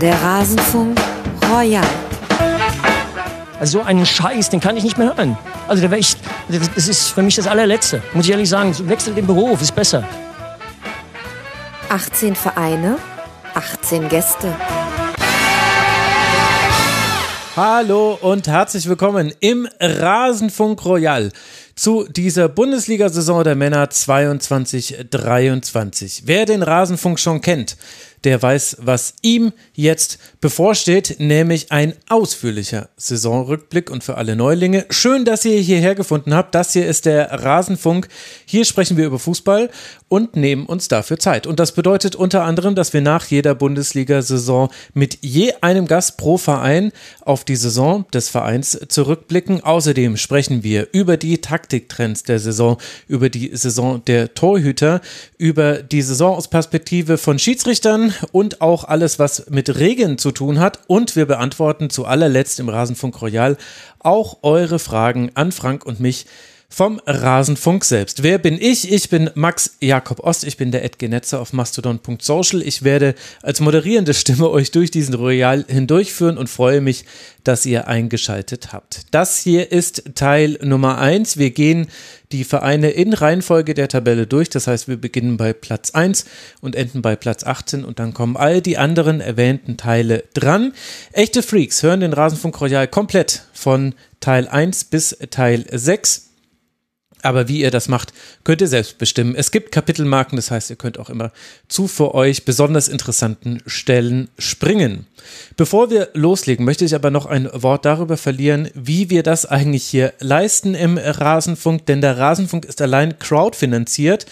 Der Rasenfunk Royal. Also so einen Scheiß, den kann ich nicht mehr hören. Also da ich, das ist für mich das allerletzte. Muss ich ehrlich sagen, wechsel den Beruf, ist besser. 18 Vereine, 18 Gäste. Hallo und herzlich willkommen im Rasenfunk Royal zu dieser Bundesliga-Saison der Männer 22-23. Wer den Rasenfunk schon kennt, der weiß, was ihm jetzt bevorsteht, nämlich ein ausführlicher Saisonrückblick und für alle Neulinge. Schön, dass ihr hierher gefunden habt. Das hier ist der Rasenfunk. Hier sprechen wir über Fußball und nehmen uns dafür Zeit. Und das bedeutet unter anderem, dass wir nach jeder Bundesliga-Saison mit je einem Gast pro Verein auf die Saison des Vereins zurückblicken. Außerdem sprechen wir über die Taktiktrends der Saison, über die Saison der Torhüter, über die Saison aus Perspektive von Schiedsrichtern und auch alles, was mit Regeln zu tun hat. Und wir beantworten zu allerletzt im Rasenfunk Royal auch eure Fragen an Frank und mich vom Rasenfunk selbst. Wer bin ich? Ich bin Max Jakob Ost. Ich bin der Ed Genetzer auf mastodon.social. Ich werde als moderierende Stimme euch durch diesen Royal hindurchführen und freue mich, dass ihr eingeschaltet habt. Das hier ist Teil Nummer eins. Wir gehen die Vereine in Reihenfolge der Tabelle durch. Das heißt, wir beginnen bei Platz 1 und enden bei Platz 18 und dann kommen all die anderen erwähnten Teile dran. Echte Freaks hören den Rasenfunk Royal komplett von Teil 1 bis Teil 6. Aber wie ihr das macht, könnt ihr selbst bestimmen. Es gibt Kapitelmarken, das heißt, ihr könnt auch immer zu für euch besonders interessanten Stellen springen. Bevor wir loslegen, möchte ich aber noch ein Wort darüber verlieren, wie wir das eigentlich hier leisten im Rasenfunk, denn der Rasenfunk ist allein crowdfinanziert.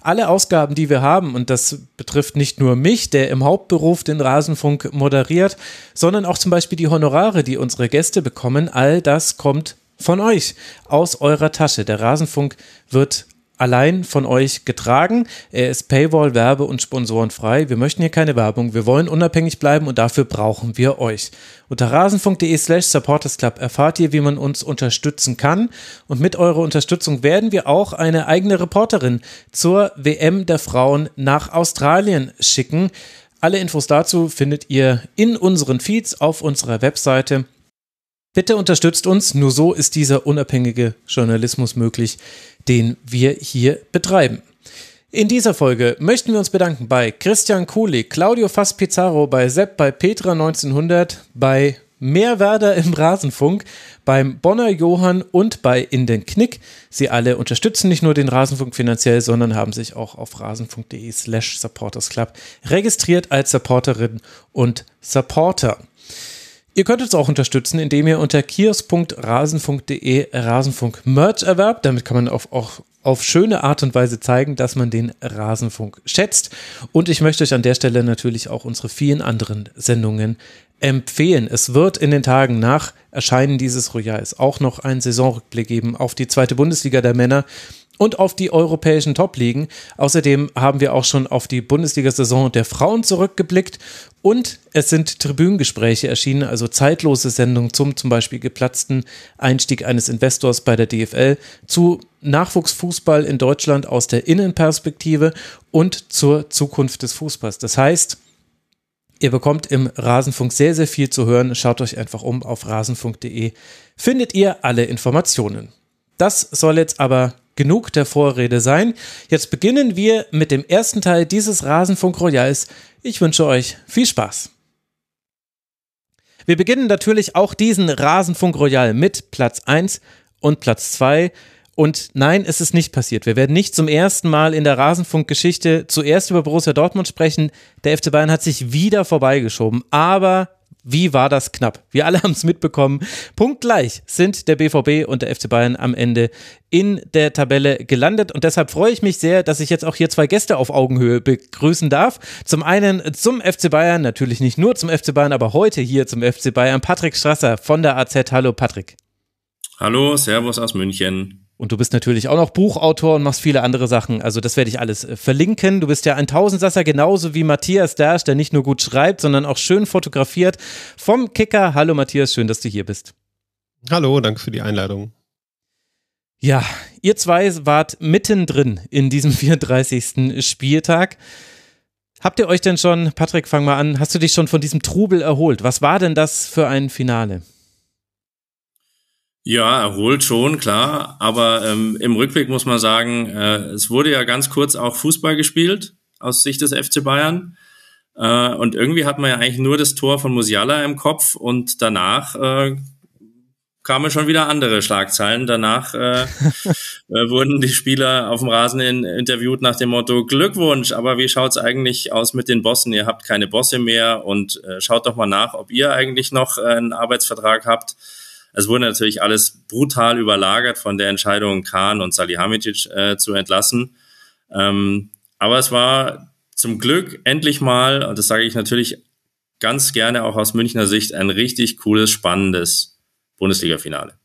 Alle Ausgaben, die wir haben, und das betrifft nicht nur mich, der im Hauptberuf den Rasenfunk moderiert, sondern auch zum Beispiel die Honorare, die unsere Gäste bekommen, all das kommt von euch aus eurer Tasche. Der Rasenfunk wird allein von euch getragen. Er ist Paywall, Werbe und Sponsorenfrei. Wir möchten hier keine Werbung. Wir wollen unabhängig bleiben und dafür brauchen wir euch. Unter rasenfunk.de slash supportersclub erfahrt ihr, wie man uns unterstützen kann. Und mit eurer Unterstützung werden wir auch eine eigene Reporterin zur WM der Frauen nach Australien schicken. Alle Infos dazu findet ihr in unseren Feeds auf unserer Webseite Bitte unterstützt uns, nur so ist dieser unabhängige Journalismus möglich, den wir hier betreiben. In dieser Folge möchten wir uns bedanken bei Christian Kulik, Claudio Fass Pizarro, bei Sepp, bei Petra 1900, bei Mehrwerder im Rasenfunk, beim Bonner Johann und bei In den Knick. Sie alle unterstützen nicht nur den Rasenfunk finanziell, sondern haben sich auch auf rasenfunk.de slash supportersclub registriert als Supporterin und Supporter. Ihr könnt uns auch unterstützen, indem ihr unter kios.rasenfunk.de Rasenfunk Merch erwerbt. Damit kann man auf, auch auf schöne Art und Weise zeigen, dass man den Rasenfunk schätzt. Und ich möchte euch an der Stelle natürlich auch unsere vielen anderen Sendungen empfehlen. Es wird in den Tagen nach Erscheinen dieses Royals auch noch einen Saisonrückblick geben auf die zweite Bundesliga der Männer und auf die europäischen Top-Ligen. Außerdem haben wir auch schon auf die Bundesliga-Saison der Frauen zurückgeblickt und es sind Tribünengespräche erschienen, also zeitlose Sendungen zum zum Beispiel geplatzten Einstieg eines Investors bei der DFL, zu Nachwuchsfußball in Deutschland aus der Innenperspektive und zur Zukunft des Fußballs. Das heißt, Ihr bekommt im Rasenfunk sehr, sehr viel zu hören. Schaut euch einfach um auf rasenfunk.de. Findet ihr alle Informationen. Das soll jetzt aber genug der Vorrede sein. Jetzt beginnen wir mit dem ersten Teil dieses Rasenfunk Royals. Ich wünsche euch viel Spaß. Wir beginnen natürlich auch diesen Rasenfunk Royal mit Platz 1 und Platz 2. Und nein, es ist nicht passiert. Wir werden nicht zum ersten Mal in der Rasenfunk-Geschichte zuerst über Borussia Dortmund sprechen. Der FC Bayern hat sich wieder vorbeigeschoben. Aber wie war das knapp? Wir alle haben es mitbekommen. Punktgleich sind der BVB und der FC Bayern am Ende in der Tabelle gelandet. Und deshalb freue ich mich sehr, dass ich jetzt auch hier zwei Gäste auf Augenhöhe begrüßen darf. Zum einen zum FC Bayern, natürlich nicht nur zum FC Bayern, aber heute hier zum FC Bayern, Patrick Strasser von der AZ. Hallo Patrick. Hallo, Servus aus München. Und du bist natürlich auch noch Buchautor und machst viele andere Sachen. Also das werde ich alles äh, verlinken. Du bist ja ein Tausendsasser genauso wie Matthias Dersch, der nicht nur gut schreibt, sondern auch schön fotografiert. Vom Kicker. Hallo Matthias, schön, dass du hier bist. Hallo, danke für die Einladung. Ja, ihr zwei wart mittendrin in diesem 34. Spieltag. Habt ihr euch denn schon, Patrick, fang mal an, hast du dich schon von diesem Trubel erholt? Was war denn das für ein Finale? Ja, erholt schon, klar. Aber ähm, im Rückblick muss man sagen, äh, es wurde ja ganz kurz auch Fußball gespielt aus Sicht des FC Bayern. Äh, und irgendwie hat man ja eigentlich nur das Tor von Musiala im Kopf und danach äh, kamen schon wieder andere Schlagzeilen. Danach äh, äh, wurden die Spieler auf dem Rasen in, interviewt nach dem Motto Glückwunsch, aber wie schaut's eigentlich aus mit den Bossen? Ihr habt keine Bosse mehr und äh, schaut doch mal nach, ob ihr eigentlich noch äh, einen Arbeitsvertrag habt. Es wurde natürlich alles brutal überlagert von der Entscheidung, Kahn und Salihamidzic äh, zu entlassen. Ähm, aber es war zum Glück endlich mal, und das sage ich natürlich ganz gerne auch aus Münchner Sicht, ein richtig cooles, spannendes Bundesliga-Finale.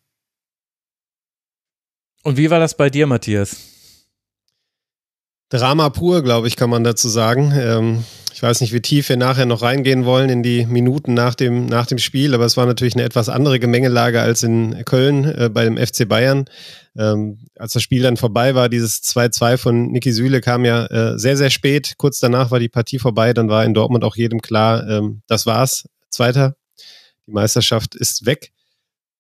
Und wie war das bei dir, Matthias? Drama pur, glaube ich, kann man dazu sagen. Ähm, ich weiß nicht, wie tief wir nachher noch reingehen wollen in die Minuten nach dem, nach dem Spiel, aber es war natürlich eine etwas andere Gemengelage als in Köln äh, bei dem FC Bayern. Ähm, als das Spiel dann vorbei war, dieses 2-2 von Niki Süle kam ja äh, sehr, sehr spät. Kurz danach war die Partie vorbei, dann war in Dortmund auch jedem klar, ähm, das war's. Zweiter. Die Meisterschaft ist weg.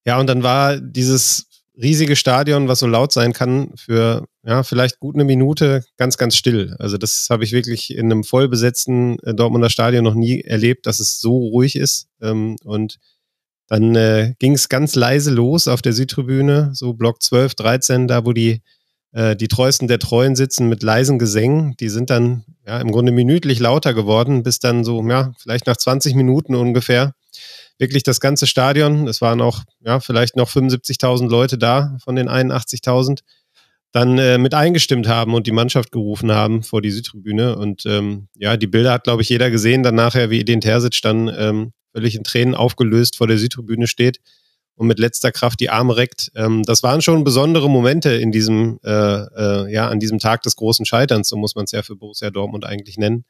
Ja, und dann war dieses riesige Stadion, was so laut sein kann, für ja, vielleicht gut eine Minute ganz, ganz still. Also das habe ich wirklich in einem vollbesetzten äh, Dortmunder Stadion noch nie erlebt, dass es so ruhig ist. Ähm, und dann äh, ging es ganz leise los auf der Südtribüne, so Block 12, 13, da wo die, äh, die Treuesten der Treuen sitzen mit leisen Gesängen. Die sind dann ja im Grunde minütlich lauter geworden, bis dann so, ja, vielleicht nach 20 Minuten ungefähr wirklich das ganze Stadion, es waren auch ja, vielleicht noch 75.000 Leute da von den 81.000, dann äh, mit eingestimmt haben und die Mannschaft gerufen haben vor die Südtribüne. Und ähm, ja, die Bilder hat, glaube ich, jeder gesehen, dann nachher, wie Edin Terzic dann ähm, völlig in Tränen aufgelöst vor der Südtribüne steht und mit letzter Kraft die Arme reckt. Ähm, das waren schon besondere Momente in diesem, äh, äh, ja, an diesem Tag des großen Scheiterns, so muss man es ja für Borussia Dortmund eigentlich nennen.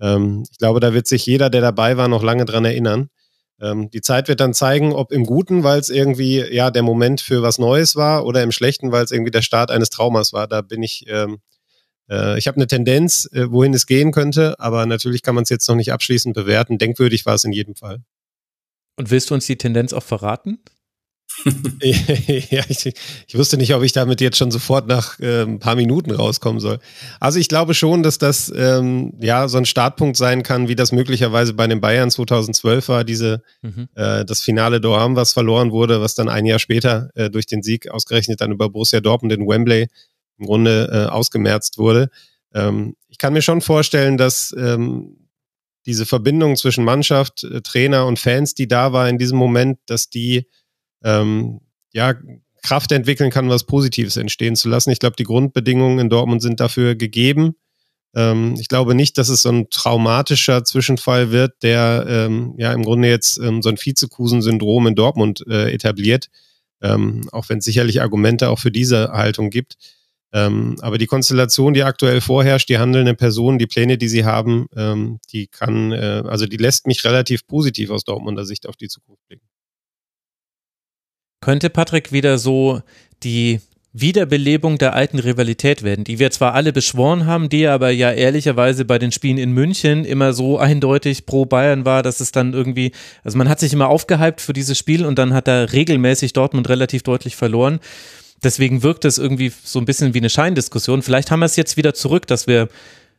Ähm, ich glaube, da wird sich jeder, der dabei war, noch lange dran erinnern. Ähm, die Zeit wird dann zeigen, ob im Guten, weil es irgendwie ja der Moment für was Neues war, oder im Schlechten, weil es irgendwie der Start eines Traumas war. Da bin ich, ähm, äh, ich habe eine Tendenz, äh, wohin es gehen könnte, aber natürlich kann man es jetzt noch nicht abschließend bewerten. Denkwürdig war es in jedem Fall. Und willst du uns die Tendenz auch verraten? ja, ich, ich, wusste nicht, ob ich damit jetzt schon sofort nach äh, ein paar Minuten rauskommen soll. Also ich glaube schon, dass das ähm, ja so ein Startpunkt sein kann, wie das möglicherweise bei den Bayern 2012 war, diese mhm. äh, das Finale Doham, was verloren wurde, was dann ein Jahr später äh, durch den Sieg ausgerechnet dann über Borussia Dortmund in Wembley im Grunde äh, ausgemerzt wurde. Ähm, ich kann mir schon vorstellen, dass ähm, diese Verbindung zwischen Mannschaft, äh, Trainer und Fans, die da war in diesem Moment, dass die ähm, ja, Kraft entwickeln kann, was Positives entstehen zu lassen. Ich glaube, die Grundbedingungen in Dortmund sind dafür gegeben. Ähm, ich glaube nicht, dass es so ein traumatischer Zwischenfall wird, der ähm, ja im Grunde jetzt ähm, so ein Vizekusen-Syndrom in Dortmund äh, etabliert, ähm, auch wenn es sicherlich Argumente auch für diese Haltung gibt. Ähm, aber die Konstellation, die aktuell vorherrscht, die handelnde Person, die Pläne, die sie haben, ähm, die kann, äh, also die lässt mich relativ positiv aus Dortmunder Sicht auf die Zukunft blicken. Könnte Patrick wieder so die Wiederbelebung der alten Rivalität werden, die wir zwar alle beschworen haben, die aber ja ehrlicherweise bei den Spielen in München immer so eindeutig pro Bayern war, dass es dann irgendwie, also man hat sich immer aufgehypt für dieses Spiel und dann hat da regelmäßig Dortmund relativ deutlich verloren. Deswegen wirkt es irgendwie so ein bisschen wie eine Scheindiskussion. Vielleicht haben wir es jetzt wieder zurück, dass wir,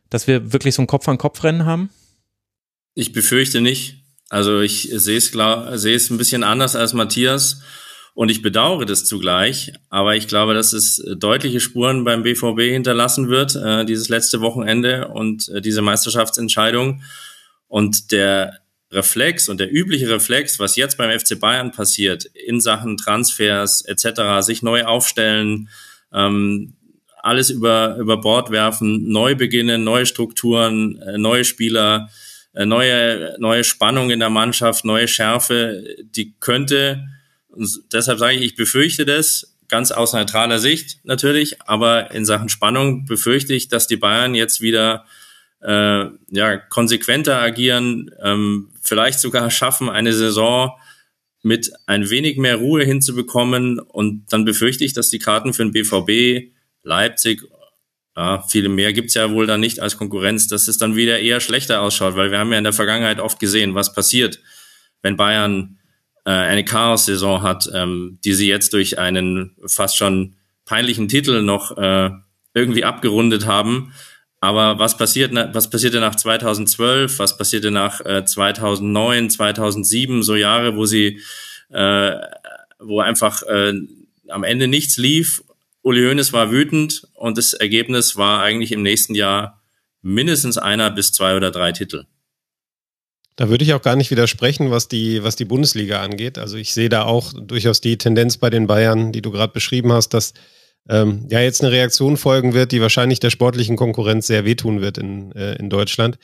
dass wir wirklich so ein Kopf-an-Kopf-Rennen haben? Ich befürchte nicht. Also ich sehe es klar, sehe es ein bisschen anders als Matthias. Und ich bedauere das zugleich, aber ich glaube, dass es deutliche Spuren beim BVB hinterlassen wird, äh, dieses letzte Wochenende und äh, diese Meisterschaftsentscheidung. Und der Reflex und der übliche Reflex, was jetzt beim FC Bayern passiert, in Sachen Transfers etc., sich neu aufstellen, ähm, alles über, über Bord werfen, neu beginnen, neue Strukturen, äh, neue Spieler, äh, neue, neue Spannung in der Mannschaft, neue Schärfe, die könnte und deshalb sage ich, ich befürchte das, ganz aus neutraler Sicht natürlich, aber in Sachen Spannung befürchte ich, dass die Bayern jetzt wieder äh, ja, konsequenter agieren, ähm, vielleicht sogar schaffen, eine Saison mit ein wenig mehr Ruhe hinzubekommen. Und dann befürchte ich, dass die Karten für den BVB, Leipzig ja, viele mehr gibt's ja wohl dann nicht als Konkurrenz, dass es dann wieder eher schlechter ausschaut, weil wir haben ja in der Vergangenheit oft gesehen, was passiert, wenn Bayern äh, eine Chaos-Saison hat, ähm, die sie jetzt durch einen fast schon peinlichen Titel noch äh, irgendwie abgerundet haben. Aber was passiert, was passierte nach 2012? Was passierte nach äh, 2009, 2007? So Jahre, wo sie, äh, wo einfach äh, am Ende nichts lief. Uli Hoeneß war wütend und das Ergebnis war eigentlich im nächsten Jahr mindestens einer bis zwei oder drei Titel. Da würde ich auch gar nicht widersprechen, was die, was die Bundesliga angeht. Also ich sehe da auch durchaus die Tendenz bei den Bayern, die du gerade beschrieben hast, dass ähm, ja jetzt eine Reaktion folgen wird, die wahrscheinlich der sportlichen Konkurrenz sehr wehtun wird in, äh, in Deutschland.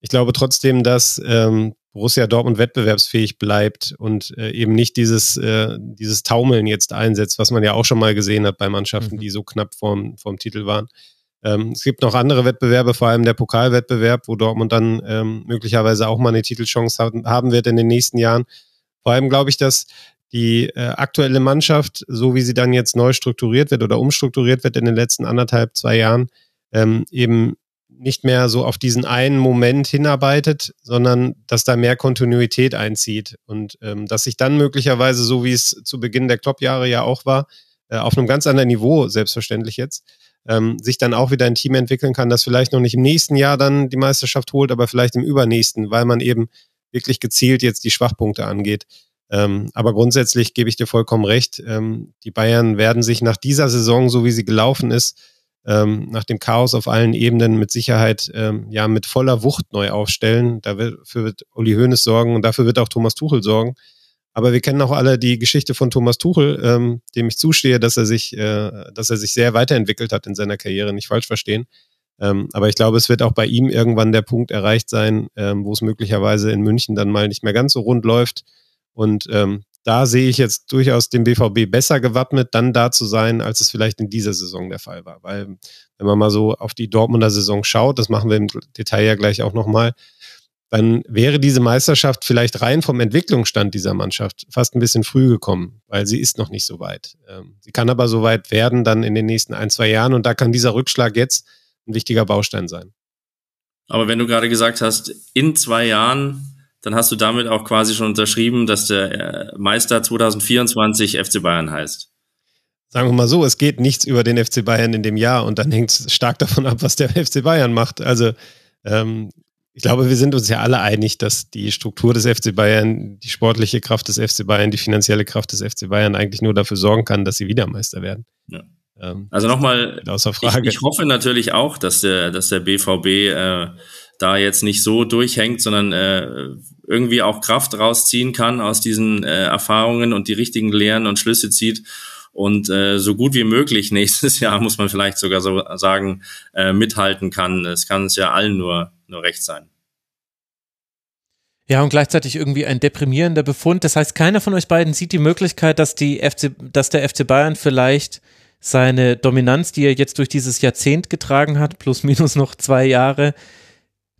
Ich glaube trotzdem, dass ähm, Borussia Dortmund wettbewerbsfähig bleibt und äh, eben nicht dieses, äh, dieses Taumeln jetzt einsetzt, was man ja auch schon mal gesehen hat bei Mannschaften, mhm. die so knapp vorm, vorm Titel waren. Ähm, es gibt noch andere Wettbewerbe, vor allem der Pokalwettbewerb, wo Dortmund dann ähm, möglicherweise auch mal eine Titelchance haben wird in den nächsten Jahren. Vor allem glaube ich, dass die äh, aktuelle Mannschaft, so wie sie dann jetzt neu strukturiert wird oder umstrukturiert wird in den letzten anderthalb, zwei Jahren, ähm, eben nicht mehr so auf diesen einen Moment hinarbeitet, sondern dass da mehr Kontinuität einzieht und ähm, dass sich dann möglicherweise, so wie es zu Beginn der Klopp-Jahre ja auch war, äh, auf einem ganz anderen Niveau, selbstverständlich jetzt, ähm, sich dann auch wieder ein Team entwickeln kann, das vielleicht noch nicht im nächsten Jahr dann die Meisterschaft holt, aber vielleicht im übernächsten, weil man eben wirklich gezielt jetzt die Schwachpunkte angeht. Ähm, aber grundsätzlich gebe ich dir vollkommen recht. Ähm, die Bayern werden sich nach dieser Saison, so wie sie gelaufen ist, ähm, nach dem Chaos auf allen Ebenen mit Sicherheit ähm, ja mit voller Wucht neu aufstellen. Dafür wird Uli Hoeneß sorgen und dafür wird auch Thomas Tuchel sorgen. Aber wir kennen auch alle die Geschichte von Thomas Tuchel, ähm, dem ich zustehe, dass er sich, äh, dass er sich sehr weiterentwickelt hat in seiner Karriere, nicht falsch verstehen. Ähm, aber ich glaube, es wird auch bei ihm irgendwann der Punkt erreicht sein, ähm, wo es möglicherweise in München dann mal nicht mehr ganz so rund läuft. Und ähm, da sehe ich jetzt durchaus den BVB besser gewappnet, dann da zu sein, als es vielleicht in dieser Saison der Fall war. Weil, wenn man mal so auf die Dortmunder Saison schaut, das machen wir im Detail ja gleich auch nochmal, dann wäre diese Meisterschaft vielleicht rein vom Entwicklungsstand dieser Mannschaft fast ein bisschen früh gekommen, weil sie ist noch nicht so weit. Ähm, sie kann aber so weit werden dann in den nächsten ein, zwei Jahren und da kann dieser Rückschlag jetzt ein wichtiger Baustein sein. Aber wenn du gerade gesagt hast, in zwei Jahren, dann hast du damit auch quasi schon unterschrieben, dass der äh, Meister 2024 FC Bayern heißt. Sagen wir mal so, es geht nichts über den FC Bayern in dem Jahr und dann hängt es stark davon ab, was der FC Bayern macht. Also ähm, ich glaube, wir sind uns ja alle einig, dass die Struktur des FC Bayern, die sportliche Kraft des FC Bayern, die finanzielle Kraft des FC Bayern eigentlich nur dafür sorgen kann, dass sie wieder Meister werden. Ja. Ähm, also nochmal, ich, ich, hoffe natürlich auch, dass der, dass der BVB äh, da jetzt nicht so durchhängt, sondern äh, irgendwie auch Kraft rausziehen kann aus diesen äh, Erfahrungen und die richtigen Lehren und Schlüsse zieht und äh, so gut wie möglich nächstes Jahr, muss man vielleicht sogar so sagen, äh, mithalten kann. Es kann es ja allen nur nur recht sein. Ja, und gleichzeitig irgendwie ein deprimierender Befund. Das heißt, keiner von euch beiden sieht die Möglichkeit, dass, die FC, dass der FC Bayern vielleicht seine Dominanz, die er jetzt durch dieses Jahrzehnt getragen hat, plus minus noch zwei Jahre,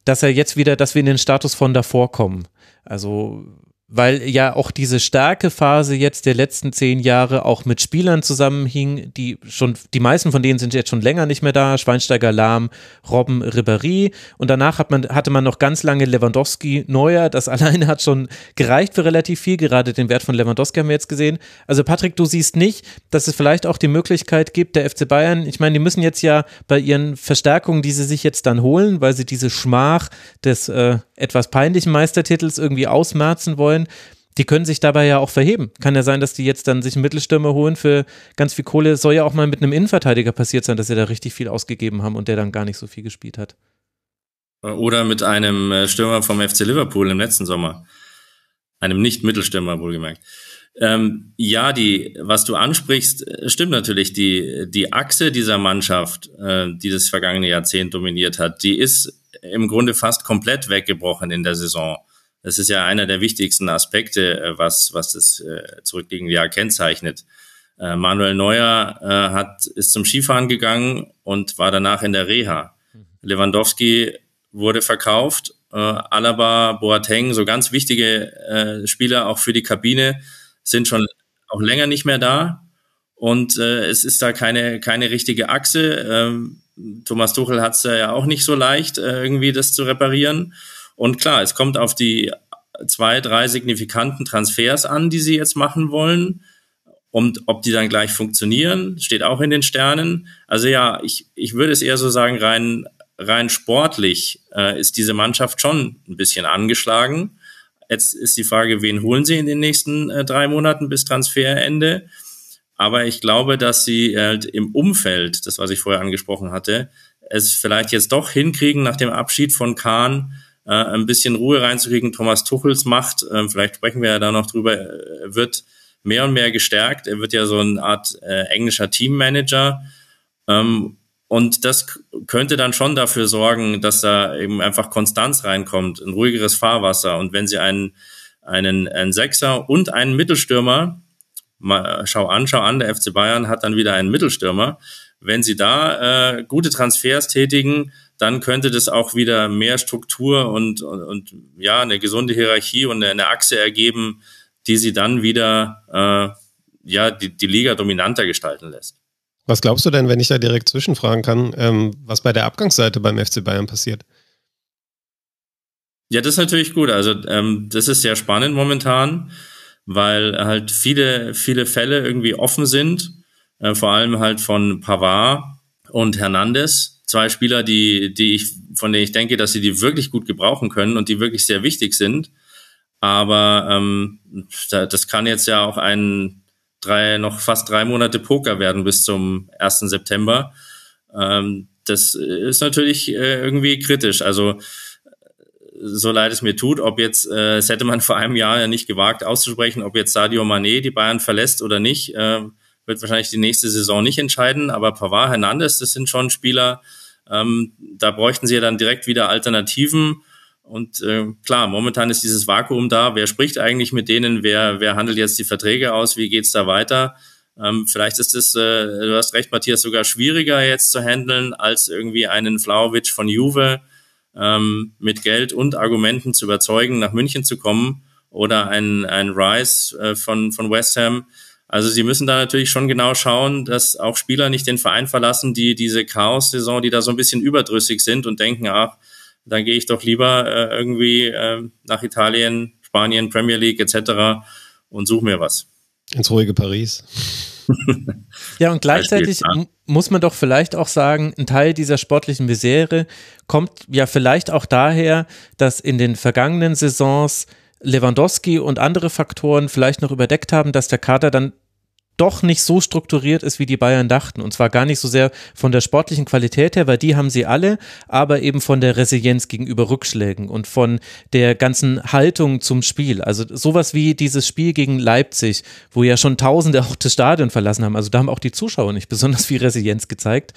dass er jetzt wieder, dass wir in den Status von davor kommen. Also weil ja auch diese starke Phase jetzt der letzten zehn Jahre auch mit Spielern zusammenhing, die schon, die meisten von denen sind jetzt schon länger nicht mehr da, Schweinsteiger, Lahm, Robben, Ribéry. Und danach hat man, hatte man noch ganz lange Lewandowski, Neuer, das alleine hat schon gereicht für relativ viel, gerade den Wert von Lewandowski haben wir jetzt gesehen. Also Patrick, du siehst nicht, dass es vielleicht auch die Möglichkeit gibt, der FC Bayern, ich meine, die müssen jetzt ja bei ihren Verstärkungen, die sie sich jetzt dann holen, weil sie diese Schmach des äh, etwas peinlichen Meistertitels irgendwie ausmerzen wollen, die können sich dabei ja auch verheben. Kann ja sein, dass die jetzt dann sich einen Mittelstürmer holen für ganz viel Kohle. Soll ja auch mal mit einem Innenverteidiger passiert sein, dass sie da richtig viel ausgegeben haben und der dann gar nicht so viel gespielt hat. Oder mit einem äh, Stürmer vom FC Liverpool im letzten Sommer. Einem Nicht-Mittelstürmer, wohlgemerkt. Ähm, ja, die, was du ansprichst, äh, stimmt natürlich. Die, die Achse dieser Mannschaft, äh, die das vergangene Jahrzehnt dominiert hat, die ist im Grunde fast komplett weggebrochen in der Saison. Das ist ja einer der wichtigsten Aspekte, äh, was, was das äh, zurückliegende Jahr kennzeichnet. Äh, Manuel Neuer äh, hat, ist zum Skifahren gegangen und war danach in der Reha. Lewandowski wurde verkauft. Äh, Alaba, Boateng, so ganz wichtige äh, Spieler auch für die Kabine sind schon auch länger nicht mehr da. Und äh, es ist da keine, keine richtige Achse. Ähm, Thomas Tuchel hat es ja auch nicht so leicht, äh, irgendwie das zu reparieren. Und klar, es kommt auf die zwei, drei signifikanten Transfers an, die sie jetzt machen wollen. Und ob die dann gleich funktionieren, steht auch in den Sternen. Also ja, ich, ich würde es eher so sagen, rein, rein sportlich äh, ist diese Mannschaft schon ein bisschen angeschlagen. Jetzt ist die Frage, wen holen sie in den nächsten äh, drei Monaten bis Transferende? Aber ich glaube, dass sie halt im Umfeld, das was ich vorher angesprochen hatte, es vielleicht jetzt doch hinkriegen, nach dem Abschied von Kahn äh, ein bisschen Ruhe reinzukriegen. Thomas Tuchels Macht, äh, vielleicht sprechen wir ja da noch drüber, äh, wird mehr und mehr gestärkt. Er wird ja so eine Art äh, englischer Teammanager. Ähm, und das könnte dann schon dafür sorgen, dass da eben einfach Konstanz reinkommt, ein ruhigeres Fahrwasser. Und wenn sie einen, einen, einen Sechser und einen Mittelstürmer, mal, schau an, schau an, der FC Bayern hat dann wieder einen Mittelstürmer. Wenn sie da äh, gute Transfers tätigen, dann könnte das auch wieder mehr Struktur und, und, und ja, eine gesunde Hierarchie und eine Achse ergeben, die sie dann wieder äh, ja, die, die Liga dominanter gestalten lässt. Was glaubst du denn, wenn ich da direkt zwischenfragen kann, ähm, was bei der Abgangsseite beim FC Bayern passiert? Ja, das ist natürlich gut. Also ähm, das ist sehr spannend momentan, weil halt viele, viele Fälle irgendwie offen sind, äh, vor allem halt von Pavard und Hernandez. Zwei Spieler, die, die ich, von denen ich denke, dass sie die wirklich gut gebrauchen können und die wirklich sehr wichtig sind. Aber ähm, das kann jetzt ja auch ein drei, noch fast drei Monate Poker werden bis zum 1. September. Ähm, das ist natürlich äh, irgendwie kritisch. Also so leid es mir tut, ob jetzt, äh, es hätte man vor einem Jahr ja nicht gewagt auszusprechen, ob jetzt Sadio Mané die Bayern verlässt oder nicht, äh, wird wahrscheinlich die nächste Saison nicht entscheiden. Aber Pavard, Hernandez, das sind schon Spieler, ähm, da bräuchten sie ja dann direkt wieder Alternativen. Und äh, klar, momentan ist dieses Vakuum da. Wer spricht eigentlich mit denen? Wer, wer handelt jetzt die Verträge aus? Wie geht's da weiter? Ähm, vielleicht ist es, äh, du hast recht, Matthias, sogar schwieriger jetzt zu handeln, als irgendwie einen Flauwitsch von Juve ähm, mit Geld und Argumenten zu überzeugen, nach München zu kommen oder ein, ein Rice äh, von, von West Ham. Also sie müssen da natürlich schon genau schauen, dass auch Spieler nicht den Verein verlassen, die diese Chaos-Saison, die da so ein bisschen überdrüssig sind und denken, ach, dann gehe ich doch lieber äh, irgendwie äh, nach Italien, Spanien, Premier League etc. und suche mir was. Ins ruhige Paris. ja, und gleichzeitig muss man doch vielleicht auch sagen, ein Teil dieser sportlichen Misere kommt ja vielleicht auch daher, dass in den vergangenen Saisons Lewandowski und andere Faktoren vielleicht noch überdeckt haben, dass der Kader dann doch nicht so strukturiert ist, wie die Bayern dachten. Und zwar gar nicht so sehr von der sportlichen Qualität her, weil die haben sie alle, aber eben von der Resilienz gegenüber Rückschlägen und von der ganzen Haltung zum Spiel. Also sowas wie dieses Spiel gegen Leipzig, wo ja schon Tausende auch das Stadion verlassen haben. Also da haben auch die Zuschauer nicht besonders viel Resilienz gezeigt.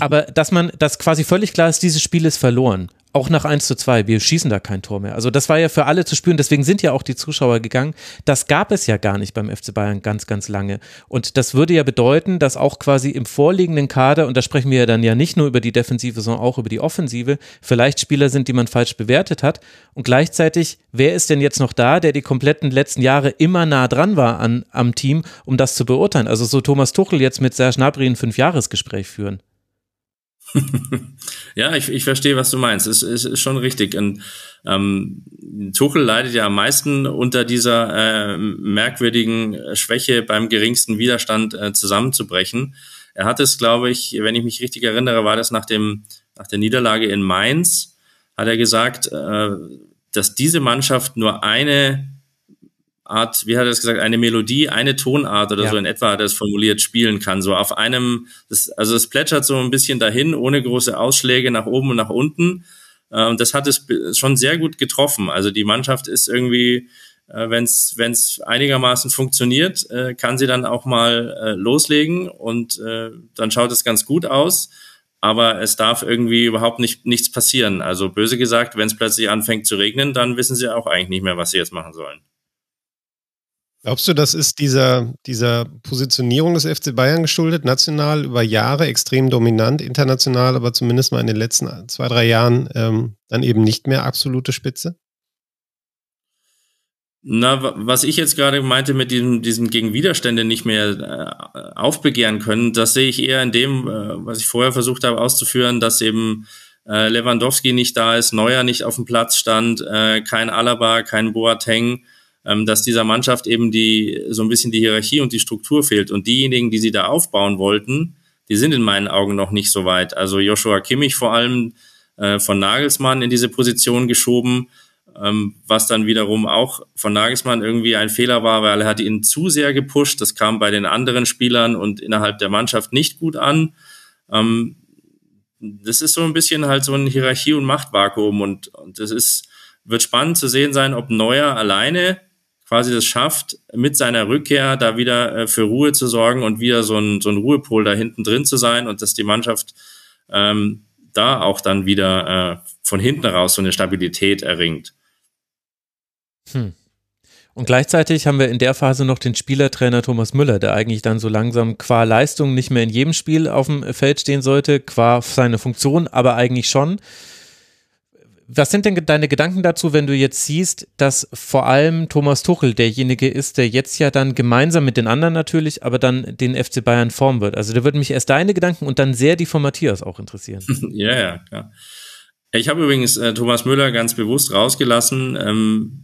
Aber dass man, dass quasi völlig klar ist, dieses Spiel ist verloren auch nach 1 zu 2. Wir schießen da kein Tor mehr. Also das war ja für alle zu spüren. Deswegen sind ja auch die Zuschauer gegangen. Das gab es ja gar nicht beim FC Bayern ganz, ganz lange. Und das würde ja bedeuten, dass auch quasi im vorliegenden Kader, und da sprechen wir ja dann ja nicht nur über die Defensive, sondern auch über die Offensive, vielleicht Spieler sind, die man falsch bewertet hat. Und gleichzeitig, wer ist denn jetzt noch da, der die kompletten letzten Jahre immer nah dran war an, am Team, um das zu beurteilen? Also so Thomas Tuchel jetzt mit Serge Gnabry ein Fünfjahresgespräch führen. ja, ich, ich verstehe, was du meinst. Es, es ist schon richtig. Und, ähm, Tuchel leidet ja am meisten unter dieser äh, merkwürdigen Schwäche beim geringsten Widerstand äh, zusammenzubrechen. Er hat es, glaube ich, wenn ich mich richtig erinnere, war das nach dem nach der Niederlage in Mainz, hat er gesagt, äh, dass diese Mannschaft nur eine Art, wie hat er das gesagt, eine Melodie, eine Tonart oder ja. so in etwa hat er es formuliert, spielen kann. So auf einem, das, also es plätschert so ein bisschen dahin, ohne große Ausschläge nach oben und nach unten. Äh, und das hat es schon sehr gut getroffen. Also die Mannschaft ist irgendwie, äh, wenn es einigermaßen funktioniert, äh, kann sie dann auch mal loslegen und dann schaut es ganz gut aus. Aber es darf irgendwie überhaupt nicht, nichts passieren. Also böse gesagt, wenn es plötzlich anfängt zu regnen, dann wissen sie auch eigentlich nicht mehr, was sie jetzt machen sollen. Glaubst du, das ist dieser, dieser Positionierung des FC Bayern geschuldet, national über Jahre extrem dominant, international, aber zumindest mal in den letzten zwei, drei Jahren ähm, dann eben nicht mehr absolute Spitze? Na, was ich jetzt gerade meinte mit diesem, diesem gegen Widerstände nicht mehr äh, aufbegehren können, das sehe ich eher in dem, äh, was ich vorher versucht habe auszuführen, dass eben äh, Lewandowski nicht da ist, Neuer nicht auf dem Platz stand, äh, kein Alaba, kein Boateng, dass dieser Mannschaft eben die so ein bisschen die Hierarchie und die Struktur fehlt. Und diejenigen, die sie da aufbauen wollten, die sind in meinen Augen noch nicht so weit. Also Joshua Kimmich vor allem äh, von Nagelsmann in diese Position geschoben ähm, was dann wiederum auch von Nagelsmann irgendwie ein Fehler war, weil er hat ihn zu sehr gepusht. Das kam bei den anderen Spielern und innerhalb der Mannschaft nicht gut an. Ähm, das ist so ein bisschen halt so ein Hierarchie- und Machtvakuum und, und das ist, wird spannend zu sehen sein, ob Neuer alleine quasi das schafft, mit seiner Rückkehr da wieder äh, für Ruhe zu sorgen und wieder so ein, so ein Ruhepol da hinten drin zu sein und dass die Mannschaft ähm, da auch dann wieder äh, von hinten raus so eine Stabilität erringt. Hm. Und gleichzeitig haben wir in der Phase noch den Spielertrainer Thomas Müller, der eigentlich dann so langsam qua Leistung nicht mehr in jedem Spiel auf dem Feld stehen sollte, qua seine Funktion, aber eigentlich schon. Was sind denn deine Gedanken dazu, wenn du jetzt siehst, dass vor allem Thomas Tuchel derjenige ist, der jetzt ja dann gemeinsam mit den anderen natürlich, aber dann den FC Bayern formen wird? Also da würden mich erst deine Gedanken und dann sehr die von Matthias auch interessieren. ja, ja, ja. Ich habe übrigens äh, Thomas Müller ganz bewusst rausgelassen. Ähm,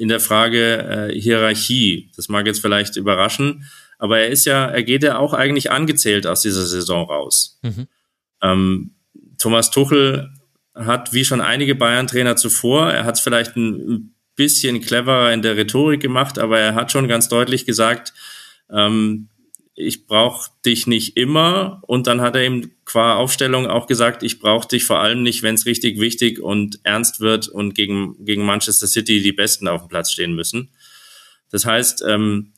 in der Frage äh, Hierarchie. Das mag jetzt vielleicht überraschen, aber er ist ja, er geht ja auch eigentlich angezählt aus dieser Saison raus. Mhm. Ähm, Thomas Tuchel hat, wie schon einige Bayern-Trainer zuvor, er hat es vielleicht ein bisschen cleverer in der Rhetorik gemacht, aber er hat schon ganz deutlich gesagt, ähm, ich brauche dich nicht immer. Und dann hat er ihm qua Aufstellung auch gesagt, ich brauche dich vor allem nicht, wenn es richtig wichtig und ernst wird und gegen, gegen Manchester City die Besten auf dem Platz stehen müssen. Das heißt, ähm,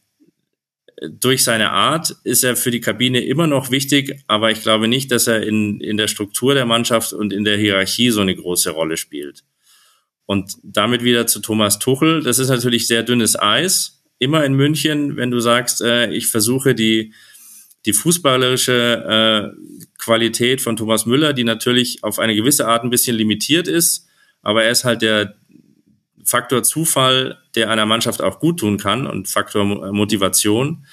durch seine Art ist er für die Kabine immer noch wichtig, aber ich glaube nicht, dass er in, in der Struktur der Mannschaft und in der Hierarchie so eine große Rolle spielt. Und damit wieder zu Thomas Tuchel. Das ist natürlich sehr dünnes Eis immer in München, wenn du sagst, äh, ich versuche die, die fußballerische äh, Qualität von Thomas Müller, die natürlich auf eine gewisse Art ein bisschen limitiert ist, aber er ist halt der Faktor Zufall, der einer Mannschaft auch gut tun kann und Faktor Motivation.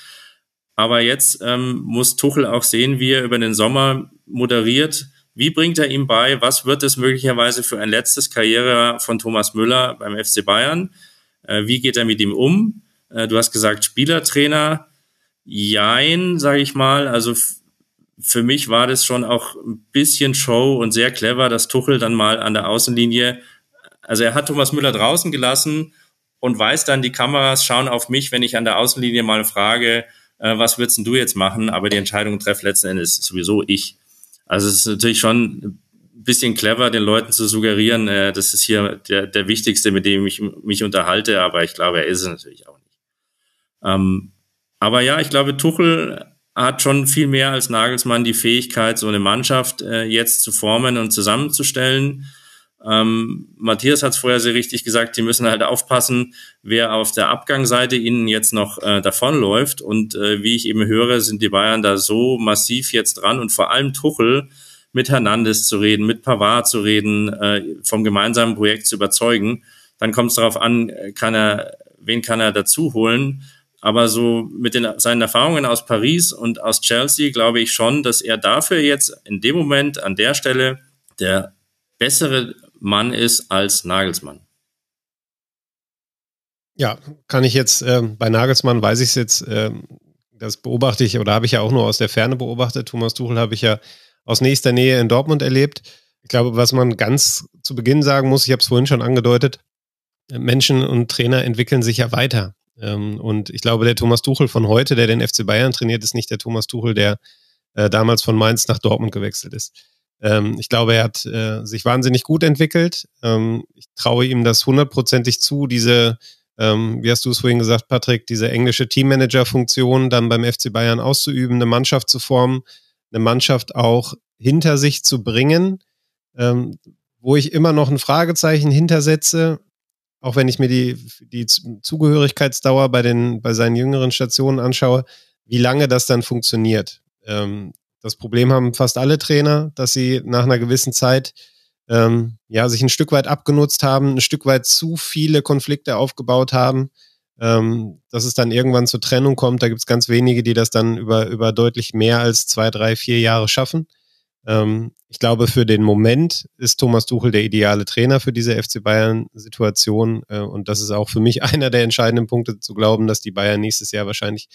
Aber jetzt ähm, muss Tuchel auch sehen, wie er über den Sommer moderiert. Wie bringt er ihm bei? Was wird es möglicherweise für ein letztes Karriere von Thomas Müller beim FC Bayern? Äh, wie geht er mit ihm um? Äh, du hast gesagt Spielertrainer. Jein, sage ich mal. Also für mich war das schon auch ein bisschen Show und sehr clever, dass Tuchel dann mal an der Außenlinie, also er hat Thomas Müller draußen gelassen und weiß dann, die Kameras schauen auf mich, wenn ich an der Außenlinie mal frage, äh, was würdest du jetzt machen? Aber die Entscheidung trefft letzten Endes sowieso ich. Also es ist natürlich schon ein bisschen clever, den Leuten zu suggerieren, äh, das ist hier der, der Wichtigste, mit dem ich mich unterhalte, aber ich glaube, er ist es natürlich auch ähm, aber ja, ich glaube, Tuchel hat schon viel mehr als Nagelsmann die Fähigkeit, so eine Mannschaft äh, jetzt zu formen und zusammenzustellen. Ähm, Matthias hat es vorher sehr richtig gesagt, die müssen halt aufpassen, wer auf der Abgangsseite ihnen jetzt noch äh, davonläuft. Und äh, wie ich eben höre, sind die Bayern da so massiv jetzt dran und vor allem Tuchel mit Hernandez zu reden, mit Pavard zu reden, äh, vom gemeinsamen Projekt zu überzeugen. Dann kommt es darauf an, kann er, wen kann er dazu holen? Aber so mit den, seinen Erfahrungen aus Paris und aus Chelsea glaube ich schon, dass er dafür jetzt in dem Moment an der Stelle der bessere Mann ist als Nagelsmann. Ja, kann ich jetzt äh, bei Nagelsmann weiß ich es jetzt, äh, das beobachte ich oder habe ich ja auch nur aus der Ferne beobachtet. Thomas Tuchel habe ich ja aus nächster Nähe in Dortmund erlebt. Ich glaube, was man ganz zu Beginn sagen muss, ich habe es vorhin schon angedeutet, Menschen und Trainer entwickeln sich ja weiter. Ähm, und ich glaube, der Thomas Tuchel von heute, der den FC Bayern trainiert, ist nicht der Thomas Tuchel, der äh, damals von Mainz nach Dortmund gewechselt ist. Ähm, ich glaube, er hat äh, sich wahnsinnig gut entwickelt. Ähm, ich traue ihm das hundertprozentig zu, diese, ähm, wie hast du es vorhin gesagt, Patrick, diese englische Teammanager-Funktion dann beim FC Bayern auszuüben, eine Mannschaft zu formen, eine Mannschaft auch hinter sich zu bringen, ähm, wo ich immer noch ein Fragezeichen hintersetze, auch wenn ich mir die, die Zugehörigkeitsdauer bei, den, bei seinen jüngeren Stationen anschaue, wie lange das dann funktioniert. Ähm, das Problem haben fast alle Trainer, dass sie nach einer gewissen Zeit ähm, ja, sich ein Stück weit abgenutzt haben, ein Stück weit zu viele Konflikte aufgebaut haben, ähm, dass es dann irgendwann zur Trennung kommt. Da gibt es ganz wenige, die das dann über, über deutlich mehr als zwei, drei, vier Jahre schaffen. Ähm, ich glaube, für den Moment ist Thomas Tuchel der ideale Trainer für diese FC Bayern-Situation. Äh, und das ist auch für mich einer der entscheidenden Punkte zu glauben, dass die Bayern nächstes Jahr wahrscheinlich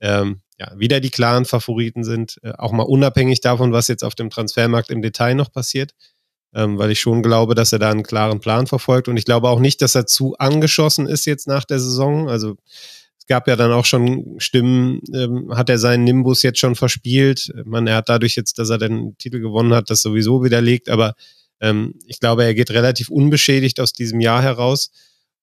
ähm, ja, wieder die klaren Favoriten sind. Äh, auch mal unabhängig davon, was jetzt auf dem Transfermarkt im Detail noch passiert. Ähm, weil ich schon glaube, dass er da einen klaren Plan verfolgt. Und ich glaube auch nicht, dass er zu angeschossen ist jetzt nach der Saison. Also gab ja dann auch schon Stimmen, ähm, hat er seinen Nimbus jetzt schon verspielt. Man, er hat dadurch jetzt, dass er den Titel gewonnen hat, das sowieso widerlegt, aber ähm, ich glaube, er geht relativ unbeschädigt aus diesem Jahr heraus.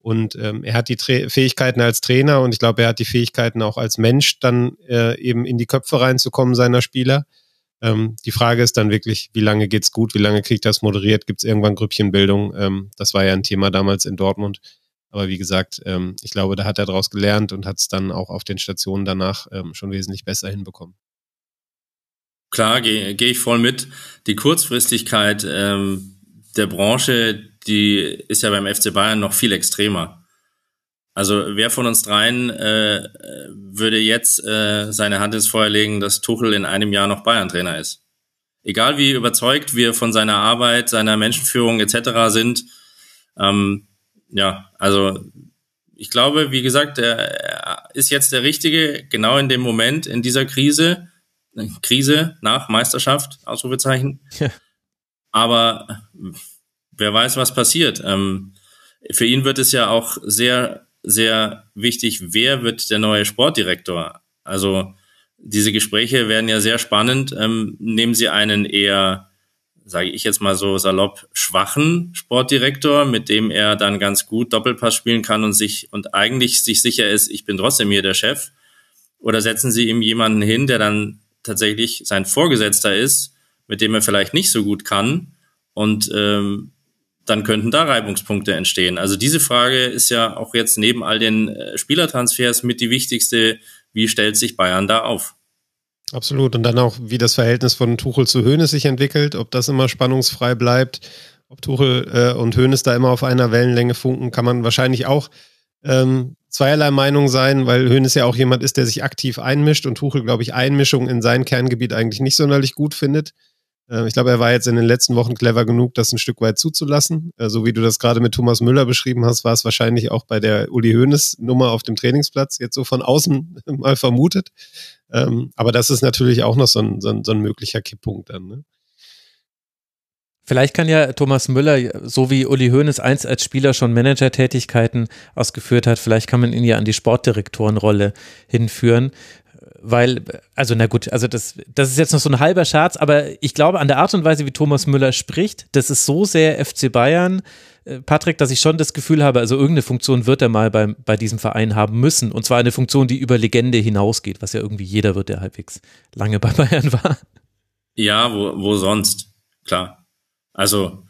Und ähm, er hat die Tra Fähigkeiten als Trainer und ich glaube, er hat die Fähigkeiten auch als Mensch, dann äh, eben in die Köpfe reinzukommen seiner Spieler. Ähm, die Frage ist dann wirklich, wie lange geht's gut, wie lange kriegt das moderiert, gibt es irgendwann Grüppchenbildung? Ähm, das war ja ein Thema damals in Dortmund. Aber wie gesagt, ähm, ich glaube, da hat er daraus gelernt und hat es dann auch auf den Stationen danach ähm, schon wesentlich besser hinbekommen. Klar, gehe geh ich voll mit. Die Kurzfristigkeit ähm, der Branche, die ist ja beim FC Bayern noch viel extremer. Also wer von uns dreien äh, würde jetzt äh, seine Hand ins Feuer legen, dass Tuchel in einem Jahr noch Bayern-Trainer ist? Egal wie überzeugt wir von seiner Arbeit, seiner Menschenführung etc. sind, ähm, ja, also ich glaube, wie gesagt, er ist jetzt der Richtige, genau in dem Moment, in dieser Krise, Krise nach Meisterschaft, Ausrufezeichen. Ja. Aber wer weiß, was passiert. Ähm, für ihn wird es ja auch sehr, sehr wichtig, wer wird der neue Sportdirektor? Also diese Gespräche werden ja sehr spannend. Ähm, nehmen Sie einen eher sage ich jetzt mal so salopp, schwachen Sportdirektor, mit dem er dann ganz gut Doppelpass spielen kann und sich und eigentlich sich sicher ist, ich bin trotzdem hier der Chef? Oder setzen Sie ihm jemanden hin, der dann tatsächlich sein Vorgesetzter ist, mit dem er vielleicht nicht so gut kann und ähm, dann könnten da Reibungspunkte entstehen. Also diese Frage ist ja auch jetzt neben all den äh, Spielertransfers mit die wichtigste, wie stellt sich Bayern da auf? Absolut. Und dann auch, wie das Verhältnis von Tuchel zu Hoeneß sich entwickelt, ob das immer spannungsfrei bleibt, ob Tuchel äh, und Hoeneß da immer auf einer Wellenlänge funken, kann man wahrscheinlich auch ähm, zweierlei Meinung sein, weil Hoeneß ja auch jemand ist, der sich aktiv einmischt und Tuchel, glaube ich, Einmischung in sein Kerngebiet eigentlich nicht sonderlich gut findet. Äh, ich glaube, er war jetzt in den letzten Wochen clever genug, das ein Stück weit zuzulassen. Äh, so wie du das gerade mit Thomas Müller beschrieben hast, war es wahrscheinlich auch bei der Uli Hoeneß Nummer auf dem Trainingsplatz jetzt so von außen mal vermutet. Ähm, aber das ist natürlich auch noch so ein, so ein, so ein möglicher Kipppunkt dann. Ne? Vielleicht kann ja Thomas Müller, so wie Uli Hoeneß einst als Spieler schon Managertätigkeiten ausgeführt hat, vielleicht kann man ihn ja an die Sportdirektorenrolle hinführen weil, also na gut, also das, das ist jetzt noch so ein halber Scherz, aber ich glaube an der Art und Weise, wie Thomas Müller spricht, das ist so sehr FC Bayern, äh, Patrick, dass ich schon das Gefühl habe, also irgendeine Funktion wird er mal bei, bei diesem Verein haben müssen. Und zwar eine Funktion, die über Legende hinausgeht, was ja irgendwie jeder wird, der halbwegs lange bei Bayern war. Ja, wo, wo sonst? Klar. Also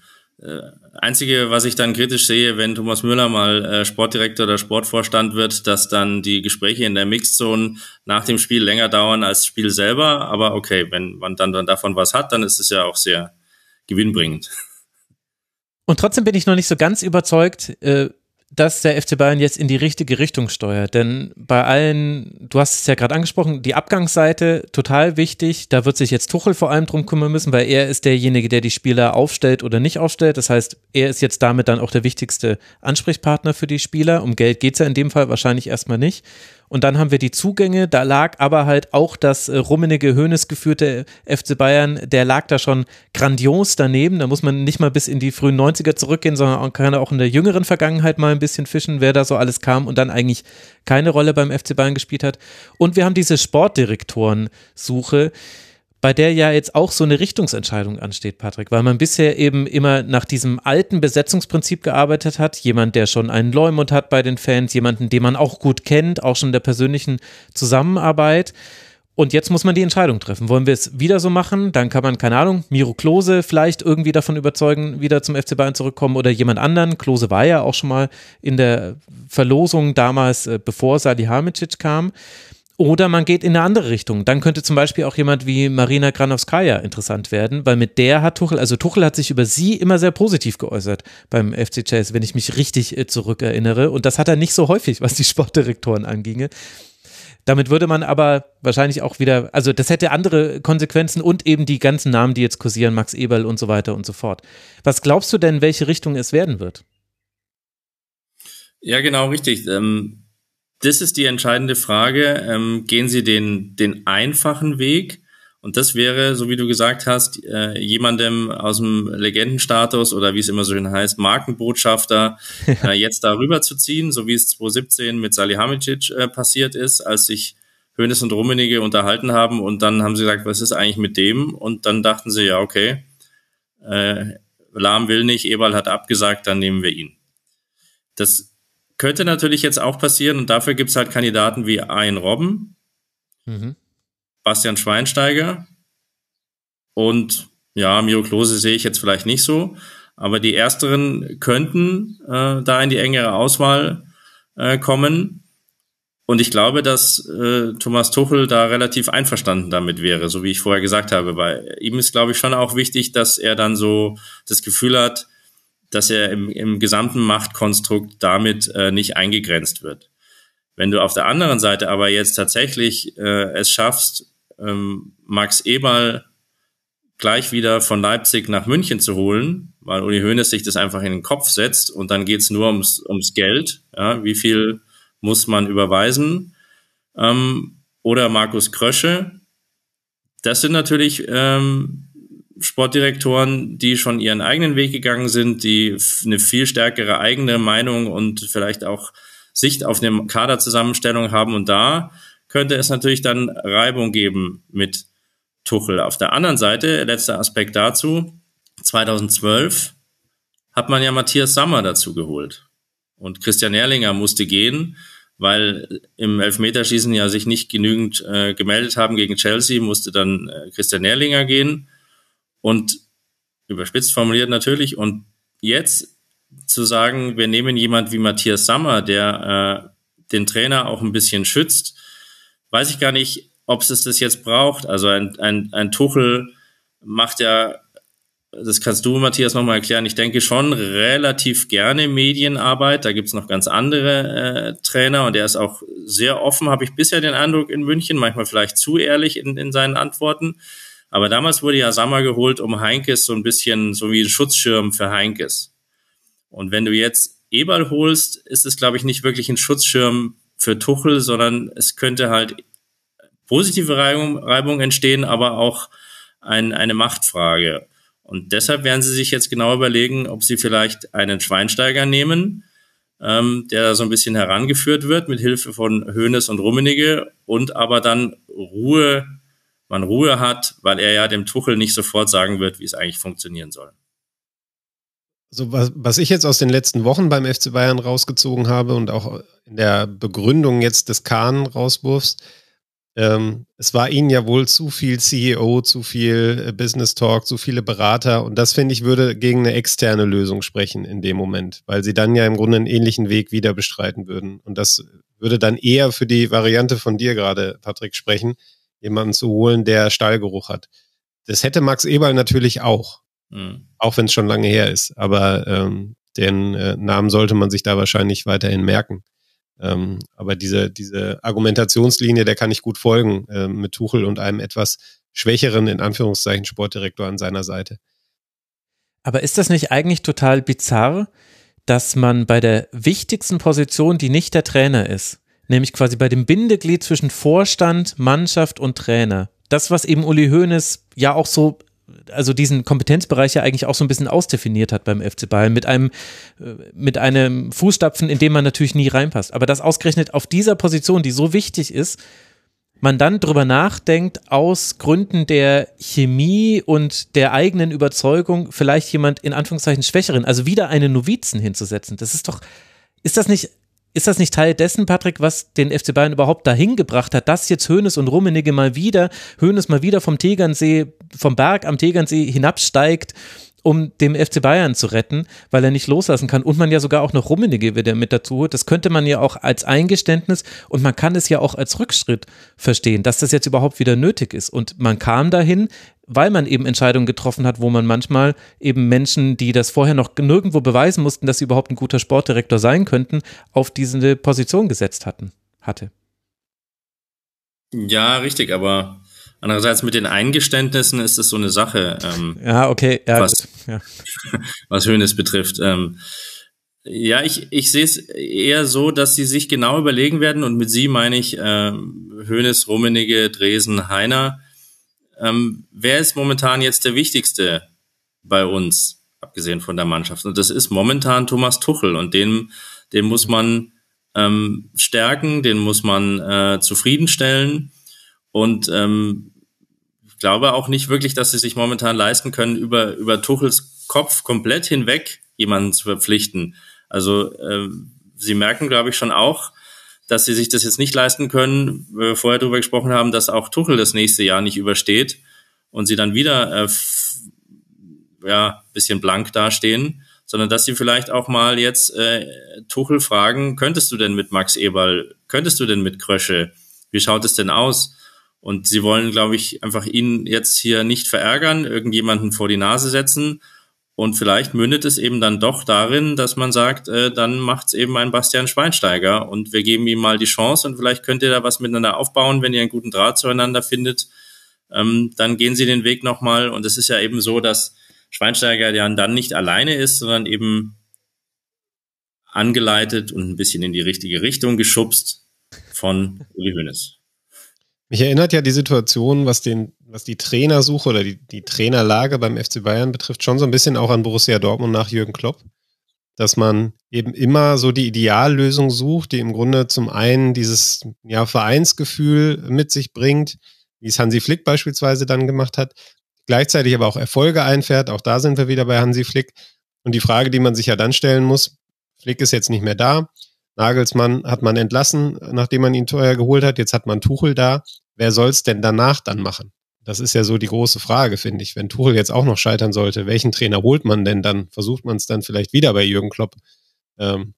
Einzige, was ich dann kritisch sehe, wenn Thomas Müller mal äh, Sportdirektor oder Sportvorstand wird, dass dann die Gespräche in der Mixzone nach dem Spiel länger dauern als das Spiel selber. Aber okay, wenn man dann, dann davon was hat, dann ist es ja auch sehr gewinnbringend. Und trotzdem bin ich noch nicht so ganz überzeugt, äh, dass der FC Bayern jetzt in die richtige Richtung steuert. Denn bei allen, du hast es ja gerade angesprochen, die Abgangsseite total wichtig. Da wird sich jetzt Tuchel vor allem drum kümmern müssen, weil er ist derjenige, der die Spieler aufstellt oder nicht aufstellt. Das heißt, er ist jetzt damit dann auch der wichtigste Ansprechpartner für die Spieler. Um Geld geht es ja in dem Fall wahrscheinlich erstmal nicht. Und dann haben wir die Zugänge, da lag aber halt auch das äh, rummenige Höhnes geführte FC Bayern, der lag da schon grandios daneben. Da muss man nicht mal bis in die frühen 90er zurückgehen, sondern kann auch in der jüngeren Vergangenheit mal ein bisschen fischen, wer da so alles kam und dann eigentlich keine Rolle beim FC Bayern gespielt hat. Und wir haben diese Sportdirektorensuche bei der ja jetzt auch so eine Richtungsentscheidung ansteht, Patrick, weil man bisher eben immer nach diesem alten Besetzungsprinzip gearbeitet hat. Jemand, der schon einen Leumund hat bei den Fans, jemanden, den man auch gut kennt, auch schon in der persönlichen Zusammenarbeit. Und jetzt muss man die Entscheidung treffen. Wollen wir es wieder so machen? Dann kann man, keine Ahnung, Miro Klose vielleicht irgendwie davon überzeugen, wieder zum FC Bayern zurückkommen oder jemand anderen. Klose war ja auch schon mal in der Verlosung damals, äh, bevor Salihamidzic kam. Oder man geht in eine andere Richtung. Dann könnte zum Beispiel auch jemand wie Marina Granowskaja interessant werden, weil mit der hat Tuchel, also Tuchel hat sich über sie immer sehr positiv geäußert beim FC Chelsea, wenn ich mich richtig äh, zurückerinnere. Und das hat er nicht so häufig, was die Sportdirektoren anginge. Damit würde man aber wahrscheinlich auch wieder, also das hätte andere Konsequenzen und eben die ganzen Namen, die jetzt kursieren, Max Eberl und so weiter und so fort. Was glaubst du denn, welche Richtung es werden wird? Ja, genau, richtig. Ähm, das ist die entscheidende Frage. Ähm, gehen Sie den, den einfachen Weg? Und das wäre, so wie du gesagt hast, äh, jemandem aus dem Legendenstatus oder wie es immer so schön heißt, Markenbotschafter äh, jetzt darüber zu ziehen, so wie es 2017 mit Salihamidzic äh, passiert ist, als sich Hönes und Rummenigge unterhalten haben und dann haben sie gesagt, was ist eigentlich mit dem? Und dann dachten sie, ja, okay, äh, Lahm will nicht, Eberl hat abgesagt, dann nehmen wir ihn. Das könnte natürlich jetzt auch passieren und dafür gibt es halt Kandidaten wie Ein Robben, mhm. Bastian Schweinsteiger und ja, Miro Klose sehe ich jetzt vielleicht nicht so, aber die ersteren könnten äh, da in die engere Auswahl äh, kommen. Und ich glaube, dass äh, Thomas Tuchel da relativ einverstanden damit wäre, so wie ich vorher gesagt habe. Weil ihm ist, glaube ich, schon auch wichtig, dass er dann so das Gefühl hat, dass er im, im gesamten Machtkonstrukt damit äh, nicht eingegrenzt wird. Wenn du auf der anderen Seite aber jetzt tatsächlich äh, es schaffst, ähm, Max Eberl gleich wieder von Leipzig nach München zu holen, weil Uli Hoeneß sich das einfach in den Kopf setzt und dann geht's nur ums, ums Geld. Ja, wie viel muss man überweisen? Ähm, oder Markus Krösche. Das sind natürlich ähm, Sportdirektoren, die schon ihren eigenen Weg gegangen sind, die eine viel stärkere eigene Meinung und vielleicht auch Sicht auf eine Kaderzusammenstellung haben. Und da könnte es natürlich dann Reibung geben mit Tuchel. Auf der anderen Seite, letzter Aspekt dazu, 2012 hat man ja Matthias Sammer dazu geholt. Und Christian Erlinger musste gehen, weil im Elfmeterschießen ja sich nicht genügend äh, gemeldet haben gegen Chelsea, musste dann äh, Christian Erlinger gehen. Und überspitzt formuliert natürlich. Und jetzt zu sagen, wir nehmen jemand wie Matthias Sammer, der äh, den Trainer auch ein bisschen schützt, weiß ich gar nicht, ob es das jetzt braucht. Also ein, ein, ein Tuchel macht ja, das kannst du, Matthias, nochmal erklären, ich denke schon relativ gerne Medienarbeit. Da gibt's noch ganz andere äh, Trainer und er ist auch sehr offen, habe ich bisher den Eindruck in München, manchmal vielleicht zu ehrlich in, in seinen Antworten. Aber damals wurde ja Sammer geholt, um Heinkes so ein bisschen, so wie ein Schutzschirm für Heinkes. Und wenn du jetzt Eberl holst, ist es, glaube ich, nicht wirklich ein Schutzschirm für Tuchel, sondern es könnte halt positive Reibung, Reibung entstehen, aber auch ein, eine Machtfrage. Und deshalb werden sie sich jetzt genau überlegen, ob sie vielleicht einen Schweinsteiger nehmen, ähm, der so ein bisschen herangeführt wird mit Hilfe von Hoeneß und Rummenigge und aber dann Ruhe man Ruhe hat, weil er ja dem Tuchel nicht sofort sagen wird, wie es eigentlich funktionieren soll. So, was, was ich jetzt aus den letzten Wochen beim FC Bayern rausgezogen habe und auch in der Begründung jetzt des Kahn rauswurfs, ähm, es war ihnen ja wohl zu viel CEO, zu viel äh, Business Talk, zu viele Berater und das finde ich würde gegen eine externe Lösung sprechen in dem Moment, weil sie dann ja im Grunde einen ähnlichen Weg wieder bestreiten würden und das würde dann eher für die Variante von dir gerade, Patrick, sprechen, jemanden zu holen, der Stallgeruch hat. Das hätte Max Eberl natürlich auch, mhm. auch wenn es schon lange her ist. Aber ähm, den äh, Namen sollte man sich da wahrscheinlich weiterhin merken. Ähm, aber diese, diese Argumentationslinie, der kann ich gut folgen äh, mit Tuchel und einem etwas schwächeren, in Anführungszeichen, Sportdirektor an seiner Seite. Aber ist das nicht eigentlich total bizarr, dass man bei der wichtigsten Position, die nicht der Trainer ist, nämlich quasi bei dem Bindeglied zwischen Vorstand, Mannschaft und Trainer. Das, was eben Uli Hoeneß ja auch so also diesen Kompetenzbereich ja eigentlich auch so ein bisschen ausdefiniert hat beim FC Bayern mit einem äh, mit einem Fußstapfen, in dem man natürlich nie reinpasst. Aber das ausgerechnet auf dieser Position, die so wichtig ist, man dann drüber nachdenkt, aus Gründen der Chemie und der eigenen Überzeugung vielleicht jemand in Anführungszeichen Schwächeren, also wieder einen Novizen hinzusetzen. Das ist doch, ist das nicht ist das nicht Teil dessen, Patrick, was den FC Bayern überhaupt dahin gebracht hat, dass jetzt Hoeneß und Rummenigge mal wieder, Hoeneß mal wieder vom Tegernsee, vom Berg am Tegernsee hinabsteigt um dem FC Bayern zu retten, weil er nicht loslassen kann und man ja sogar auch noch Rummenigge wieder mit dazu holt. Das könnte man ja auch als Eingeständnis und man kann es ja auch als Rückschritt verstehen, dass das jetzt überhaupt wieder nötig ist. Und man kam dahin, weil man eben Entscheidungen getroffen hat, wo man manchmal eben Menschen, die das vorher noch nirgendwo beweisen mussten, dass sie überhaupt ein guter Sportdirektor sein könnten, auf diese Position gesetzt hatten, hatte. Ja, richtig, aber andererseits mit den Eingeständnissen ist es so eine Sache. Ähm, ja, okay, ja, was, ja. was Hönes betrifft. Ähm, ja, ich, ich sehe es eher so, dass sie sich genau überlegen werden und mit sie meine ich ähm, Hönes, Rummenigge, Dresen, Heiner. Ähm, wer ist momentan jetzt der Wichtigste bei uns, abgesehen von der Mannschaft? Und das ist momentan Thomas Tuchel und den, den muss man ähm, stärken, den muss man äh, zufriedenstellen. Und ähm, ich glaube auch nicht wirklich, dass sie sich momentan leisten können, über, über Tuchels Kopf komplett hinweg jemanden zu verpflichten. Also äh, sie merken, glaube ich, schon auch, dass sie sich das jetzt nicht leisten können, weil wir vorher darüber gesprochen haben, dass auch Tuchel das nächste Jahr nicht übersteht und sie dann wieder äh, ja, bisschen blank dastehen sondern dass sie vielleicht auch mal jetzt äh, Tuchel fragen, könntest du denn mit Max Eberl, könntest du denn mit Krösche, wie schaut es denn aus? Und sie wollen, glaube ich, einfach ihn jetzt hier nicht verärgern, irgendjemanden vor die Nase setzen. Und vielleicht mündet es eben dann doch darin, dass man sagt, äh, dann macht's eben ein Bastian Schweinsteiger und wir geben ihm mal die Chance und vielleicht könnt ihr da was miteinander aufbauen, wenn ihr einen guten Draht zueinander findet. Ähm, dann gehen sie den Weg nochmal. Und es ist ja eben so, dass Schweinsteiger ja dann nicht alleine ist, sondern eben angeleitet und ein bisschen in die richtige Richtung geschubst von Uli Hoeneß. Mich erinnert ja die Situation, was den, was die Trainersuche oder die, die Trainerlage beim FC Bayern betrifft, schon so ein bisschen auch an Borussia Dortmund nach Jürgen Klopp. Dass man eben immer so die Ideallösung sucht, die im Grunde zum einen dieses ja, Vereinsgefühl mit sich bringt, wie es Hansi Flick beispielsweise dann gemacht hat, gleichzeitig aber auch Erfolge einfährt. Auch da sind wir wieder bei Hansi Flick. Und die Frage, die man sich ja dann stellen muss, Flick ist jetzt nicht mehr da. Nagelsmann hat man entlassen, nachdem man ihn teuer geholt hat. Jetzt hat man Tuchel da. Wer soll es denn danach dann machen? Das ist ja so die große Frage, finde ich. Wenn Tuchel jetzt auch noch scheitern sollte, welchen Trainer holt man denn dann? Versucht man es dann vielleicht wieder bei Jürgen Klopp ähm,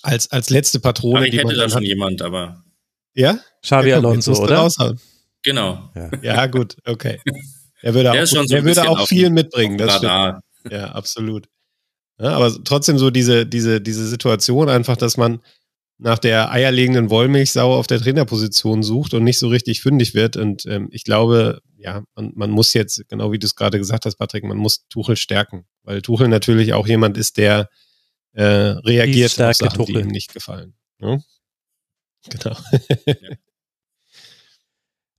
als, als letzte Patrone? Aber ich hätte da schon hat. jemand, aber. Ja? Xavi ja, Alonso, oder? Genau. Ja. ja, gut, okay. Er würde der auch, so der würde auch viel mitbringen. Das stimmt. Ja, absolut. Ja, aber trotzdem so diese, diese, diese Situation einfach, dass man nach der eierlegenden Wollmilchsau auf der Trainerposition sucht und nicht so richtig fündig wird. Und ähm, ich glaube, ja, man, man muss jetzt, genau wie du es gerade gesagt hast, Patrick, man muss Tuchel stärken, weil Tuchel natürlich auch jemand ist, der äh, reagiert auf Sachen, Tuchel. die ihm nicht gefallen. Ja? Genau. Ja.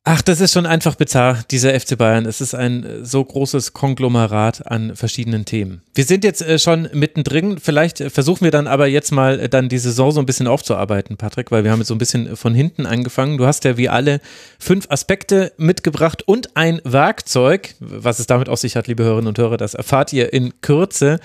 Ach, das ist schon einfach bizarr, dieser FC Bayern. Es ist ein äh, so großes Konglomerat an verschiedenen Themen. Wir sind jetzt äh, schon mittendrin. Vielleicht äh, versuchen wir dann aber jetzt mal dann die Saison so ein bisschen aufzuarbeiten, Patrick, weil wir haben jetzt so ein bisschen von hinten angefangen. Du hast ja wie alle fünf Aspekte mitgebracht und ein Werkzeug. Was es damit auf sich hat, liebe Hörerinnen und Hörer, das erfahrt ihr in Kürze.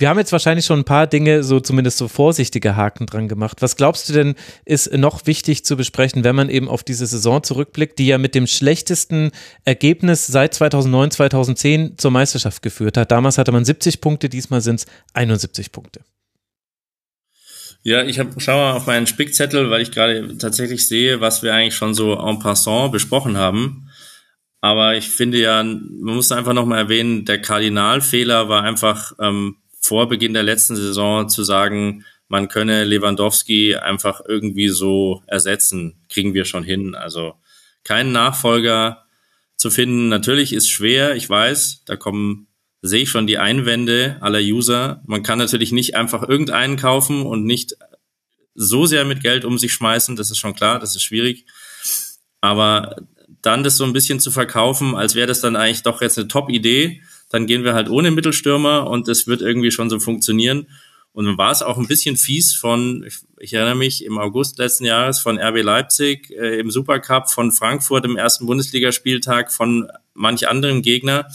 Wir haben jetzt wahrscheinlich schon ein paar Dinge so zumindest so vorsichtige Haken dran gemacht. Was glaubst du denn, ist noch wichtig zu besprechen, wenn man eben auf diese Saison zurückblickt, die ja mit dem schlechtesten Ergebnis seit 2009, 2010 zur Meisterschaft geführt hat? Damals hatte man 70 Punkte, diesmal sind es 71 Punkte. Ja, ich hab, schaue auf meinen Spickzettel, weil ich gerade tatsächlich sehe, was wir eigentlich schon so en passant besprochen haben. Aber ich finde ja, man muss einfach nochmal erwähnen, der Kardinalfehler war einfach ähm, vor Beginn der letzten Saison zu sagen, man könne Lewandowski einfach irgendwie so ersetzen, kriegen wir schon hin. Also keinen Nachfolger zu finden, natürlich ist schwer, ich weiß, da kommen, sehe ich schon die Einwände aller User. Man kann natürlich nicht einfach irgendeinen kaufen und nicht so sehr mit Geld um sich schmeißen, das ist schon klar, das ist schwierig. Aber dann das so ein bisschen zu verkaufen, als wäre das dann eigentlich doch jetzt eine Top-Idee, dann gehen wir halt ohne Mittelstürmer und das wird irgendwie schon so funktionieren. Und dann war es auch ein bisschen fies von, ich, ich, erinnere mich, im August letzten Jahres von RB Leipzig äh, im Supercup, von Frankfurt im ersten Bundesligaspieltag, von manch anderem Gegner,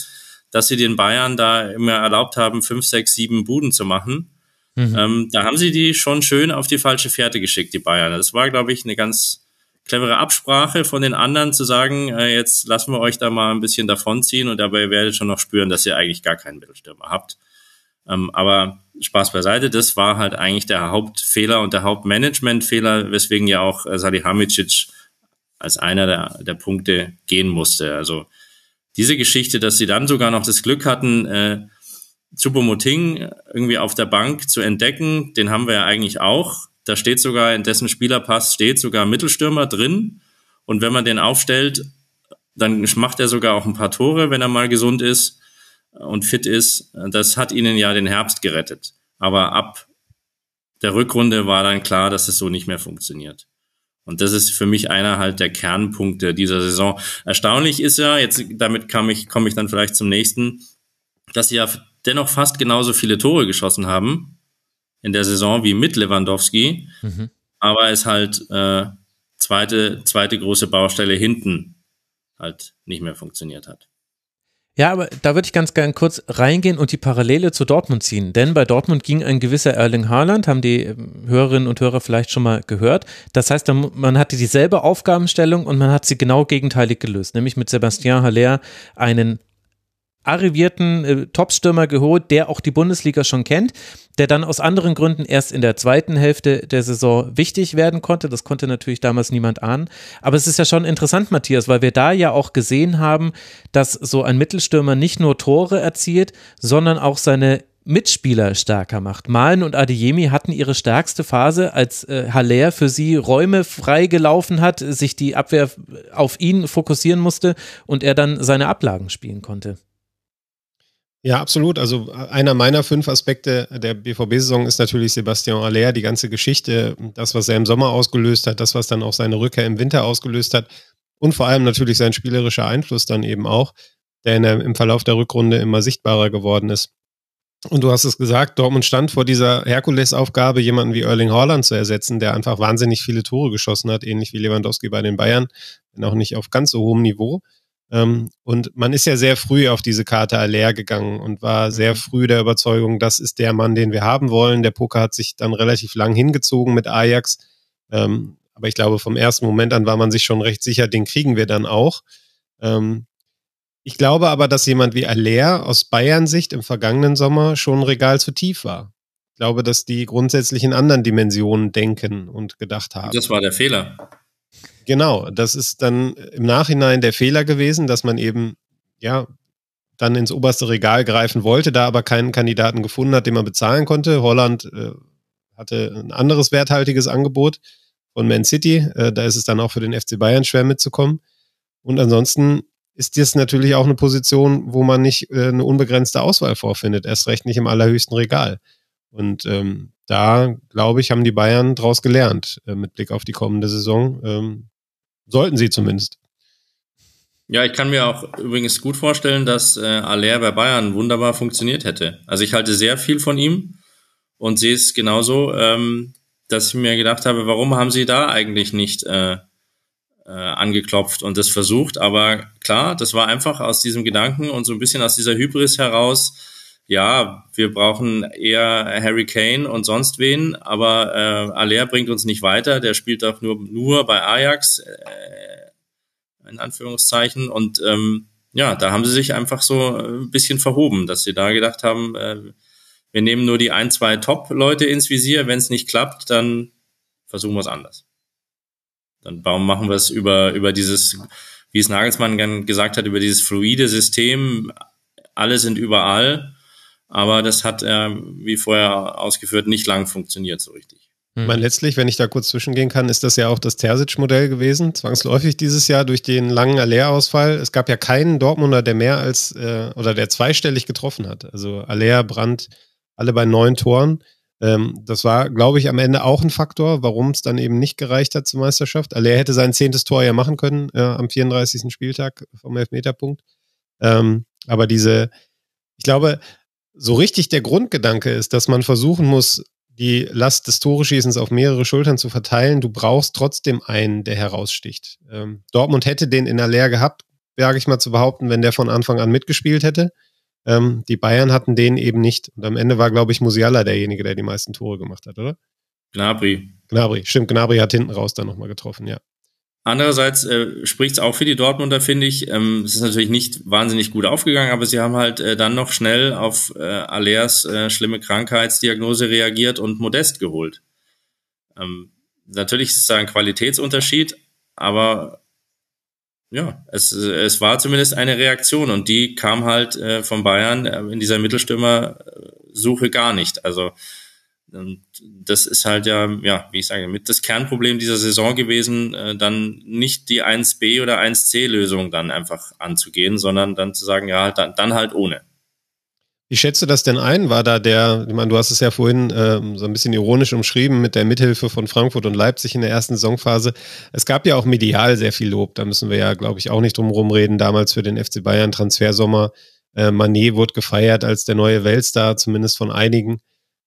dass sie den Bayern da immer erlaubt haben, fünf, sechs, sieben Buden zu machen. Mhm. Ähm, da haben sie die schon schön auf die falsche Fährte geschickt, die Bayern. Das war, glaube ich, eine ganz, clevere Absprache von den anderen zu sagen, äh, jetzt lassen wir euch da mal ein bisschen davonziehen und dabei werdet schon noch spüren, dass ihr eigentlich gar keinen Mittelstürmer habt. Ähm, aber Spaß beiseite, das war halt eigentlich der Hauptfehler und der Hauptmanagementfehler, weswegen ja auch äh, Salihamidzic als einer der, der Punkte gehen musste. Also diese Geschichte, dass sie dann sogar noch das Glück hatten, äh, Chupomoting irgendwie auf der Bank zu entdecken, den haben wir ja eigentlich auch. Da steht sogar, in dessen Spielerpass steht sogar Mittelstürmer drin. Und wenn man den aufstellt, dann macht er sogar auch ein paar Tore, wenn er mal gesund ist und fit ist. Das hat ihnen ja den Herbst gerettet. Aber ab der Rückrunde war dann klar, dass es so nicht mehr funktioniert. Und das ist für mich einer halt der Kernpunkte dieser Saison. Erstaunlich ist ja, jetzt damit komme ich, komme ich dann vielleicht zum nächsten, dass sie ja dennoch fast genauso viele Tore geschossen haben in der Saison wie mit Lewandowski, mhm. aber es halt äh, zweite, zweite große Baustelle hinten halt nicht mehr funktioniert hat. Ja, aber da würde ich ganz gern kurz reingehen und die Parallele zu Dortmund ziehen. Denn bei Dortmund ging ein gewisser Erling Haaland, haben die ähm, Hörerinnen und Hörer vielleicht schon mal gehört. Das heißt, man hatte dieselbe Aufgabenstellung und man hat sie genau gegenteilig gelöst, nämlich mit Sebastian Haller einen arrivierten äh, Topstürmer geholt, der auch die Bundesliga schon kennt, der dann aus anderen Gründen erst in der zweiten Hälfte der Saison wichtig werden konnte. Das konnte natürlich damals niemand ahnen. Aber es ist ja schon interessant, Matthias, weil wir da ja auch gesehen haben, dass so ein Mittelstürmer nicht nur Tore erzielt, sondern auch seine Mitspieler stärker macht. Malen und Adeyemi hatten ihre stärkste Phase, als äh, Haller für sie Räume freigelaufen hat, sich die Abwehr auf ihn fokussieren musste und er dann seine Ablagen spielen konnte. Ja, absolut. Also einer meiner fünf Aspekte der BVB-Saison ist natürlich Sebastian Aller, die ganze Geschichte, das, was er im Sommer ausgelöst hat, das, was dann auch seine Rückkehr im Winter ausgelöst hat und vor allem natürlich sein spielerischer Einfluss dann eben auch, der in im Verlauf der Rückrunde immer sichtbarer geworden ist. Und du hast es gesagt, Dortmund stand vor dieser Herkulesaufgabe, jemanden wie Erling Haaland zu ersetzen, der einfach wahnsinnig viele Tore geschossen hat, ähnlich wie Lewandowski bei den Bayern, wenn auch nicht auf ganz so hohem Niveau. Ähm, und man ist ja sehr früh auf diese Karte Aller gegangen und war sehr mhm. früh der Überzeugung, das ist der Mann, den wir haben wollen. Der Poker hat sich dann relativ lang hingezogen mit Ajax. Ähm, aber ich glaube, vom ersten Moment an war man sich schon recht sicher, den kriegen wir dann auch. Ähm, ich glaube aber, dass jemand wie Aller aus Bayern-Sicht im vergangenen Sommer schon ein Regal zu tief war. Ich glaube, dass die grundsätzlich in anderen Dimensionen denken und gedacht haben. Das war der Fehler. Genau, das ist dann im Nachhinein der Fehler gewesen, dass man eben, ja, dann ins oberste Regal greifen wollte, da aber keinen Kandidaten gefunden hat, den man bezahlen konnte. Holland äh, hatte ein anderes werthaltiges Angebot von Man City. Äh, da ist es dann auch für den FC Bayern schwer mitzukommen. Und ansonsten ist das natürlich auch eine Position, wo man nicht äh, eine unbegrenzte Auswahl vorfindet, erst recht nicht im allerhöchsten Regal. Und ähm, da, glaube ich, haben die Bayern daraus gelernt, äh, mit Blick auf die kommende Saison. Ähm, Sollten sie zumindest. Ja, ich kann mir auch übrigens gut vorstellen, dass äh, Aller bei Bayern wunderbar funktioniert hätte. Also ich halte sehr viel von ihm und sehe es genauso, ähm, dass ich mir gedacht habe, warum haben sie da eigentlich nicht äh, äh, angeklopft und das versucht? Aber klar, das war einfach aus diesem Gedanken und so ein bisschen aus dieser Hybris heraus, ja, wir brauchen eher Harry Kane und sonst wen, aber äh, Aller bringt uns nicht weiter. Der spielt auch nur, nur bei Ajax, äh, in Anführungszeichen. Und ähm, ja, da haben sie sich einfach so ein bisschen verhoben, dass sie da gedacht haben, äh, wir nehmen nur die ein, zwei Top-Leute ins Visier. Wenn es nicht klappt, dann versuchen wir es anders. Dann warum machen wir es über, über dieses, wie es Nagelsmann gesagt hat, über dieses fluide System. Alle sind überall aber das hat, äh, wie vorher ausgeführt, nicht lang funktioniert so richtig. Ich meine, letztlich, wenn ich da kurz zwischengehen kann, ist das ja auch das Terzic-Modell gewesen, zwangsläufig dieses Jahr durch den langen Aller-Ausfall. Es gab ja keinen Dortmunder, der mehr als, äh, oder der zweistellig getroffen hat. Also Aller, Brandt, alle bei neun Toren. Ähm, das war, glaube ich, am Ende auch ein Faktor, warum es dann eben nicht gereicht hat zur Meisterschaft. Aller hätte sein zehntes Tor ja machen können äh, am 34. Spieltag vom Elfmeterpunkt. Ähm, aber diese, ich glaube, so richtig der Grundgedanke ist, dass man versuchen muss, die Last des Tore-Schießens auf mehrere Schultern zu verteilen. Du brauchst trotzdem einen, der heraussticht. Ähm, Dortmund hätte den in der Leer gehabt, wage ich mal zu behaupten, wenn der von Anfang an mitgespielt hätte. Ähm, die Bayern hatten den eben nicht. Und am Ende war, glaube ich, Musiala derjenige, der die meisten Tore gemacht hat, oder? Gnabry. Gnabry, stimmt. Gnabry hat hinten raus dann nochmal getroffen, ja. Andererseits äh, spricht es auch für die Dortmunder, finde ich. Ähm, es ist natürlich nicht wahnsinnig gut aufgegangen, aber sie haben halt äh, dann noch schnell auf äh, Alers äh, schlimme Krankheitsdiagnose reagiert und Modest geholt. Ähm, natürlich ist es da ein Qualitätsunterschied, aber ja, es, es war zumindest eine Reaktion und die kam halt äh, von Bayern äh, in dieser Mittelstürmer-Suche gar nicht. Also und das ist halt ja, ja, wie ich sage, mit das Kernproblem dieser Saison gewesen, äh, dann nicht die 1b oder 1c-Lösung dann einfach anzugehen, sondern dann zu sagen, ja, dann, dann halt ohne. Wie schätzt du das denn ein? War da der, ich meine, du hast es ja vorhin ähm, so ein bisschen ironisch umschrieben mit der Mithilfe von Frankfurt und Leipzig in der ersten Saisonphase. Es gab ja auch medial sehr viel Lob, da müssen wir ja, glaube ich, auch nicht drum herum reden. Damals für den FC Bayern Transfersommer. Äh, Manet wurde gefeiert als der neue Weltstar, zumindest von einigen.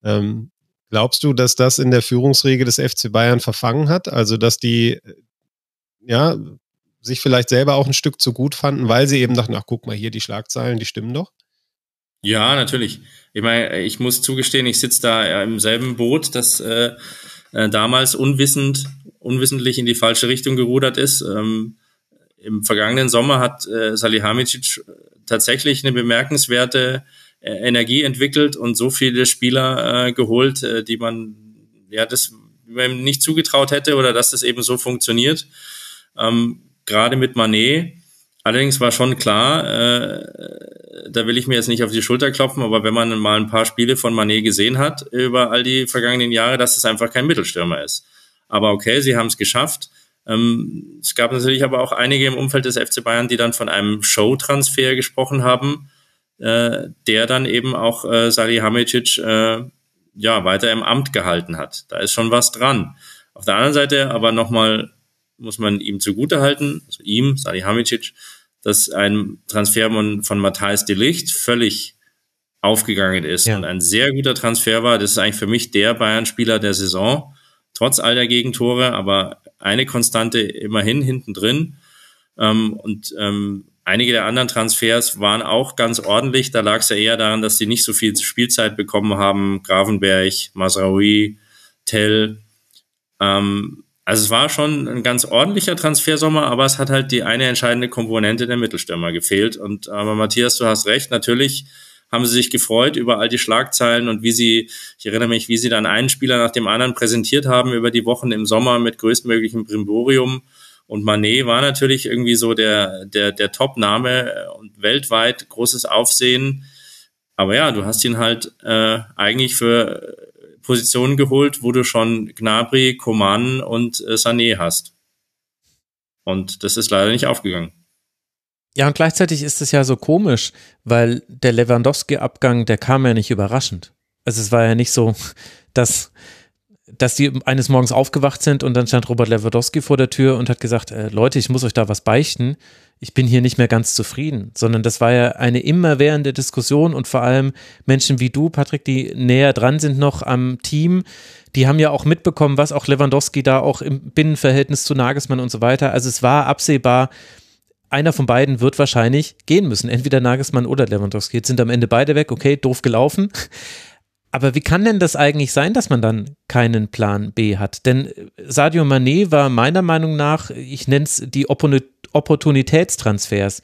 Ähm, Glaubst du, dass das in der Führungsregel des FC Bayern verfangen hat? Also, dass die, ja, sich vielleicht selber auch ein Stück zu gut fanden, weil sie eben dachten, ach, guck mal hier, die Schlagzeilen, die stimmen doch? Ja, natürlich. Ich meine, ich muss zugestehen, ich sitze da im selben Boot, das äh, äh, damals unwissend, unwissentlich in die falsche Richtung gerudert ist. Ähm, Im vergangenen Sommer hat äh, Salihamidzic tatsächlich eine bemerkenswerte äh, Energie entwickelt und so viele Spieler äh, geholt, äh, die man ja das man nicht zugetraut hätte oder dass das eben so funktioniert. Ähm, Gerade mit Manet. Allerdings war schon klar, äh, da will ich mir jetzt nicht auf die Schulter klopfen, aber wenn man mal ein paar Spiele von Manet gesehen hat über all die vergangenen Jahre, dass es einfach kein Mittelstürmer ist. Aber okay, sie haben es geschafft. Ähm, es gab natürlich aber auch einige im Umfeld des FC Bayern, die dann von einem Show-Transfer gesprochen haben äh, der dann eben auch äh, Salihamidzic äh, ja weiter im Amt gehalten hat. Da ist schon was dran. Auf der anderen Seite aber nochmal muss man ihm zugutehalten, also ihm, Salihamidzic, dass ein Transfer von, von Matthijs de Licht völlig aufgegangen ist ja. und ein sehr guter Transfer war. Das ist eigentlich für mich der Bayern-Spieler der Saison, trotz all der Gegentore, aber eine Konstante immerhin hinten drin. Ähm, und ähm, Einige der anderen Transfers waren auch ganz ordentlich. Da lag es ja eher daran, dass sie nicht so viel Spielzeit bekommen haben. Gravenberg, Masraoui, Tell. Ähm, also es war schon ein ganz ordentlicher Transfersommer, aber es hat halt die eine entscheidende Komponente der Mittelstürmer gefehlt. Und aber Matthias, du hast recht, natürlich haben sie sich gefreut über all die Schlagzeilen und wie sie, ich erinnere mich, wie sie dann einen Spieler nach dem anderen präsentiert haben über die Wochen im Sommer mit größtmöglichem Brimborium. Und Manet war natürlich irgendwie so der, der, der Top-Name und weltweit großes Aufsehen. Aber ja, du hast ihn halt äh, eigentlich für Positionen geholt, wo du schon Gnabry, Coman und äh, Sané hast. Und das ist leider nicht aufgegangen. Ja, und gleichzeitig ist es ja so komisch, weil der Lewandowski-Abgang, der kam ja nicht überraschend. Also es war ja nicht so, dass dass die eines Morgens aufgewacht sind und dann stand Robert Lewandowski vor der Tür und hat gesagt, äh, Leute, ich muss euch da was beichten. Ich bin hier nicht mehr ganz zufrieden, sondern das war ja eine immerwährende Diskussion und vor allem Menschen wie du, Patrick, die näher dran sind noch am Team, die haben ja auch mitbekommen, was auch Lewandowski da auch im Binnenverhältnis zu Nagelsmann und so weiter. Also es war absehbar, einer von beiden wird wahrscheinlich gehen müssen, entweder Nagelsmann oder Lewandowski. Jetzt sind am Ende beide weg, okay, doof gelaufen. Aber wie kann denn das eigentlich sein, dass man dann keinen Plan B hat? Denn Sadio Mané war meiner Meinung nach, ich nenne es die Opportunitätstransfers,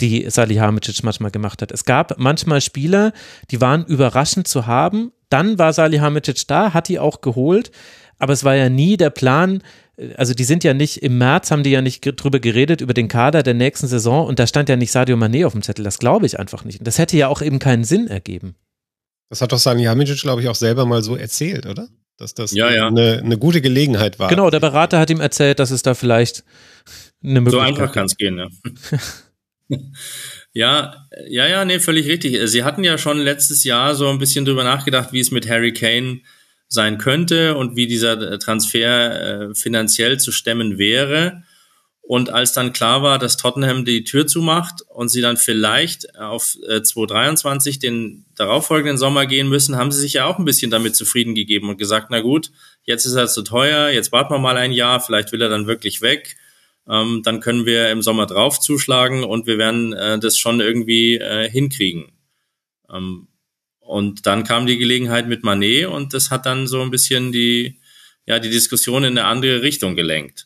die Salihamidzic manchmal gemacht hat. Es gab manchmal Spieler, die waren überraschend zu haben. Dann war Salihamidzic da, hat die auch geholt. Aber es war ja nie der Plan, also die sind ja nicht, im März haben die ja nicht drüber geredet, über den Kader der nächsten Saison und da stand ja nicht Sadio Mané auf dem Zettel. Das glaube ich einfach nicht. Und das hätte ja auch eben keinen Sinn ergeben. Das hat doch Salihamidzic, glaube ich, auch selber mal so erzählt, oder? Dass das ja, ja. Eine, eine gute Gelegenheit war. Genau, der Berater hat ihm erzählt, dass es da vielleicht eine Möglichkeit So einfach kann es gehen, ja. ja, ja, ja, nee, völlig richtig. Sie hatten ja schon letztes Jahr so ein bisschen drüber nachgedacht, wie es mit Harry Kane sein könnte und wie dieser Transfer äh, finanziell zu stemmen wäre. Und als dann klar war, dass Tottenham die Tür zumacht und sie dann vielleicht auf äh, 2023 den darauffolgenden Sommer gehen müssen, haben sie sich ja auch ein bisschen damit zufrieden gegeben und gesagt, na gut, jetzt ist er zu teuer, jetzt warten wir mal ein Jahr, vielleicht will er dann wirklich weg. Ähm, dann können wir im Sommer drauf zuschlagen und wir werden äh, das schon irgendwie äh, hinkriegen. Ähm, und dann kam die Gelegenheit mit Manet und das hat dann so ein bisschen die, ja, die Diskussion in eine andere Richtung gelenkt.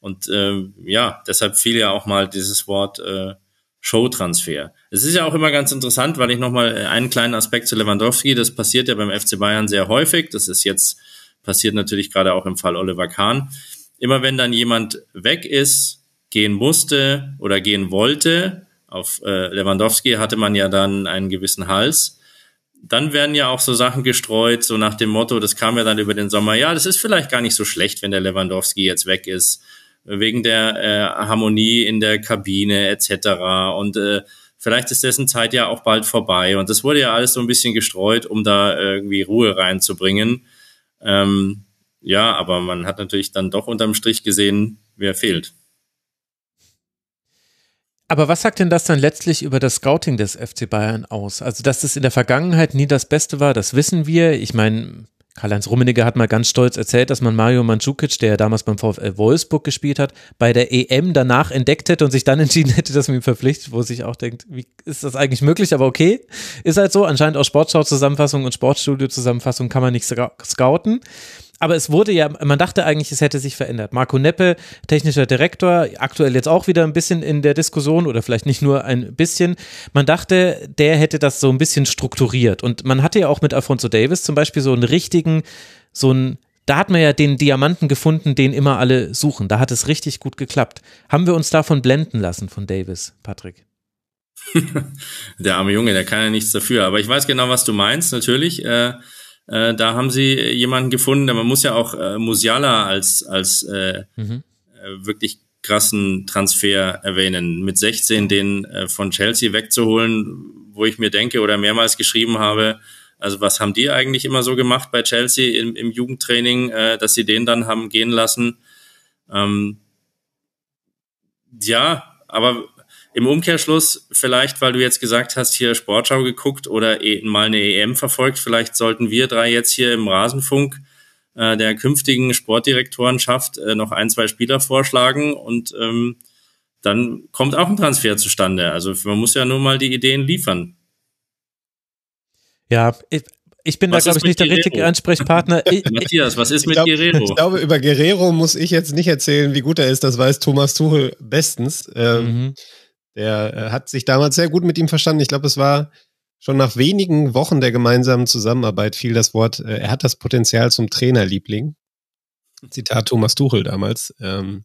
Und äh, ja, deshalb fiel ja auch mal dieses Wort äh, Showtransfer. Es ist ja auch immer ganz interessant, weil ich nochmal einen kleinen Aspekt zu Lewandowski, das passiert ja beim FC Bayern sehr häufig, das ist jetzt passiert natürlich gerade auch im Fall Oliver Kahn. Immer wenn dann jemand weg ist, gehen musste oder gehen wollte, auf äh, Lewandowski hatte man ja dann einen gewissen Hals, dann werden ja auch so Sachen gestreut, so nach dem Motto, das kam ja dann über den Sommer, ja, das ist vielleicht gar nicht so schlecht, wenn der Lewandowski jetzt weg ist wegen der äh, Harmonie in der Kabine etc. Und äh, vielleicht ist dessen Zeit ja auch bald vorbei. Und das wurde ja alles so ein bisschen gestreut, um da irgendwie Ruhe reinzubringen. Ähm, ja, aber man hat natürlich dann doch unterm Strich gesehen, wer fehlt. Aber was sagt denn das dann letztlich über das Scouting des FC Bayern aus? Also, dass es in der Vergangenheit nie das Beste war, das wissen wir. Ich meine, Karl-Heinz Rummenigge hat mal ganz stolz erzählt, dass man Mario Mandzukic, der ja damals beim VfL Wolfsburg gespielt hat, bei der EM danach entdeckt hätte und sich dann entschieden hätte, dass man ihn verpflichtet, wo sich auch denkt, wie ist das eigentlich möglich? Aber okay, ist halt so. Anscheinend auch Sportschau-Zusammenfassung und Sportstudio-Zusammenfassung kann man nicht scouten aber es wurde ja, man dachte eigentlich, es hätte sich verändert. Marco Neppe, technischer Direktor, aktuell jetzt auch wieder ein bisschen in der Diskussion oder vielleicht nicht nur ein bisschen. Man dachte, der hätte das so ein bisschen strukturiert. Und man hatte ja auch mit Alfonso Davis zum Beispiel so einen richtigen, so einen da hat man ja den Diamanten gefunden, den immer alle suchen. Da hat es richtig gut geklappt. Haben wir uns davon blenden lassen von Davis, Patrick? der arme Junge, der kann ja nichts dafür. Aber ich weiß genau, was du meinst, natürlich. Äh, äh, da haben sie jemanden gefunden, man muss ja auch äh, Musiala als, als äh, mhm. äh, wirklich krassen Transfer erwähnen. Mit 16 den äh, von Chelsea wegzuholen, wo ich mir denke oder mehrmals geschrieben habe, also was haben die eigentlich immer so gemacht bei Chelsea im, im Jugendtraining, äh, dass sie den dann haben gehen lassen? Ähm, ja, aber im Umkehrschluss, vielleicht, weil du jetzt gesagt hast, hier Sportschau geguckt oder e mal eine EM verfolgt, vielleicht sollten wir drei jetzt hier im Rasenfunk äh, der künftigen Sportdirektorenschaft äh, noch ein, zwei Spieler vorschlagen und ähm, dann kommt auch ein Transfer zustande. Also man muss ja nur mal die Ideen liefern. Ja, ich, ich bin was da, glaube ich, nicht Guerrero? der richtige Ansprechpartner. Matthias, was ist ich mit glaub, Guerrero? Ich glaube, über Guerrero muss ich jetzt nicht erzählen, wie gut er ist. Das weiß Thomas Tuchel bestens. Ähm, mhm. Der äh, hat sich damals sehr gut mit ihm verstanden. Ich glaube, es war schon nach wenigen Wochen der gemeinsamen Zusammenarbeit fiel das Wort, äh, er hat das Potenzial zum Trainerliebling. Zitat Thomas Tuchel damals. Ähm,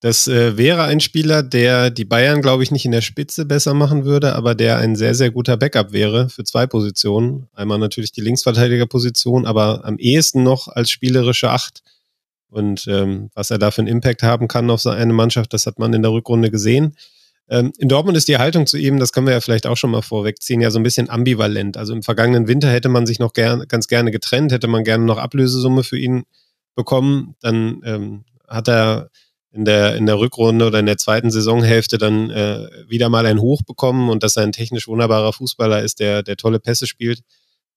das äh, wäre ein Spieler, der die Bayern, glaube ich, nicht in der Spitze besser machen würde, aber der ein sehr, sehr guter Backup wäre für zwei Positionen. Einmal natürlich die Linksverteidigerposition, aber am ehesten noch als spielerische Acht. Und ähm, was er da für einen Impact haben kann auf seine Mannschaft, das hat man in der Rückrunde gesehen. Ähm, in Dortmund ist die Haltung zu ihm, das können wir ja vielleicht auch schon mal vorwegziehen, ja so ein bisschen ambivalent. Also im vergangenen Winter hätte man sich noch gern, ganz gerne getrennt, hätte man gerne noch Ablösesumme für ihn bekommen. Dann ähm, hat er in der, in der Rückrunde oder in der zweiten Saisonhälfte dann äh, wieder mal ein Hoch bekommen und dass er ein technisch wunderbarer Fußballer ist, der, der tolle Pässe spielt,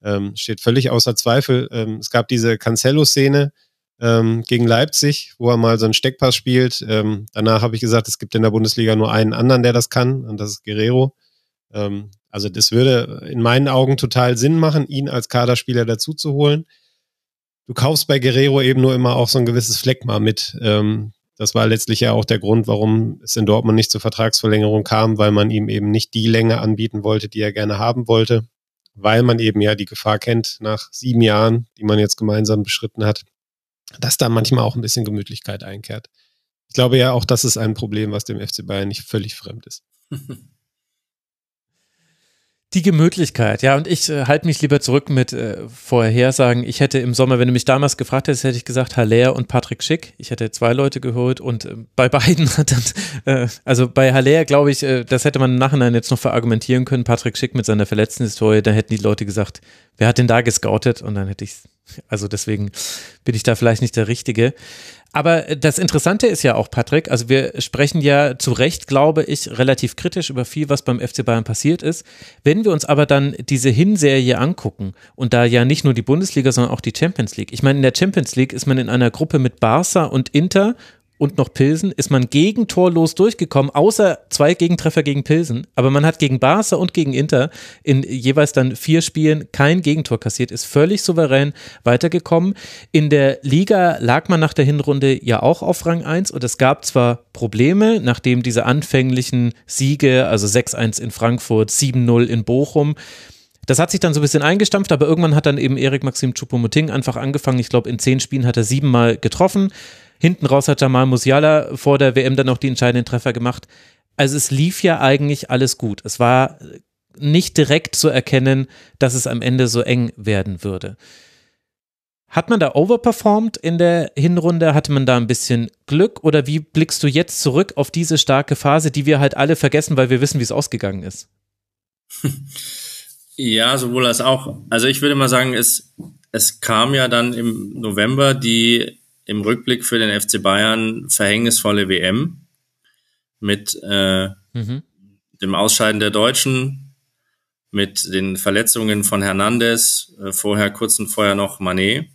ähm, steht völlig außer Zweifel. Ähm, es gab diese Cancelo-Szene, ähm, gegen Leipzig, wo er mal so einen Steckpass spielt. Ähm, danach habe ich gesagt, es gibt in der Bundesliga nur einen anderen, der das kann, und das ist Guerrero. Ähm, also das würde in meinen Augen total Sinn machen, ihn als Kaderspieler dazu zu holen. Du kaufst bei Guerrero eben nur immer auch so ein gewisses Fleckma mit. Ähm, das war letztlich ja auch der Grund, warum es in Dortmund nicht zur Vertragsverlängerung kam, weil man ihm eben nicht die Länge anbieten wollte, die er gerne haben wollte, weil man eben ja die Gefahr kennt nach sieben Jahren, die man jetzt gemeinsam beschritten hat, dass da manchmal auch ein bisschen Gemütlichkeit einkehrt. Ich glaube ja auch, das ist ein Problem, was dem FC Bayern nicht völlig fremd ist. Die Gemütlichkeit, ja, und ich äh, halte mich lieber zurück mit äh, Vorhersagen. Ich hätte im Sommer, wenn du mich damals gefragt hättest, hätte ich gesagt, Haller und Patrick Schick. Ich hätte zwei Leute geholt und äh, bei beiden hat dann, äh, also bei Haller, glaube ich, äh, das hätte man im Nachhinein jetzt noch verargumentieren können. Patrick Schick mit seiner verletzten Historie, da hätten die Leute gesagt, wer hat denn da gescoutet? Und dann hätte ich, also deswegen bin ich da vielleicht nicht der Richtige. Aber das Interessante ist ja auch, Patrick, also wir sprechen ja zu Recht, glaube ich, relativ kritisch über viel, was beim FC Bayern passiert ist. Wenn wir uns aber dann diese Hinserie angucken und da ja nicht nur die Bundesliga, sondern auch die Champions League. Ich meine, in der Champions League ist man in einer Gruppe mit Barca und Inter und noch Pilsen ist man gegentorlos durchgekommen, außer zwei Gegentreffer gegen Pilsen. Aber man hat gegen Barca und gegen Inter in jeweils dann vier Spielen kein Gegentor kassiert, ist völlig souverän weitergekommen. In der Liga lag man nach der Hinrunde ja auch auf Rang 1 und es gab zwar Probleme, nachdem diese anfänglichen Siege, also 6-1 in Frankfurt, 7-0 in Bochum, das hat sich dann so ein bisschen eingestampft, aber irgendwann hat dann eben Erik Maxim Choupo-Moting einfach angefangen. Ich glaube, in zehn Spielen hat er siebenmal getroffen. Hinten raus hat Jamal Musiala vor der WM dann noch die entscheidenden Treffer gemacht. Also es lief ja eigentlich alles gut. Es war nicht direkt zu erkennen, dass es am Ende so eng werden würde. Hat man da overperformed in der Hinrunde? Hatte man da ein bisschen Glück? Oder wie blickst du jetzt zurück auf diese starke Phase, die wir halt alle vergessen, weil wir wissen, wie es ausgegangen ist? Ja, sowohl als auch. Also ich würde mal sagen, es, es kam ja dann im November die im Rückblick für den FC Bayern verhängnisvolle WM mit äh, mhm. dem Ausscheiden der Deutschen, mit den Verletzungen von Hernandez, äh, vorher kurz und vorher noch Manet.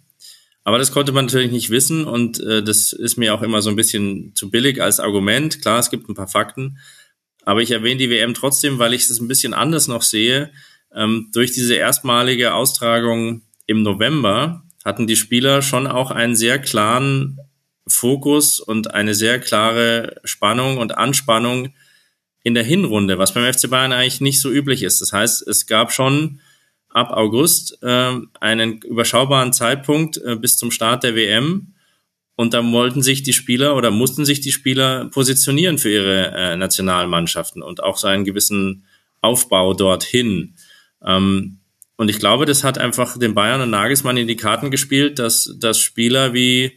Aber das konnte man natürlich nicht wissen und äh, das ist mir auch immer so ein bisschen zu billig als Argument. Klar, es gibt ein paar Fakten, aber ich erwähne die WM trotzdem, weil ich es ein bisschen anders noch sehe ähm, durch diese erstmalige Austragung im November hatten die Spieler schon auch einen sehr klaren Fokus und eine sehr klare Spannung und Anspannung in der Hinrunde, was beim FC Bayern eigentlich nicht so üblich ist. Das heißt, es gab schon ab August äh, einen überschaubaren Zeitpunkt äh, bis zum Start der WM und da wollten sich die Spieler oder mussten sich die Spieler positionieren für ihre äh, Nationalmannschaften und auch so einen gewissen Aufbau dorthin. Ähm, und ich glaube, das hat einfach den Bayern und Nagelsmann in die Karten gespielt, dass, dass Spieler wie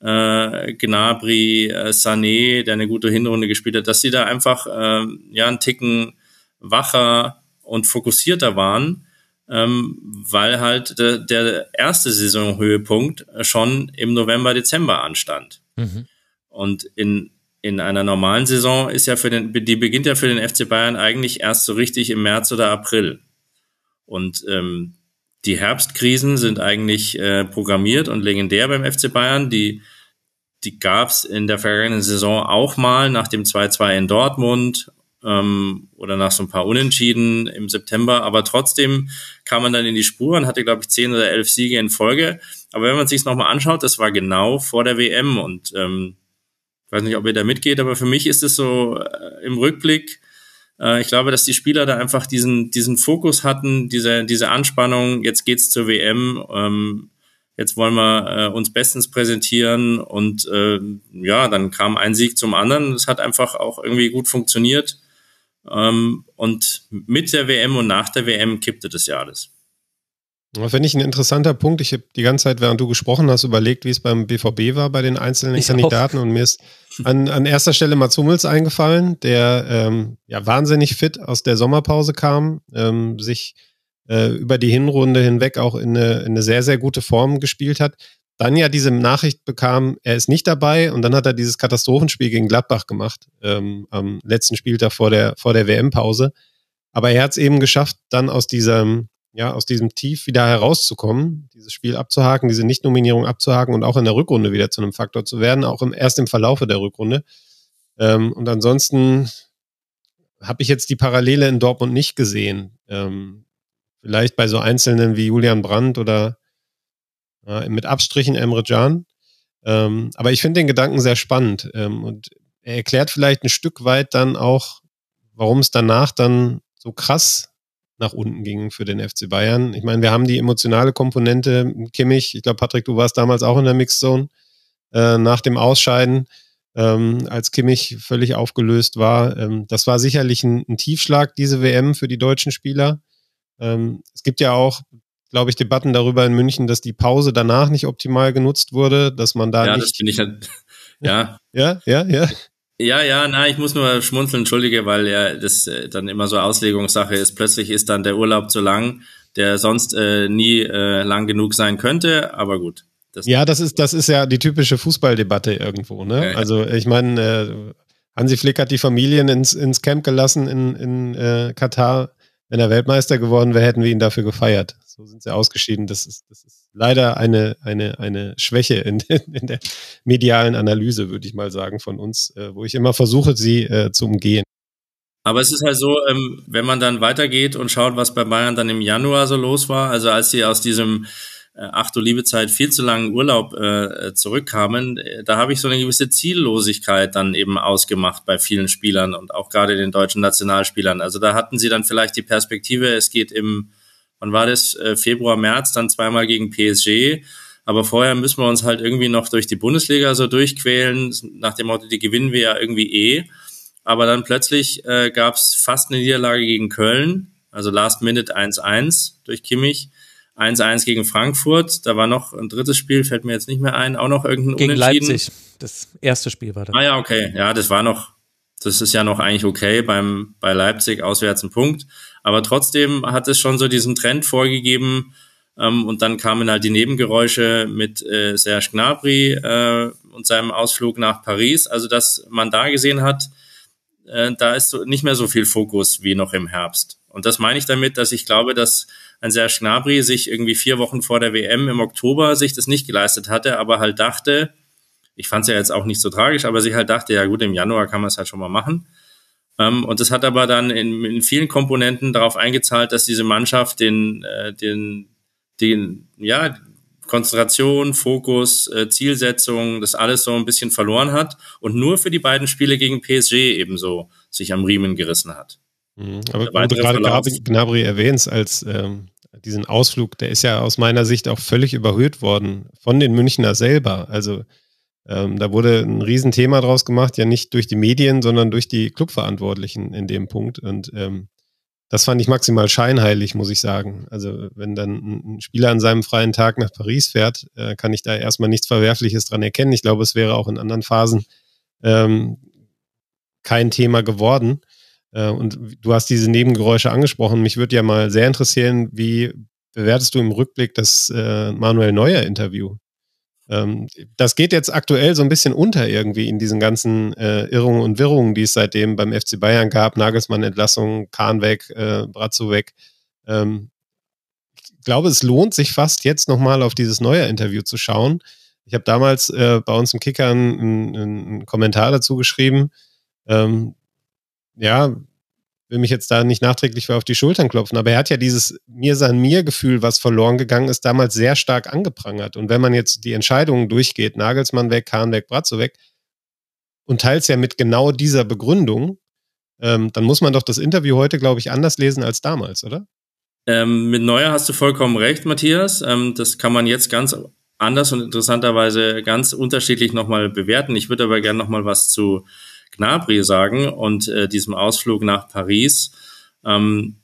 äh, Gnabry, äh, Sané, der eine gute Hinrunde gespielt hat, dass sie da einfach äh, ja einen Ticken wacher und fokussierter waren, ähm, weil halt de, der erste Saisonhöhepunkt schon im November, Dezember anstand. Mhm. Und in, in einer normalen Saison ist ja für den, die beginnt ja für den FC Bayern eigentlich erst so richtig im März oder April. Und ähm, die Herbstkrisen sind eigentlich äh, programmiert und legendär beim FC Bayern. Die, die gab es in der vergangenen Saison auch mal nach dem 2-2 in Dortmund ähm, oder nach so ein paar Unentschieden im September. Aber trotzdem kam man dann in die Spur und hatte, glaube ich, zehn oder elf Siege in Folge. Aber wenn man sich nochmal anschaut, das war genau vor der WM. Und ähm, ich weiß nicht, ob ihr da mitgeht, aber für mich ist es so äh, im Rückblick, ich glaube, dass die Spieler da einfach diesen, diesen Fokus hatten, diese, diese Anspannung, jetzt geht's zur WM, ähm, jetzt wollen wir äh, uns bestens präsentieren und äh, ja, dann kam ein Sieg zum anderen. Es hat einfach auch irgendwie gut funktioniert. Ähm, und mit der WM und nach der WM kippte das ja alles. Finde ich ein interessanter Punkt. Ich habe die ganze Zeit, während du gesprochen hast, überlegt, wie es beim BVB war bei den einzelnen ich Kandidaten. Auch. Und mir ist an, an erster Stelle Mats Hummels eingefallen, der ähm, ja wahnsinnig fit aus der Sommerpause kam, ähm, sich äh, über die Hinrunde hinweg auch in eine, in eine sehr, sehr gute Form gespielt hat. Dann ja diese Nachricht bekam, er ist nicht dabei und dann hat er dieses Katastrophenspiel gegen Gladbach gemacht, ähm, am letzten Spieltag vor der, vor der WM-Pause. Aber er hat es eben geschafft, dann aus diesem ja, aus diesem Tief wieder herauszukommen, dieses Spiel abzuhaken, diese Nichtnominierung abzuhaken und auch in der Rückrunde wieder zu einem Faktor zu werden, auch im, erst im Verlaufe der Rückrunde. Ähm, und ansonsten habe ich jetzt die Parallele in Dortmund nicht gesehen. Ähm, vielleicht bei so Einzelnen wie Julian Brandt oder äh, mit Abstrichen Emre Can. Ähm, aber ich finde den Gedanken sehr spannend ähm, und er erklärt vielleicht ein Stück weit dann auch, warum es danach dann so krass nach unten ging für den FC Bayern. Ich meine, wir haben die emotionale Komponente, Kimmich, ich glaube, Patrick, du warst damals auch in der Mixzone äh, nach dem Ausscheiden, ähm, als Kimmich völlig aufgelöst war. Ähm, das war sicherlich ein, ein, Tiefschlag, diese WM für die deutschen Spieler. Ähm, es gibt ja auch, glaube ich, Debatten darüber in München, dass die Pause danach nicht optimal genutzt wurde, dass man da ja, nicht... das finde ich halt, ja. Ja, ja, ja. Ja, ja, na, ich muss nur schmunzeln, entschuldige, weil ja das äh, dann immer so Auslegungssache ist. Plötzlich ist dann der Urlaub zu lang, der sonst äh, nie äh, lang genug sein könnte, aber gut. Das ja, das ist, das ist ja die typische Fußballdebatte irgendwo, ne? Ja, Also ich meine, äh, Hansi Flick hat die Familien ins, ins Camp gelassen in, in äh, Katar. Wenn er Weltmeister geworden wäre, hätten wir ihn dafür gefeiert. So sind sie ausgeschieden. Das ist, das ist leider eine, eine, eine Schwäche in, in der medialen Analyse, würde ich mal sagen, von uns, äh, wo ich immer versuche, sie äh, zu umgehen. Aber es ist halt so, ähm, wenn man dann weitergeht und schaut, was bei Bayern dann im Januar so los war, also als sie aus diesem äh, ach du liebe Zeit viel zu langen Urlaub äh, zurückkamen, äh, da habe ich so eine gewisse Ziellosigkeit dann eben ausgemacht bei vielen Spielern und auch gerade den deutschen Nationalspielern. Also da hatten sie dann vielleicht die Perspektive, es geht im, wann war das, äh, Februar, März, dann zweimal gegen PSG. Aber vorher müssen wir uns halt irgendwie noch durch die Bundesliga so durchquälen, nach dem Motto, die gewinnen wir ja irgendwie eh. Aber dann plötzlich äh, gab es fast eine Niederlage gegen Köln, also Last Minute 1-1 durch Kimmich. 1-1 gegen Frankfurt, da war noch ein drittes Spiel, fällt mir jetzt nicht mehr ein, auch noch irgendein gegen Unentschieden. Leipzig, das erste Spiel war da. Ah ja, okay, ja, das war noch, das ist ja noch eigentlich okay beim bei Leipzig auswärts ein Punkt, aber trotzdem hat es schon so diesen Trend vorgegeben ähm, und dann kamen halt die Nebengeräusche mit äh, Serge Gnabry äh, und seinem Ausflug nach Paris, also dass man da gesehen hat, äh, da ist so, nicht mehr so viel Fokus wie noch im Herbst. Und das meine ich damit, dass ich glaube, dass ein Serge Gnabry sich irgendwie vier Wochen vor der WM im Oktober sich das nicht geleistet hatte, aber halt dachte, ich fand es ja jetzt auch nicht so tragisch, aber sich halt dachte, ja gut, im Januar kann man es halt schon mal machen. Ähm, und das hat aber dann in, in vielen Komponenten darauf eingezahlt, dass diese Mannschaft den, äh, den, den, ja, Konzentration, Fokus, äh, Zielsetzung, das alles so ein bisschen verloren hat und nur für die beiden Spiele gegen PSG ebenso sich am Riemen gerissen hat. Mhm, aber du gerade Gnabry, Gnabry erwähnst als ähm, diesen Ausflug, der ist ja aus meiner Sicht auch völlig überhöht worden von den Münchner selber. Also ähm, da wurde ein Riesenthema draus gemacht, ja nicht durch die Medien, sondern durch die Clubverantwortlichen in dem Punkt. Und ähm, das fand ich maximal scheinheilig, muss ich sagen. Also wenn dann ein Spieler an seinem freien Tag nach Paris fährt, äh, kann ich da erstmal nichts Verwerfliches dran erkennen. Ich glaube, es wäre auch in anderen Phasen ähm, kein Thema geworden. Äh, und du hast diese Nebengeräusche angesprochen. Mich würde ja mal sehr interessieren, wie bewertest du im Rückblick das äh, Manuel Neuer Interview? Ähm, das geht jetzt aktuell so ein bisschen unter irgendwie in diesen ganzen äh, Irrungen und Wirrungen, die es seitdem beim FC Bayern gab. Nagelsmann-Entlassung, Kahn weg, äh, Brazzo weg. Ähm, ich glaube, es lohnt sich fast jetzt nochmal auf dieses neue Interview zu schauen. Ich habe damals äh, bei uns im Kicker einen, einen, Kommentar dazu geschrieben. Ähm, ja, will mich jetzt da nicht nachträglich auf die Schultern klopfen, aber er hat ja dieses mir sein mir Gefühl, was verloren gegangen ist, damals sehr stark angeprangert. Und wenn man jetzt die Entscheidungen durchgeht, Nagelsmann weg, Kahn weg, Bratzo weg, und teils ja mit genau dieser Begründung, ähm, dann muss man doch das Interview heute, glaube ich, anders lesen als damals, oder? Ähm, mit Neuer hast du vollkommen recht, Matthias. Ähm, das kann man jetzt ganz anders und interessanterweise ganz unterschiedlich nochmal bewerten. Ich würde aber gerne nochmal was zu Gnabry sagen und äh, diesem Ausflug nach Paris. Ähm,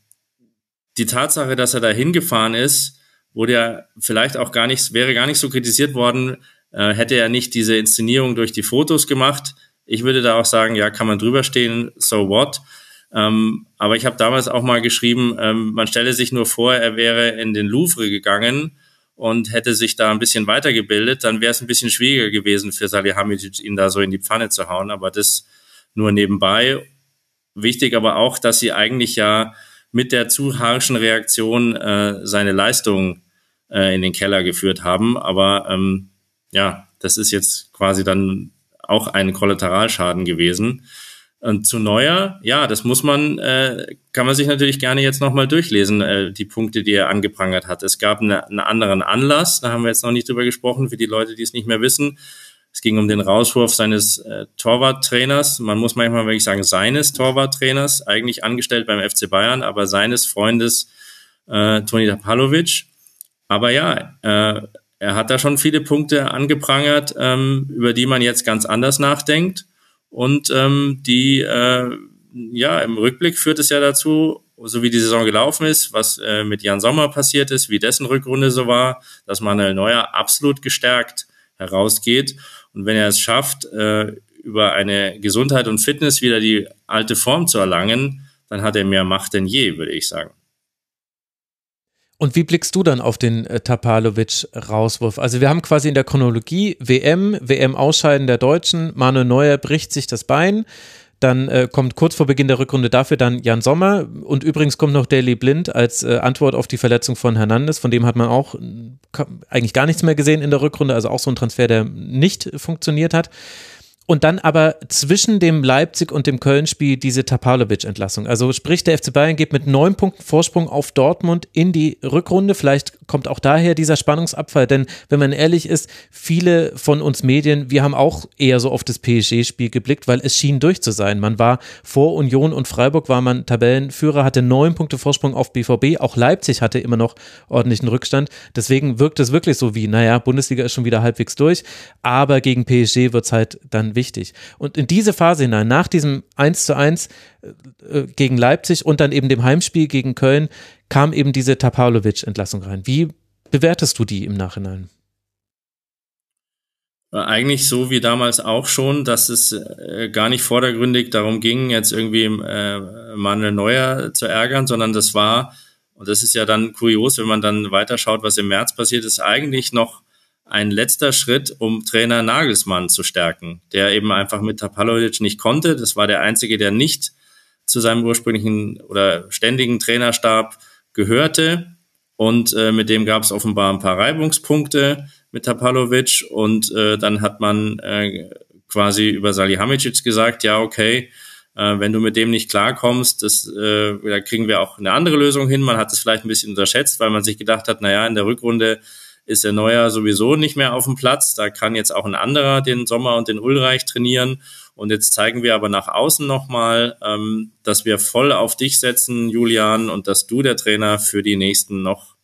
die Tatsache, dass er da hingefahren ist, wurde ja vielleicht auch gar nicht, wäre gar nicht so kritisiert worden, äh, hätte er nicht diese Inszenierung durch die Fotos gemacht. Ich würde da auch sagen, ja, kann man drüber stehen, so what. Ähm, aber ich habe damals auch mal geschrieben, ähm, man stelle sich nur vor, er wäre in den Louvre gegangen und hätte sich da ein bisschen weitergebildet, dann wäre es ein bisschen schwieriger gewesen für Salihamidzic, ihn da so in die Pfanne zu hauen. Aber das nur nebenbei. Wichtig aber auch, dass sie eigentlich ja mit der zu harschen Reaktion äh, seine Leistung äh, in den Keller geführt haben. Aber ähm, ja, das ist jetzt quasi dann auch ein Kollateralschaden gewesen. Und zu Neuer, ja, das muss man, äh, kann man sich natürlich gerne jetzt nochmal durchlesen, äh, die Punkte, die er angeprangert hat. Es gab eine, einen anderen Anlass, da haben wir jetzt noch nicht drüber gesprochen, für die Leute, die es nicht mehr wissen. Es ging um den Rauswurf seines äh, Torwarttrainers. Man muss manchmal wirklich sagen, seines Torwarttrainers, eigentlich angestellt beim FC Bayern, aber seines Freundes äh, Toni Tapalovic. Aber ja, äh, er hat da schon viele Punkte angeprangert, ähm, über die man jetzt ganz anders nachdenkt. Und ähm, die, äh, ja, im Rückblick führt es ja dazu, so wie die Saison gelaufen ist, was äh, mit Jan Sommer passiert ist, wie dessen Rückrunde so war, dass Manuel Neuer absolut gestärkt herausgeht. Und wenn er es schafft, äh, über eine Gesundheit und Fitness wieder die alte Form zu erlangen, dann hat er mehr Macht denn je, würde ich sagen. Und wie blickst du dann auf den äh, Tapalovic-Rauswurf? Also wir haben quasi in der Chronologie WM, WM-Ausscheiden der Deutschen, Manuel Neuer bricht sich das Bein, Dann äh, kommt kurz vor Beginn der Rückrunde dafür dann Jan Sommer und übrigens kommt noch Daily Blind als äh, Antwort auf die Verletzung von Hernandez. Von dem hat man auch äh, eigentlich gar nichts mehr gesehen in der Rückrunde, also auch so ein Transfer, der nicht funktioniert hat. Und dann aber zwischen dem Leipzig und dem Köln-Spiel diese Tapalovic-Entlassung. Also sprich, der FC Bayern geht mit neun Punkten Vorsprung auf Dortmund in die Rückrunde. Vielleicht kommt auch daher dieser Spannungsabfall, denn wenn man ehrlich ist, viele von uns Medien, wir haben auch eher so auf das PSG-Spiel geblickt, weil es schien durch zu sein. Man war vor Union und Freiburg, war man Tabellenführer, hatte neun Punkte Vorsprung auf BVB. Auch Leipzig hatte immer noch ordentlichen Rückstand. Deswegen wirkt es wirklich so wie, naja, Bundesliga ist schon wieder halbwegs durch, aber gegen PSG wird es halt dann wichtig. Und in diese Phase hinein, nach diesem 1 zu 1 äh, gegen Leipzig und dann eben dem Heimspiel gegen Köln, kam eben diese Tapalovic-Entlassung rein. Wie bewertest du die im Nachhinein? Eigentlich so wie damals auch schon, dass es äh, gar nicht vordergründig darum ging, jetzt irgendwie äh, Manuel Neuer zu ärgern, sondern das war, und das ist ja dann kurios, wenn man dann weiterschaut, was im März passiert ist, eigentlich noch ein letzter Schritt, um Trainer Nagelsmann zu stärken, der eben einfach mit Tapalovic nicht konnte. Das war der einzige, der nicht zu seinem ursprünglichen oder ständigen Trainerstab gehörte. Und äh, mit dem gab es offenbar ein paar Reibungspunkte mit Tapalovic. Und äh, dann hat man äh, quasi über Salihamidzic gesagt, ja, okay, äh, wenn du mit dem nicht klarkommst, das, äh, da kriegen wir auch eine andere Lösung hin. Man hat es vielleicht ein bisschen unterschätzt, weil man sich gedacht hat, naja, in der Rückrunde ist der Neuer sowieso nicht mehr auf dem Platz. Da kann jetzt auch ein anderer den Sommer und den Ulreich trainieren. Und jetzt zeigen wir aber nach außen nochmal, ähm, dass wir voll auf dich setzen, Julian, und dass du der Trainer für die nächsten noch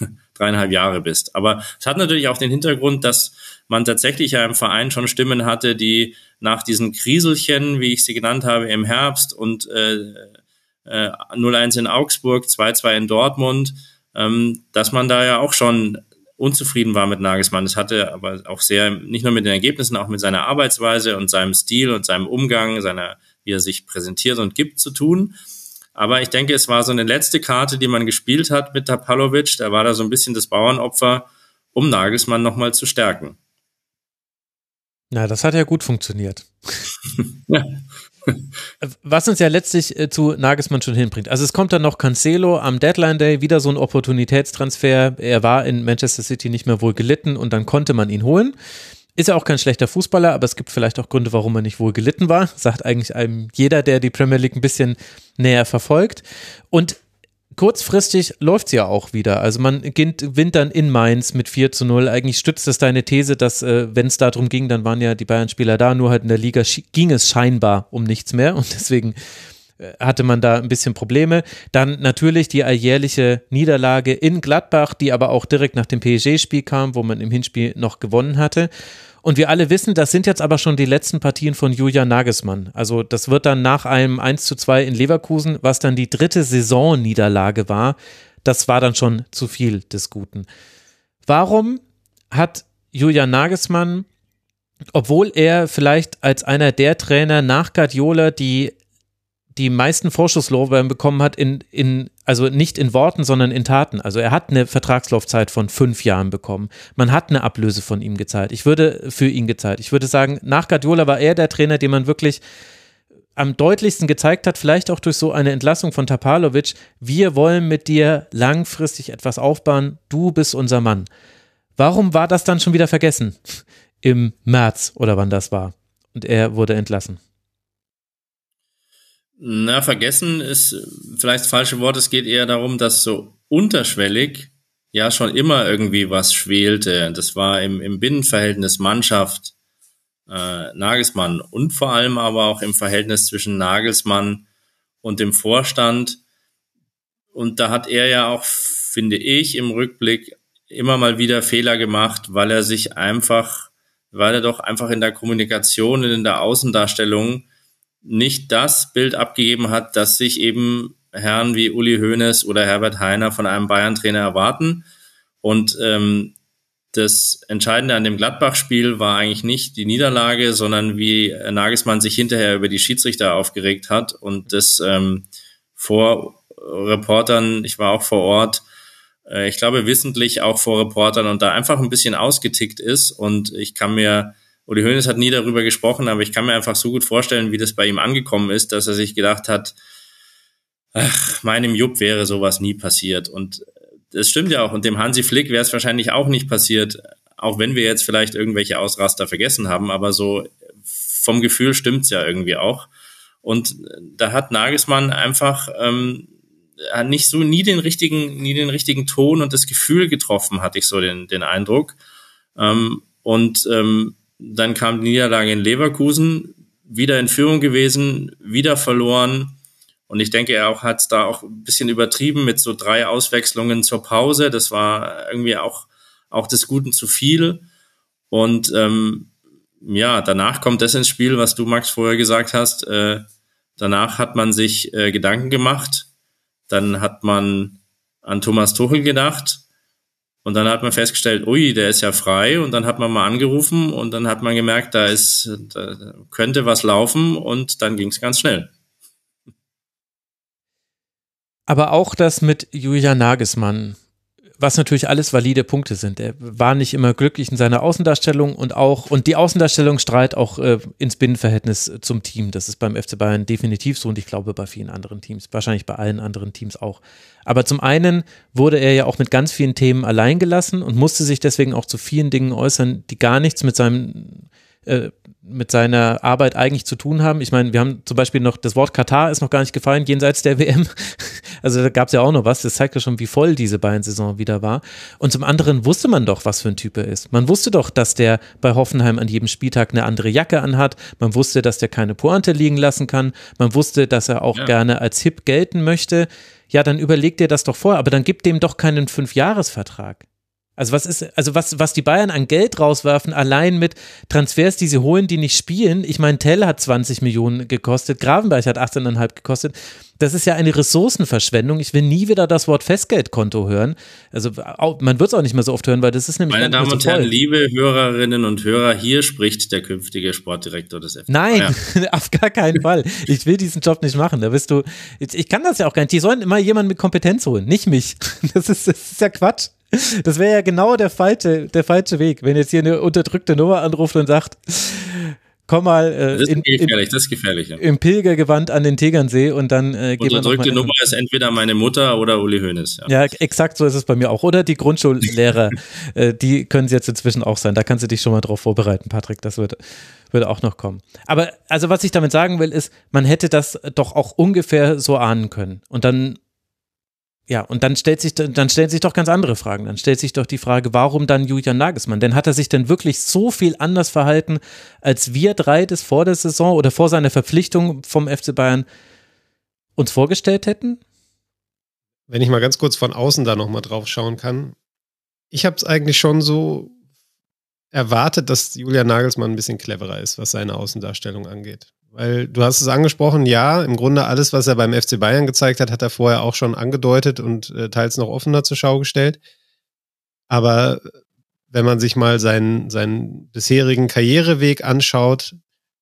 dreieinhalb Jahre bist. Aber es hat natürlich auch den Hintergrund, dass man tatsächlich ja im Verein schon Stimmen hatte, die nach diesen Kriselchen, wie ich sie genannt habe, im Herbst und äh, äh, 0-1 in Augsburg, 2-2 in Dortmund, ähm, dass man da ja auch schon unzufrieden war mit Nagelsmann. Das hatte aber auch sehr, nicht nur mit den Ergebnissen, auch mit seiner Arbeitsweise und seinem Stil und seinem Umgang, seiner, wie er sich präsentiert und gibt zu tun. Aber ich denke, es war so eine letzte Karte, die man gespielt hat mit Tapalovic. Da war da so ein bisschen das Bauernopfer, um Nagelsmann nochmal zu stärken. Na, das hat ja gut funktioniert. ja. Was uns ja letztlich äh, zu Nagelsmann schon hinbringt. Also es kommt dann noch Cancelo am Deadline Day, wieder so ein Opportunitätstransfer. Er war in Manchester City nicht mehr wohl gelitten und dann konnte man ihn holen. Ist ja auch kein schlechter Fußballer, aber es gibt vielleicht auch Gründe, warum er nicht wohl gelitten war. Sagt eigentlich einem jeder, der die Premier League ein bisschen näher verfolgt. Und kurzfristig läuft es ja auch wieder. Also man gewinnt dann in Mainz mit 4 zu 0. Eigentlich stützt das deine These, dass äh, wenn es darum ging, dann waren ja die Bayern-Spieler da, nur halt in der Liga ging es scheinbar um nichts mehr und deswegen äh, hatte man da ein bisschen Probleme. Dann natürlich die alljährliche Niederlage in Gladbach, die aber auch direkt nach dem PSG-Spiel kam, wo man im Hinspiel noch gewonnen hatte. Und wir alle wissen, das sind jetzt aber schon die letzten Partien von Julian Nagelsmann. Also das wird dann nach einem 1 zu 2 in Leverkusen, was dann die dritte Saisonniederlage war, das war dann schon zu viel des Guten. Warum hat Julian Nagelsmann, obwohl er vielleicht als einer der Trainer nach Guardiola die die meisten Vorschusslorbeeren bekommen hat, in, in, also nicht in Worten, sondern in Taten. Also er hat eine Vertragslaufzeit von fünf Jahren bekommen. Man hat eine Ablöse von ihm gezahlt. Ich würde für ihn gezahlt. Ich würde sagen, nach Guardiola war er der Trainer, den man wirklich am deutlichsten gezeigt hat, vielleicht auch durch so eine Entlassung von Tapalovic, wir wollen mit dir langfristig etwas aufbauen, du bist unser Mann. Warum war das dann schon wieder vergessen? Im März oder wann das war. Und er wurde entlassen. Na, vergessen ist vielleicht das falsche Wort. Es geht eher darum, dass so unterschwellig ja schon immer irgendwie was schwelte. Das war im, im Binnenverhältnis Mannschaft äh, Nagelsmann und vor allem aber auch im Verhältnis zwischen Nagelsmann und dem Vorstand. Und da hat er ja auch, finde ich, im Rückblick immer mal wieder Fehler gemacht, weil er sich einfach, weil er doch einfach in der Kommunikation und in der Außendarstellung nicht das Bild abgegeben hat, das sich eben Herren wie Uli Hoeneß oder Herbert Heiner von einem Bayern-Trainer erwarten. Und ähm, das Entscheidende an dem Gladbach-Spiel war eigentlich nicht die Niederlage, sondern wie Nagelsmann sich hinterher über die Schiedsrichter aufgeregt hat und das ähm, vor Reportern, ich war auch vor Ort, äh, ich glaube wissentlich auch vor Reportern und da einfach ein bisschen ausgetickt ist. Und ich kann mir Uli Hoeneß hat nie darüber gesprochen, aber ich kann mir einfach so gut vorstellen, wie das bei ihm angekommen ist, dass er sich gedacht hat, ach, meinem Jupp wäre sowas nie passiert. Und das stimmt ja auch. Und dem Hansi Flick wäre es wahrscheinlich auch nicht passiert, auch wenn wir jetzt vielleicht irgendwelche Ausraster vergessen haben, aber so vom Gefühl stimmt's ja irgendwie auch. Und da hat Nagelsmann einfach ähm, nicht so nie den richtigen, nie den richtigen Ton und das Gefühl getroffen, hatte ich so den, den Eindruck. Ähm, und ähm, dann kam die Niederlage in Leverkusen, wieder in Führung gewesen, wieder verloren. Und ich denke, er auch hat da auch ein bisschen übertrieben mit so drei Auswechslungen zur Pause. Das war irgendwie auch, auch des Guten zu viel. Und ähm, ja, danach kommt das ins Spiel, was du, Max, vorher gesagt hast. Äh, danach hat man sich äh, Gedanken gemacht. Dann hat man an Thomas Tuchel gedacht. Und dann hat man festgestellt, ui, der ist ja frei. Und dann hat man mal angerufen und dann hat man gemerkt, da ist, da könnte was laufen und dann ging es ganz schnell. Aber auch das mit Julian Nagelsmann, was natürlich alles valide Punkte sind. Er war nicht immer glücklich in seiner Außendarstellung und auch, und die Außendarstellung strahlt auch äh, ins Binnenverhältnis zum Team. Das ist beim FC Bayern definitiv so und ich glaube bei vielen anderen Teams, wahrscheinlich bei allen anderen Teams auch. Aber zum einen wurde er ja auch mit ganz vielen Themen allein gelassen und musste sich deswegen auch zu vielen Dingen äußern, die gar nichts mit seinem äh, mit seiner Arbeit eigentlich zu tun haben. Ich meine, wir haben zum Beispiel noch, das Wort Katar ist noch gar nicht gefallen, jenseits der WM. Also da gab es ja auch noch was. Das zeigt ja schon, wie voll diese Bayern-Saison wieder war. Und zum anderen wusste man doch, was für ein Typ er ist. Man wusste doch, dass der bei Hoffenheim an jedem Spieltag eine andere Jacke anhat. Man wusste, dass der keine Pointe liegen lassen kann. Man wusste, dass er auch ja. gerne als hip gelten möchte. Ja, dann überlegt dir das doch vor, aber dann gibt dem doch keinen Fünfjahresvertrag. Also was ist, also was, was die Bayern an Geld rauswerfen, allein mit Transfers, die sie holen, die nicht spielen. Ich meine, Tell hat 20 Millionen gekostet, Gravenberg hat 18,5 gekostet. Das ist ja eine Ressourcenverschwendung. Ich will nie wieder das Wort Festgeldkonto hören. Also man wird es auch nicht mehr so oft hören, weil das ist nämlich. Meine Damen und Herren, liebe Hörerinnen und Hörer, hier spricht der künftige Sportdirektor des FC. Nein, ja. auf gar keinen Fall. Ich will diesen Job nicht machen. Da bist du. Ich kann das ja auch gar nicht. Die sollen immer jemanden mit Kompetenz holen, nicht mich. Das ist, das ist ja Quatsch. Das wäre ja genau der falsche, der falsche Weg, wenn jetzt hier eine unterdrückte Nummer anruft und sagt, komm mal äh, das ist in, gefährlich, das ist gefährlich, ja. im Pilgergewand an den Tegernsee und dann äh, gehen Unterdrückte Nummer ist entweder meine Mutter oder Uli Hoeneß. Ja. ja, exakt so ist es bei mir auch. Oder die Grundschullehrer, äh, die können es jetzt inzwischen auch sein. Da kannst du dich schon mal drauf vorbereiten, Patrick. Das wird, wird auch noch kommen. Aber also was ich damit sagen will, ist, man hätte das doch auch ungefähr so ahnen können. Und dann ja, und dann stellt sich dann stellen sich doch ganz andere Fragen. Dann stellt sich doch die Frage, warum dann Julian Nagelsmann? Denn hat er sich denn wirklich so viel anders verhalten, als wir drei das vor der Saison oder vor seiner Verpflichtung vom FC Bayern uns vorgestellt hätten? Wenn ich mal ganz kurz von außen da nochmal drauf schauen kann. Ich habe es eigentlich schon so erwartet, dass Julian Nagelsmann ein bisschen cleverer ist, was seine Außendarstellung angeht. Weil du hast es angesprochen, ja, im Grunde alles, was er beim FC Bayern gezeigt hat, hat er vorher auch schon angedeutet und äh, teils noch offener zur Schau gestellt. Aber wenn man sich mal seinen, seinen bisherigen Karriereweg anschaut,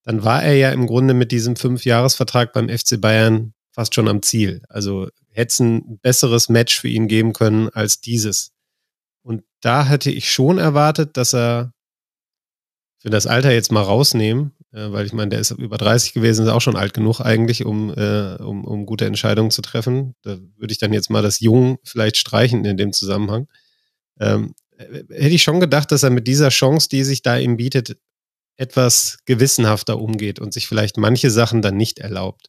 dann war er ja im Grunde mit diesem Fünfjahresvertrag beim FC Bayern fast schon am Ziel. Also hätte es ein besseres Match für ihn geben können als dieses. Und da hätte ich schon erwartet, dass er für das Alter jetzt mal rausnehmen, äh, weil ich meine, der ist über 30 gewesen, ist auch schon alt genug eigentlich, um, äh, um, um gute Entscheidungen zu treffen. Da würde ich dann jetzt mal das Jung vielleicht streichen in dem Zusammenhang. Ähm, äh, hätte ich schon gedacht, dass er mit dieser Chance, die sich da ihm bietet, etwas gewissenhafter umgeht und sich vielleicht manche Sachen dann nicht erlaubt.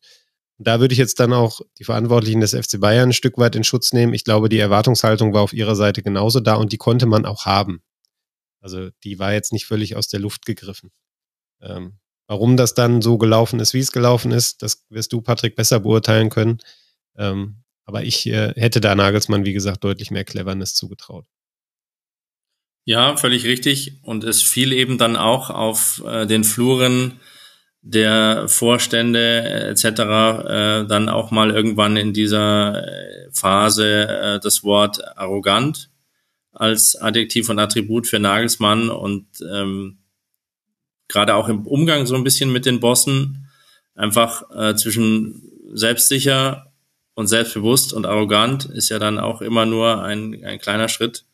Da würde ich jetzt dann auch die Verantwortlichen des FC Bayern ein Stück weit in Schutz nehmen. Ich glaube, die Erwartungshaltung war auf ihrer Seite genauso da und die konnte man auch haben. Also die war jetzt nicht völlig aus der Luft gegriffen. Ähm, warum das dann so gelaufen ist, wie es gelaufen ist, das wirst du, Patrick, besser beurteilen können. Ähm, aber ich äh, hätte da Nagelsmann, wie gesagt, deutlich mehr Cleverness zugetraut. Ja, völlig richtig. Und es fiel eben dann auch auf äh, den Fluren der Vorstände äh, etc. Äh, dann auch mal irgendwann in dieser äh, Phase äh, das Wort arrogant als Adjektiv und Attribut für Nagelsmann und ähm, gerade auch im Umgang so ein bisschen mit den Bossen einfach äh, zwischen selbstsicher und selbstbewusst und arrogant ist ja dann auch immer nur ein, ein kleiner Schritt.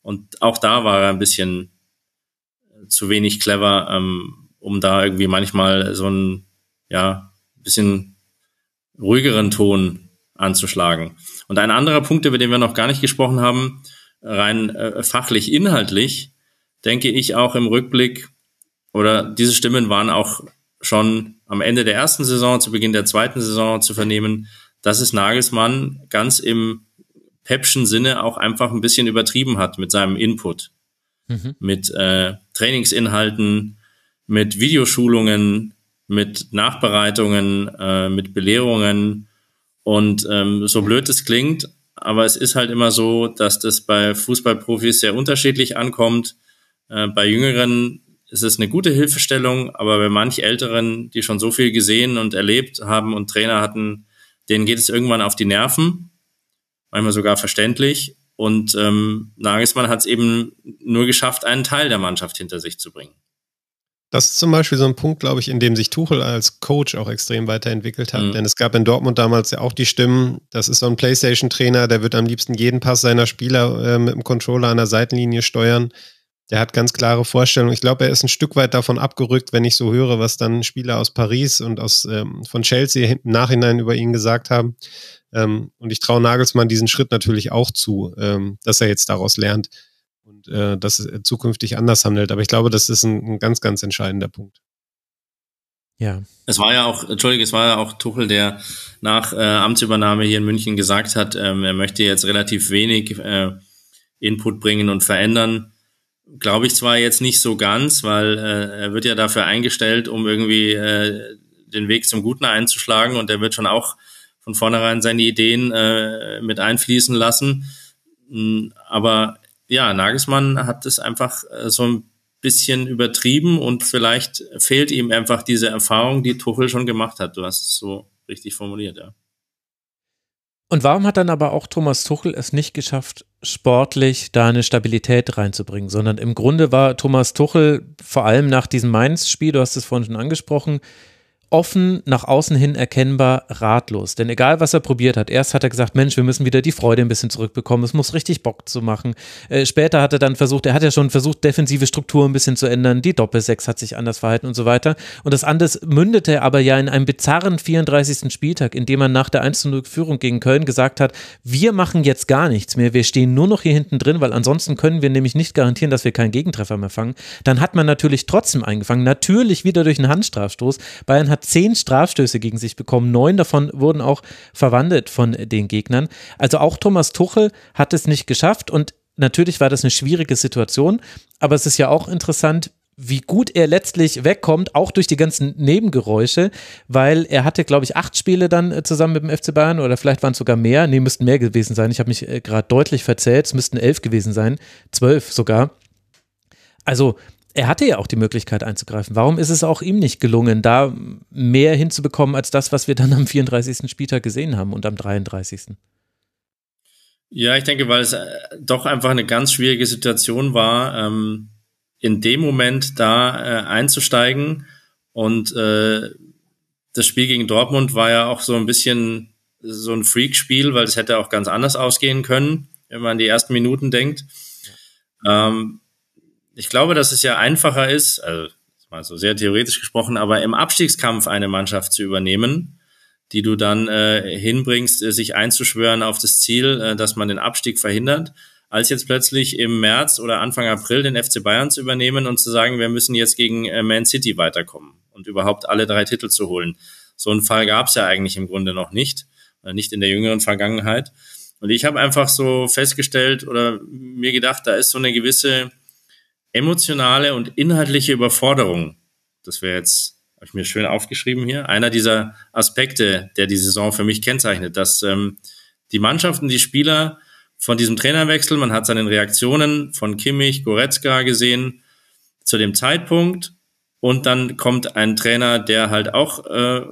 Und auch da war er ein bisschen zu wenig clever, ähm, um da irgendwie manchmal so ein ja bisschen ruhigeren Ton anzuschlagen. Und ein anderer Punkt, über den wir noch gar nicht gesprochen haben, rein äh, fachlich inhaltlich, denke ich auch im Rückblick, oder diese Stimmen waren auch schon am Ende der ersten Saison, zu Beginn der zweiten Saison zu vernehmen, dass es Nagelsmann ganz im Pepschen Sinne auch einfach ein bisschen übertrieben hat mit seinem Input. Mhm. Mit äh, Trainingsinhalten, mit Videoschulungen, mit Nachbereitungen, äh, mit Belehrungen. Und ähm, so blöd es klingt, aber es ist halt immer so, dass das bei Fußballprofis sehr unterschiedlich ankommt. Äh, bei Jüngeren ist es eine gute Hilfestellung, aber bei manch Älteren, die schon so viel gesehen und erlebt haben und Trainer hatten, denen geht es irgendwann auf die Nerven, manchmal sogar verständlich. Und ähm, Nagelsmann hat es eben nur geschafft, einen Teil der Mannschaft hinter sich zu bringen. Das ist zum Beispiel so ein Punkt, glaube ich, in dem sich Tuchel als Coach auch extrem weiterentwickelt hat. Mhm. Denn es gab in Dortmund damals ja auch die Stimmen, das ist so ein Playstation-Trainer, der wird am liebsten jeden Pass seiner Spieler äh, mit dem Controller an der Seitenlinie steuern. Der hat ganz klare Vorstellungen. Ich glaube, er ist ein Stück weit davon abgerückt, wenn ich so höre, was dann Spieler aus Paris und aus ähm, von Chelsea im Nachhinein über ihn gesagt haben. Ähm, und ich traue Nagelsmann diesen Schritt natürlich auch zu, ähm, dass er jetzt daraus lernt und äh, dass er zukünftig anders handelt. Aber ich glaube, das ist ein, ein ganz, ganz entscheidender Punkt. Ja. Es war ja auch, Entschuldige, es war ja auch Tuchel, der nach äh, Amtsübernahme hier in München gesagt hat, ähm, er möchte jetzt relativ wenig äh, Input bringen und verändern. Glaube ich zwar jetzt nicht so ganz, weil äh, er wird ja dafür eingestellt, um irgendwie äh, den Weg zum Guten einzuschlagen und er wird schon auch von vornherein seine Ideen äh, mit einfließen lassen. Mm, aber ja, Nagelsmann hat es einfach äh, so ein bisschen übertrieben und vielleicht fehlt ihm einfach diese Erfahrung, die Tuchel schon gemacht hat. Du hast es so richtig formuliert, ja. Und warum hat dann aber auch Thomas Tuchel es nicht geschafft, sportlich da eine Stabilität reinzubringen, sondern im Grunde war Thomas Tuchel vor allem nach diesem Mainz-Spiel, du hast es vorhin schon angesprochen, offen, nach außen hin erkennbar ratlos. Denn egal, was er probiert hat, erst hat er gesagt, Mensch, wir müssen wieder die Freude ein bisschen zurückbekommen, es muss richtig Bock zu machen. Äh, später hat er dann versucht, er hat ja schon versucht, defensive Struktur ein bisschen zu ändern, die Doppelsechs hat sich anders verhalten und so weiter. Und das alles mündete aber ja in einem bizarren 34. Spieltag, in dem man nach der 1 0 Führung gegen Köln gesagt hat, wir machen jetzt gar nichts mehr, wir stehen nur noch hier hinten drin, weil ansonsten können wir nämlich nicht garantieren, dass wir keinen Gegentreffer mehr fangen. Dann hat man natürlich trotzdem eingefangen, natürlich wieder durch einen Handstrafstoß. Bayern hat zehn Strafstöße gegen sich bekommen. Neun davon wurden auch verwandelt von den Gegnern. Also auch Thomas Tuchel hat es nicht geschafft und natürlich war das eine schwierige Situation, aber es ist ja auch interessant, wie gut er letztlich wegkommt, auch durch die ganzen Nebengeräusche, weil er hatte, glaube ich, acht Spiele dann äh, zusammen mit dem FC Bayern oder vielleicht waren es sogar mehr. Nee, müssten mehr gewesen sein. Ich habe mich äh, gerade deutlich verzählt. Es müssten elf gewesen sein, zwölf sogar. Also er hatte ja auch die Möglichkeit einzugreifen. Warum ist es auch ihm nicht gelungen, da mehr hinzubekommen als das, was wir dann am 34. Spieltag gesehen haben und am 33. Ja, ich denke, weil es äh, doch einfach eine ganz schwierige Situation war, ähm, in dem Moment da äh, einzusteigen. Und äh, das Spiel gegen Dortmund war ja auch so ein bisschen so ein Freak-Spiel, weil es hätte auch ganz anders ausgehen können, wenn man an die ersten Minuten denkt. Ähm, ich glaube, dass es ja einfacher ist, also mal so sehr theoretisch gesprochen, aber im Abstiegskampf eine Mannschaft zu übernehmen, die du dann äh, hinbringst, äh, sich einzuschwören auf das Ziel, äh, dass man den Abstieg verhindert, als jetzt plötzlich im März oder Anfang April den FC Bayern zu übernehmen und zu sagen, wir müssen jetzt gegen äh, Man City weiterkommen und überhaupt alle drei Titel zu holen. So einen Fall gab es ja eigentlich im Grunde noch nicht, äh, nicht in der jüngeren Vergangenheit. Und ich habe einfach so festgestellt oder mir gedacht, da ist so eine gewisse emotionale und inhaltliche Überforderung. Das wäre jetzt, habe ich mir schön aufgeschrieben hier, einer dieser Aspekte, der die Saison für mich kennzeichnet, dass ähm, die Mannschaften, die Spieler von diesem Trainerwechsel, man hat seinen Reaktionen von Kimmich, Goretzka gesehen zu dem Zeitpunkt und dann kommt ein Trainer, der halt auch äh,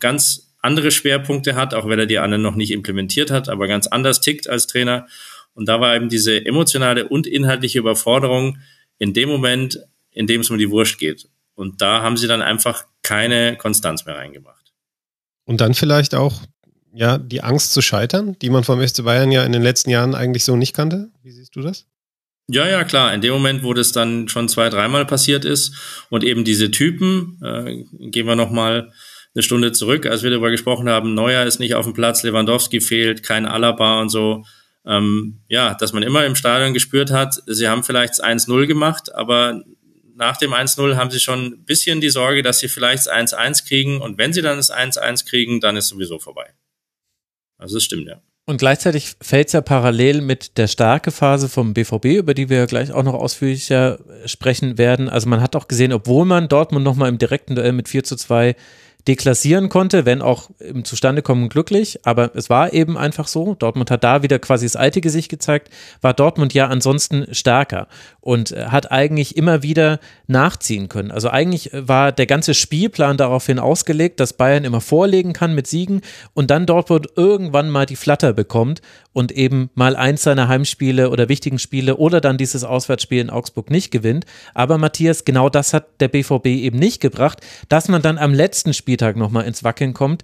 ganz andere Schwerpunkte hat, auch wenn er die anderen noch nicht implementiert hat, aber ganz anders tickt als Trainer. Und da war eben diese emotionale und inhaltliche Überforderung, in dem Moment, in dem es um die Wurst geht. Und da haben sie dann einfach keine Konstanz mehr reingebracht. Und dann vielleicht auch, ja, die Angst zu scheitern, die man vom FC Bayern ja in den letzten Jahren eigentlich so nicht kannte. Wie siehst du das? Ja, ja, klar. In dem Moment, wo das dann schon zwei, dreimal passiert ist und eben diese Typen, äh, gehen wir nochmal eine Stunde zurück, als wir darüber gesprochen haben, Neuer ist nicht auf dem Platz, Lewandowski fehlt, kein Alaba und so. Ähm, ja, dass man immer im Stadion gespürt hat, sie haben vielleicht 1-0 gemacht, aber nach dem 1-0 haben sie schon ein bisschen die Sorge, dass sie vielleicht das 1-1 kriegen und wenn sie dann das 1-1 kriegen, dann ist sowieso vorbei. Also das stimmt, ja. Und gleichzeitig fällt es ja parallel mit der starke Phase vom BVB, über die wir gleich auch noch ausführlicher sprechen werden. Also man hat auch gesehen, obwohl man Dortmund nochmal im direkten Duell mit 4 zu 2 deklassieren konnte, wenn auch im Zustandekommen glücklich, aber es war eben einfach so. Dortmund hat da wieder quasi das alte Gesicht gezeigt, war Dortmund ja ansonsten stärker und äh, hat eigentlich immer wieder nachziehen können. Also eigentlich war der ganze Spielplan daraufhin ausgelegt, dass Bayern immer vorlegen kann mit Siegen und dann Dortmund irgendwann mal die Flatter bekommt und eben mal eins seiner Heimspiele oder wichtigen Spiele oder dann dieses Auswärtsspiel in Augsburg nicht gewinnt. Aber Matthias, genau das hat der BVB eben nicht gebracht, dass man dann am letzten Spieltag nochmal ins Wackeln kommt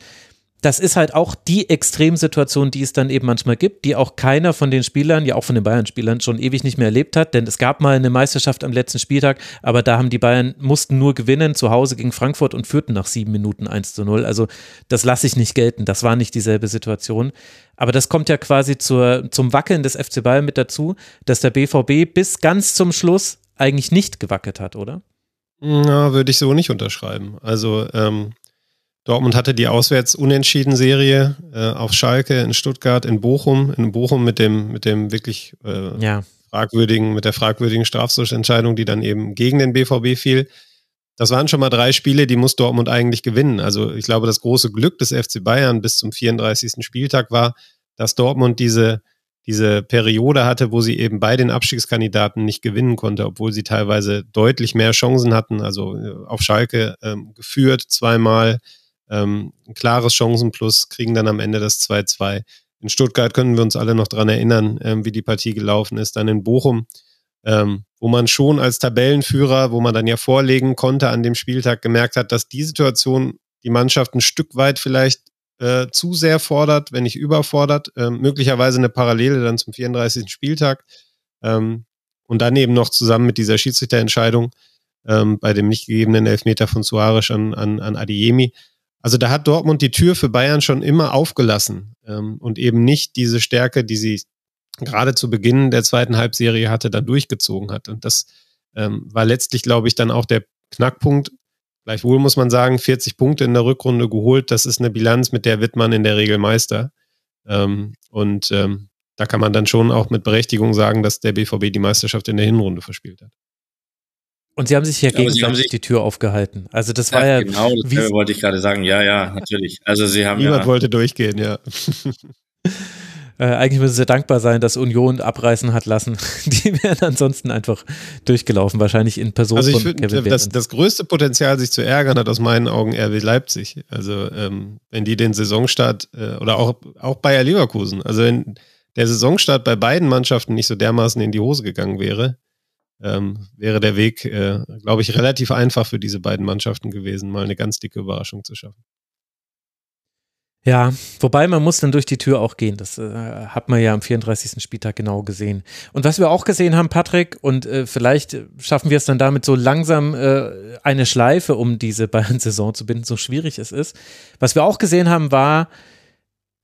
das ist halt auch die Extremsituation, die es dann eben manchmal gibt, die auch keiner von den Spielern, ja auch von den Bayern-Spielern, schon ewig nicht mehr erlebt hat. Denn es gab mal eine Meisterschaft am letzten Spieltag, aber da haben die Bayern, mussten nur gewinnen zu Hause gegen Frankfurt und führten nach sieben Minuten 1 zu 0. Also das lasse ich nicht gelten. Das war nicht dieselbe Situation. Aber das kommt ja quasi zur, zum Wackeln des FC Bayern mit dazu, dass der BVB bis ganz zum Schluss eigentlich nicht gewackelt hat, oder? Na, würde ich so nicht unterschreiben. Also, ähm, Dortmund hatte die Auswärts-Unentschieden-Serie äh, auf Schalke, in Stuttgart, in Bochum, in Bochum mit dem, mit dem wirklich äh, ja. fragwürdigen, mit der fragwürdigen Strafzuschentscheidung, die dann eben gegen den BVB fiel. Das waren schon mal drei Spiele, die muss Dortmund eigentlich gewinnen. Also ich glaube, das große Glück des FC Bayern bis zum 34. Spieltag war, dass Dortmund diese, diese Periode hatte, wo sie eben bei den Abstiegskandidaten nicht gewinnen konnte, obwohl sie teilweise deutlich mehr Chancen hatten. Also äh, auf Schalke ähm, geführt zweimal, ähm, ein klares Chancenplus, kriegen dann am Ende das 2-2. In Stuttgart können wir uns alle noch dran erinnern, ähm, wie die Partie gelaufen ist. Dann in Bochum, ähm, wo man schon als Tabellenführer, wo man dann ja vorlegen konnte an dem Spieltag, gemerkt hat, dass die Situation die Mannschaft ein Stück weit vielleicht äh, zu sehr fordert, wenn nicht überfordert. Ähm, möglicherweise eine Parallele dann zum 34. Spieltag. Ähm, und dann eben noch zusammen mit dieser Schiedsrichterentscheidung ähm, bei dem nicht gegebenen Elfmeter von Suarez an, an, an Adiemi also da hat Dortmund die Tür für Bayern schon immer aufgelassen ähm, und eben nicht diese Stärke, die sie gerade zu Beginn der zweiten Halbserie hatte, dann durchgezogen hat. Und das ähm, war letztlich, glaube ich, dann auch der Knackpunkt. Gleichwohl muss man sagen, 40 Punkte in der Rückrunde geholt, das ist eine Bilanz, mit der wird man in der Regel Meister. Ähm, und ähm, da kann man dann schon auch mit Berechtigung sagen, dass der BVB die Meisterschaft in der Hinrunde verspielt hat. Und sie haben sich ja gegenseitig sich, die Tür aufgehalten. Also das war ja. Genau, das wollte ich gerade sagen. Ja, ja, natürlich. Also sie haben. Niemand ja, wollte durchgehen, ja. Äh, eigentlich müssen sie dankbar sein, dass Union abreißen hat lassen. Die wären ansonsten einfach durchgelaufen, wahrscheinlich in Person also ich von Kevin das, das größte Potenzial, sich zu ärgern, hat aus meinen Augen RW Leipzig. Also ähm, wenn die den Saisonstart äh, oder auch, auch Bayer Leverkusen, also wenn der Saisonstart bei beiden Mannschaften nicht so dermaßen in die Hose gegangen wäre, ähm, wäre der Weg, äh, glaube ich, relativ einfach für diese beiden Mannschaften gewesen, mal eine ganz dicke Überraschung zu schaffen. Ja, wobei man muss dann durch die Tür auch gehen. Das äh, hat man ja am 34. Spieltag genau gesehen. Und was wir auch gesehen haben, Patrick, und äh, vielleicht schaffen wir es dann damit so langsam äh, eine Schleife um diese Bayern-Saison zu binden, so schwierig es ist. Was wir auch gesehen haben, war,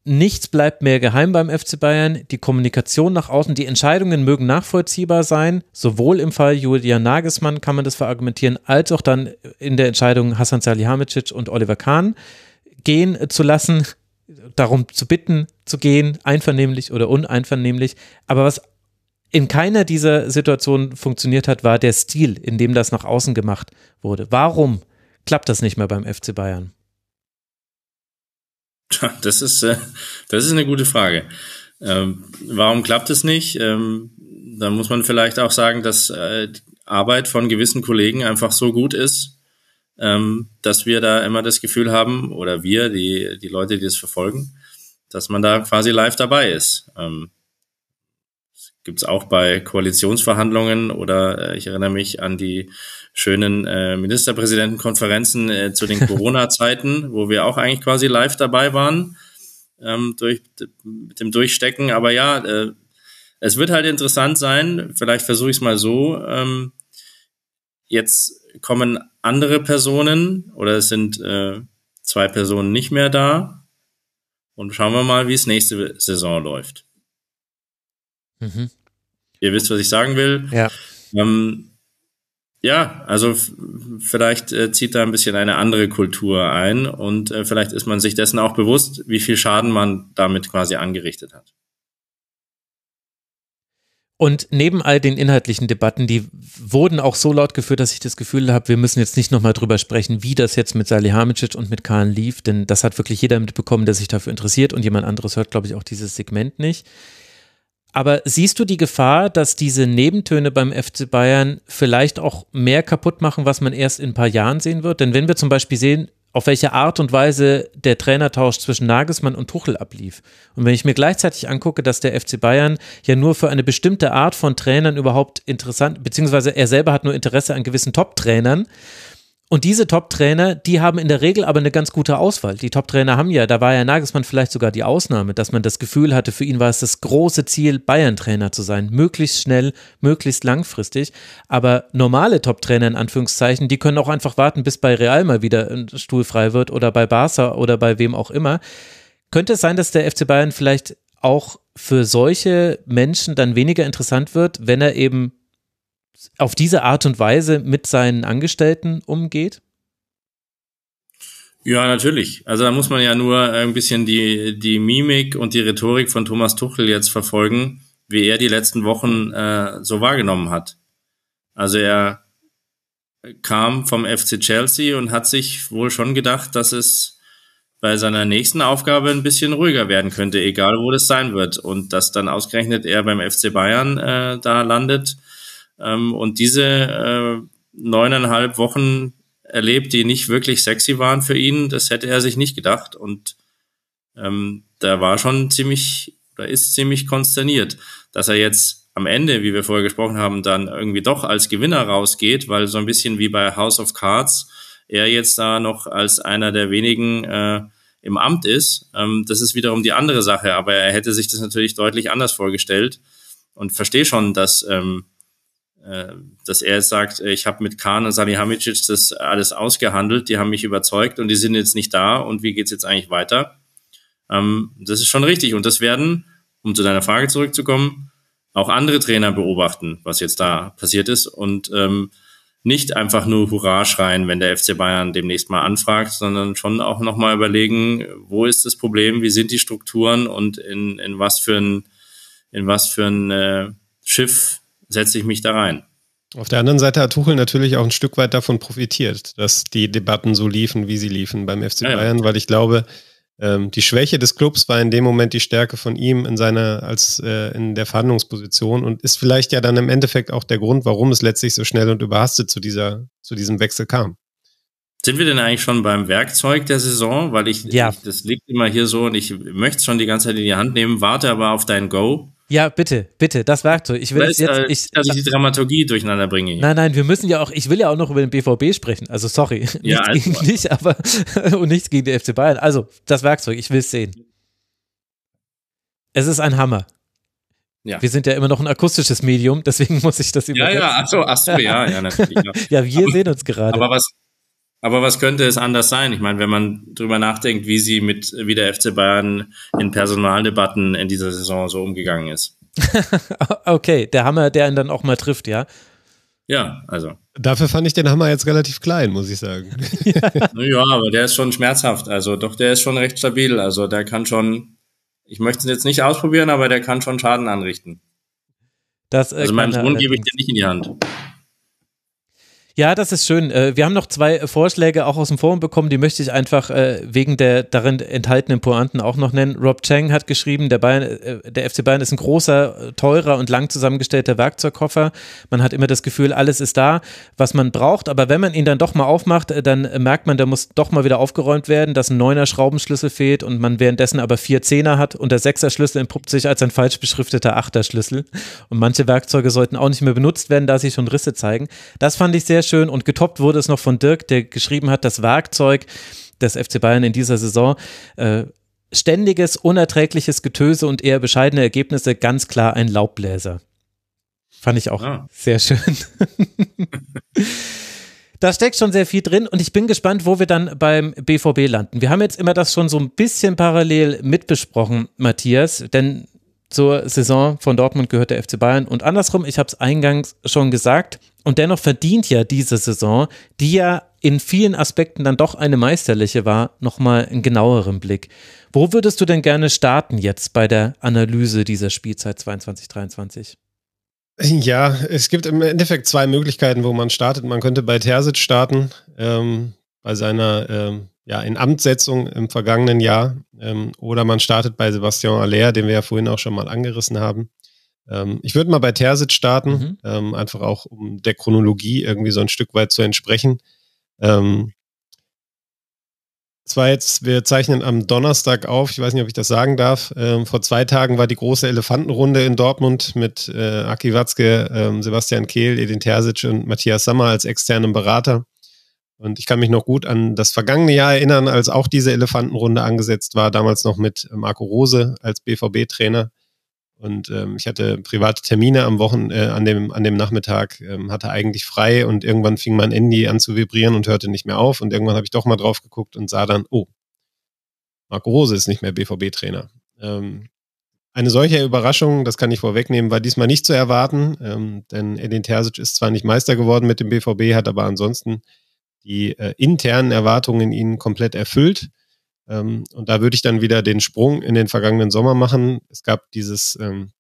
Nichts bleibt mehr geheim beim FC Bayern. Die Kommunikation nach außen, die Entscheidungen mögen nachvollziehbar sein. Sowohl im Fall Julian Nagelsmann kann man das verargumentieren, als auch dann in der Entscheidung Hasan Salihamidzic und Oliver Kahn gehen zu lassen, darum zu bitten, zu gehen, einvernehmlich oder uneinvernehmlich. Aber was in keiner dieser Situationen funktioniert hat, war der Stil, in dem das nach außen gemacht wurde. Warum klappt das nicht mehr beim FC Bayern? Das ist, äh, das ist eine gute Frage. Ähm, warum klappt es nicht? Ähm, da muss man vielleicht auch sagen, dass äh, die Arbeit von gewissen Kollegen einfach so gut ist, ähm, dass wir da immer das Gefühl haben, oder wir, die, die Leute, die das verfolgen, dass man da quasi live dabei ist. Ähm, Gibt es auch bei Koalitionsverhandlungen oder äh, ich erinnere mich an die schönen äh, Ministerpräsidentenkonferenzen äh, zu den Corona-Zeiten, wo wir auch eigentlich quasi live dabei waren ähm, durch, mit dem Durchstecken. Aber ja, äh, es wird halt interessant sein, vielleicht versuche ich es mal so, ähm, jetzt kommen andere Personen oder es sind äh, zwei Personen nicht mehr da und schauen wir mal, wie es nächste Saison läuft. Mhm. Ihr wisst, was ich sagen will. Ja. Ähm, ja, also vielleicht äh, zieht da ein bisschen eine andere Kultur ein und äh, vielleicht ist man sich dessen auch bewusst, wie viel Schaden man damit quasi angerichtet hat. Und neben all den inhaltlichen Debatten, die wurden auch so laut geführt, dass ich das Gefühl habe, wir müssen jetzt nicht nochmal drüber sprechen, wie das jetzt mit Salihamidzic und mit Kahn lief, denn das hat wirklich jeder mitbekommen, der sich dafür interessiert und jemand anderes hört, glaube ich, auch dieses Segment nicht. Aber siehst du die Gefahr, dass diese Nebentöne beim FC Bayern vielleicht auch mehr kaputt machen, was man erst in ein paar Jahren sehen wird? Denn wenn wir zum Beispiel sehen, auf welche Art und Weise der Trainertausch zwischen Nagelsmann und Tuchel ablief. Und wenn ich mir gleichzeitig angucke, dass der FC Bayern ja nur für eine bestimmte Art von Trainern überhaupt interessant, beziehungsweise er selber hat nur Interesse an gewissen Top-Trainern und diese Top-Trainer, die haben in der Regel aber eine ganz gute Auswahl. Die Top-Trainer haben ja, da war ja Nagelsmann vielleicht sogar die Ausnahme, dass man das Gefühl hatte, für ihn war es das große Ziel, Bayern-Trainer zu sein. Möglichst schnell, möglichst langfristig. Aber normale Top-Trainer in Anführungszeichen, die können auch einfach warten, bis bei Real mal wieder ein Stuhl frei wird oder bei Barca oder bei wem auch immer. Könnte es sein, dass der FC Bayern vielleicht auch für solche Menschen dann weniger interessant wird, wenn er eben auf diese Art und Weise mit seinen Angestellten umgeht? Ja, natürlich. Also da muss man ja nur ein bisschen die, die Mimik und die Rhetorik von Thomas Tuchel jetzt verfolgen, wie er die letzten Wochen äh, so wahrgenommen hat. Also er kam vom FC Chelsea und hat sich wohl schon gedacht, dass es bei seiner nächsten Aufgabe ein bisschen ruhiger werden könnte, egal wo das sein wird. Und dass dann ausgerechnet er beim FC Bayern äh, da landet, ähm, und diese äh, neuneinhalb Wochen erlebt, die nicht wirklich sexy waren für ihn, das hätte er sich nicht gedacht. Und ähm, da war schon ziemlich, da ist ziemlich konsterniert, dass er jetzt am Ende, wie wir vorher gesprochen haben, dann irgendwie doch als Gewinner rausgeht, weil so ein bisschen wie bei House of Cards er jetzt da noch als einer der wenigen äh, im Amt ist. Ähm, das ist wiederum die andere Sache, aber er hätte sich das natürlich deutlich anders vorgestellt und verstehe schon, dass ähm, äh, dass er sagt, ich habe mit Kahn und Salihamidzic das alles ausgehandelt, die haben mich überzeugt und die sind jetzt nicht da und wie geht's jetzt eigentlich weiter? Ähm, das ist schon richtig und das werden, um zu deiner Frage zurückzukommen, auch andere Trainer beobachten, was jetzt da passiert ist und ähm, nicht einfach nur Hurra schreien, wenn der FC Bayern demnächst mal anfragt, sondern schon auch nochmal überlegen, wo ist das Problem, wie sind die Strukturen und in, in was für ein, in was für ein äh, Schiff setze ich mich da rein. Auf der anderen Seite hat Tuchel natürlich auch ein Stück weit davon profitiert, dass die Debatten so liefen, wie sie liefen beim FC ja, Bayern, ja. weil ich glaube, ähm, die Schwäche des Clubs war in dem Moment die Stärke von ihm in seiner als äh, in der Verhandlungsposition und ist vielleicht ja dann im Endeffekt auch der Grund, warum es letztlich so schnell und überhastet zu dieser zu diesem Wechsel kam. Sind wir denn eigentlich schon beim Werkzeug der Saison? Weil ich, ja. ich das liegt immer hier so und ich möchte es schon die ganze Zeit in die Hand nehmen, warte aber auf dein Go. Ja, bitte, bitte, das Werkzeug. Ich will es jetzt, ich, dass ich die Dramaturgie durcheinander bringe. Nein, nein, wir müssen ja auch, ich will ja auch noch über den BVB sprechen. Also sorry, ja, nichts also, gegen dich, aber und nichts gegen die FC Bayern. Also das Werkzeug, ich will es sehen. Es ist ein Hammer. Ja. Wir sind ja immer noch ein akustisches Medium, deswegen muss ich das übersetzen. Ja, ja, ach so, ach so, ja, ja, natürlich. Ja, ja wir aber, sehen uns gerade. Aber was, aber was könnte es anders sein? Ich meine, wenn man drüber nachdenkt, wie sie mit, wie der FC Bayern in Personaldebatten in dieser Saison so umgegangen ist. okay, der Hammer, der ihn dann auch mal trifft, ja? Ja, also. Dafür fand ich den Hammer jetzt relativ klein, muss ich sagen. ja. ja, aber der ist schon schmerzhaft. Also doch, der ist schon recht stabil. Also der kann schon, ich möchte es jetzt nicht ausprobieren, aber der kann schon Schaden anrichten. Das, äh, also meinem Sohn gebe ich dir nicht in die Hand. Ja, das ist schön. Äh, wir haben noch zwei Vorschläge auch aus dem Forum bekommen, die möchte ich einfach äh, wegen der darin enthaltenen Pointen auch noch nennen. Rob Chang hat geschrieben, der, Bayern, äh, der FC Bayern ist ein großer, teurer und lang zusammengestellter Werkzeugkoffer. Man hat immer das Gefühl, alles ist da, was man braucht, aber wenn man ihn dann doch mal aufmacht, dann merkt man, da muss doch mal wieder aufgeräumt werden, dass ein neuner Schraubenschlüssel fehlt und man währenddessen aber vier Zehner hat und der Sechser-Schlüssel entpuppt sich als ein falsch beschrifteter Achterschlüssel. Und manche Werkzeuge sollten auch nicht mehr benutzt werden, da sie schon Risse zeigen. Das fand ich sehr schön schön und getoppt wurde es noch von Dirk, der geschrieben hat, das Werkzeug des FC Bayern in dieser Saison. Äh, ständiges, unerträgliches Getöse und eher bescheidene Ergebnisse ganz klar ein Laubbläser. Fand ich auch ah. sehr schön. da steckt schon sehr viel drin und ich bin gespannt, wo wir dann beim BVB landen. Wir haben jetzt immer das schon so ein bisschen parallel mitbesprochen, Matthias, denn zur Saison von Dortmund gehört der FC Bayern und andersrum, ich habe es eingangs schon gesagt, und dennoch verdient ja diese Saison, die ja in vielen Aspekten dann doch eine meisterliche war, nochmal einen genaueren Blick. Wo würdest du denn gerne starten jetzt bei der Analyse dieser Spielzeit 22-23? Ja, es gibt im Endeffekt zwei Möglichkeiten, wo man startet. Man könnte bei Terzic starten, ähm, bei seiner ähm, ja, in Amtssetzung im vergangenen Jahr, ähm, oder man startet bei Sebastian Aller, den wir ja vorhin auch schon mal angerissen haben. Ähm, ich würde mal bei Terzic starten, mhm. Ähm, einfach auch um der Chronologie irgendwie so ein Stück weit zu entsprechen. Ähm, zwar jetzt, wir zeichnen am Donnerstag auf, ich weiß nicht, ob ich das sagen darf. Ähm, vor zwei Tagen war die große Elefantenrunde in Dortmund mit äh, Aki Watzke, ähm, Sebastian Kehl, Edin Terzic und Matthias Sammer als externen Berater. Und ich kann mich noch gut an das vergangene Jahr erinnern, als auch diese Elefantenrunde angesetzt war, damals noch mit Marco Rose als BVB-Trainer. Und ähm, ich hatte private Termine am Wochen, äh, an, dem, an dem Nachmittag, ähm, hatte eigentlich frei und irgendwann fing mein Handy an zu vibrieren und hörte nicht mehr auf. Und irgendwann habe ich doch mal drauf geguckt und sah dann, oh, Marco Rose ist nicht mehr BVB-Trainer. Ähm, eine solche Überraschung, das kann ich vorwegnehmen, war diesmal nicht zu erwarten, ähm, denn Edin Terzic ist zwar nicht Meister geworden mit dem BVB, hat aber ansonsten die äh, internen Erwartungen ihn komplett erfüllt. Ähm, und da würde ich dann wieder den Sprung in den vergangenen Sommer machen. Es gab dieses, ähm,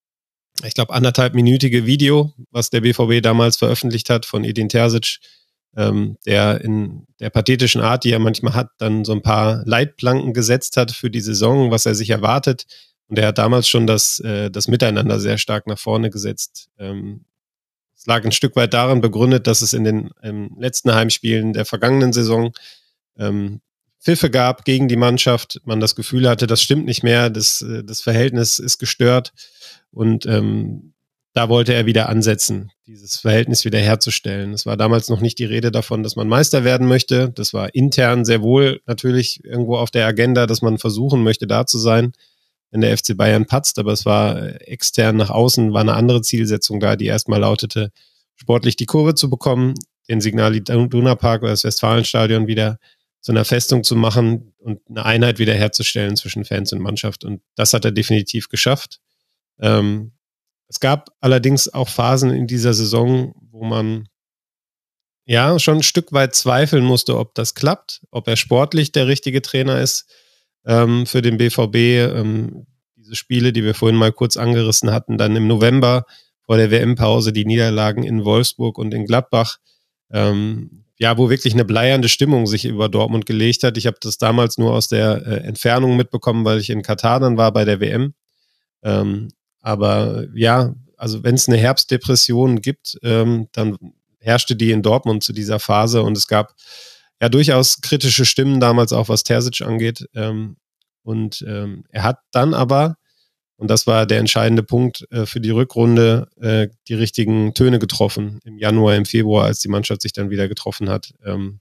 ich glaube, anderthalbminütige Video, was der BVB damals veröffentlicht hat von Edin Terzic, ähm, der in der pathetischen Art, die er manchmal hat, dann so ein paar Leitplanken gesetzt hat für die Saison, was er sich erwartet. Und er hat damals schon das, äh, das Miteinander sehr stark nach vorne gesetzt. Ähm, es lag ein Stück weit daran begründet, dass es in den ähm, letzten Heimspielen der vergangenen Saison ähm, Pfiffe gab gegen die Mannschaft, man das Gefühl hatte, das stimmt nicht mehr, das, äh, das Verhältnis ist gestört und ähm, da wollte er wieder ansetzen, dieses Verhältnis wieder herzustellen. Es war damals noch nicht die Rede davon, dass man Meister werden möchte. Das war intern sehr wohl natürlich irgendwo auf der Agenda, dass man versuchen möchte, da zu sein, wenn der FC Bayern patzt. Aber es war äh, extern nach außen, war eine andere Zielsetzung da, die erstmal lautete, sportlich die Kurve zu bekommen, den Signal Iduna Park oder das Westfalenstadion wieder so einer Festung zu machen und eine Einheit wiederherzustellen zwischen Fans und Mannschaft. Und das hat er definitiv geschafft. Ähm, es gab allerdings auch Phasen in dieser Saison, wo man ja schon ein Stück weit zweifeln musste, ob das klappt, ob er sportlich der richtige Trainer ist ähm, für den BVB. Ähm, diese Spiele, die wir vorhin mal kurz angerissen hatten, dann im November vor der WM-Pause die Niederlagen in Wolfsburg und in Gladbach. Ähm, ja, wo wirklich eine bleiernde Stimmung sich über Dortmund gelegt hat. Ich habe das damals nur aus der äh, Entfernung mitbekommen, weil ich in Katar dann war bei der WM. Ähm, aber ja, also wenn es eine Herbstdepression gibt, ähm, dann herrschte die in Dortmund zu dieser Phase und es gab ja durchaus kritische Stimmen damals auch, was Terzic angeht. Ähm, und ähm, er hat dann aber und das war der entscheidende Punkt äh, für die Rückrunde, äh, die richtigen Töne getroffen im Januar, im Februar, als die Mannschaft sich dann wieder getroffen hat. Ähm,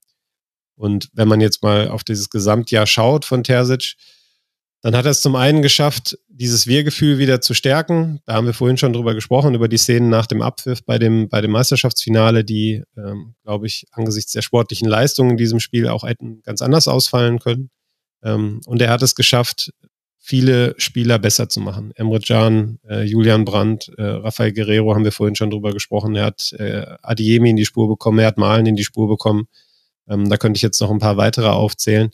und wenn man jetzt mal auf dieses Gesamtjahr schaut von Terzic, dann hat er es zum einen geschafft, dieses Wir-Gefühl wieder zu stärken. Da haben wir vorhin schon drüber gesprochen, über die Szenen nach dem Abpfiff bei dem, bei dem Meisterschaftsfinale, die, ähm, glaube ich, angesichts der sportlichen Leistungen in diesem Spiel auch hätten ganz anders ausfallen können. Ähm, und er hat es geschafft, viele Spieler besser zu machen. Emre Can, äh, Julian Brandt, äh, Rafael Guerrero haben wir vorhin schon drüber gesprochen. Er hat äh, Adiemi in die Spur bekommen, er hat Malen in die Spur bekommen. Ähm, da könnte ich jetzt noch ein paar weitere aufzählen.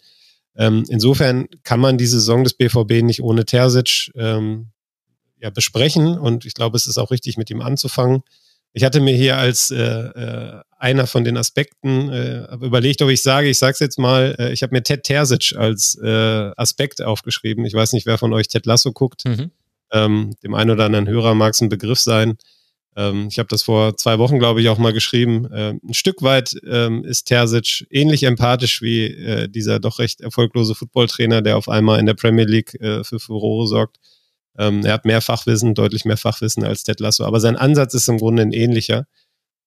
Ähm, insofern kann man die Saison des BVB nicht ohne Terzic ähm, ja, besprechen und ich glaube, es ist auch richtig, mit ihm anzufangen. Ich hatte mir hier als äh, äh, einer von den Aspekten äh, überlegt, ob ich sage, ich sage es jetzt mal, äh, ich habe mir Ted Terzic als äh, Aspekt aufgeschrieben. Ich weiß nicht, wer von euch Ted Lasso guckt. Mhm. Ähm, dem einen oder anderen Hörer mag es ein Begriff sein. Ähm, ich habe das vor zwei Wochen, glaube ich, auch mal geschrieben. Ähm, ein Stück weit ähm, ist Terzic ähnlich empathisch wie äh, dieser doch recht erfolglose Footballtrainer, der auf einmal in der Premier League äh, für Furore sorgt. Ähm, er hat mehr Fachwissen, deutlich mehr Fachwissen als Ted Lasso, aber sein Ansatz ist im Grunde ein ähnlicher.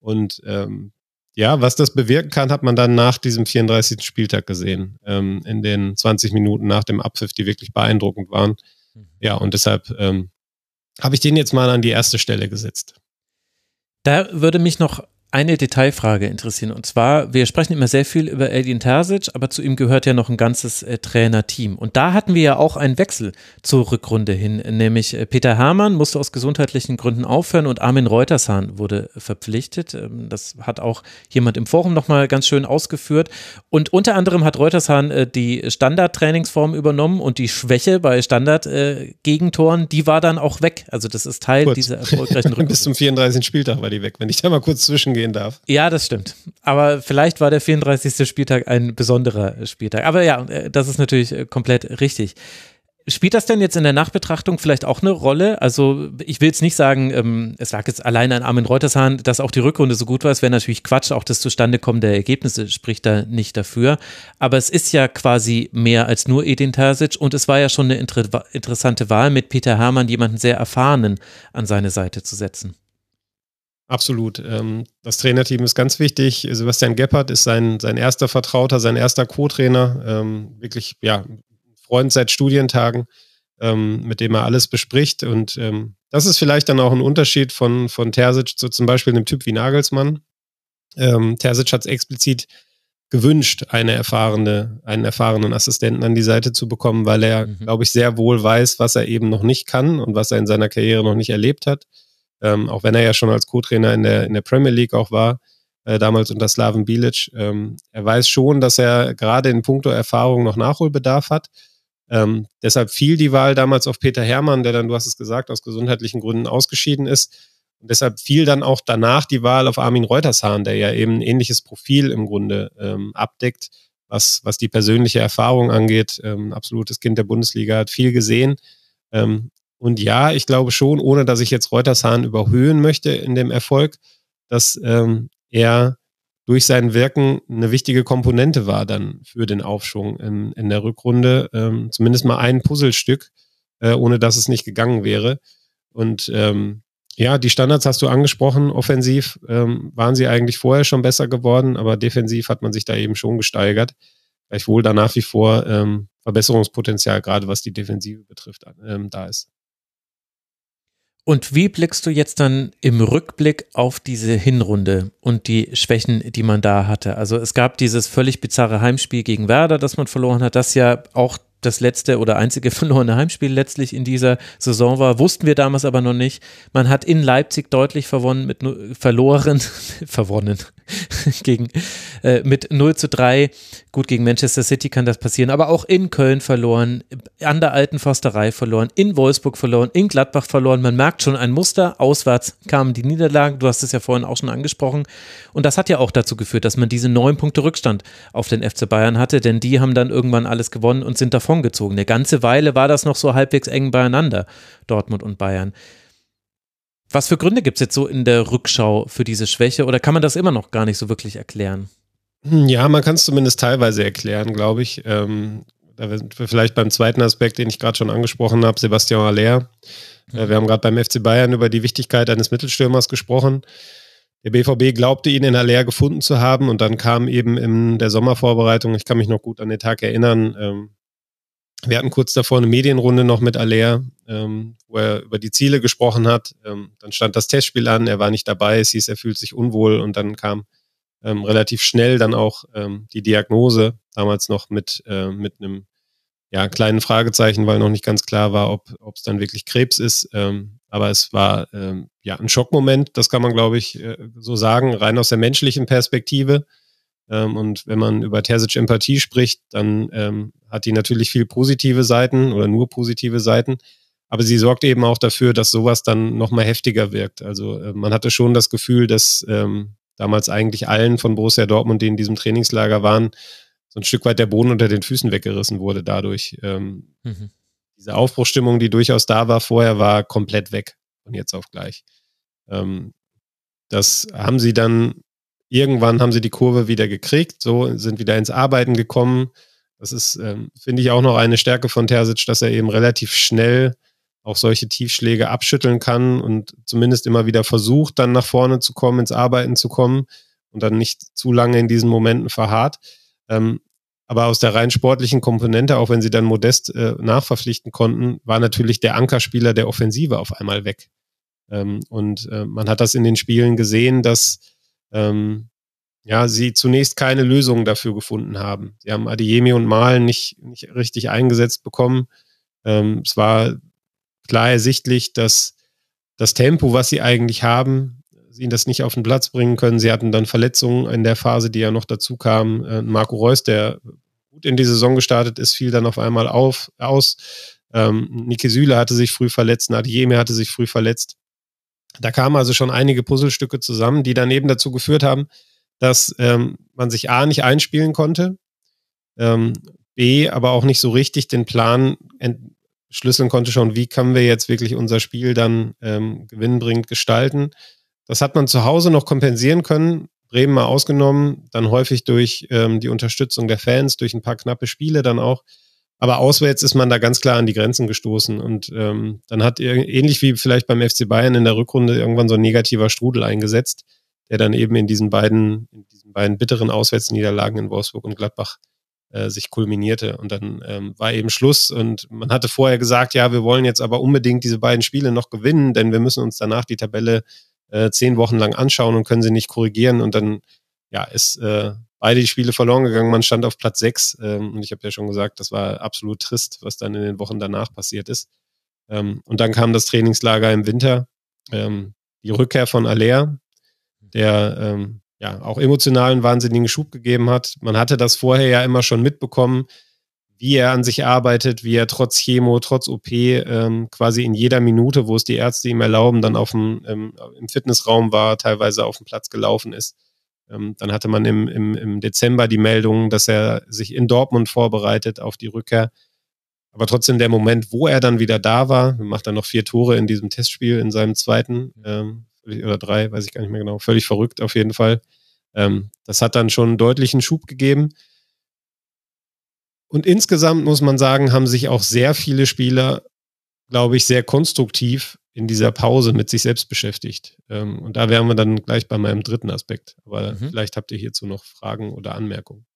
Und ähm, ja, was das bewirken kann, hat man dann nach diesem 34. Spieltag gesehen. Ähm, in den 20 Minuten nach dem Abpfiff, die wirklich beeindruckend waren. Mhm. Ja, und deshalb ähm, habe ich den jetzt mal an die erste Stelle gesetzt. Da würde mich noch eine Detailfrage interessieren. Und zwar, wir sprechen immer sehr viel über Edin Terzic, aber zu ihm gehört ja noch ein ganzes äh, Trainerteam. Und da hatten wir ja auch einen Wechsel zur Rückrunde hin, nämlich äh, Peter Hermann musste aus gesundheitlichen Gründen aufhören und Armin Reutershahn wurde verpflichtet. Ähm, das hat auch jemand im Forum nochmal ganz schön ausgeführt. Und unter anderem hat Reutershahn äh, die Standardtrainingsform übernommen und die Schwäche bei Standard-Gegentoren, äh, die war dann auch weg. Also das ist Teil Kurz. dieser erfolgreichen Rückrunde. Bis zum 34. Spieltag war die weg, wenn ich da mal kurz zwischen gehen darf. Ja, das stimmt. Aber vielleicht war der 34. Spieltag ein besonderer Spieltag. Aber ja, äh, das ist natürlich äh, komplett richtig. Spielt das denn jetzt in der Nachbetrachtung vielleicht auch eine Rolle? Also ich will jetzt nicht sagen, ähm, es lag jetzt allein an Armin Reutershahn, dass auch die Rückrunde so gut war. Es wäre natürlich Quatsch, auch das Zustandekommen der Ergebnisse spricht da nicht dafür. Aber es ist ja quasi mehr als nur Edin Terzic und es war ja schon eine inter interessante Wahl mit Peter Hermann, jemanden sehr erfahrenen an seine Seite zu setzen. Absolut. Ähm, das Trainerteam ist ganz wichtig. Sebastian Gebhardt ist sein, sein erster Vertrauter, sein erster Co-Trainer. Ähm, wirklich, ja, Freund seit Studientagen, ähm, mit dem er alles bespricht. Und das ist vielleicht dann auch ein Unterschied von, von Terzic zu zum Beispiel einem Typ wie Nagelsmann. Terzic hat es explizit gewünscht, eine erfahrene, einen erfahrenen Assistenten an die Seite zu bekommen, weil er, mhm. glaube ich, sehr wohl weiß, was er eben noch nicht kann und was er in seiner Karriere noch nicht erlebt hat ähm, auch wenn er ja schon als Co-Trainer in der, in der Premier League auch war, äh, damals unter Slaven Bilic. Ähm, er weiß schon, dass er gerade in puncto Erfahrung noch Nachholbedarf hat. Ähm, deshalb fiel die Wahl damals auf Peter Herrmann, der dann, du hast es gesagt, aus gesundheitlichen Gründen ausgeschieden ist. Und deshalb fiel dann auch danach die Wahl auf Armin Reutershahn, der ja eben ein ähnliches Profil im Grunde ähm, abdeckt, was, was die persönliche Erfahrung angeht. Ähm, absolutes Kind der Bundesliga, hat viel gesehen. Ähm, und ja, ich glaube schon, ohne dass ich jetzt Reutershahn überhöhen möchte in dem Erfolg, dass ähm, er durch sein Wirken eine wichtige Komponente war dann für den Aufschwung in, in der Rückrunde. Ähm, zumindest mal ein Puzzlestück, äh, ohne dass es nicht gegangen wäre. Und ähm, ja, die Standards hast du angesprochen. Offensiv ähm, waren sie eigentlich vorher schon besser geworden, aber defensiv hat man sich da eben schon gesteigert. Gleichwohl da nach wie vor ähm, Verbesserungspotenzial, gerade was die Defensive betrifft, ähm, da ist. Und wie blickst du jetzt dann im Rückblick auf diese Hinrunde und die Schwächen, die man da hatte? Also es gab dieses völlig bizarre Heimspiel gegen Werder, das man verloren hat, das ja auch das letzte oder einzige verlorene Heimspiel letztlich in dieser Saison war, wussten wir damals aber noch nicht. Man hat in Leipzig deutlich verwonnen mit verloren, verwonnen gegen äh, mit 0 zu 3. Gut, gegen Manchester City kann das passieren, aber auch in Köln verloren, an der alten Forsterei verloren, in Wolfsburg verloren, in Gladbach verloren. Man merkt schon ein Muster. Auswärts kamen die Niederlagen. Du hast es ja vorhin auch schon angesprochen. Und das hat ja auch dazu geführt, dass man diese neun Punkte Rückstand auf den FC Bayern hatte, denn die haben dann irgendwann alles gewonnen und sind davongezogen. Eine ganze Weile war das noch so halbwegs eng beieinander, Dortmund und Bayern. Was für Gründe gibt es jetzt so in der Rückschau für diese Schwäche oder kann man das immer noch gar nicht so wirklich erklären? Hm, ja, man kann es zumindest teilweise erklären, glaube ich. Ähm, da sind wir vielleicht beim zweiten Aspekt, den ich gerade schon angesprochen habe, Sebastian Aller. Mhm. wir haben gerade beim FC Bayern über die Wichtigkeit eines Mittelstürmers gesprochen. Der BVB glaubte ihn in Aller gefunden zu haben und dann kam eben in der Sommervorbereitung, ich kann mich noch gut an den Tag erinnern, ähm, wir hatten kurz davor eine Medienrunde noch mit Aller, ähm, wo er über die Ziele gesprochen hat. Ähm, dann stand das Testspiel an, er war nicht dabei, es hieß, er fühlt sich unwohl und dann kam ähm, relativ schnell dann auch ähm, die Diagnose, damals noch mit, äh, mit einem ja, kleinen Fragezeichen, weil noch nicht ganz klar war, ob es dann wirklich Krebs ist. Ähm, aber es war ähm, ja ein Schockmoment, das kann man, glaube ich, äh, so sagen, rein aus der menschlichen Perspektive. Ähm, und wenn man über Terzic-Empathie spricht, dann ähm, hat die natürlich viel positive Seiten oder nur positive Seiten. Aber sie sorgt eben auch dafür, dass sowas dann nochmal heftiger wirkt. Also äh, man hatte schon das Gefühl, dass ähm, damals eigentlich allen von Borussia Dortmund, die in diesem Trainingslager waren, so ein Stück weit der Boden unter den Füßen weggerissen wurde dadurch. Ähm, mhm. Diese Aufbruchstimmung, die durchaus da war vorher, war komplett weg von jetzt auf gleich. Ähm, das haben sie dann irgendwann haben sie die Kurve wieder gekriegt, so sind wieder ins Arbeiten gekommen. Das ist, ähm, finde ich, auch noch eine Stärke von Terzic, dass er eben relativ schnell auch solche Tiefschläge abschütteln kann und zumindest immer wieder versucht, dann nach vorne zu kommen, ins Arbeiten zu kommen. und dann nicht zu lange in diesen Momenten verharrt. Ähm, aber aus der rein sportlichen Komponente, auch wenn sie dann Modest äh, nachverpflichten konnten, war natürlich der Ankerspieler der Offensive auf einmal weg. Ähm, und äh, man hat das in den Spielen gesehen, dass ähm, ja, sie zunächst keine Lösung dafür gefunden haben. Sie haben Adiemi und Malen nicht, nicht richtig eingesetzt bekommen. Ähm, es war klar ersichtlich, dass das Tempo, was sie eigentlich haben, sie das nicht auf den Platz bringen können. Sie hatten dann Verletzungen in der Phase, die ja noch dazu kam. Äh, Marco Reus, der gut in die Saison gestartet ist, fiel dann auf einmal auf, aus. Ähm, Niki Süle hatte sich früh verletzt, Adiemi hatte sich früh verletzt. Da kamen also schon einige Puzzlestücke zusammen, die daneben dazu geführt haben, dass ähm, man sich A nicht einspielen konnte, ähm, B aber auch nicht so richtig den Plan entschlüsseln konnte schon, wie können wir jetzt wirklich unser Spiel dann ähm, gewinnbringend gestalten. Das hat man zu Hause noch kompensieren können, Bremen mal ausgenommen, dann häufig durch ähm, die Unterstützung der Fans, durch ein paar knappe Spiele dann auch. Aber auswärts ist man da ganz klar an die Grenzen gestoßen. Und ähm, dann hat ähnlich wie vielleicht beim FC Bayern in der Rückrunde irgendwann so ein negativer Strudel eingesetzt der dann eben in diesen beiden, in diesen beiden bitteren Auswärtsniederlagen in Wolfsburg und Gladbach äh, sich kulminierte. Und dann ähm, war eben Schluss. Und man hatte vorher gesagt, ja, wir wollen jetzt aber unbedingt diese beiden Spiele noch gewinnen, denn wir müssen uns danach die Tabelle äh, zehn Wochen lang anschauen und können sie nicht korrigieren. Und dann ja, ist äh, beide die Spiele verloren gegangen. Man stand auf Platz sechs. Ähm, und ich habe ja schon gesagt, das war absolut trist, was dann in den Wochen danach passiert ist. Ähm, und dann kam das Trainingslager im Winter. Ähm, die Rückkehr von Aller, der ähm, ja auch emotional einen wahnsinnigen Schub gegeben hat. Man hatte das vorher ja immer schon mitbekommen, wie er an sich arbeitet, wie er trotz Chemo, trotz OP ähm, quasi in jeder Minute, wo es die Ärzte ihm erlauben, dann auf dem, ähm, im Fitnessraum war, teilweise auf dem Platz gelaufen ist. Ähm, dann hatte man im, im, im Dezember die Meldung, dass er sich in Dortmund vorbereitet auf die Rückkehr. Aber trotzdem der Moment, wo er dann wieder da war, macht er noch vier Tore in diesem Testspiel, in seinem zweiten, ähm, oder drei, weiß ich gar nicht mehr genau. Völlig verrückt auf jeden Fall. Ähm, das hat dann schon einen deutlichen Schub gegeben. Und insgesamt muss man sagen, haben sich auch sehr viele Spieler, glaube ich, sehr konstruktiv in dieser Pause mit sich selbst beschäftigt. Ähm, und da wären wir dann gleich bei meinem dritten Aspekt. Aber mhm. vielleicht habt ihr hierzu noch Fragen oder Anmerkungen.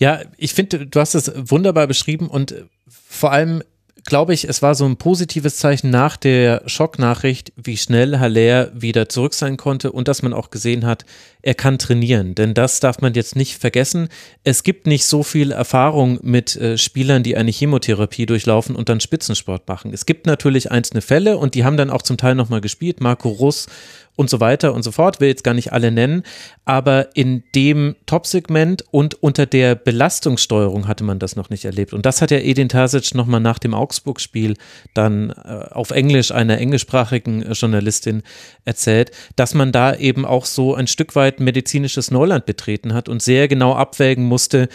Ja, ich finde, du hast es wunderbar beschrieben und vor allem glaube ich, es war so ein positives Zeichen nach der Schocknachricht, wie schnell Haller wieder zurück sein konnte und dass man auch gesehen hat, er kann trainieren. Denn das darf man jetzt nicht vergessen. Es gibt nicht so viel Erfahrung mit äh, Spielern, die eine Chemotherapie durchlaufen und dann Spitzensport machen. Es gibt natürlich einzelne Fälle und die haben dann auch zum Teil nochmal gespielt. Marco Russ und so weiter und so fort, will jetzt gar nicht alle nennen, aber in dem Top-Segment und unter der Belastungssteuerung hatte man das noch nicht erlebt. Und das hat ja Edin Tasic nochmal nach dem Augsburg-Spiel dann äh, auf Englisch einer englischsprachigen äh, Journalistin erzählt, dass man da eben auch so ein Stück weit medizinisches Neuland betreten hat und sehr genau abwägen musste,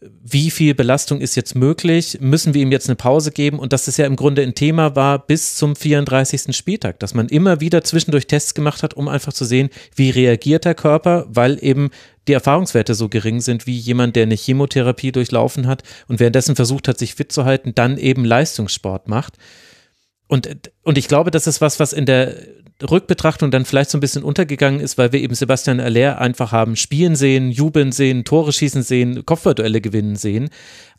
wie viel Belastung ist jetzt möglich? Müssen wir ihm jetzt eine Pause geben? Und dass es ja im Grunde ein Thema war bis zum 34. Spieltag, dass man immer wieder zwischendurch Tests gemacht hat, um einfach zu sehen, wie reagiert der Körper, weil eben die Erfahrungswerte so gering sind wie jemand, der eine Chemotherapie durchlaufen hat und währenddessen versucht hat, sich fit zu halten, dann eben Leistungssport macht. Und, und ich glaube, das ist was, was in der Rückbetrachtung dann vielleicht so ein bisschen untergegangen ist, weil wir eben Sebastian Aller einfach haben spielen sehen, jubeln sehen, Tore schießen sehen, Kopfballduelle gewinnen sehen.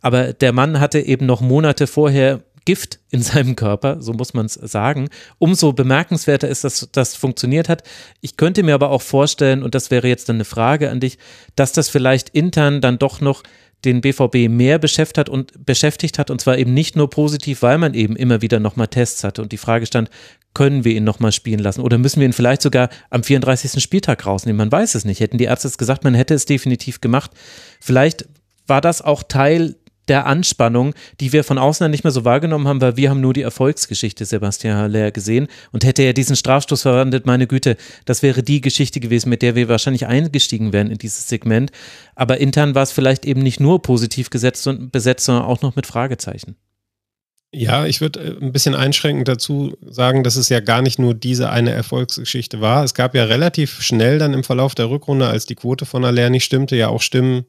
Aber der Mann hatte eben noch Monate vorher Gift in seinem Körper, so muss man es sagen. Umso bemerkenswerter ist, dass das funktioniert hat. Ich könnte mir aber auch vorstellen, und das wäre jetzt dann eine Frage an dich, dass das vielleicht intern dann doch noch den BVB mehr beschäftigt hat und beschäftigt hat und zwar eben nicht nur positiv, weil man eben immer wieder nochmal Tests hatte und die Frage stand, können wir ihn nochmal spielen lassen oder müssen wir ihn vielleicht sogar am 34. Spieltag rausnehmen? Man weiß es nicht. Hätten die Ärzte es gesagt, man hätte es definitiv gemacht. Vielleicht war das auch Teil der Anspannung, die wir von außen nicht mehr so wahrgenommen haben, weil wir haben nur die Erfolgsgeschichte Sebastian Haller gesehen und hätte er diesen Strafstoß verwandelt, meine Güte, das wäre die Geschichte gewesen, mit der wir wahrscheinlich eingestiegen wären in dieses Segment. Aber intern war es vielleicht eben nicht nur positiv gesetzt und besetzt, sondern auch noch mit Fragezeichen. Ja, ich würde äh, ein bisschen einschränkend dazu sagen, dass es ja gar nicht nur diese eine Erfolgsgeschichte war. Es gab ja relativ schnell dann im Verlauf der Rückrunde, als die Quote von Aller nicht stimmte, ja auch Stimmen,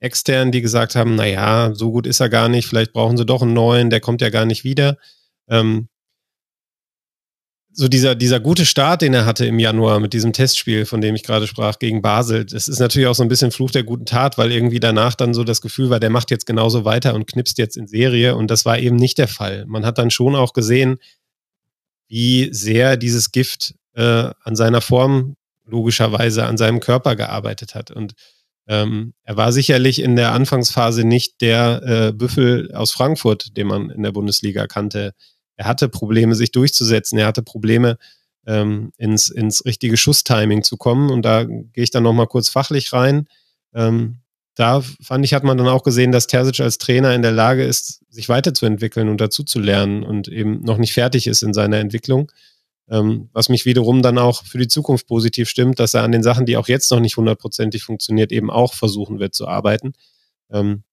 extern, die gesagt haben, na ja, so gut ist er gar nicht, vielleicht brauchen sie doch einen neuen, der kommt ja gar nicht wieder. Ähm, so dieser, dieser gute Start, den er hatte im Januar mit diesem Testspiel, von dem ich gerade sprach, gegen Basel, das ist natürlich auch so ein bisschen Fluch der guten Tat, weil irgendwie danach dann so das Gefühl war, der macht jetzt genauso weiter und knipst jetzt in Serie. Und das war eben nicht der Fall. Man hat dann schon auch gesehen, wie sehr dieses Gift äh, an seiner Form logischerweise an seinem Körper gearbeitet hat. Und ähm, er war sicherlich in der Anfangsphase nicht der äh, Büffel aus Frankfurt, den man in der Bundesliga kannte er hatte Probleme, sich durchzusetzen. Er hatte Probleme, ähm, ins, ins richtige Schusstiming zu kommen. Und da gehe ich dann nochmal kurz fachlich rein. Ähm, da fand ich, hat man dann auch gesehen, dass Terzic als Trainer in der Lage ist, sich weiterzuentwickeln und dazu zu lernen und eben noch nicht fertig ist in seiner Entwicklung. Ähm, was mich wiederum dann auch für die Zukunft positiv stimmt, dass er an den Sachen, die auch jetzt noch nicht hundertprozentig funktioniert, eben auch versuchen wird zu arbeiten. Ähm,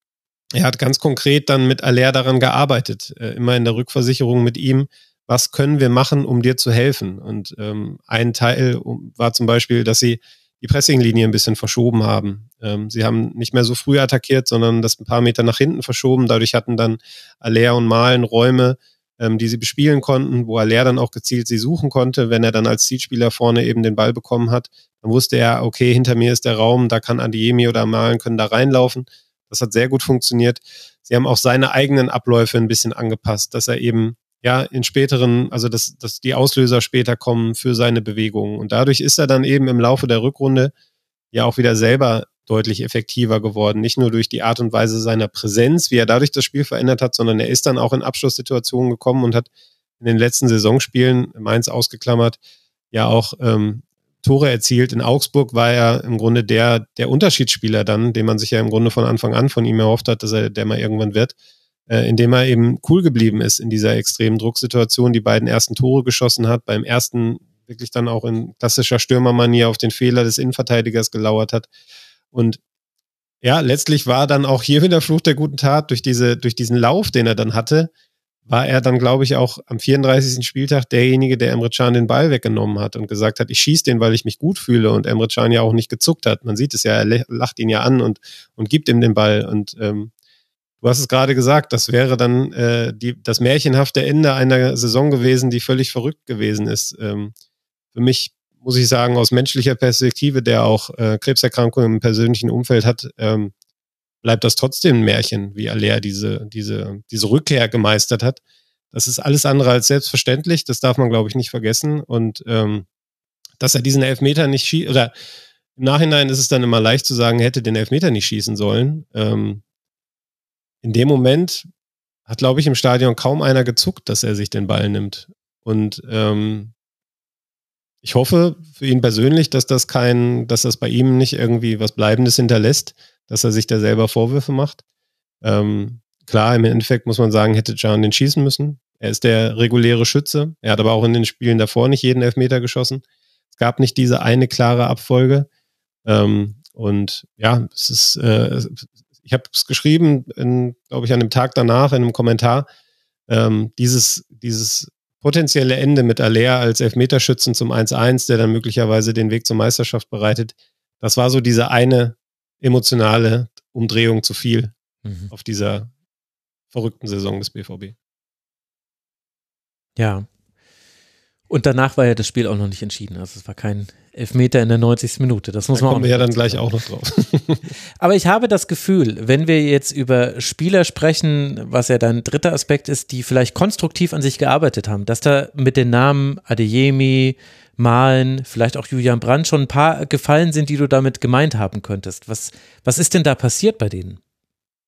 er hat ganz konkret dann mit Aller daran gearbeitet, äh, immer in der Rückversicherung mit ihm. Was können wir machen, um dir zu helfen? Und ähm, ein Teil war zum Beispiel, dass sie die Pressinglinie ein bisschen verschoben haben. Ähm, sie haben nicht mehr so früh attackiert, sondern das ein paar Meter nach hinten verschoben. Dadurch hatten dann Aller und Malen Räume, ähm, die sie bespielen konnten, wo Aller dann auch gezielt sie suchen konnte. Wenn er dann als Zielspieler vorne eben den Ball bekommen hat, dann wusste er, okay, hinter mir ist der Raum, da kann Adiemi oder Malen können da reinlaufen. Das hat sehr gut funktioniert. Sie haben auch seine eigenen Abläufe ein bisschen angepasst, dass er eben ja in späteren, also dass, dass die Auslöser später kommen für seine Bewegungen. Und dadurch ist er dann eben im Laufe der Rückrunde ja auch wieder selber deutlich effektiver geworden. Nicht nur durch die Art und Weise seiner Präsenz, wie er dadurch das Spiel verändert hat, sondern er ist dann auch in Abschlusssituationen gekommen und hat in den letzten Saisonspielen, Mainz ausgeklammert, ja auch ähm, Tore erzielt. In Augsburg war er im Grunde der, der Unterschiedsspieler dann, den man sich ja im Grunde von Anfang an von ihm erhofft hat, dass er der mal irgendwann wird, äh, indem er eben cool geblieben ist in dieser extremen Drucksituation, die beiden ersten Tore geschossen hat, beim ersten wirklich dann auch in klassischer Stürmermanier auf den Fehler des Innenverteidigers gelauert hat. Und ja, letztlich war dann auch hier wieder Fluch der guten Tat durch diese, durch diesen Lauf, den er dann hatte, war er dann, glaube ich, auch am 34. Spieltag derjenige, der Emre Can den Ball weggenommen hat und gesagt hat, ich schieße den, weil ich mich gut fühle und Emre Can ja auch nicht gezuckt hat. Man sieht es ja, er lacht ihn ja an und, und gibt ihm den Ball. Und ähm, du hast es gerade gesagt, das wäre dann äh, die, das märchenhafte Ende einer Saison gewesen, die völlig verrückt gewesen ist. Ähm, für mich muss ich sagen, aus menschlicher Perspektive, der auch äh, Krebserkrankungen im persönlichen Umfeld hat, ähm, bleibt das trotzdem ein Märchen, wie Aller diese, diese, diese Rückkehr gemeistert hat. Das ist alles andere als selbstverständlich, das darf man, glaube ich, nicht vergessen. Und ähm, dass er diesen Elfmeter nicht schießt, oder im Nachhinein ist es dann immer leicht zu sagen, hätte den Elfmeter nicht schießen sollen. Ähm, in dem Moment hat, glaube ich, im Stadion kaum einer gezuckt, dass er sich den Ball nimmt. Und ähm, ich hoffe für ihn persönlich, dass das kein, dass das bei ihm nicht irgendwie was Bleibendes hinterlässt dass er sich da selber Vorwürfe macht. Ähm, klar, im Endeffekt muss man sagen, hätte Can den schießen müssen. Er ist der reguläre Schütze. Er hat aber auch in den Spielen davor nicht jeden Elfmeter geschossen. Es gab nicht diese eine klare Abfolge. Ähm, und ja, es ist, äh, ich habe es geschrieben, glaube ich, an dem Tag danach in einem Kommentar. Ähm, dieses, dieses potenzielle Ende mit Aller als Elfmeterschützen zum 1-1, der dann möglicherweise den Weg zur Meisterschaft bereitet, das war so diese eine emotionale Umdrehung zu viel mhm. auf dieser verrückten Saison des BVB. Ja. Und danach war ja das Spiel auch noch nicht entschieden. Also es war kein Elfmeter in der 90. Minute. Das muss da man kommen auch. wir ja dann gleich auch noch drauf. Aber ich habe das Gefühl, wenn wir jetzt über Spieler sprechen, was ja dein dritter Aspekt ist, die vielleicht konstruktiv an sich gearbeitet haben, dass da mit den Namen Adeyemi, Malen, vielleicht auch Julian Brandt schon ein paar gefallen sind, die du damit gemeint haben könntest. Was, was ist denn da passiert bei denen?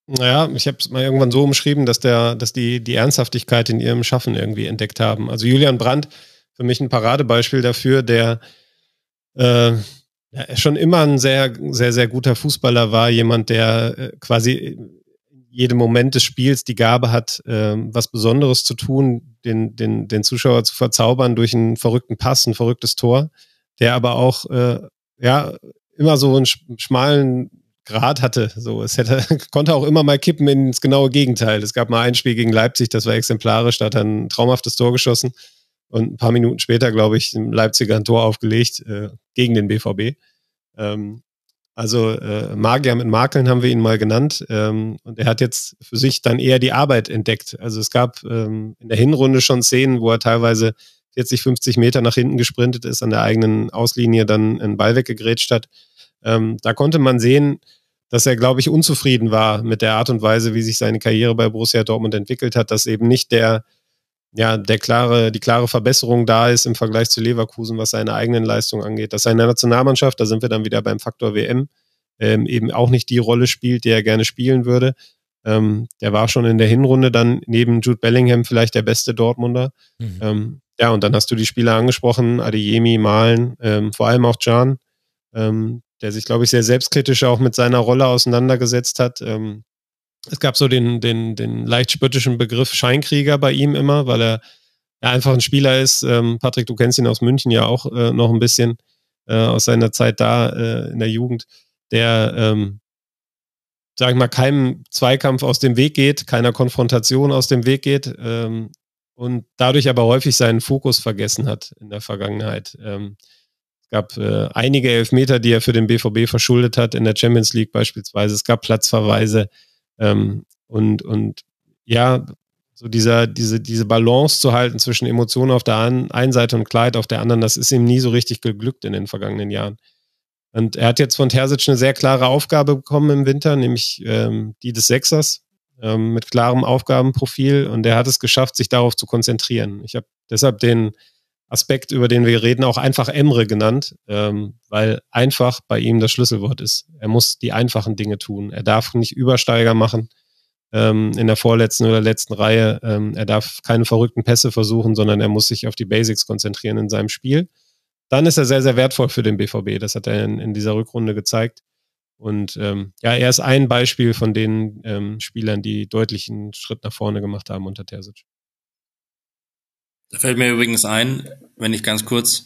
Naja, ich habe es mal irgendwann so umschrieben, dass der, dass die die Ernsthaftigkeit in ihrem Schaffen irgendwie entdeckt haben. Also Julian Brandt, für mich ein Paradebeispiel dafür, der äh, schon immer ein sehr, sehr, sehr guter Fußballer war, jemand, der äh, quasi jedem Moment des Spiels die Gabe hat, äh, was Besonderes zu tun, den, den, den Zuschauer zu verzaubern durch einen verrückten Pass, ein verrücktes Tor, der aber auch äh, ja immer so einen schmalen Grad hatte. So, es hätte, konnte auch immer mal kippen ins genaue Gegenteil. Es gab mal ein Spiel gegen Leipzig, das war exemplarisch, da hat er ein traumhaftes Tor geschossen und ein paar Minuten später, glaube ich, im Leipziger ein Tor aufgelegt äh, gegen den BVB. Ähm, also äh, Magier mit Makeln haben wir ihn mal genannt. Ähm, und er hat jetzt für sich dann eher die Arbeit entdeckt. Also es gab ähm, in der Hinrunde schon Szenen, wo er teilweise 40, 50 Meter nach hinten gesprintet ist, an der eigenen Auslinie dann einen Ball weggegrätscht hat. Ähm, da konnte man sehen, dass er, glaube ich, unzufrieden war mit der Art und Weise, wie sich seine Karriere bei Borussia Dortmund entwickelt hat, dass eben nicht der, ja, der klare, die klare Verbesserung da ist im Vergleich zu Leverkusen, was seine eigenen Leistungen angeht, dass seine Nationalmannschaft, da sind wir dann wieder beim Faktor WM, ähm, eben auch nicht die Rolle spielt, die er gerne spielen würde. Ähm, der war schon in der Hinrunde dann neben Jude Bellingham vielleicht der beste Dortmunder. Mhm. Ähm, ja, und dann hast du die Spieler angesprochen, Adeyemi, Malen, ähm, vor allem auch Can, ähm, der sich, glaube ich, sehr selbstkritisch auch mit seiner Rolle auseinandergesetzt hat. Es gab so den, den, den leicht spöttischen Begriff Scheinkrieger bei ihm immer, weil er einfach ein Spieler ist. Ähm, Patrick, du kennst ihn aus München ja auch äh, noch ein bisschen äh, aus seiner Zeit da äh, in der Jugend, der, ähm, sag ich mal, keinem Zweikampf aus dem Weg geht, keiner Konfrontation aus dem Weg geht ähm, und dadurch aber häufig seinen Fokus vergessen hat in der Vergangenheit. Ähm, es gab äh, einige Elfmeter, die er für den BVB verschuldet hat, in der Champions League beispielsweise. Es gab Platzverweise. Ähm, und, und ja, so dieser, diese, diese Balance zu halten zwischen Emotionen auf der einen Seite und Kleid auf der anderen, das ist ihm nie so richtig geglückt in den vergangenen Jahren. Und er hat jetzt von Terzic eine sehr klare Aufgabe bekommen im Winter, nämlich ähm, die des Sechsers ähm, mit klarem Aufgabenprofil. Und er hat es geschafft, sich darauf zu konzentrieren. Ich habe deshalb den Aspekt, über den wir reden, auch einfach Emre genannt, ähm, weil einfach bei ihm das Schlüsselwort ist. Er muss die einfachen Dinge tun. Er darf nicht Übersteiger machen ähm, in der vorletzten oder letzten Reihe. Ähm, er darf keine verrückten Pässe versuchen, sondern er muss sich auf die Basics konzentrieren in seinem Spiel. Dann ist er sehr, sehr wertvoll für den BVB. Das hat er in, in dieser Rückrunde gezeigt. Und ähm, ja, er ist ein Beispiel von den ähm, Spielern, die deutlichen Schritt nach vorne gemacht haben unter Terzic. Da fällt mir übrigens ein, wenn ich ganz kurz,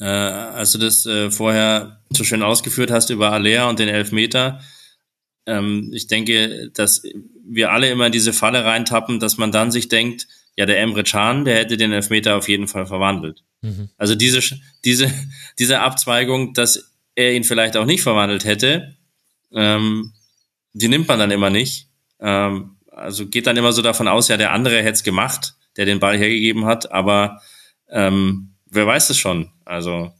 äh, als du das äh, vorher so schön ausgeführt hast über Alea und den Elfmeter, ähm, ich denke, dass wir alle immer in diese Falle reintappen, dass man dann sich denkt, ja, der Emre Can, der hätte den Elfmeter auf jeden Fall verwandelt. Mhm. Also diese, diese, diese Abzweigung, dass er ihn vielleicht auch nicht verwandelt hätte, ähm, die nimmt man dann immer nicht. Ähm, also geht dann immer so davon aus, ja, der andere hätte es gemacht der den Ball hergegeben hat, aber ähm, wer weiß es schon. Also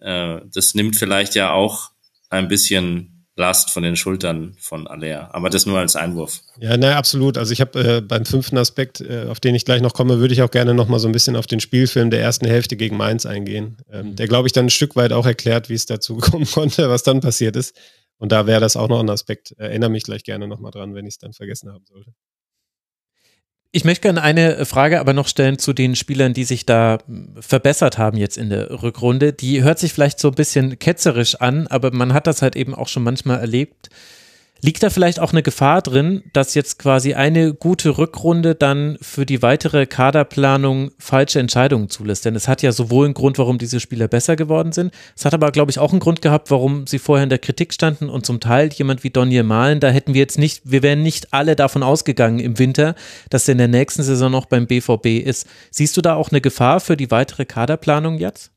äh, das nimmt vielleicht ja auch ein bisschen Last von den Schultern von Alea. Aber das nur als Einwurf. Ja, na absolut. Also ich habe äh, beim fünften Aspekt, äh, auf den ich gleich noch komme, würde ich auch gerne noch mal so ein bisschen auf den Spielfilm der ersten Hälfte gegen Mainz eingehen. Ähm, mhm. Der, glaube ich, dann ein Stück weit auch erklärt, wie es dazu kommen konnte, was dann passiert ist. Und da wäre das auch noch ein Aspekt. Erinnere mich gleich gerne noch mal dran, wenn ich es dann vergessen haben sollte. Ich möchte gerne eine Frage aber noch stellen zu den Spielern, die sich da verbessert haben jetzt in der Rückrunde. Die hört sich vielleicht so ein bisschen ketzerisch an, aber man hat das halt eben auch schon manchmal erlebt Liegt da vielleicht auch eine Gefahr drin, dass jetzt quasi eine gute Rückrunde dann für die weitere Kaderplanung falsche Entscheidungen zulässt? Denn es hat ja sowohl einen Grund, warum diese Spieler besser geworden sind, es hat aber, glaube ich, auch einen Grund gehabt, warum sie vorher in der Kritik standen und zum Teil jemand wie Donny Malen, da hätten wir jetzt nicht, wir wären nicht alle davon ausgegangen im Winter, dass er in der nächsten Saison noch beim BVB ist. Siehst du da auch eine Gefahr für die weitere Kaderplanung jetzt?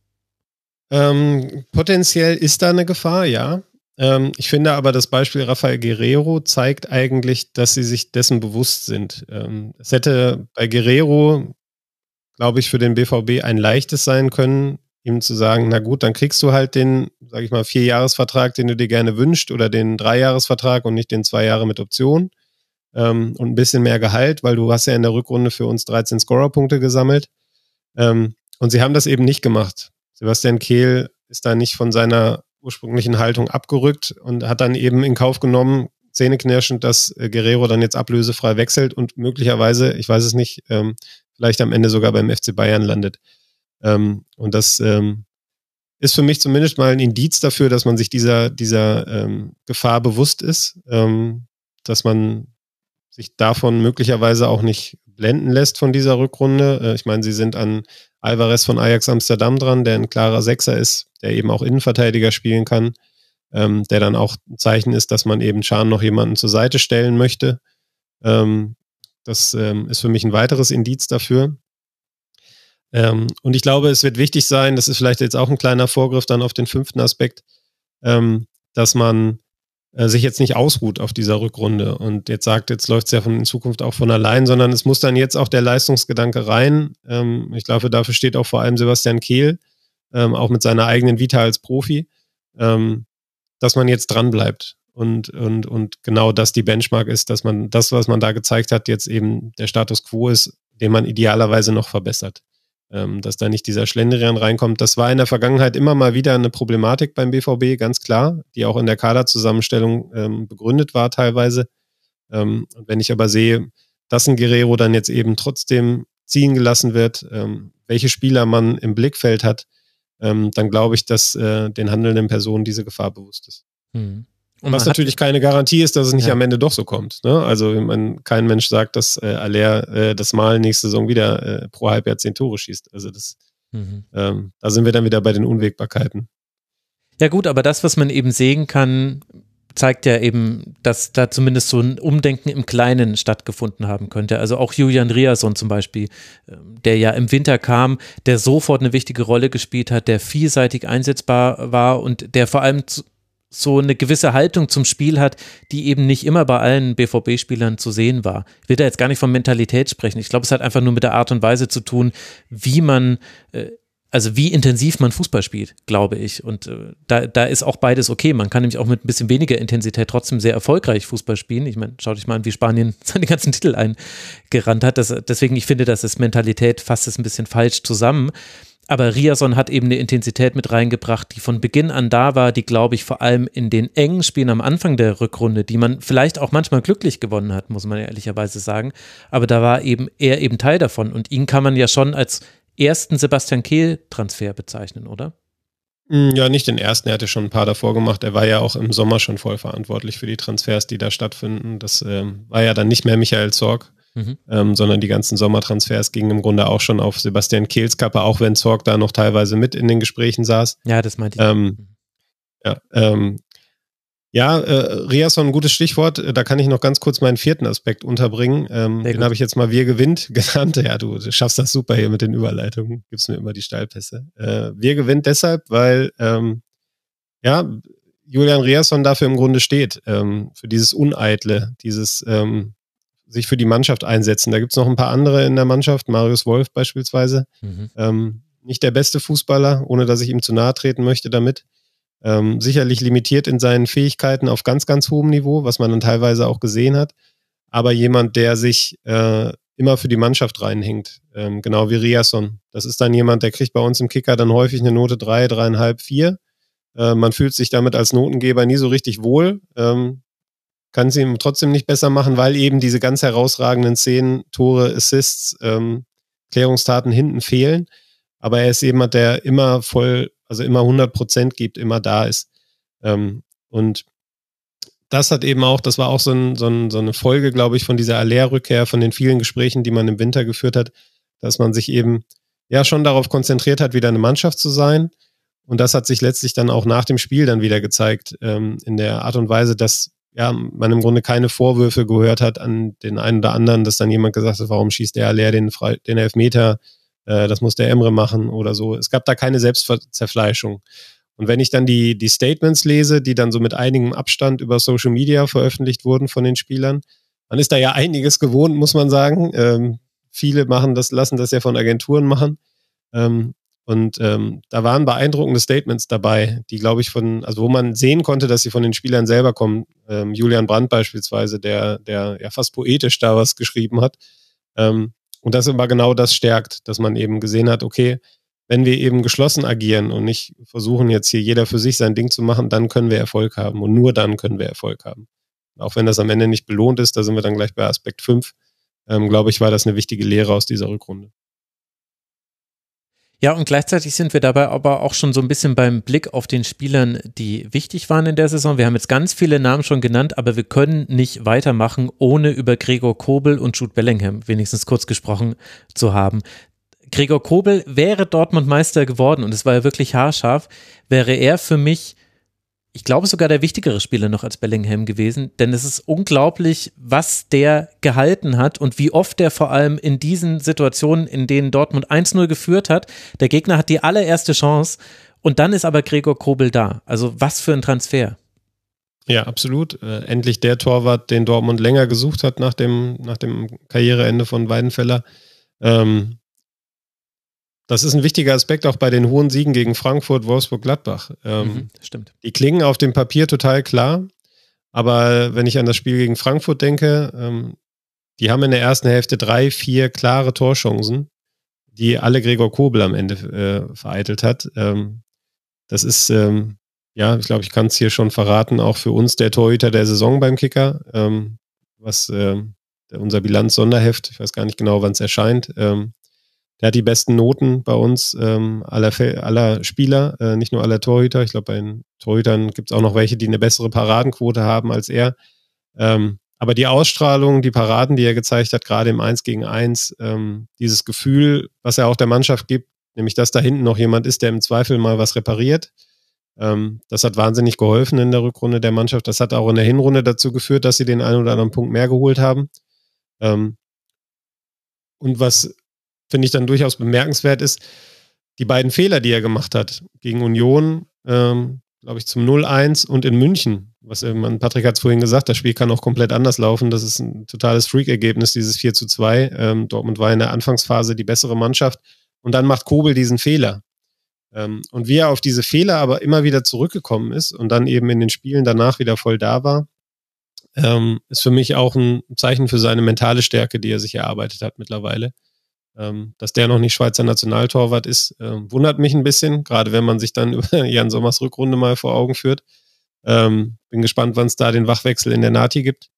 Ähm, potenziell ist da eine Gefahr, ja. Ähm, ich finde aber, das Beispiel Rafael Guerrero zeigt eigentlich, dass sie sich dessen bewusst sind. Ähm, es hätte bei Guerrero, glaube ich, für den BVB ein leichtes sein können, ihm zu sagen, na gut, dann kriegst du halt den, sag ich mal, Vierjahresvertrag, den du dir gerne wünscht, oder den Dreijahresvertrag und nicht den zwei Jahre mit Option. Ähm, und ein bisschen mehr Gehalt, weil du hast ja in der Rückrunde für uns 13 Scorerpunkte gesammelt. Ähm, und sie haben das eben nicht gemacht. Sebastian Kehl ist da nicht von seiner ursprünglichen Haltung abgerückt und hat dann eben in Kauf genommen, zähneknirschend, dass äh, Guerrero dann jetzt ablösefrei wechselt und möglicherweise, ich weiß es nicht, ähm, vielleicht am Ende sogar beim FC Bayern landet. Ähm, und das ähm, ist für mich zumindest mal ein Indiz dafür, dass man sich dieser, dieser ähm, Gefahr bewusst ist, ähm, dass man sich davon möglicherweise auch nicht blenden lässt von dieser Rückrunde. Äh, ich meine, sie sind an Alvarez von Ajax Amsterdam dran, der ein klarer Sechser ist, der eben auch Innenverteidiger spielen kann, ähm, der dann auch ein Zeichen ist, dass man eben Schan noch jemanden zur Seite stellen möchte. Ähm, das ähm, ist für mich ein weiteres Indiz dafür. Und ich glaube, es wird wichtig sein, das ist vielleicht jetzt auch ein kleiner Vorgriff dann auf den fünften Aspekt, dass man sich jetzt nicht ausruht auf dieser Rückrunde und jetzt sagt, jetzt läuft es ja von, in Zukunft auch von allein, sondern es muss dann jetzt auch der Leistungsgedanke rein. Ähm, ich glaube, dafür steht auch vor allem Sebastian Kehl, ähm, auch mit seiner eigenen Vita als Profi, ähm, dass man jetzt dran bleibt und, und, und genau das die Benchmark ist, dass man das, was man da gezeigt hat, jetzt eben der Status quo ist, den man idealerweise noch verbessert. Ähm, dass da nicht dieser Schlendrian reinkommt. Das war in der Vergangenheit immer mal wieder eine Problematik beim BVB, ganz klar, die auch in der Kaderzusammenstellung ähm, begründet war teilweise. Ähm, wenn ich aber sehe, dass ein Guerrero dann jetzt eben trotzdem ziehen gelassen wird, ähm, welche Spieler man im Blickfeld hat, ähm, dann glaube ich, dass äh, den handelnden Personen diese Gefahr bewusst ist. Mhm. Und Was natürlich keine Garantie ist, dass es nicht ja. am Ende doch so kommt. Ne? Also man, kein Mensch sagt, dass äh, Aller äh, das Mal nächste Saison wieder äh, pro Halbjahr zehn Tore schießt. Also das, mhm. ähm, da sind wir dann wieder bei den Unwägbarkeiten. Ja gut, aber das, was man eben sehen kann, zeigt ja eben, dass da zumindest so ein Umdenken im Kleinen stattgefunden haben könnte. Also auch Julian Riasson zum Beispiel, ähm, der ja im Winter kam, der sofort eine wichtige Rolle gespielt hat, der vielseitig einsetzbar war und der vor allem so eine gewisse Haltung zum Spiel hat, die eben nicht immer bei allen BVB-Spielern zu sehen war. Ich will da jetzt gar nicht von Mentalität sprechen. Ich glaube, es hat einfach nur mit der Art und Weise zu tun, wie man, äh, also wie intensiv man Fußball spielt, glaube ich. Und äh, da, da ist auch beides okay. Man kann nämlich auch mit ein bisschen weniger Intensität trotzdem sehr erfolgreich Fußball spielen. Ich meine, schau dich mal an, wie Spanien seine ganzen Titel eingerannt hat. Das, deswegen, ich finde, das ist Mentalität fasst es ein bisschen falsch zusammen. Aber Riason hat eben eine Intensität mit reingebracht, die von Beginn an da war, die, glaube ich, vor allem in den engen Spielen am Anfang der Rückrunde, die man vielleicht auch manchmal glücklich gewonnen hat, muss man ehrlicherweise sagen. Aber da war eben er eben Teil davon. Und ihn kann man ja schon als ersten Sebastian Kehl-Transfer bezeichnen, oder? Hm, ja, nicht den ersten, er hatte schon ein paar davor gemacht. Er war ja auch im Sommer schon voll verantwortlich für die Transfers, die da stattfinden. Das ähm, war ja dann nicht mehr Michael Zorg, Mhm. Ähm, sondern die ganzen Sommertransfers gingen im Grunde auch schon auf Sebastian Kehls Kappe, auch wenn Zorg da noch teilweise mit in den Gesprächen saß. Ja, das meinte ich. Ähm, ja, ähm, ja äh, Riasson, ein gutes Stichwort. Da kann ich noch ganz kurz meinen vierten Aspekt unterbringen. Ähm, den habe ich jetzt mal Wir gewinnt genannt. Ja, du schaffst das super hier mit den Überleitungen. Gibst mir immer die Steilpässe. Äh, Wir gewinnt deshalb, weil ähm, ja, Julian Riasson dafür im Grunde steht, ähm, für dieses Uneitle, dieses ähm, sich für die Mannschaft einsetzen. Da gibt es noch ein paar andere in der Mannschaft, Marius Wolf beispielsweise. Mhm. Ähm, nicht der beste Fußballer, ohne dass ich ihm zu nahe treten möchte damit. Ähm, sicherlich limitiert in seinen Fähigkeiten auf ganz, ganz hohem Niveau, was man dann teilweise auch gesehen hat. Aber jemand, der sich äh, immer für die Mannschaft reinhängt, ähm, genau wie Riasson. Das ist dann jemand, der kriegt bei uns im Kicker dann häufig eine Note drei, dreieinhalb, vier. Äh, man fühlt sich damit als Notengeber nie so richtig wohl. Ähm, kann sie ihm trotzdem nicht besser machen, weil eben diese ganz herausragenden Szenen, Tore, Assists, ähm, Klärungstaten hinten fehlen. Aber er ist jemand, der immer voll, also immer 100 Prozent gibt, immer da ist. Ähm, und das hat eben auch, das war auch so, ein, so, ein, so eine Folge, glaube ich, von dieser Aller-Rückkehr, von den vielen Gesprächen, die man im Winter geführt hat, dass man sich eben ja schon darauf konzentriert hat, wieder eine Mannschaft zu sein. Und das hat sich letztlich dann auch nach dem Spiel dann wieder gezeigt, ähm, in der Art und Weise, dass ja, man im Grunde keine Vorwürfe gehört hat an den einen oder anderen, dass dann jemand gesagt hat, warum schießt der leer den, Fre den Elfmeter, äh, das muss der Emre machen oder so. Es gab da keine Selbstzerfleischung. Und wenn ich dann die, die Statements lese, die dann so mit einigem Abstand über Social Media veröffentlicht wurden von den Spielern, man ist da ja einiges gewohnt, muss man sagen. Ähm, viele machen das, lassen das ja von Agenturen machen. Ähm, und ähm, da waren beeindruckende Statements dabei, die, glaube ich, von, also wo man sehen konnte, dass sie von den Spielern selber kommen. Ähm, Julian Brandt beispielsweise, der, der ja fast poetisch da was geschrieben hat. Ähm, und das immer genau das stärkt, dass man eben gesehen hat, okay, wenn wir eben geschlossen agieren und nicht versuchen, jetzt hier jeder für sich sein Ding zu machen, dann können wir Erfolg haben. Und nur dann können wir Erfolg haben. Auch wenn das am Ende nicht belohnt ist, da sind wir dann gleich bei Aspekt 5, ähm, glaube ich, war das eine wichtige Lehre aus dieser Rückrunde. Ja, und gleichzeitig sind wir dabei aber auch schon so ein bisschen beim Blick auf den Spielern, die wichtig waren in der Saison. Wir haben jetzt ganz viele Namen schon genannt, aber wir können nicht weitermachen, ohne über Gregor Kobel und Jude Bellingham wenigstens kurz gesprochen zu haben. Gregor Kobel wäre Dortmund Meister geworden und es war ja wirklich haarscharf, wäre er für mich ich glaube sogar der wichtigere Spieler noch als Bellingham gewesen, denn es ist unglaublich, was der gehalten hat und wie oft der vor allem in diesen Situationen, in denen Dortmund 1-0 geführt hat, der Gegner hat die allererste Chance und dann ist aber Gregor Kobel da. Also was für ein Transfer. Ja, absolut. Äh, endlich der Torwart, den Dortmund länger gesucht hat nach dem, nach dem Karriereende von Weidenfeller. Ähm, das ist ein wichtiger Aspekt auch bei den hohen Siegen gegen Frankfurt, Wolfsburg, Gladbach. Ähm, mhm, stimmt. Die klingen auf dem Papier total klar, aber wenn ich an das Spiel gegen Frankfurt denke, ähm, die haben in der ersten Hälfte drei, vier klare Torchancen, die alle Gregor Kobel am Ende äh, vereitelt hat. Ähm, das ist, ähm, ja, ich glaube, ich kann es hier schon verraten, auch für uns der Torhüter der Saison beim Kicker, ähm, was äh, unser Bilanz-Sonderheft, ich weiß gar nicht genau, wann es erscheint, ähm, der hat die besten Noten bei uns ähm, aller, aller Spieler, äh, nicht nur aller Torhüter. Ich glaube, bei den Torhütern gibt es auch noch welche, die eine bessere Paradenquote haben als er. Ähm, aber die Ausstrahlung, die Paraden, die er gezeigt hat, gerade im 1 gegen 1, ähm, dieses Gefühl, was er auch der Mannschaft gibt, nämlich dass da hinten noch jemand ist, der im Zweifel mal was repariert, ähm, das hat wahnsinnig geholfen in der Rückrunde der Mannschaft. Das hat auch in der Hinrunde dazu geführt, dass sie den einen oder anderen Punkt mehr geholt haben. Ähm, und was finde ich dann durchaus bemerkenswert ist, die beiden Fehler, die er gemacht hat gegen Union, ähm, glaube ich, zum 0-1 und in München, was irgendwann, Patrick hat es vorhin gesagt, das Spiel kann auch komplett anders laufen. Das ist ein totales Freak-Ergebnis, dieses 4 zu 2. Ähm, Dortmund war in der Anfangsphase die bessere Mannschaft und dann macht Kobel diesen Fehler. Ähm, und wie er auf diese Fehler aber immer wieder zurückgekommen ist und dann eben in den Spielen danach wieder voll da war, ähm, ist für mich auch ein Zeichen für seine mentale Stärke, die er sich erarbeitet hat mittlerweile. Ähm, dass der noch nicht Schweizer Nationaltorwart ist, ähm, wundert mich ein bisschen, gerade wenn man sich dann über Jan Sommers Rückrunde mal vor Augen führt. Ähm, bin gespannt, wann es da den Wachwechsel in der Nati gibt.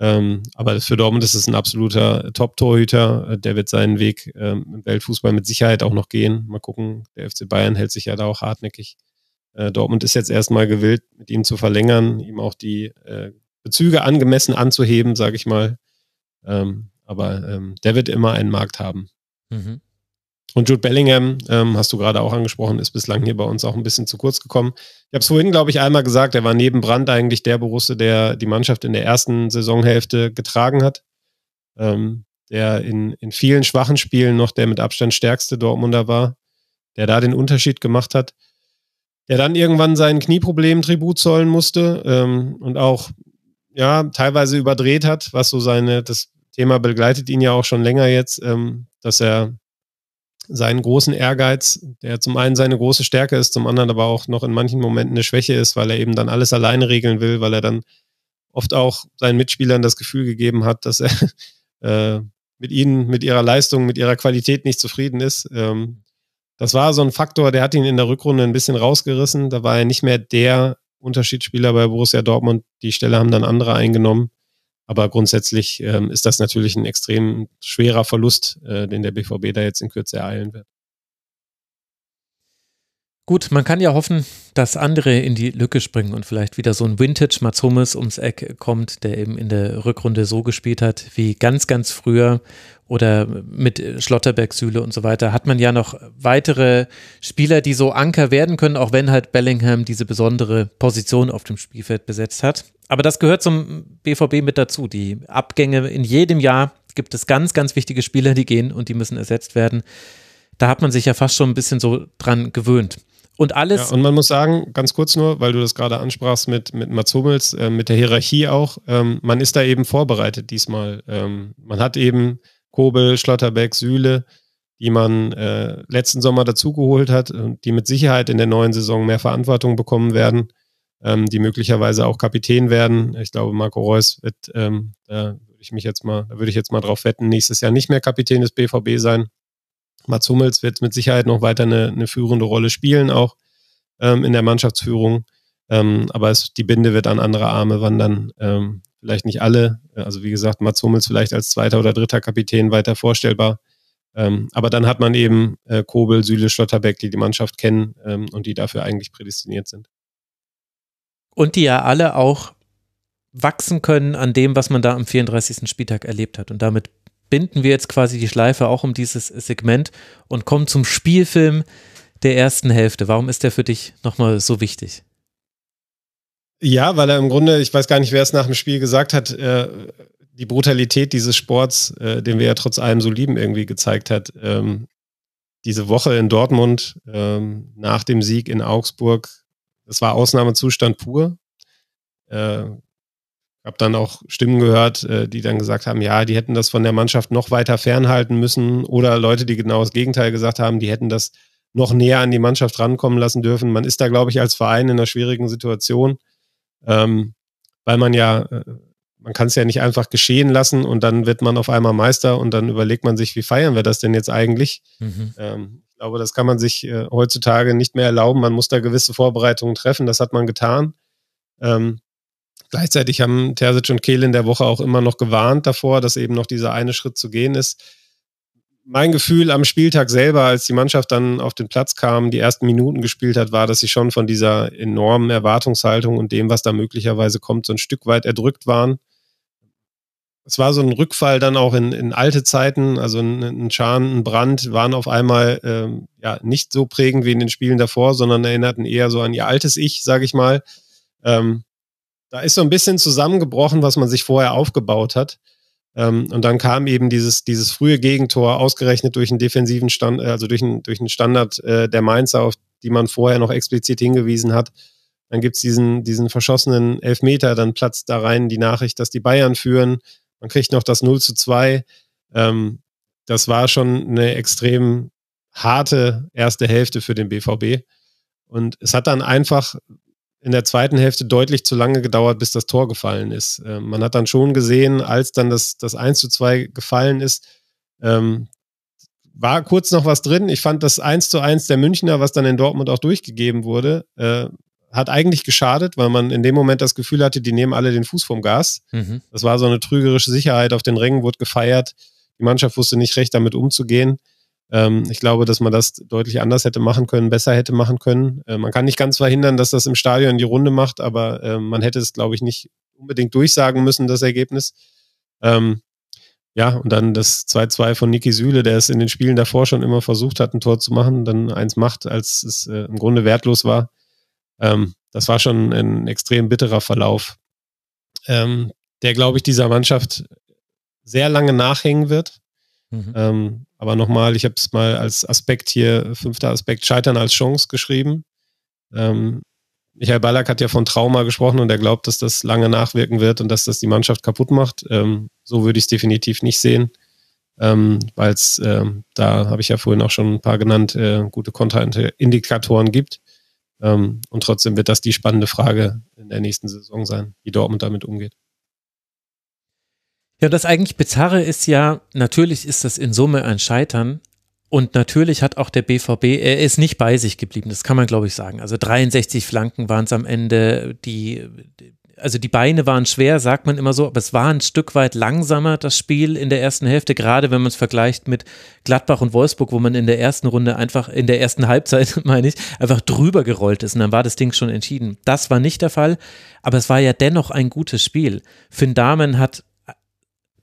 Aber für Dortmund ist es ein absoluter Top-Torhüter. Der wird seinen Weg im Weltfußball mit Sicherheit auch noch gehen. Mal gucken. Der FC Bayern hält sich ja da auch hartnäckig. Äh, Dortmund ist jetzt erstmal gewillt, mit ihm zu verlängern, ihm auch die äh, Bezüge angemessen anzuheben, sage ich mal. Aber der wird immer einen Markt haben. Mhm. Und Jude Bellingham, ähm, hast du gerade auch angesprochen, ist bislang hier bei uns auch ein bisschen zu kurz gekommen. Ich habe es vorhin, glaube ich, einmal gesagt, er war neben Brandt eigentlich der Borusse, der die Mannschaft in der ersten Saisonhälfte getragen hat. Ähm, der in, in vielen schwachen Spielen noch der mit Abstand stärkste Dortmunder war, der da den Unterschied gemacht hat. Der dann irgendwann seinen Knieproblemen Tribut zollen musste ähm, und auch ja teilweise überdreht hat, was so seine, das Thema begleitet ihn ja auch schon länger jetzt, ähm, dass er seinen großen Ehrgeiz, der zum einen seine große Stärke ist, zum anderen aber auch noch in manchen Momenten eine Schwäche ist, weil er eben dann alles alleine regeln will, weil er dann oft auch seinen Mitspielern das Gefühl gegeben hat, dass er äh, mit ihnen, mit ihrer Leistung, mit ihrer Qualität nicht zufrieden ist. Ähm, das war so ein Faktor, der hat ihn in der Rückrunde ein bisschen rausgerissen. Da war er nicht mehr der Unterschiedsspieler bei Borussia Dortmund. Die Stelle haben dann andere eingenommen. Aber grundsätzlich ähm, ist das natürlich ein extrem schwerer Verlust, äh, den der BVB da jetzt in Kürze ereilen wird. Gut, man kann ja hoffen, dass andere in die Lücke springen und vielleicht wieder so ein Vintage Mats Hummels ums Eck kommt, der eben in der Rückrunde so gespielt hat wie ganz, ganz früher oder mit Schlotterberg, Süle und so weiter. Hat man ja noch weitere Spieler, die so Anker werden können, auch wenn halt Bellingham diese besondere Position auf dem Spielfeld besetzt hat. Aber das gehört zum BVB mit dazu. Die Abgänge in jedem Jahr gibt es ganz, ganz wichtige Spieler, die gehen und die müssen ersetzt werden. Da hat man sich ja fast schon ein bisschen so dran gewöhnt. Und alles. Ja, und man muss sagen, ganz kurz nur, weil du das gerade ansprachst mit, mit Mats Hummels, äh, mit der Hierarchie auch, ähm, man ist da eben vorbereitet diesmal. Ähm, man hat eben Kobel, Schlotterbeck, Sühle, die man äh, letzten Sommer dazugeholt hat und die mit Sicherheit in der neuen Saison mehr Verantwortung bekommen werden, ähm, die möglicherweise auch Kapitän werden. Ich glaube, Marco Reus wird, ähm, da würde ich mich jetzt mal, da würde ich jetzt mal drauf wetten, nächstes Jahr nicht mehr Kapitän des BVB sein. Mats Hummels wird mit Sicherheit noch weiter eine, eine führende Rolle spielen, auch ähm, in der Mannschaftsführung. Ähm, aber es, die Binde wird an andere Arme wandern. Ähm, vielleicht nicht alle. Also wie gesagt, Mats Hummels vielleicht als zweiter oder dritter Kapitän weiter vorstellbar. Ähm, aber dann hat man eben äh, Kobel, Süle, Schlotterbeck, die die Mannschaft kennen ähm, und die dafür eigentlich prädestiniert sind. Und die ja alle auch wachsen können an dem, was man da am 34. Spieltag erlebt hat. Und damit binden wir jetzt quasi die Schleife auch um dieses Segment und kommen zum Spielfilm der ersten Hälfte. Warum ist der für dich nochmal so wichtig? Ja, weil er im Grunde, ich weiß gar nicht, wer es nach dem Spiel gesagt hat, äh, die Brutalität dieses Sports, äh, den wir ja trotz allem so lieben, irgendwie gezeigt hat. Ähm, diese Woche in Dortmund, ähm, nach dem Sieg in Augsburg, das war Ausnahmezustand pur. äh, habe dann auch Stimmen gehört, äh, die dann gesagt haben, ja, die hätten das von der Mannschaft noch weiter fernhalten müssen oder Leute, die genau das Gegenteil gesagt haben, die hätten das noch näher an die Mannschaft rankommen lassen dürfen. Man ist da, glaube ich, als Verein in einer schwierigen Situation, ähm, weil man ja, äh, man kann es ja nicht einfach geschehen lassen und dann wird man auf einmal Meister und dann überlegt man sich, wie feiern wir das denn jetzt eigentlich? Mhm. Ähm, ich glaube, das kann man sich äh, heutzutage nicht mehr erlauben. Man muss da gewisse Vorbereitungen treffen. Das hat man getan. Ähm, Gleichzeitig haben Terzic und Kehl in der Woche auch immer noch gewarnt davor, dass eben noch dieser eine Schritt zu gehen ist. Mein Gefühl am Spieltag selber, als die Mannschaft dann auf den Platz kam, die ersten Minuten gespielt hat, war, dass sie schon von dieser enormen Erwartungshaltung und dem, was da möglicherweise kommt, so ein Stück weit erdrückt waren. Es war so ein Rückfall dann auch in, in alte Zeiten, also ein, Schan, ein Brand waren auf einmal ähm, ja nicht so prägend wie in den Spielen davor, sondern erinnerten eher so an ihr altes Ich, sage ich mal. Ähm, da ist so ein bisschen zusammengebrochen, was man sich vorher aufgebaut hat. Ähm, und dann kam eben dieses, dieses frühe Gegentor, ausgerechnet durch einen defensiven Stand, also durch einen, durch einen Standard äh, der Mainzer, auf die man vorher noch explizit hingewiesen hat. Dann gibt's diesen, diesen verschossenen Elfmeter, dann platzt da rein die Nachricht, dass die Bayern führen. Man kriegt noch das 0 zu 2. Ähm, das war schon eine extrem harte erste Hälfte für den BVB. Und es hat dann einfach in der zweiten Hälfte deutlich zu lange gedauert, bis das Tor gefallen ist. Ähm, man hat dann schon gesehen, als dann das, das 1 zu 2 gefallen ist, ähm, war kurz noch was drin. Ich fand das 1 zu 1 der Münchner, was dann in Dortmund auch durchgegeben wurde, äh, hat eigentlich geschadet, weil man in dem Moment das Gefühl hatte, die nehmen alle den Fuß vom Gas. Mhm. Das war so eine trügerische Sicherheit. Auf den Rängen wurde gefeiert. Die Mannschaft wusste nicht recht damit umzugehen. Ähm, ich glaube, dass man das deutlich anders hätte machen können, besser hätte machen können. Äh, man kann nicht ganz verhindern, dass das im Stadion die Runde macht, aber äh, man hätte es, glaube ich, nicht unbedingt durchsagen müssen, das Ergebnis. Ähm, ja, und dann das 2-2 von Niki Süle, der es in den Spielen davor schon immer versucht hat, ein Tor zu machen, dann eins macht, als es äh, im Grunde wertlos war. Ähm, das war schon ein extrem bitterer Verlauf, ähm, der, glaube ich, dieser Mannschaft sehr lange nachhängen wird. Mhm. Ähm, aber nochmal, ich habe es mal als Aspekt hier, fünfter Aspekt, Scheitern als Chance geschrieben. Ähm, Michael Ballack hat ja von Trauma gesprochen und er glaubt, dass das lange nachwirken wird und dass das die Mannschaft kaputt macht. Ähm, so würde ich es definitiv nicht sehen, ähm, weil es, ähm, da habe ich ja vorhin auch schon ein paar genannt, äh, gute Kontraindikatoren gibt. Ähm, und trotzdem wird das die spannende Frage in der nächsten Saison sein, wie Dortmund damit umgeht. Ja, das eigentlich Bizarre ist ja, natürlich ist das in Summe ein Scheitern. Und natürlich hat auch der BVB, er ist nicht bei sich geblieben, das kann man glaube ich sagen. Also 63 Flanken waren es am Ende, die, also die Beine waren schwer, sagt man immer so, aber es war ein Stück weit langsamer, das Spiel in der ersten Hälfte, gerade wenn man es vergleicht mit Gladbach und Wolfsburg, wo man in der ersten Runde einfach, in der ersten Halbzeit, meine ich, einfach drüber gerollt ist und dann war das Ding schon entschieden. Das war nicht der Fall, aber es war ja dennoch ein gutes Spiel. Finn Dahmen hat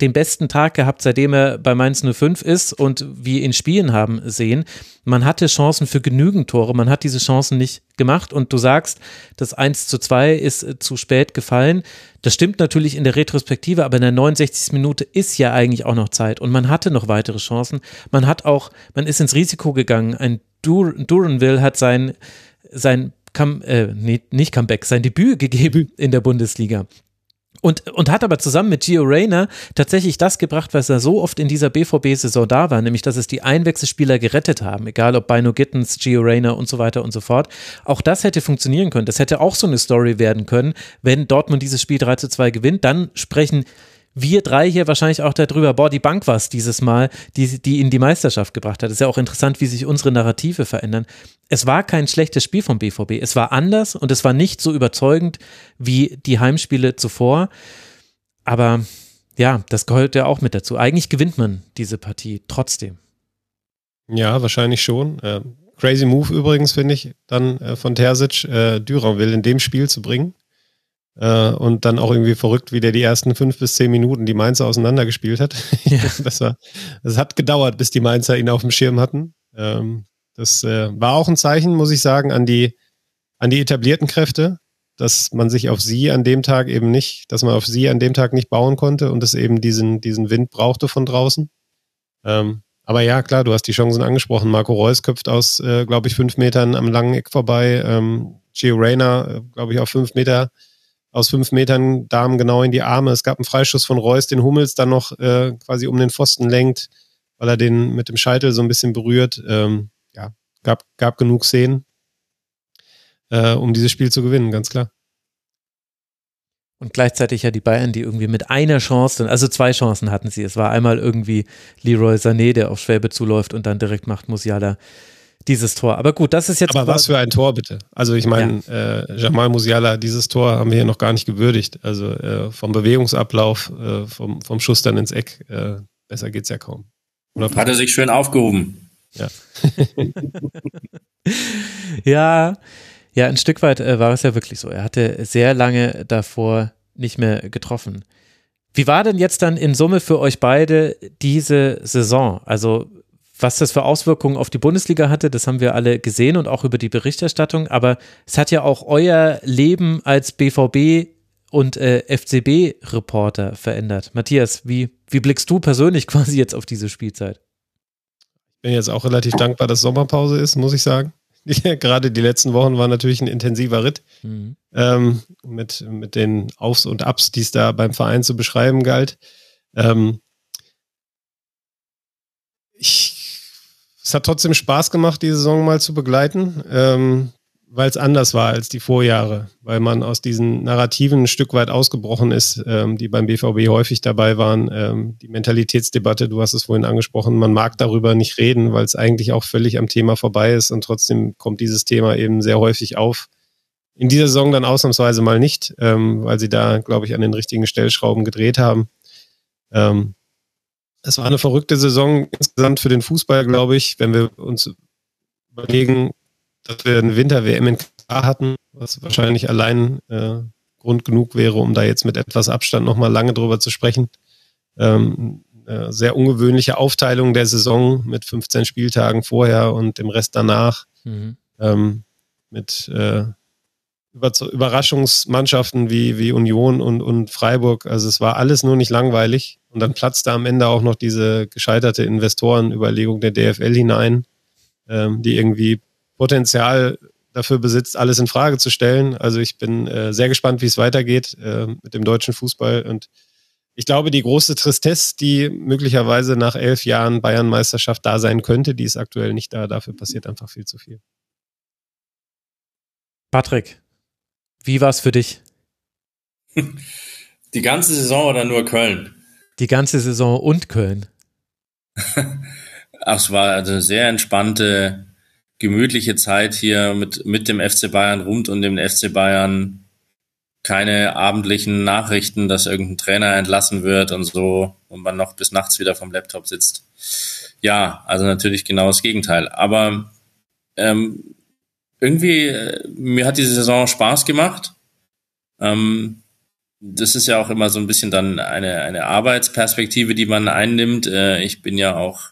den besten Tag gehabt, seitdem er bei Mainz 05 ist und wir ihn spielen haben sehen. Man hatte Chancen für genügend Tore, man hat diese Chancen nicht gemacht und du sagst, das 1 zu 2 ist äh, zu spät gefallen. Das stimmt natürlich in der Retrospektive, aber in der 69. Minute ist ja eigentlich auch noch Zeit und man hatte noch weitere Chancen. Man hat auch, man ist ins Risiko gegangen. Ein Dur Duranville hat sein, sein Come, äh, nee, nicht Comeback, sein Debüt gegeben in der Bundesliga. Und, und hat aber zusammen mit Gio Reyna tatsächlich das gebracht, was er so oft in dieser BVB-Saison da war, nämlich dass es die Einwechselspieler gerettet haben, egal ob Bino Gittens, Gio Reyna und so weiter und so fort. Auch das hätte funktionieren können. Das hätte auch so eine Story werden können, wenn Dortmund dieses Spiel 3 zu 2 gewinnt. Dann sprechen wir drei hier wahrscheinlich auch darüber, boah, die Bank war es dieses Mal, die, die in die Meisterschaft gebracht hat. Ist ja auch interessant, wie sich unsere Narrative verändern. Es war kein schlechtes Spiel vom BVB. Es war anders und es war nicht so überzeugend wie die Heimspiele zuvor. Aber ja, das gehört ja auch mit dazu. Eigentlich gewinnt man diese Partie trotzdem. Ja, wahrscheinlich schon. Äh, crazy Move übrigens, finde ich, dann äh, von Terzic, äh, Dürer will in dem Spiel zu bringen. Äh, und dann auch irgendwie verrückt, wie der die ersten fünf bis zehn Minuten die Mainzer auseinandergespielt hat. Ja. das, war, das hat gedauert, bis die Mainzer ihn auf dem Schirm hatten. Ähm, das äh, war auch ein Zeichen, muss ich sagen, an die, an die etablierten Kräfte, dass man sich auf sie an dem Tag eben nicht, dass man auf sie an dem Tag nicht bauen konnte und es eben diesen, diesen Wind brauchte von draußen. Ähm, aber ja, klar, du hast die Chancen angesprochen. Marco Reus köpft aus, äh, glaube ich, fünf Metern am langen Eck vorbei. Ähm, Gio Reyna, äh, glaube ich, auf fünf Meter aus fünf Metern Damen genau in die Arme. Es gab einen Freischuss von Reus, den Hummels dann noch äh, quasi um den Pfosten lenkt, weil er den mit dem Scheitel so ein bisschen berührt. Ähm, ja, gab, gab genug Szenen, äh, um dieses Spiel zu gewinnen, ganz klar. Und gleichzeitig ja die Bayern, die irgendwie mit einer Chance, also zwei Chancen hatten sie. Es war einmal irgendwie Leroy Sané, der auf Schwäbe zuläuft und dann direkt macht Musiala dieses Tor. Aber gut, das ist jetzt. Aber was für ein Tor bitte. Also ich meine, ja. äh, Jamal Musiala, dieses Tor haben wir hier noch gar nicht gewürdigt. Also äh, vom Bewegungsablauf, äh, vom, vom Schuss dann ins Eck, äh, besser geht's ja kaum. Oder Hat er sich schön aufgehoben. Ja. ja, ja, ein Stück weit äh, war es ja wirklich so. Er hatte sehr lange davor nicht mehr getroffen. Wie war denn jetzt dann in Summe für euch beide diese Saison? Also was das für Auswirkungen auf die Bundesliga hatte, das haben wir alle gesehen und auch über die Berichterstattung. Aber es hat ja auch euer Leben als BVB und äh, FCB-Reporter verändert. Matthias, wie, wie blickst du persönlich quasi jetzt auf diese Spielzeit? Ich bin jetzt auch relativ dankbar, dass Sommerpause ist, muss ich sagen. Gerade die letzten Wochen waren natürlich ein intensiver Ritt mhm. ähm, mit, mit den Aufs und Abs, die es da beim Verein zu beschreiben galt. Ähm, ich es hat trotzdem Spaß gemacht, die Saison mal zu begleiten, ähm, weil es anders war als die Vorjahre, weil man aus diesen Narrativen ein Stück weit ausgebrochen ist, ähm, die beim BVB häufig dabei waren. Ähm, die Mentalitätsdebatte, du hast es vorhin angesprochen, man mag darüber nicht reden, weil es eigentlich auch völlig am Thema vorbei ist und trotzdem kommt dieses Thema eben sehr häufig auf. In dieser Saison dann ausnahmsweise mal nicht, ähm, weil sie da, glaube ich, an den richtigen Stellschrauben gedreht haben. Ähm, es war eine verrückte Saison insgesamt für den Fußball, glaube ich, wenn wir uns überlegen, dass wir eine Winter-WM in Katar hatten, was wahrscheinlich allein äh, Grund genug wäre, um da jetzt mit etwas Abstand nochmal lange drüber zu sprechen. Ähm, äh, sehr ungewöhnliche Aufteilung der Saison mit 15 Spieltagen vorher und dem Rest danach. Mhm. Ähm, mit äh, Überraschungsmannschaften wie, wie Union und, und Freiburg. Also es war alles nur nicht langweilig. Und dann platzte am Ende auch noch diese gescheiterte Investorenüberlegung der DFL hinein, ähm, die irgendwie Potenzial dafür besitzt, alles in Frage zu stellen. Also ich bin äh, sehr gespannt, wie es weitergeht äh, mit dem deutschen Fußball. Und ich glaube, die große Tristesse, die möglicherweise nach elf Jahren Bayernmeisterschaft da sein könnte, die ist aktuell nicht da. Dafür passiert einfach viel zu viel. Patrick, wie war es für dich? Die ganze Saison oder nur Köln? Die ganze Saison und Köln. Ach, es war also eine sehr entspannte, gemütliche Zeit hier mit, mit dem FC Bayern rund und dem FC Bayern. Keine abendlichen Nachrichten, dass irgendein Trainer entlassen wird und so und man noch bis nachts wieder vom Laptop sitzt. Ja, also natürlich genau das Gegenteil. Aber ähm, irgendwie, äh, mir hat diese Saison Spaß gemacht. Ähm, das ist ja auch immer so ein bisschen dann eine, eine Arbeitsperspektive, die man einnimmt. Äh, ich bin ja auch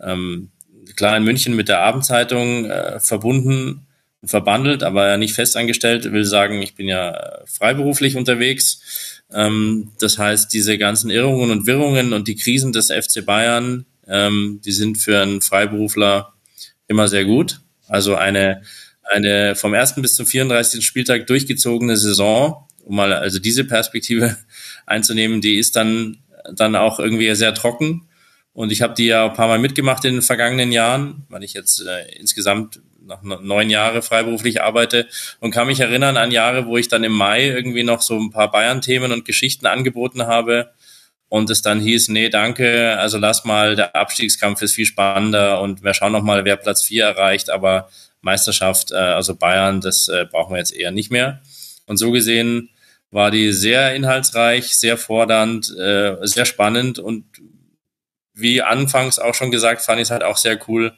ähm, klar in München mit der Abendzeitung äh, verbunden und verbandelt, aber ja nicht festangestellt. Will sagen, ich bin ja freiberuflich unterwegs. Ähm, das heißt, diese ganzen Irrungen und Wirrungen und die Krisen des FC Bayern, ähm, die sind für einen Freiberufler immer sehr gut. Also eine eine vom ersten bis zum 34. Spieltag durchgezogene Saison, um mal also diese Perspektive einzunehmen, die ist dann dann auch irgendwie sehr trocken. Und ich habe die ja ein paar Mal mitgemacht in den vergangenen Jahren, weil ich jetzt äh, insgesamt noch neun Jahre freiberuflich arbeite und kann mich erinnern an Jahre, wo ich dann im Mai irgendwie noch so ein paar Bayern-Themen und Geschichten angeboten habe und es dann hieß, nee, danke, also lass mal, der Abstiegskampf ist viel spannender und wir schauen noch mal, wer Platz vier erreicht, aber Meisterschaft, äh, also Bayern, das äh, brauchen wir jetzt eher nicht mehr. Und so gesehen war die sehr inhaltsreich, sehr fordernd, äh, sehr spannend und wie anfangs auch schon gesagt, fand ich es halt auch sehr cool,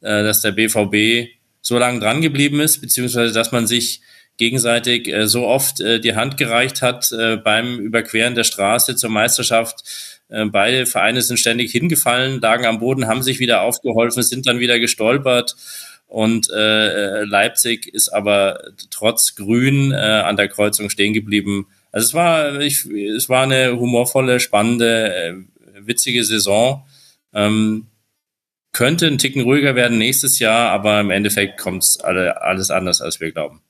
äh, dass der BVB so lange dran geblieben ist, beziehungsweise dass man sich gegenseitig äh, so oft äh, die Hand gereicht hat äh, beim Überqueren der Straße zur Meisterschaft. Äh, beide Vereine sind ständig hingefallen, lagen am Boden, haben sich wieder aufgeholfen, sind dann wieder gestolpert und äh, Leipzig ist aber trotz Grün äh, an der Kreuzung stehen geblieben. Also es war, ich, es war eine humorvolle, spannende, äh, witzige Saison. Ähm, könnte ein Ticken ruhiger werden nächstes Jahr, aber im Endeffekt kommt es alle, alles anders, als wir glauben.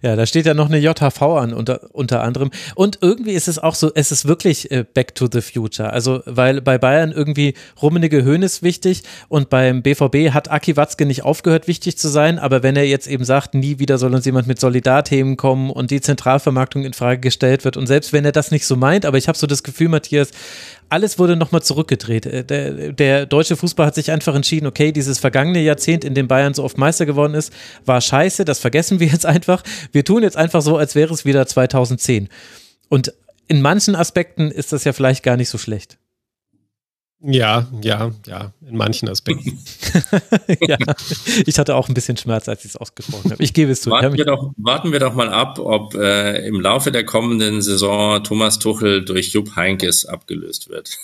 Ja, da steht ja noch eine JHV an unter, unter anderem. Und irgendwie ist es auch so, es ist wirklich äh, Back to the Future. Also, weil bei Bayern irgendwie Rummenige Höhnes wichtig und beim BVB hat Aki Watzke nicht aufgehört, wichtig zu sein. Aber wenn er jetzt eben sagt, nie wieder soll uns jemand mit Solidarthemen kommen und die Zentralvermarktung in Frage gestellt wird und selbst wenn er das nicht so meint, aber ich habe so das Gefühl, Matthias, alles wurde nochmal zurückgedreht. Äh, der, der, deutsche Fußball hat sich einfach entschieden, okay, dieses vergangene Jahrzehnt, in dem Bayern so oft Meister geworden ist, war scheiße, das vergessen wir jetzt einfach. Wir tun jetzt einfach so, als wäre es wieder 2010. Und in manchen Aspekten ist das ja vielleicht gar nicht so schlecht. Ja, ja, ja, in manchen Aspekten. ja, ich hatte auch ein bisschen Schmerz, als ich es ausgesprochen habe. Ich gebe es zu. Warten, wir doch, warten wir doch mal ab, ob äh, im Laufe der kommenden Saison Thomas Tuchel durch Jupp Heinkes abgelöst wird.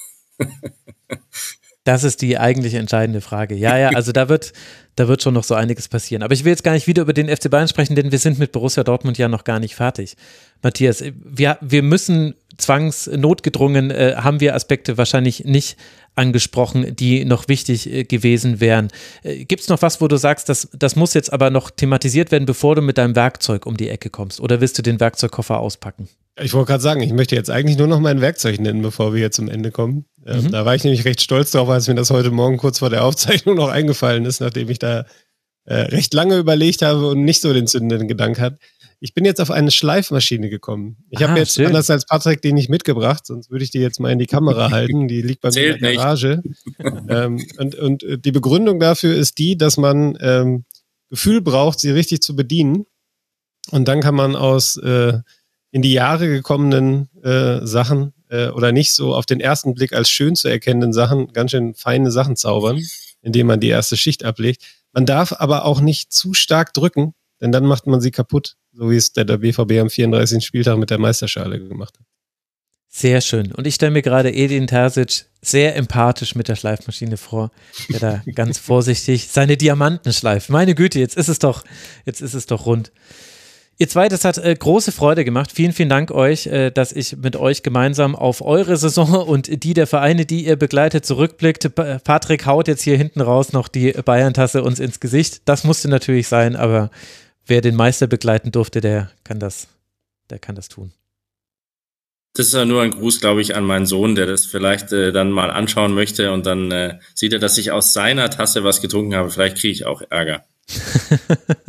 Das ist die eigentlich entscheidende Frage. Ja, ja, also da wird, da wird schon noch so einiges passieren. Aber ich will jetzt gar nicht wieder über den FC Bayern sprechen, denn wir sind mit Borussia Dortmund ja noch gar nicht fertig. Matthias, wir, wir müssen zwangsnotgedrungen, äh, haben wir Aspekte wahrscheinlich nicht angesprochen, die noch wichtig äh, gewesen wären. Äh, Gibt es noch was, wo du sagst, das, das muss jetzt aber noch thematisiert werden, bevor du mit deinem Werkzeug um die Ecke kommst? Oder willst du den Werkzeugkoffer auspacken? Ich wollte gerade sagen, ich möchte jetzt eigentlich nur noch mein Werkzeug nennen, bevor wir hier zum Ende kommen. Ähm, mhm. Da war ich nämlich recht stolz drauf, als mir das heute Morgen kurz vor der Aufzeichnung noch eingefallen ist, nachdem ich da äh, recht lange überlegt habe und nicht so den zündenden Gedanken hat. Ich bin jetzt auf eine Schleifmaschine gekommen. Ich habe ah, jetzt schön. anders als Patrick den nicht mitgebracht, sonst würde ich die jetzt mal in die Kamera halten. Die liegt bei Zählt mir in der Garage. ähm, und, und äh, die Begründung dafür ist die, dass man ähm, Gefühl braucht, sie richtig zu bedienen. Und dann kann man aus äh, in die Jahre gekommenen äh, Sachen äh, oder nicht so auf den ersten Blick als schön zu erkennenden Sachen ganz schön feine Sachen zaubern, indem man die erste Schicht ablegt. Man darf aber auch nicht zu stark drücken, denn dann macht man sie kaputt so wie es der, BVB am 34. Spieltag mit der Meisterschale gemacht hat. Sehr schön. Und ich stelle mir gerade Edin Terzic sehr empathisch mit der Schleifmaschine vor, der da ganz vorsichtig seine Diamanten schleift. Meine Güte, jetzt ist es doch, jetzt ist es doch rund. Ihr zwei, das hat äh, große Freude gemacht. Vielen, vielen Dank euch, äh, dass ich mit euch gemeinsam auf eure Saison und die der Vereine, die ihr begleitet, zurückblickt. Patrick haut jetzt hier hinten raus noch die Bayern-Tasse uns ins Gesicht. Das musste natürlich sein, aber wer den Meister begleiten durfte, der kann das, der kann das tun. Das ist ja nur ein Gruß, glaube ich, an meinen Sohn, der das vielleicht äh, dann mal anschauen möchte und dann äh, sieht er, dass ich aus seiner Tasse was getrunken habe. Vielleicht kriege ich auch Ärger.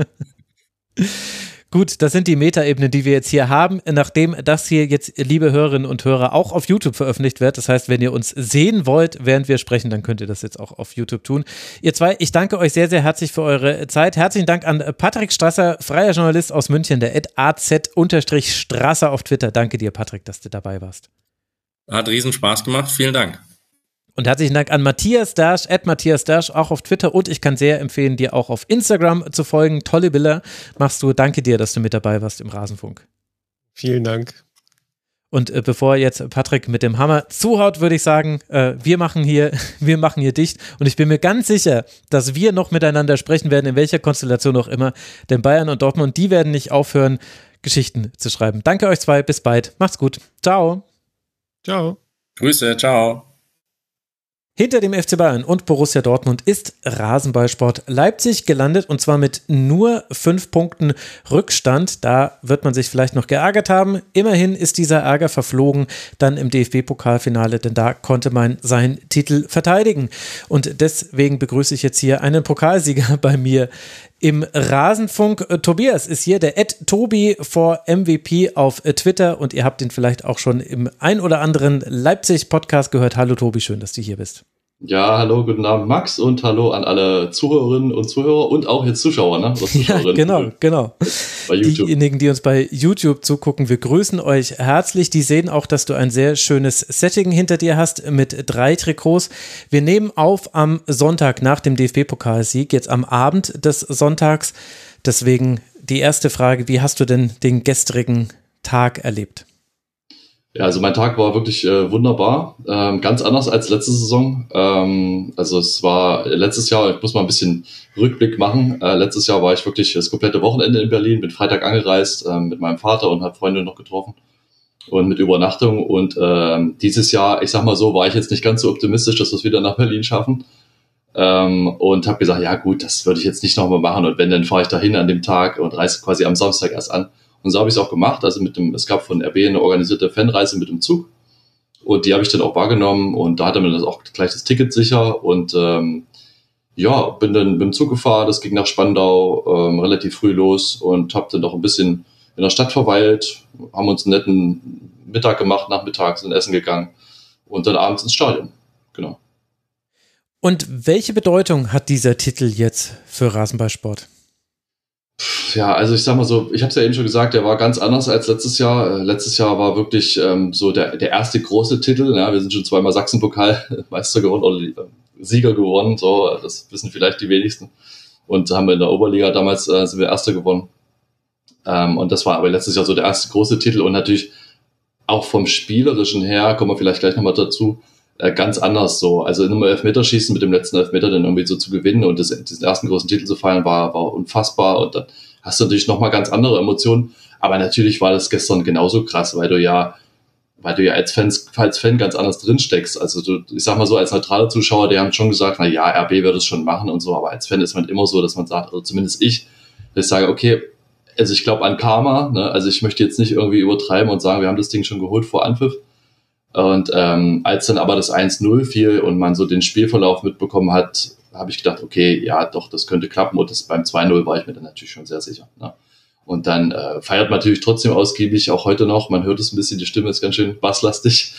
Gut, das sind die Metaebenen, die wir jetzt hier haben. Nachdem das hier jetzt, liebe Hörerinnen und Hörer, auch auf YouTube veröffentlicht wird, das heißt, wenn ihr uns sehen wollt, während wir sprechen, dann könnt ihr das jetzt auch auf YouTube tun. Ihr zwei, ich danke euch sehr, sehr herzlich für eure Zeit. Herzlichen Dank an Patrick Strasser, freier Journalist aus München, der az-strasser auf Twitter. Danke dir, Patrick, dass du dabei warst. Hat riesen Spaß gemacht. Vielen Dank. Und herzlichen Dank an Matthias Dasch, at Matthias Dasch, auch auf Twitter. Und ich kann sehr empfehlen, dir auch auf Instagram zu folgen. Tolle Bilder machst du. Danke dir, dass du mit dabei warst im Rasenfunk. Vielen Dank. Und äh, bevor jetzt Patrick mit dem Hammer zuhaut, würde ich sagen, äh, wir machen hier, wir machen hier dicht. Und ich bin mir ganz sicher, dass wir noch miteinander sprechen werden, in welcher Konstellation auch immer. Denn Bayern und Dortmund, die werden nicht aufhören, Geschichten zu schreiben. Danke euch zwei, bis bald. Macht's gut. Ciao. Ciao. Grüße, ciao. Hinter dem FC Bayern und Borussia Dortmund ist Rasenballsport Leipzig gelandet und zwar mit nur fünf Punkten Rückstand. Da wird man sich vielleicht noch geärgert haben. Immerhin ist dieser Ärger verflogen dann im DFB-Pokalfinale, denn da konnte man seinen Titel verteidigen. Und deswegen begrüße ich jetzt hier einen Pokalsieger bei mir im Rasenfunk. Tobias ist hier, der Ed Tobi vor MVP auf Twitter und ihr habt ihn vielleicht auch schon im ein oder anderen Leipzig-Podcast gehört. Hallo Tobi, schön, dass du hier bist. Ja, hallo, guten Abend Max und hallo an alle Zuhörerinnen und Zuhörer und auch jetzt Zuschauer, ne? Ja, genau, genau. Bei YouTube. Diejenigen, die uns bei YouTube zugucken, wir grüßen euch herzlich. Die sehen auch, dass du ein sehr schönes Setting hinter dir hast mit drei Trikots. Wir nehmen auf am Sonntag nach dem DFB-Pokalsieg, jetzt am Abend des Sonntags. Deswegen die erste Frage, wie hast du denn den gestrigen Tag erlebt? Ja, also mein Tag war wirklich äh, wunderbar. Ähm, ganz anders als letzte Saison. Ähm, also es war letztes Jahr, ich muss mal ein bisschen Rückblick machen. Äh, letztes Jahr war ich wirklich das komplette Wochenende in Berlin, bin Freitag angereist äh, mit meinem Vater und habe Freunde noch getroffen und mit Übernachtung. Und ähm, dieses Jahr, ich sag mal so, war ich jetzt nicht ganz so optimistisch, dass wir es wieder nach Berlin schaffen. Ähm, und habe gesagt, ja gut, das würde ich jetzt nicht nochmal machen. Und wenn, dann fahre ich dahin an dem Tag und reise quasi am Samstag erst an. Und so habe ich es auch gemacht. Also mit dem, es gab von RB eine organisierte Fanreise mit dem Zug. Und die habe ich dann auch wahrgenommen und da hatte man das auch gleich das Ticket sicher. Und ähm, ja, bin dann mit dem Zug gefahren, das ging nach Spandau ähm, relativ früh los und habe dann noch ein bisschen in der Stadt verweilt, haben uns einen netten Mittag gemacht, nachmittags sind essen gegangen und dann abends ins Stadion. Genau. Und welche Bedeutung hat dieser Titel jetzt für Rasenballsport? Ja, also ich sag mal so, ich habe es ja eben schon gesagt, der war ganz anders als letztes Jahr. Äh, letztes Jahr war wirklich ähm, so der, der erste große Titel. Ja, wir sind schon zweimal Sachsenpokalmeister geworden oder äh, Sieger gewonnen, so das wissen vielleicht die wenigsten. Und haben wir in der Oberliga damals äh, sind wir Erster gewonnen. Ähm, und das war aber letztes Jahr so der erste große Titel und natürlich auch vom Spielerischen her, kommen wir vielleicht gleich nochmal dazu, ganz anders so. Also in einem Elfmeterschießen mit dem letzten Elfmeter dann irgendwie so zu gewinnen und das, diesen ersten großen Titel zu feiern, war, war unfassbar und dann hast du natürlich nochmal ganz andere Emotionen. Aber natürlich war das gestern genauso krass, weil du ja, weil du ja als, Fans, als Fan ganz anders drinsteckst. Also du, ich sag mal so, als neutraler Zuschauer, die haben schon gesagt, na ja, RB wird es schon machen und so, aber als Fan ist man immer so, dass man sagt, also zumindest ich, dass ich sage, okay, also ich glaube an Karma, ne? also ich möchte jetzt nicht irgendwie übertreiben und sagen, wir haben das Ding schon geholt vor Anpfiff. Und ähm, als dann aber das 1-0 fiel und man so den Spielverlauf mitbekommen hat, habe ich gedacht, okay, ja, doch, das könnte klappen. Und das beim 2-0 war ich mir dann natürlich schon sehr sicher. Ne? Und dann äh, feiert man natürlich trotzdem ausgiebig, auch heute noch. Man hört es ein bisschen, die Stimme ist ganz schön basslastig.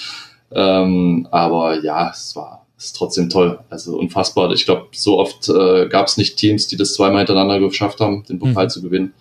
Ähm, aber ja, es war es ist trotzdem toll. Also unfassbar. Ich glaube, so oft äh, gab es nicht Teams, die das zweimal hintereinander geschafft haben, den Pokal mhm. zu gewinnen.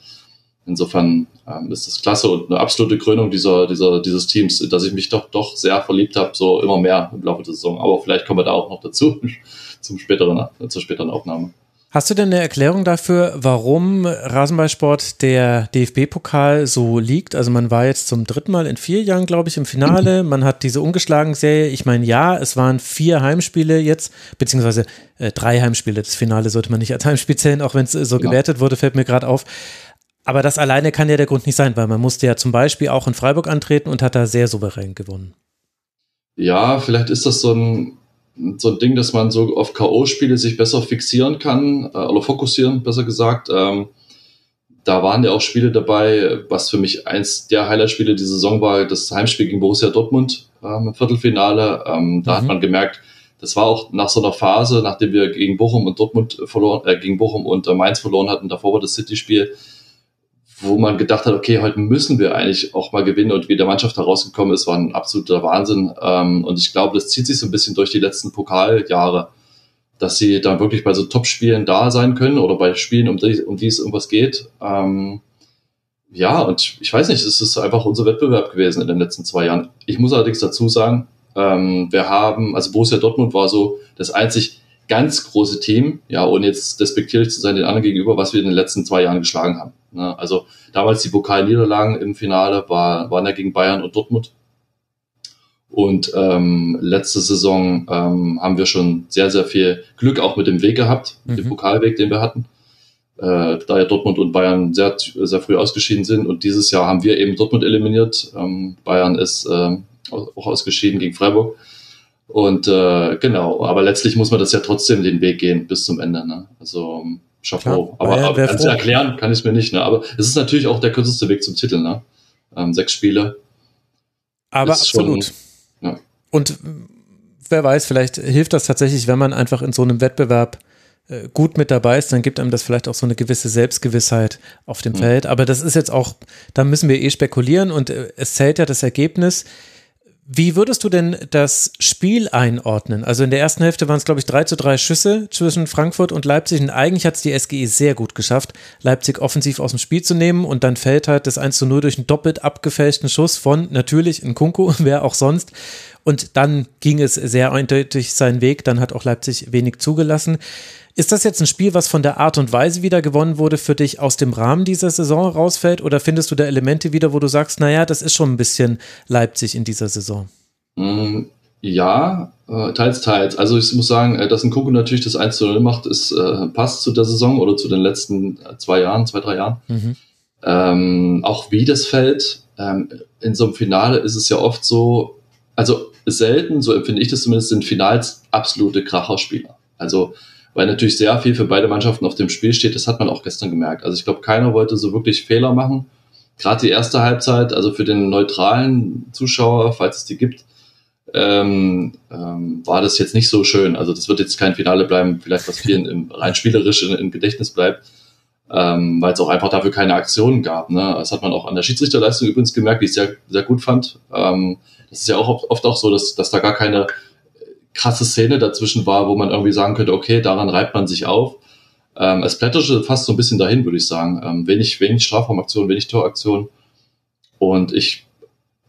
Insofern ähm, ist das klasse und eine absolute Krönung dieser, dieser, dieses Teams, dass ich mich doch, doch sehr verliebt habe, so immer mehr im Laufe der Saison. Aber vielleicht kommen wir da auch noch dazu, zum späteren, zur späteren Aufnahme. Hast du denn eine Erklärung dafür, warum Rasenballsport der DFB-Pokal so liegt? Also man war jetzt zum dritten Mal in vier Jahren, glaube ich, im Finale. Man hat diese ungeschlagen Serie. Ich meine, ja, es waren vier Heimspiele jetzt, beziehungsweise äh, drei Heimspiele. Das Finale sollte man nicht als Heimspiel zählen, auch wenn es so genau. gewertet wurde, fällt mir gerade auf. Aber das alleine kann ja der Grund nicht sein, weil man musste ja zum Beispiel auch in Freiburg antreten und hat da sehr souverän gewonnen. Ja, vielleicht ist das so ein, so ein Ding, dass man so auf K.O.-Spiele sich besser fixieren kann, äh, oder fokussieren, besser gesagt. Ähm, da waren ja auch Spiele dabei, was für mich eins der Highlight-Spiele dieser Saison war, das Heimspiel gegen Borussia Dortmund ähm, im Viertelfinale. Ähm, da mhm. hat man gemerkt, das war auch nach so einer Phase, nachdem wir gegen Bochum und Dortmund verloren, äh, gegen Bochum und äh, Mainz verloren hatten, davor war das City-Spiel, wo man gedacht hat, okay, heute müssen wir eigentlich auch mal gewinnen und wie der Mannschaft herausgekommen ist, war ein absoluter Wahnsinn. Ähm, und ich glaube, das zieht sich so ein bisschen durch die letzten Pokaljahre, dass sie dann wirklich bei so Top-Spielen da sein können oder bei Spielen, um die, um die es irgendwas geht. Ähm, ja, und ich weiß nicht, es ist einfach unser Wettbewerb gewesen in den letzten zwei Jahren. Ich muss allerdings dazu sagen, ähm, wir haben, also Borussia Dortmund war so das einzig ganz große Team, ja, ohne jetzt despektierlich zu sein den anderen gegenüber, was wir in den letzten zwei Jahren geschlagen haben. Ne? Also damals die Pokalniederlagen im Finale war, waren ja gegen Bayern und Dortmund. Und ähm, letzte Saison ähm, haben wir schon sehr, sehr viel Glück auch mit dem Weg gehabt, mhm. dem Pokalweg, den wir hatten. Äh, da ja Dortmund und Bayern sehr, sehr früh ausgeschieden sind. Und dieses Jahr haben wir eben Dortmund eliminiert. Ähm, Bayern ist äh, auch ausgeschieden gegen Freiburg. Und äh, genau, aber letztlich muss man das ja trotzdem den Weg gehen bis zum Ende. Ne? Also Chapeau. Klar, aber, aber ganz erklären kann ich mir nicht. Ne? Aber es ist natürlich auch der kürzeste Weg zum Titel. Ne? Ähm, sechs Spiele. Aber absolut. Schon, ja. Und wer weiß, vielleicht hilft das tatsächlich, wenn man einfach in so einem Wettbewerb äh, gut mit dabei ist, dann gibt einem das vielleicht auch so eine gewisse Selbstgewissheit auf dem mhm. Feld. Aber das ist jetzt auch, da müssen wir eh spekulieren und äh, es zählt ja das Ergebnis. Wie würdest du denn das Spiel einordnen? Also in der ersten Hälfte waren es, glaube ich, 3 zu 3 Schüsse zwischen Frankfurt und Leipzig und eigentlich hat es die SGE sehr gut geschafft, Leipzig offensiv aus dem Spiel zu nehmen und dann fällt halt das 1 zu 0 durch einen doppelt abgefälschten Schuss von natürlich in Kunku, wer auch sonst. Und dann ging es sehr eindeutig seinen Weg, dann hat auch Leipzig wenig zugelassen. Ist das jetzt ein Spiel, was von der Art und Weise wieder gewonnen wurde, für dich aus dem Rahmen dieser Saison rausfällt? Oder findest du da Elemente wieder, wo du sagst, naja, das ist schon ein bisschen Leipzig in dieser Saison? Mm, ja, äh, teils, teils. Also ich muss sagen, äh, dass ein Kuku natürlich das 1 zu 0 macht, ist, äh, passt zu der Saison oder zu den letzten zwei Jahren, zwei, drei Jahren. Mhm. Ähm, auch wie das fällt, ähm, in so einem Finale ist es ja oft so, also selten, so empfinde ich das zumindest, sind Finals absolute Kracherspieler. Also weil natürlich sehr viel für beide Mannschaften auf dem Spiel steht. Das hat man auch gestern gemerkt. Also ich glaube, keiner wollte so wirklich Fehler machen. Gerade die erste Halbzeit, also für den neutralen Zuschauer, falls es die gibt, ähm, ähm, war das jetzt nicht so schön. Also das wird jetzt kein Finale bleiben, vielleicht was vielen im, rein spielerisch in, im Gedächtnis bleibt, ähm, weil es auch einfach dafür keine Aktionen gab. Ne? Das hat man auch an der Schiedsrichterleistung übrigens gemerkt, die ich sehr, sehr gut fand. Ähm, das ist ja auch oft auch so, dass, dass da gar keine krasse Szene dazwischen war, wo man irgendwie sagen könnte, okay, daran reibt man sich auf. Ähm, es plätterte fast so ein bisschen dahin, würde ich sagen. Ähm, wenig, wenig Strafraumaktion, wenig Toraktion. Und ich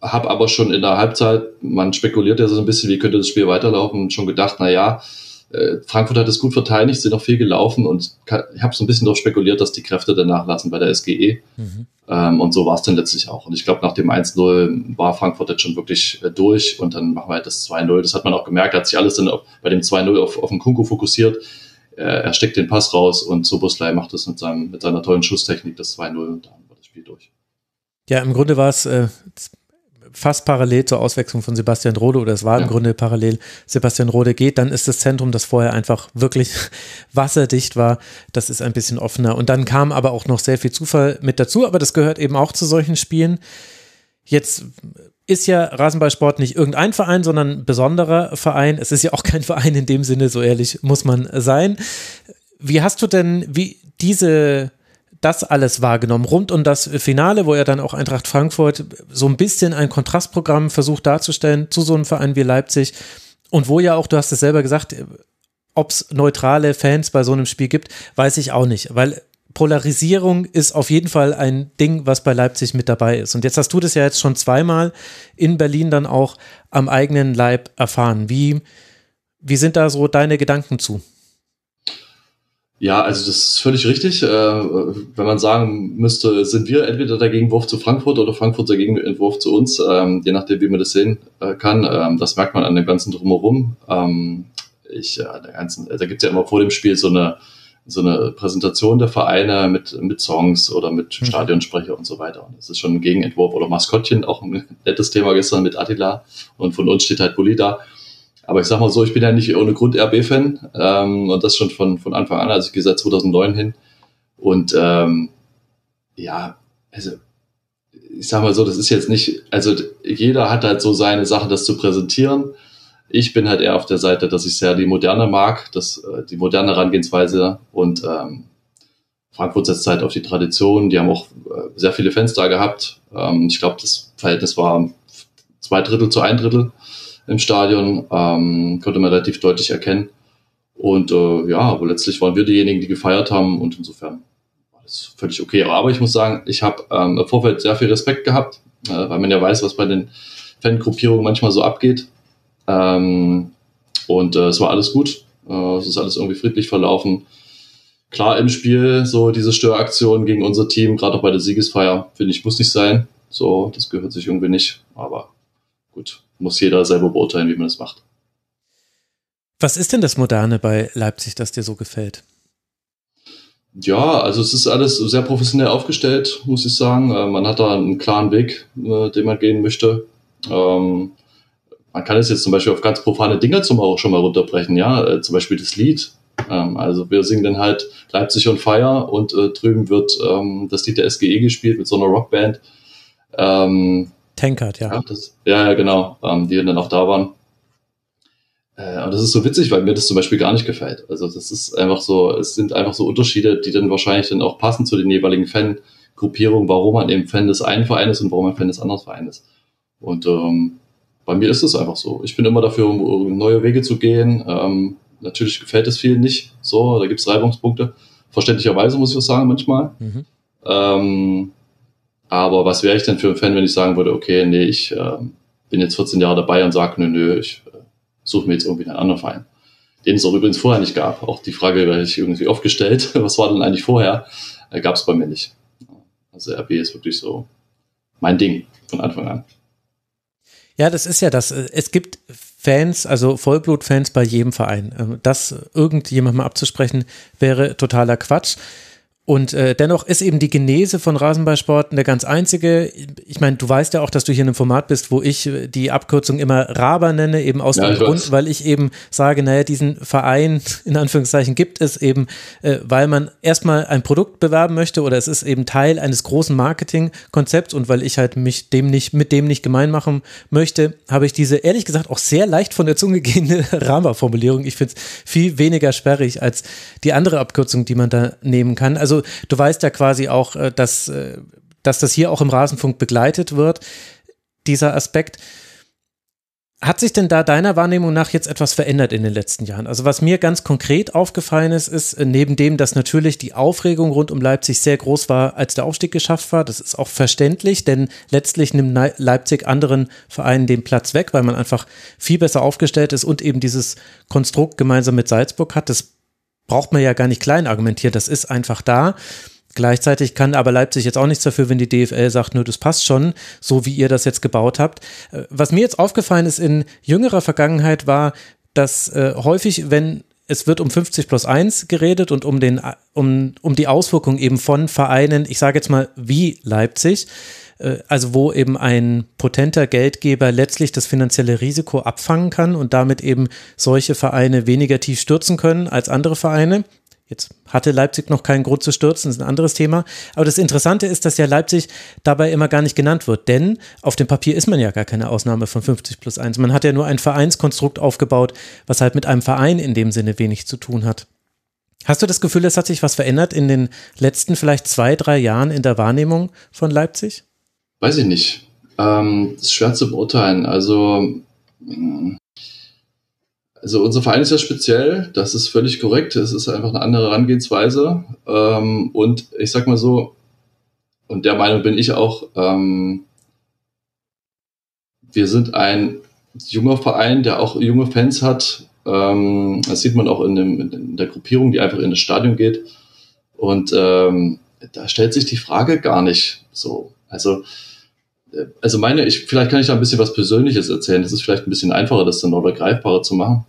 habe aber schon in der Halbzeit, man spekuliert ja so ein bisschen, wie könnte das Spiel weiterlaufen, schon gedacht, na ja, äh, Frankfurt hat es gut verteidigt, sind noch viel gelaufen und ich habe so ein bisschen darauf spekuliert, dass die Kräfte danach lassen bei der SGE. Mhm. Ähm, und so war es dann letztlich auch. Und ich glaube, nach dem 1-0 war Frankfurt jetzt schon wirklich äh, durch und dann machen wir halt das 2-0. Das hat man auch gemerkt, hat sich alles dann auf, bei dem 2-0 auf, auf den Kunku fokussiert. Äh, er steckt den Pass raus und Soboslai macht das mit, seinem, mit seiner tollen Schusstechnik, das 2-0 und dann war das Spiel durch. Ja, im Grunde war es äh, fast parallel zur Auswechslung von Sebastian Rode oder es war ja. im Grunde parallel. Sebastian Rode geht, dann ist das Zentrum, das vorher einfach wirklich wasserdicht war, das ist ein bisschen offener. Und dann kam aber auch noch sehr viel Zufall mit dazu, aber das gehört eben auch zu solchen Spielen. Jetzt ist ja Rasenballsport nicht irgendein Verein, sondern ein besonderer Verein. Es ist ja auch kein Verein in dem Sinne, so ehrlich muss man sein. Wie hast du denn, wie diese das alles wahrgenommen, rund um das Finale, wo er dann auch Eintracht Frankfurt so ein bisschen ein Kontrastprogramm versucht darzustellen zu so einem Verein wie Leipzig und wo ja auch, du hast es selber gesagt, ob es neutrale Fans bei so einem Spiel gibt, weiß ich auch nicht, weil Polarisierung ist auf jeden Fall ein Ding, was bei Leipzig mit dabei ist. Und jetzt hast du das ja jetzt schon zweimal in Berlin dann auch am eigenen Leib erfahren. Wie, wie sind da so deine Gedanken zu? Ja, also das ist völlig richtig. Äh, wenn man sagen müsste, sind wir entweder der Gegenwurf zu Frankfurt oder Frankfurt der Gegenentwurf zu uns, ähm, je nachdem, wie man das sehen äh, kann. Ähm, das merkt man an dem ganzen Drumherum. Ähm, ich, äh, der ganzen, da gibt's ja immer vor dem Spiel so eine so eine Präsentation der Vereine mit, mit Songs oder mit mhm. Stadionsprecher und so weiter. Und das ist schon ein Gegenentwurf oder Maskottchen, auch ein nettes Thema gestern mit Attila. Und von uns steht halt Bulli da. Aber ich sag mal so, ich bin ja nicht ohne Grund RB-Fan ähm, und das schon von, von Anfang an, also ich gehe seit 2009 hin. Und ähm, ja, also ich sag mal so, das ist jetzt nicht, also jeder hat halt so seine Sache, das zu präsentieren. Ich bin halt eher auf der Seite, dass ich sehr die Moderne mag, das, äh, die moderne Herangehensweise und ähm, Frankfurt setzt halt auf die Tradition. Die haben auch äh, sehr viele Fans da gehabt. Ähm, ich glaube, das Verhältnis war zwei Drittel zu ein Drittel im Stadion, ähm, konnte man relativ deutlich erkennen. Und äh, ja, aber letztlich waren wir diejenigen, die gefeiert haben und insofern war das völlig okay. Aber ich muss sagen, ich habe ähm, im Vorfeld sehr viel Respekt gehabt, äh, weil man ja weiß, was bei den Fangruppierungen manchmal so abgeht. Ähm, und äh, es war alles gut. Äh, es ist alles irgendwie friedlich verlaufen. Klar im Spiel, so diese Störaktion gegen unser Team, gerade auch bei der Siegesfeier, finde ich, muss nicht sein. So, das gehört sich irgendwie nicht. Aber gut, muss jeder selber beurteilen, wie man das macht. Was ist denn das Moderne bei Leipzig, das dir so gefällt? Ja, also es ist alles sehr professionell aufgestellt, muss ich sagen. Äh, man hat da einen klaren Weg, äh, den man gehen möchte. Ähm, man kann es jetzt zum Beispiel auf ganz profane Dinge zum auch schon mal runterbrechen, ja, äh, zum Beispiel das Lied. Ähm, also wir singen dann halt Leipzig on Fire und drüben wird ähm, das Lied der SGE gespielt mit so einer Rockband. Tankard, ja. Ja, das, ja, ja, genau, ähm, die dann auch da waren. Äh, und das ist so witzig, weil mir das zum Beispiel gar nicht gefällt. Also das ist einfach so, es sind einfach so Unterschiede, die dann wahrscheinlich dann auch passen zu den jeweiligen Fangruppierungen, warum man eben Fan des einen Vereines und warum man Fan des anderen Vereines. Und ähm, bei mir ist es einfach so. Ich bin immer dafür, um neue Wege zu gehen. Ähm, natürlich gefällt es vielen nicht. So, da gibt es Reibungspunkte. Verständlicherweise muss ich auch sagen, manchmal. Mhm. Ähm, aber was wäre ich denn für ein Fan, wenn ich sagen würde, okay, nee, ich äh, bin jetzt 14 Jahre dabei und sage, nö, nö, ich äh, suche mir jetzt irgendwie einen anderen Verein. Den es auch übrigens vorher nicht gab. Auch die Frage werde ich irgendwie oft gestellt, was war denn eigentlich vorher? Äh, gab es bei mir nicht. Also RB ist wirklich so mein Ding von Anfang an. Ja, das ist ja das. Es gibt Fans, also Vollblutfans bei jedem Verein. Ähm, das irgendjemandem abzusprechen, wäre totaler Quatsch. Und äh, dennoch ist eben die Genese von Rasenballsport eine ganz einzige. Ich meine, du weißt ja auch, dass du hier in einem Format bist, wo ich äh, die Abkürzung immer Raber nenne, eben aus Ja, dem Grund, weil ich eben sage, naja, diesen Verein in Anführungszeichen gibt es eben, äh, weil man erstmal ein Produkt bewerben möchte oder es ist eben Teil eines großen Marketingkonzepts und weil ich halt mich dem nicht, mit dem nicht gemein machen möchte, habe ich diese ehrlich gesagt auch sehr leicht von der Zunge gehende Raber-Formulierung. Ich finde es viel weniger sperrig als die andere Abkürzung, die man da nehmen kann. Also du weißt ja quasi auch, äh, dass, äh, dass das hier auch im Rasenfunk begleitet wird, dieser Aspekt. Hat sich denn da deiner Wahrnehmung nach jetzt etwas verändert in den letzten Jahren? Also was mir ganz konkret aufgefallen ist, ist äh, neben dem, dass natürlich die Aufregung rund um Leipzig sehr groß war, als der Aufstieg geschafft war. Das ist auch verständlich, denn letztlich nimmt Leipzig anderen Vereinen den Platz weg, weil man einfach viel besser aufgestellt ist und eben dieses Konstrukt gemeinsam mit Salzburg hat. Das braucht man ja gar nicht klein argumentieren. Das ist einfach da. Gleichzeitig kann aber Leipzig jetzt auch nichts dafür, wenn die DFL sagt, nur das passt schon, so wie ihr das jetzt gebaut habt. Äh, Was mir jetzt aufgefallen ist in jüngerer Vergangenheit war, dass äh, häufig, wenn es wird um 50 plus 1 geredet und um, den, um, um die Auswirkungen eben von Vereinen, ich sage jetzt mal wie Leipzig, äh, also wo eben ein potenter Geldgeber letztlich das finanzielle Risiko abfangen kann und damit eben solche Vereine weniger tief stürzen können als andere Vereine. Jetzt hatte Leipzig noch keinen Grund zu stürzen, ist ein anderes Thema. Aber das Interessante ist, dass ja Leipzig dabei immer gar nicht genannt wird, denn auf dem Papier ist man ja gar keine Ausnahme von 50 plus 1. Man hat ja nur ein Vereinskonstrukt aufgebaut, was halt mit einem Verein in dem Sinne wenig zu tun hat. Hast du das Gefühl, es hat sich was verändert in den letzten vielleicht zwei, drei Jahren in der Wahrnehmung von Leipzig? Weiß ich nicht. Ähm, das ist schwer zu beurteilen. Also, also unser Verein ist ja speziell, das ist völlig korrekt. Es ist einfach eine andere Herangehensweise. Ähm, und ich sag mal so, und der Meinung bin ich auch, ähm, wir sind ein junger Verein, der auch junge Fans hat. Ähm, das sieht man auch in, dem, in der Gruppierung, die einfach in das Stadion geht. Und ähm, da stellt sich die Frage gar nicht so. Also, also meine, ich, vielleicht kann ich da ein bisschen was Persönliches erzählen. Das ist vielleicht ein bisschen einfacher, das dann oder greifbarer zu machen.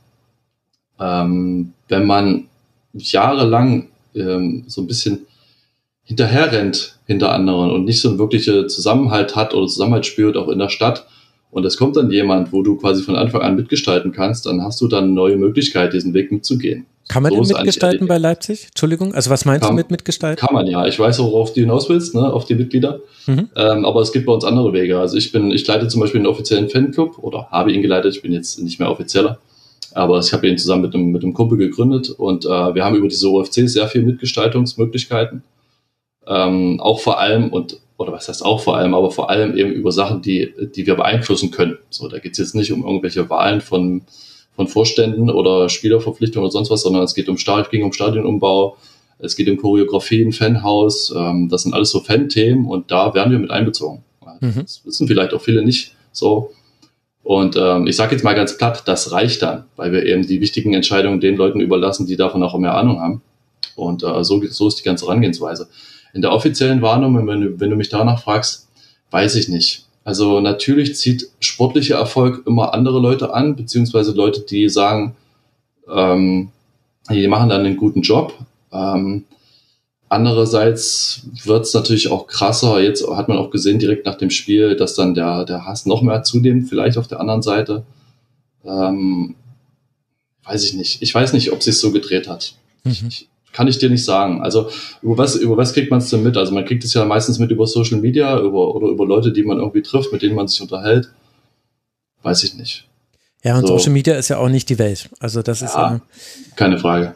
Ähm, wenn man jahrelang ähm, so ein bisschen hinterher rennt hinter anderen und nicht so einen wirklichen Zusammenhalt hat oder Zusammenhalt spürt, auch in der Stadt. Und es kommt dann jemand, wo du quasi von Anfang an mitgestalten kannst, dann hast du dann eine neue Möglichkeit, diesen Weg mitzugehen. Kann man So denn mitgestalten bei Leipzig? Entschuldigung, also was meinst Kann- du mit mitgestalten? Kann man ja. Ich weiß, worauf du hinaus willst, ne, auf die Mitglieder. Mhm. Ähm, aber es gibt bei uns andere Wege. Also ich bin, ich leite zum Beispiel einen offiziellen Fanclub oder habe ihn geleitet. Ich bin jetzt nicht mehr offizieller. Aber ich habe ihn zusammen mit einem, mit einem Kumpel gegründet und äh, wir haben über diese OFC sehr viel Mitgestaltungsmöglichkeiten. Ähm, auch vor allem und oder was heißt auch vor allem, aber vor allem eben über Sachen, die, die wir beeinflussen können. So, da geht es jetzt nicht um irgendwelche Wahlen von, von Vorständen oder Spielerverpflichtungen oder sonst was, sondern es geht um Stadion, ging um Stadionumbau, es geht um Choreografien, Fanhaus, ähm, das sind alles so Fan-Themen und da werden wir mit einbezogen. Mhm. Das wissen vielleicht auch viele nicht so. Und ähm, ich sage jetzt mal ganz platt, das reicht dann, weil wir eben die wichtigen Entscheidungen den Leuten überlassen, die davon auch mehr Ahnung haben. Und äh, so, so ist die ganze Herangehensweise. In der offiziellen Wahrnehmung, wenn wenn du mich danach fragst, weiß ich nicht. Also natürlich zieht sportlicher Erfolg immer andere Leute an, beziehungsweise Leute, die sagen, ähm, die machen dann einen guten Job. Ähm, andererseits wird es natürlich auch krasser. Jetzt hat man auch gesehen direkt nach dem Spiel, dass dann der, der Hass noch mehr zunimmt, vielleicht auf der anderen Seite. Ähm, weiß ich nicht. Ich weiß nicht, ob sich so gedreht hat. Mhm. Ich, kann ich dir nicht sagen. Also über was, über was kriegt man es denn mit? Also man kriegt es ja meistens mit über Social Media über, oder über Leute, die man irgendwie trifft, mit denen man sich unterhält. Weiß ich nicht. Ja, und So. Social Media ist ja auch nicht die Welt. Also das ist Ja. ja. Keine Frage.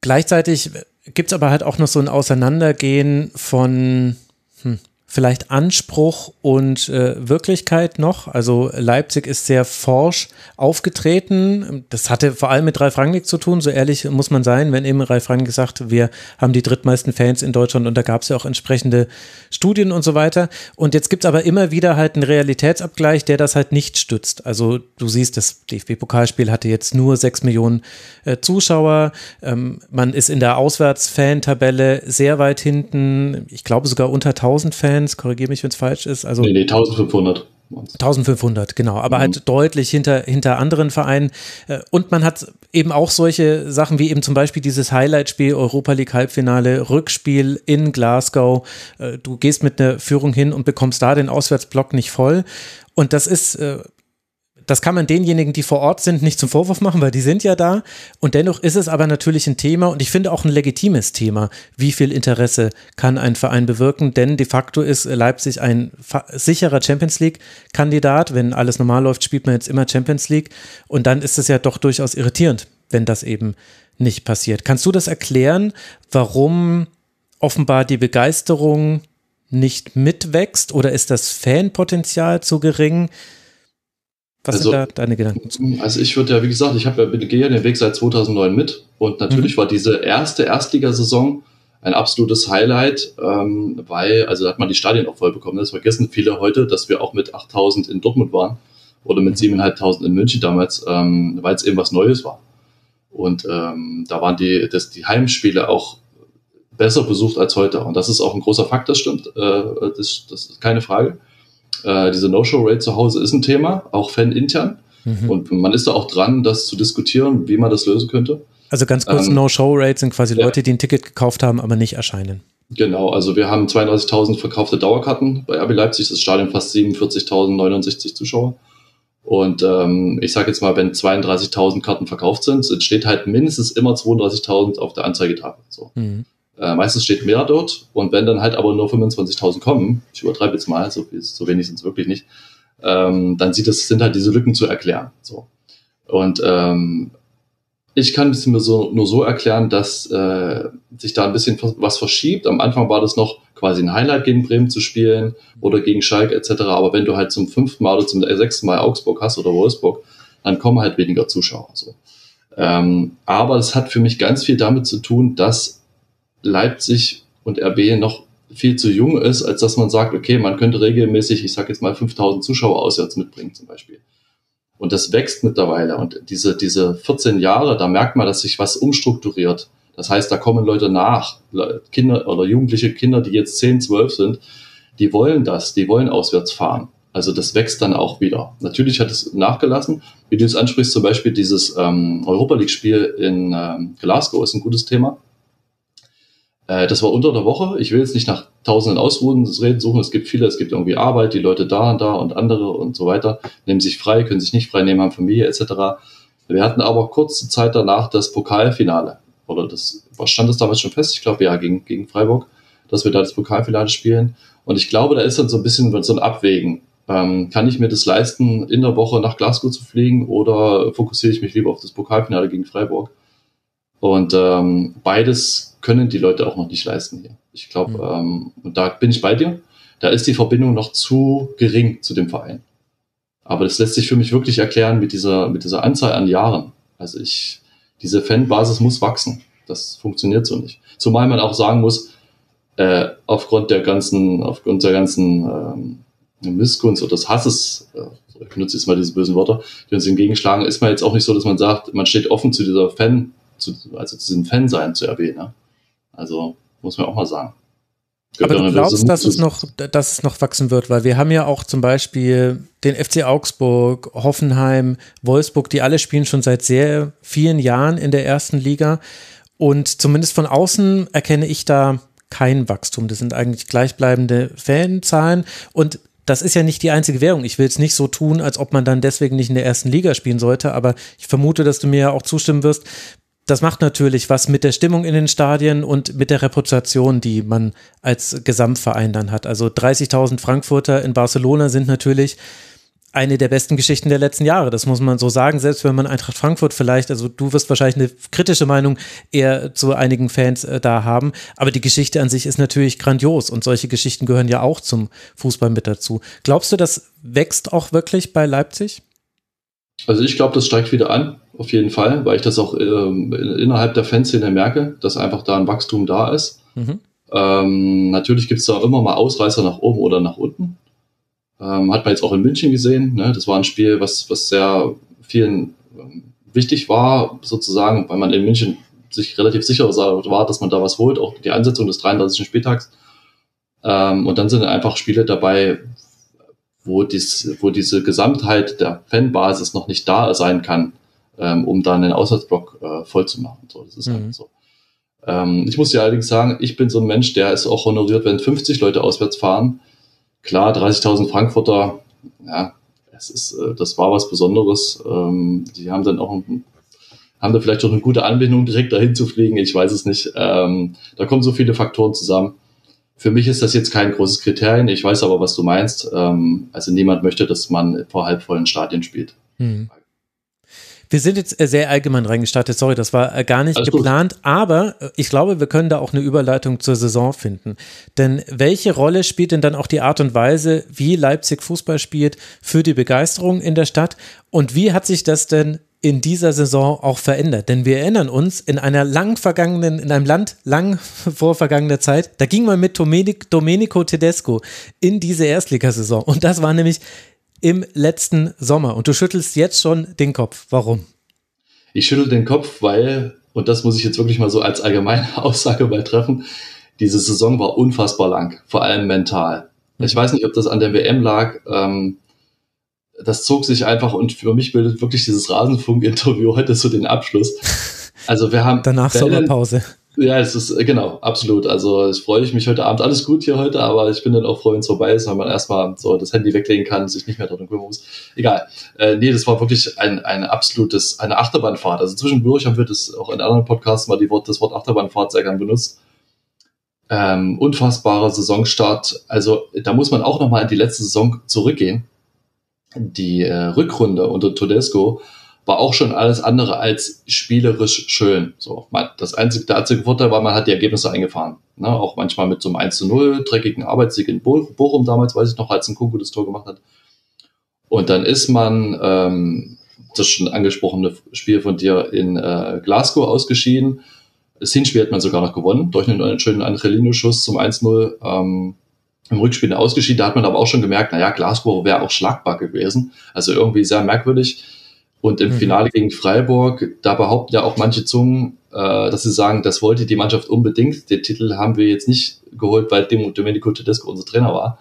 Gleichzeitig gibt es aber halt auch noch so ein Auseinandergehen von hm, vielleicht Anspruch und äh, Wirklichkeit noch. Also Leipzig ist sehr forsch aufgetreten. Das hatte vor allem mit Ralf Rangnick zu tun, so ehrlich muss man sein, wenn eben Ralf Rangnick sagt, wir haben die drittmeisten Fans in Deutschland und da gab es ja auch entsprechende Studien und so weiter. Und jetzt gibt es aber immer wieder halt einen Realitätsabgleich, der das halt nicht stützt. Also du siehst, das DFB-Pokalspiel hatte jetzt nur sechs Millionen äh, Zuschauer. Ähm, man ist in der Auswärts-Fan-Tabelle sehr weit hinten. Ich glaube sogar unter 1000 Fans. Korrigiere mich, wenn es falsch ist. Also Nee, nee, 1500. 1500, genau, aber mhm. halt deutlich hinter, hinter anderen Vereinen. Äh, und man hat eben auch solche Sachen wie eben zum Beispiel dieses Highlight-Spiel, Europa League Halbfinale, Rückspiel in Glasgow. Äh, du gehst mit einer Führung hin und bekommst da den Auswärtsblock nicht voll. Und das ist äh, das kann man denjenigen, die vor Ort sind, nicht zum Vorwurf machen, weil die sind ja da. Und dennoch ist es aber natürlich ein Thema und ich finde auch ein legitimes Thema. Wie viel Interesse kann ein Verein bewirken? Denn de facto ist Leipzig ein sicherer Champions League-Kandidat. Wenn alles normal läuft, spielt man jetzt immer Champions League. Und dann ist es ja doch durchaus irritierend, wenn das eben nicht passiert. Kannst du das erklären, warum offenbar die Begeisterung nicht mitwächst oder ist das Fanpotenzial zu gering? Was also, sind da deine Gedanken zu? Also ich würde ja, wie gesagt, ich habe ja, gehe ja den Weg seit 2009 mit und natürlich mhm. war diese erste Erstligasaison ein absolutes Highlight, ähm, weil, also da hat man die Stadien auch voll bekommen. Das vergessen viele heute, dass wir auch mit 8000 in Dortmund waren oder mit 7500 mhm. in München damals, ähm, weil es eben was Neues war. Und ähm, da waren die, das, die Heimspiele auch besser besucht als heute. Und das ist auch ein großer Fakt, das stimmt. Äh, das, das ist keine Frage. Äh, diese No-Show-Rate zu Hause ist ein Thema, auch fan-intern. Mhm. Und man ist da auch dran, das zu diskutieren, wie man das lösen könnte. Also ganz kurz, ähm, No-Show-Rate sind quasi ja. Leute, die ein Ticket gekauft haben, aber nicht erscheinen. Genau, also wir haben 32.000 verkaufte Dauerkarten bei RB Leipzig, das Stadion fast 47.069 Zuschauer. Und ähm, ich sage jetzt mal, wenn 32.000 Karten verkauft sind, entsteht halt mindestens immer 32.000 auf der Anzeigetafel. So. Mhm. Äh, meistens steht mehr dort und wenn dann halt aber nur 25.000 kommen, ich übertreibe jetzt mal, so, so wenig sind es wirklich nicht, ähm, dann sieht es, sind halt diese Lücken zu erklären. So. Und ähm, ich kann es mir so, nur so erklären, dass äh, sich da ein bisschen was verschiebt. Am Anfang war das noch quasi ein Highlight gegen Bremen zu spielen oder gegen Schalke etc. Aber wenn du halt zum fünften Mal oder zum sechsten Mal Augsburg hast oder Wolfsburg, dann kommen halt weniger Zuschauer. So. Ähm, aber es hat für mich ganz viel damit zu tun, dass Leipzig und RB noch viel zu jung ist, als dass man sagt, okay, man könnte regelmäßig, ich sage jetzt mal 5000 Zuschauer auswärts mitbringen zum Beispiel. Und das wächst mittlerweile. Und diese, diese 14 Jahre, da merkt man, dass sich was umstrukturiert. Das heißt, da kommen Leute nach, Kinder oder jugendliche Kinder, die jetzt 10, 12 sind, die wollen das, die wollen auswärts fahren. Also das wächst dann auch wieder. Natürlich hat es nachgelassen. Wie du es ansprichst, zum Beispiel dieses ähm, Europa League-Spiel in ähm, Glasgow ist ein gutes Thema. Äh, das war unter der Woche. Ich will jetzt nicht nach tausenden Ausruhen reden suchen. Es gibt viele, es gibt irgendwie Arbeit, die Leute da und da und andere und so weiter, nehmen sich frei, können sich nicht frei nehmen, haben Familie etc. Wir hatten aber kurze Zeit danach das Pokalfinale. Oder das, was stand das damals schon fest? Ich glaube ja, gegen, gegen Freiburg, dass wir da das Pokalfinale spielen. Und ich glaube, da ist dann so ein bisschen so ein Abwägen. Ähm, kann ich mir das leisten, in der Woche nach Glasgow zu fliegen oder fokussiere ich mich lieber auf das Pokalfinale gegen Freiburg? Und ähm, beides können die Leute auch noch nicht leisten hier. Ich glaube, mhm. ähm, und da bin ich bei dir, da ist die Verbindung noch zu gering zu dem Verein. Aber das lässt sich für mich wirklich erklären mit dieser, mit dieser Anzahl an Jahren. Also ich, diese Fanbasis muss wachsen. Das funktioniert so nicht. Zumal man auch sagen muss, äh, aufgrund der ganzen, aufgrund der ganzen ähm, Missgunst oder des Hasses, äh, ich benutze jetzt mal diese bösen Wörter, die uns entgegenschlagen, ist man jetzt auch nicht so, dass man sagt, man steht offen zu dieser Fan, zu, also zu diesem Fan-Sein zu erwähnen. Ne? Also muss man auch mal sagen. Aber du glaubst, dass es, noch, dass es noch wachsen wird, weil wir haben ja auch zum Beispiel den FC Augsburg, Hoffenheim, Wolfsburg, die alle spielen schon seit sehr vielen Jahren in der ersten Liga. Und zumindest von außen erkenne ich da kein Wachstum. Das sind eigentlich gleichbleibende Fanzahlen. Und das ist ja nicht die einzige Währung. Ich will es nicht so tun, als ob man dann deswegen nicht in der ersten Liga spielen sollte, aber ich vermute, dass du mir ja auch zustimmen wirst das macht natürlich was mit der Stimmung in den Stadien und mit der Reputation, die man als Gesamtverein dann hat. Also 30.000 Frankfurter in Barcelona sind natürlich eine der besten Geschichten der letzten Jahre. Das muss man so sagen, selbst wenn man Eintracht Frankfurt vielleicht, also du wirst wahrscheinlich eine kritische Meinung eher zu einigen Fans äh, da haben, aber die Geschichte an sich ist natürlich grandios und solche Geschichten gehören ja auch zum Fußball mit dazu. Glaubst du, das wächst auch wirklich bei Leipzig? Also ich glaube, das steigt wieder an, auf jeden Fall, weil ich das auch ähm, innerhalb der Fanszene merke, dass einfach da ein Wachstum da ist. Mhm. Ähm, natürlich gibt es da immer mal Ausreißer nach oben oder nach unten. Ähm, hat man jetzt auch in München gesehen. Ne? Das war ein Spiel, was, was sehr vielen ähm, wichtig war, sozusagen, weil man in München sich relativ sicher war, dass man da was holt, auch die Ansetzung des 33. Spieltags. Ähm, und dann sind einfach Spiele dabei, wo, dies, wo diese Gesamtheit der Fanbasis noch nicht da sein kann, ähm, um dann einen Auswärtsblock äh, voll zu machen. So, das ist halt mhm. halt so. Ähm, ich muss dir allerdings sagen, ich bin so ein Mensch, der ist auch honoriert, wenn 50 Leute auswärts fahren. Klar, 30.000 Frankfurter, ja, es ist, äh, das war was Besonderes. Ähm, die haben dann auch ein, haben da vielleicht auch eine gute Anbindung, direkt dahin zu fliegen. Ich weiß es nicht. Ähm, da kommen so viele Faktoren zusammen. Für mich ist das jetzt kein großes Kriterium. Ich weiß aber, was du meinst. Ähm, also niemand möchte, dass man vor halbvollen Stadien spielt. Hm. Wir sind jetzt äh, sehr allgemein reingestartet, sorry, das war äh, gar nicht Alles geplant, gut. aber äh, ich glaube, wir können da auch eine Überleitung zur Saison finden. Denn welche Rolle spielt denn dann auch die Art und Weise, wie Leipzig Fußball spielt, für die Begeisterung in der Stadt? Und wie hat sich das denn in dieser Saison auch verändert. Denn wir erinnern uns, in einer lang vergangenen, in einem Land lang vor vergangener Zeit, da ging man mit Domenico Tedesco in diese Erstligasaison. Und das war nämlich im letzten Sommer. Und du schüttelst jetzt schon den Kopf. Warum? Ich schüttel den Kopf, weil, und das muss ich jetzt wirklich mal so als allgemeine Aussage mal treffen, diese Saison war unfassbar lang, vor allem mental. Mhm. Ich weiß nicht, ob das an der WM lag. Ähm, das zog sich einfach und für mich bildet wirklich dieses Rasenfunk-Interview heute so den Abschluss. Also wir haben danach Wellen, Sommerpause. Ja, es ist, äh, genau, absolut. Also es freue ich mich heute Abend. Alles gut hier heute, aber ich bin dann auch froh, wenn es vorbei ist, weil man erstmal so das Handy weglegen kann, sich nicht mehr darum kümmern muss. Egal. Äh, nee, das war wirklich ein, ein absolutes, eine Achterbahnfahrt. Also zwischendurch haben wir das auch in anderen Podcasts mal die Wort, das Wort Achterbahnfahrt sehr gern benutzt. Ähm, unfassbarer Saisonstart. Also da muss man auch nochmal in die letzte Saison zurückgehen. Die äh, Rückrunde unter Todesco war auch schon alles andere als spielerisch schön. So, das einzige, der einzige Vorteil war, man hat die Ergebnisse eingefahren. Ne? Auch manchmal mit so einem 1 zu 0, dreckigen Arbeitssieg in Bochum damals, weiß ich noch, als ein Kunku das Tor gemacht hat. Und dann ist man, ähm, das schon angesprochene Spiel von dir in äh, Glasgow ausgeschieden. Das Hinspiel hat man sogar noch gewonnen, durch einen, einen schönen Angelino-Schuss zum 1-0. Ähm, Im Rückspiel ausgeschieden, da hat man aber auch schon gemerkt, naja, Glasgow wäre auch schlagbar gewesen. Also irgendwie sehr merkwürdig und im mhm. Finale gegen Freiburg, da behaupten ja auch manche Zungen, äh, dass sie sagen, das wollte die Mannschaft unbedingt. Den Titel haben wir jetzt nicht geholt, weil Domenico Tedesco unser Trainer war.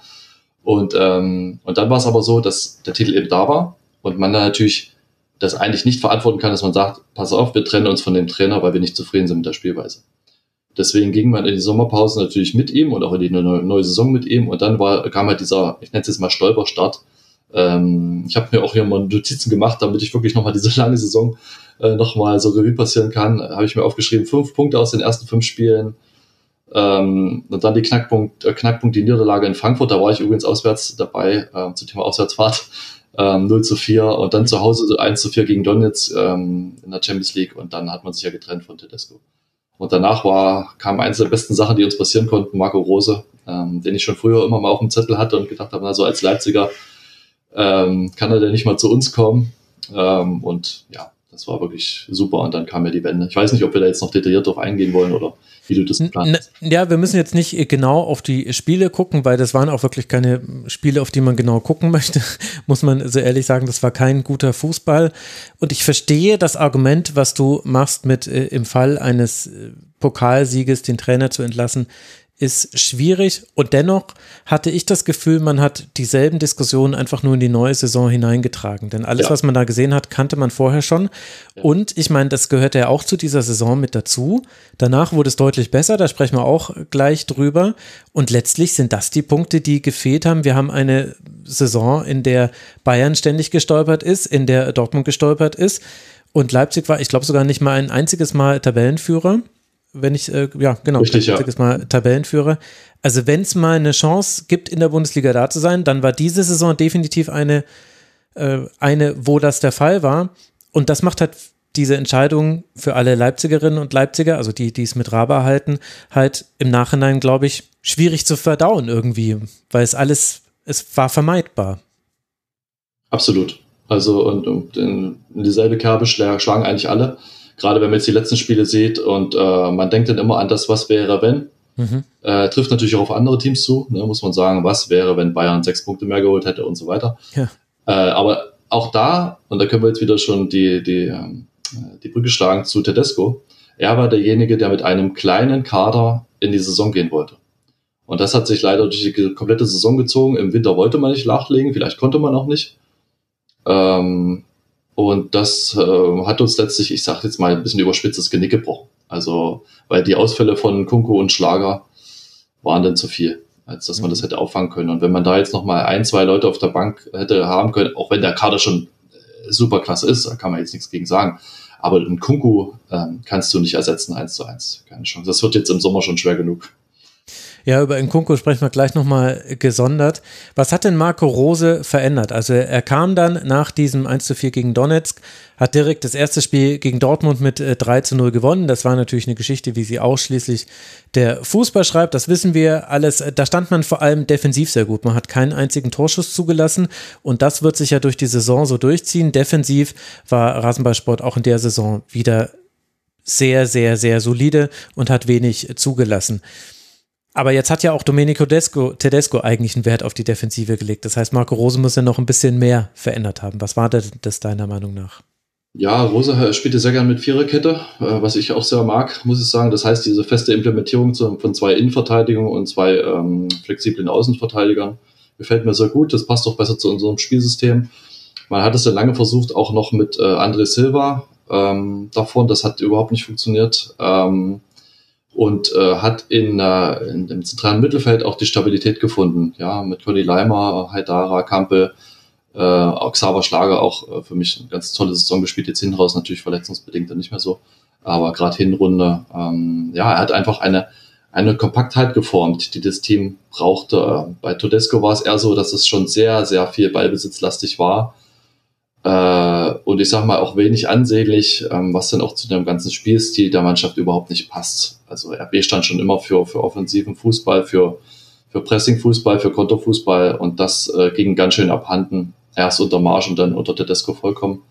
Und, ähm, und dann war es aber so, dass der Titel eben da war und man dann natürlich das eigentlich nicht verantworten kann, dass man sagt, pass auf, wir trennen uns von dem Trainer, weil wir nicht zufrieden sind mit der Spielweise. Deswegen ging man in die Sommerpause natürlich mit ihm und auch in die neue Saison mit ihm und dann war, kam halt dieser, ich nenne es jetzt mal Stolperstart, ähm, ich habe mir auch hier mal Notizen gemacht, damit ich wirklich nochmal diese lange Saison äh, nochmal so Revue passieren kann. Habe ich mir aufgeschrieben, fünf Punkte aus den ersten fünf Spielen. Ähm, und dann die Knackpunkt, äh, Knackpunkt, die Niederlage in Frankfurt, da war ich übrigens auswärts dabei, äh, zum Thema Auswärtsfahrt. Ähm, 0 zu 4 und dann zu Hause 1 zu 4 gegen Donetsk ähm, in der Champions League und dann hat man sich ja getrennt von Tedesco. Und danach war, kam eines der besten Sachen, die uns passieren konnten, Marco Rose, ähm, den ich schon früher immer mal auf dem Zettel hatte und gedacht habe, also als Leipziger ähm, kann er denn nicht mal zu uns kommen? Ähm, und ja, das war wirklich super. Und dann kam ja die Wende. Ich weiß nicht, ob wir da jetzt noch detailliert drauf eingehen wollen oder wie du das geplant hast. Ja, wir müssen jetzt nicht genau auf die Spiele gucken, weil das waren auch wirklich keine Spiele, auf die man genau gucken möchte, muss man so ehrlich sagen. Das war kein guter Fußball. Und ich verstehe das Argument, was du machst mit äh, im Fall eines äh, Pokalsieges den Trainer zu entlassen ist schwierig und dennoch hatte ich das Gefühl, man hat dieselben Diskussionen einfach nur in die neue Saison hineingetragen. Denn alles, ja. was man da gesehen hat, kannte man vorher schon. Ja. Und ich meine, das gehört ja auch zu dieser Saison mit dazu. Danach wurde es deutlich besser, da sprechen wir auch gleich drüber. Und letztlich sind das die Punkte, die gefehlt haben. Wir haben eine Saison, in der Bayern ständig gestolpert ist, in der Dortmund gestolpert ist. Und Leipzig war, ich glaube, sogar nicht mal ein einziges Mal Tabellenführer wenn ich, äh, ja, genau, Richtig, ja. mal Tabellenführer. Also wenn es mal eine Chance gibt, in der Bundesliga da zu sein, dann war diese Saison definitiv eine, äh, eine, wo das der Fall war. Und das macht halt diese Entscheidung für alle Leipzigerinnen und Leipziger, also die, die es mit Raba halten, halt im Nachhinein, glaube ich, schwierig zu verdauen irgendwie, weil es alles, es war vermeidbar. Absolut. Also und, und in dieselbe Kerbe schlagen eigentlich alle gerade wenn man jetzt die letzten Spiele sieht und äh, man denkt dann immer an das, was wäre, wenn. Mhm. Äh, trifft natürlich auch auf andere Teams zu, ne, muss man sagen, was wäre, wenn Bayern sechs Punkte mehr geholt hätte und so weiter. Ja. Äh, aber auch da, und da können wir jetzt wieder schon die, die, ähm, die Brücke schlagen zu Tedesco, er war derjenige, der mit einem kleinen Kader in die Saison gehen wollte. Und das hat sich leider durch die komplette Saison gezogen. Im Winter wollte man nicht nachlegen, vielleicht konnte man auch nicht. Ähm, und das äh, hat uns letztlich, ich sage jetzt mal ein bisschen überspitzt, das Genick gebrochen. Also, weil die Ausfälle von Kunko und Schlager waren dann zu viel, als dass man das hätte auffangen können. Und wenn man da jetzt nochmal ein, zwei Leute auf der Bank hätte haben können, auch wenn der Kader schon äh, super klasse ist, da kann man jetzt nichts gegen sagen. Aber einen Kunku ähm, kannst du nicht ersetzen, eins zu eins. Keine Chance. Das wird jetzt im Sommer schon schwer genug. Ja, über Nkunku sprechen wir gleich nochmal gesondert. Was hat denn Marco Rose verändert? Also er kam dann nach diesem 1 zu 4 gegen Donetsk, hat direkt das erste Spiel gegen Dortmund mit 3 äh, zu 0 gewonnen. Das war natürlich eine Geschichte, wie sie ausschließlich der Fußball schreibt. Das wissen wir alles. Da stand man vor allem defensiv sehr gut. Man hat keinen einzigen Torschuss zugelassen und das wird sich ja durch die Saison so durchziehen. Defensiv war Rasenballsport auch in der Saison wieder sehr, sehr, sehr solide und hat wenig zugelassen. Aber jetzt hat ja auch Domenico Tedesco, Tedesco eigentlich einen Wert auf die Defensive gelegt. Das heißt, Marco Rose muss ja noch ein bisschen mehr verändert haben. Was war das deiner Meinung nach? Ja, Rose spielte sehr gerne mit Viererkette, äh, was ich auch sehr mag, muss ich sagen. Das heißt, diese feste Implementierung von zwei Innenverteidigungen und zwei ähm, flexiblen Außenverteidigern gefällt mir sehr gut. Das passt auch besser zu unserem Spielsystem. Man hat es ja lange versucht, auch noch mit äh, André Silva ähm, davon. Das hat überhaupt nicht funktioniert. Ähm, und äh, hat in, äh, in dem zentralen Mittelfeld auch die Stabilität gefunden. Ja, mit Conny Leimer, Haidara, Kampel, äh, auch Xaver Schlager auch äh, für mich eine ganz tolle Saison gespielt. Jetzt hinten raus natürlich verletzungsbedingt dann nicht mehr so. Aber gerade Hinrunde, ähm, ja, er hat einfach eine, eine Kompaktheit geformt, die das Team brauchte. Bei Todesco war es eher so, dass es schon sehr, sehr viel ballbesitzlastig war äh, und ich sag mal auch wenig ansehnlich, ähm, was dann auch zu dem ganzen Spielstil der Mannschaft überhaupt nicht passt. Also RB stand schon immer für, für offensiven Fußball, für, für Pressing-Fußball, für Konterfußball und das äh, ging ganz schön abhanden. Erst unter Marsch und dann unter Tedesco vollkommen.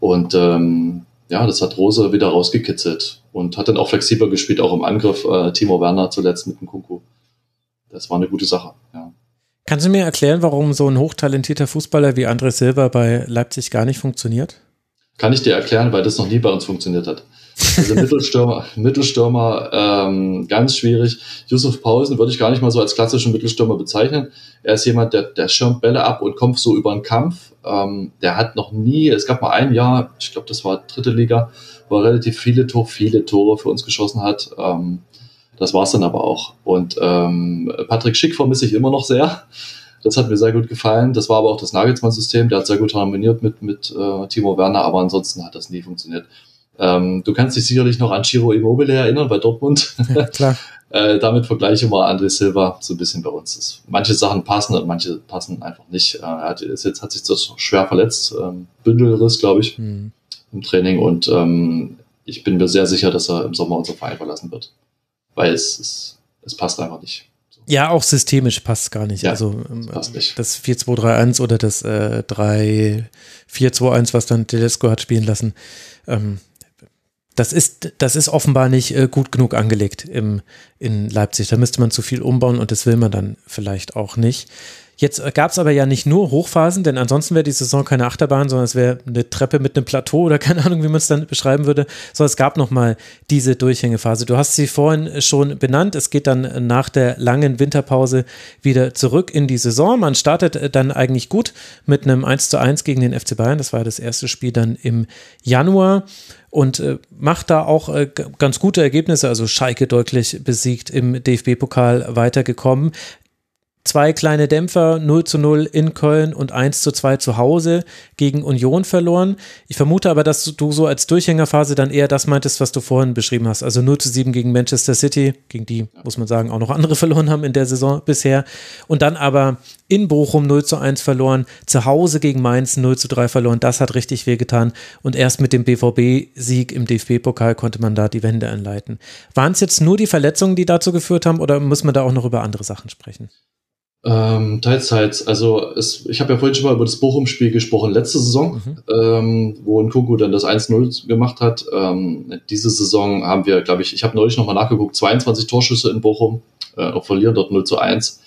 Und ähm, ja, das hat Rose wieder rausgekitzelt und hat dann auch flexibler gespielt, auch im Angriff. Äh, Timo Werner zuletzt mit dem Kunku. Das war eine gute Sache, ja. Kannst du mir erklären, warum so ein hochtalentierter Fußballer wie André Silva bei Leipzig gar nicht funktioniert? Kann ich dir erklären, weil das noch nie bei uns funktioniert hat. Also Mittelstürmer, Mittelstürmer ähm, ganz schwierig. Yusuf Pausen würde ich gar nicht mal so als klassischen Mittelstürmer bezeichnen. Er ist jemand, der, der schirmt Bälle ab und kommt so über den Kampf. Ähm, der hat noch nie, es gab mal ein Jahr, ich glaube, das war dritte Liga, wo er relativ viele, Tor, viele Tore für uns geschossen hat. Ähm, das war's dann aber auch. Und ähm, Patrick Schick vermisse ich immer noch sehr. Das hat mir sehr gut gefallen. Das war aber auch das Nagelsmann-System. Der hat sehr gut harmoniert mit, mit äh, Timo Werner, aber ansonsten hat das nie funktioniert. Ähm, du kannst dich sicherlich noch an Chiro Immobile erinnern bei Dortmund. Ja, klar. äh, damit vergleiche mal André Silva so ein bisschen bei uns. Das, manche Sachen passen und manche passen einfach nicht. Äh, er hat, ist jetzt, hat sich so schwer verletzt. Ähm, Bündelriss, glaube ich, mhm. im Training. Und ähm, ich bin mir sehr sicher, dass er im Sommer unser Verein verlassen wird weil es, es, es passt einfach nicht. Ja, auch systemisch passt gar nicht. Ja, also das, ähm, das 4-2-3-1 oder das äh, 3-4-2-1, was dann Telesco hat spielen lassen, ähm, das ist, das ist offenbar nicht äh, gut genug angelegt im, in Leipzig. Da müsste man zu viel umbauen und das will man dann vielleicht auch nicht. Jetzt gab es aber ja nicht nur Hochphasen, denn ansonsten wäre die Saison keine Achterbahn, sondern es wäre eine Treppe mit einem Plateau oder keine Ahnung, wie man es dann beschreiben würde, sondern es gab nochmal diese Durchhängephase. Du hast sie vorhin schon benannt. Es geht dann nach der langen Winterpause wieder zurück in die Saison. Man startet dann eigentlich gut mit einem 1 zu 1 gegen den FC Bayern. Das war das erste Spiel dann im Januar und äh, macht da auch äh, ganz gute Ergebnisse. Also Schalke deutlich besiegt im DFB-Pokal weitergekommen zwei kleine Dämpfer, 0 zu 0 in Köln und 1 zu 2 zu Hause gegen Union verloren. Ich vermute aber, dass du so als Durchhängerphase dann eher das meintest, was du vorhin beschrieben hast. Also 0 zu 7 gegen Manchester City, gegen die, muss man sagen, auch noch andere verloren haben in der Saison bisher. Und dann aber in Bochum 0 zu 1 verloren, zu Hause gegen Mainz 0 zu 3 verloren. Das hat richtig wehgetan. Und erst mit dem BVB-Sieg im DFB-Pokal konnte man da die Wende einleiten. Waren es jetzt nur die Verletzungen, die dazu geführt haben, oder muss man da auch noch über andere Sachen sprechen? Ähm, teils, teils. Also es, ich habe ja vorhin schon mal über das Bochum-Spiel gesprochen, letzte Saison, mhm. ähm, wo Nkunku dann das 1-0 gemacht hat. Ähm, diese Saison haben wir, glaube ich, ich habe neulich nochmal nachgeguckt, 22 Torschüsse in Bochum, äh, auch verlieren dort 0 zu 1.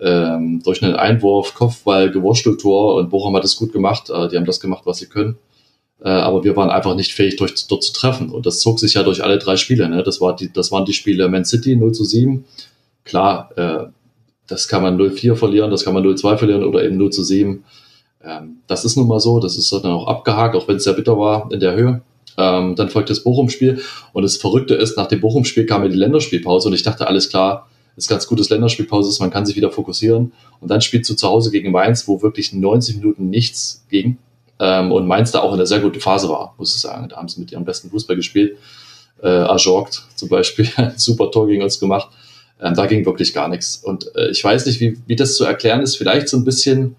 Ähm, durch einen Einwurf, Kopfball, Gewursteltor und Bochum hat es gut gemacht. Äh, die haben das gemacht, was sie können. Äh, aber wir waren einfach nicht fähig, durch, dort zu treffen. Und das zog sich ja durch alle drei Spiele. Ne? Das, war die, das waren die Spiele Man City 0 zu 7, klar, äh, das kann man 0-4 verlieren, das kann man 0-2 verlieren oder eben 0 zu 7. Ähm, das ist nun mal so, das ist dann auch abgehakt, auch wenn es sehr bitter war in der Höhe. Ähm, dann folgt das Bochum-Spiel und das Verrückte ist, nach dem Bochum-Spiel kam ja die Länderspielpause und ich dachte, alles klar, ist ganz gutes Länderspielpause ist, man kann sich wieder fokussieren. Und dann spielst du zu Hause gegen Mainz, wo wirklich 90 Minuten nichts ging. Ähm, und Mainz da auch in einer sehr guten Phase war, muss ich sagen. Da haben sie mit ihrem besten Fußball gespielt. Äh, Ajorgt zum Beispiel, ein super Tor gegen uns gemacht. Ähm, da ging wirklich gar nichts. Und äh, ich weiß nicht, wie, wie das zu erklären ist. Vielleicht so ein bisschen,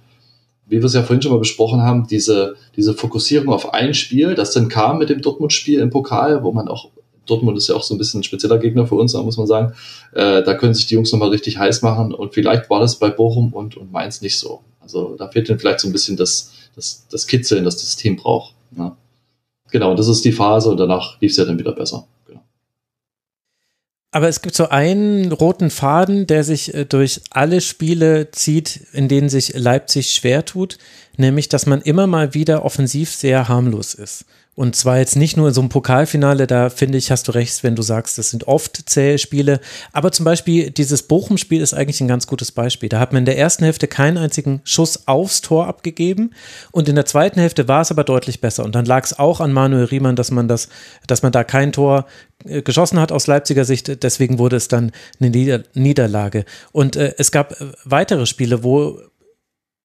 wie wir es ja vorhin schon mal besprochen haben, diese, diese Fokussierung auf ein Spiel, das dann kam mit dem Dortmund-Spiel im Pokal, wo man auch Dortmund ist ja auch so ein bisschen ein spezieller Gegner für uns, muss man sagen. Äh, da können sich die Jungs nochmal richtig heiß machen und vielleicht war das bei Bochum und, und Mainz nicht so. Also da fehlt dann vielleicht so ein bisschen das, das, das Kitzeln, das das Team braucht. Ne? Genau, das ist die Phase und danach lief es ja dann wieder besser. Aber es gibt so einen roten Faden, der sich äh, durch alle Spiele zieht, in denen sich Leipzig schwer tut, nämlich dass man immer mal wieder offensiv sehr harmlos ist. Und zwar jetzt nicht nur in so einem Pokalfinale, da finde ich, hast du recht, wenn du sagst, das sind oft zähe Spiele. Aber zum Beispiel dieses Bochum-Spiel ist eigentlich ein ganz gutes Beispiel. Da hat man in der ersten Hälfte keinen einzigen Schuss aufs Tor abgegeben und in der zweiten Hälfte war es aber deutlich besser. Und dann lag es auch an Manuel Riemann, dass man das, dass man da kein Tor äh, geschossen hat aus Leipziger Sicht. Deswegen wurde es dann eine Nieder Niederlage. Und äh, es gab äh, weitere Spiele, wo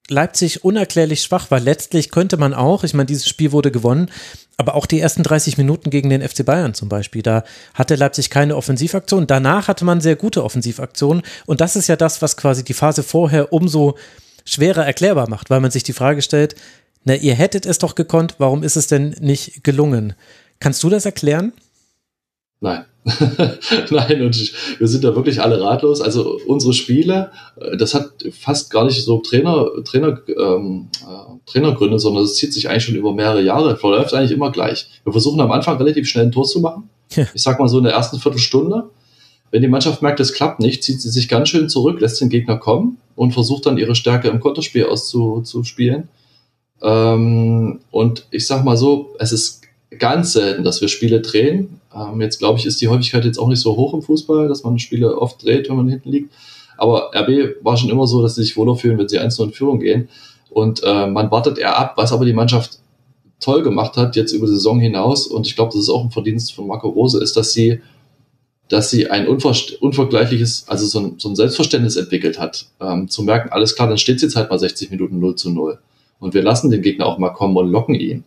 Leipzig unerklärlich schwach war. Letztlich könnte man auch, ich meine, dieses Spiel wurde gewonnen, aber auch die ersten 30 Minuten gegen den FC Bayern zum Beispiel, da hatte Leipzig keine Offensivaktion. Danach hatte man sehr gute Offensivaktionen. Und das ist ja das, was quasi die Phase vorher umso schwerer erklärbar macht, weil man sich die Frage stellt, na, ihr hättet es doch gekonnt, warum ist es denn nicht gelungen? Kannst du das erklären? Nein. Nein, und wir sind da wirklich alle ratlos. Also unsere Spiele, äh, das hat fast gar nicht so Trainer, Trainer, ähm, äh, Trainergründe, sondern es zieht sich eigentlich schon über mehrere Jahre. Verläuft eigentlich immer gleich. Wir versuchen am Anfang relativ schnell ein Tor zu machen. Ja. Ich sag mal so in der ersten Viertelstunde. Wenn die Mannschaft merkt, es klappt nicht, zieht sie sich ganz schön zurück, lässt den Gegner kommen und versucht dann ihre Stärke im Konterspiel auszuspielen. Ähm, und ich sag mal so, es ist ganz selten, dass wir Spiele drehen. Ähm, jetzt glaube ich, ist die Häufigkeit jetzt auch nicht so hoch im Fußball, dass man Spiele oft dreht, wenn man hinten liegt. Aber RB war schon immer so, dass sie sich wohler fühlen, wenn sie 1 in Führung gehen. Und äh, man wartet eher ab, was aber die Mannschaft toll gemacht hat, jetzt über die Saison hinaus. Und ich glaube, das ist auch ein Verdienst von Marco Rose, ist, dass sie, dass sie ein unvergleichliches, also so ein, so ein Selbstverständnis entwickelt hat. Ähm, zu merken, alles klar, dann steht es jetzt halt mal 60 Minuten 0 zu 0. Und wir lassen den Gegner auch mal kommen und locken ihn.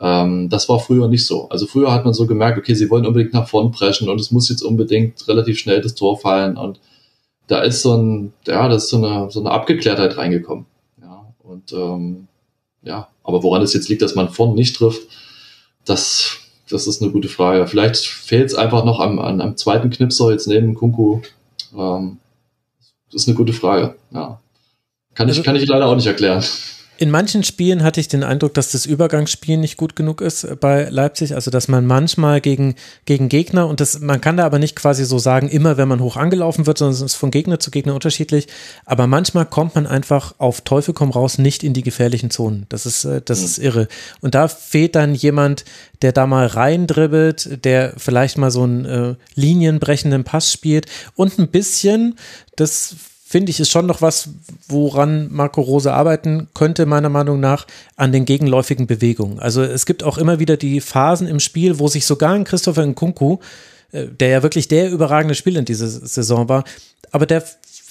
Ähm, das war früher nicht so. Also früher hat man so gemerkt, okay, sie wollen unbedingt nach vorn preschen und es muss jetzt unbedingt relativ schnell das Tor fallen und da ist so ein, ja, das ist so eine, so eine Abgeklärtheit reingekommen. Ja, und ähm, ja, aber woran es jetzt liegt, dass man vorn nicht trifft, das, das ist eine gute Frage. Vielleicht fehlt es einfach noch am, am, am zweiten Knipser jetzt neben Kunku. Ähm, das ist eine gute Frage. Ja. Kann ich, also kann ich leider auch nicht erklären. In manchen Spielen hatte ich den Eindruck, dass das Übergangsspiel nicht gut genug ist bei Leipzig. Also, dass man manchmal gegen, gegen Gegner und das, man kann da aber nicht quasi so sagen, immer wenn man hoch angelaufen wird, sondern es ist von Gegner zu Gegner unterschiedlich. Aber manchmal kommt man einfach auf Teufel komm raus nicht in die gefährlichen Zonen. Das ist, äh, das ist irre. Und da fehlt dann jemand, der da mal reindribbelt, der vielleicht mal so einen äh, linienbrechenden Pass spielt und ein bisschen, das finde ich, ist schon noch was, woran Marco Rose arbeiten könnte, meiner Meinung nach, an den gegenläufigen Bewegungen. Also es gibt auch immer wieder die Phasen im Spiel, wo sich sogar ein Christopher Nkunku, äh, der ja wirklich der überragende Spieler in dieser Saison war, aber der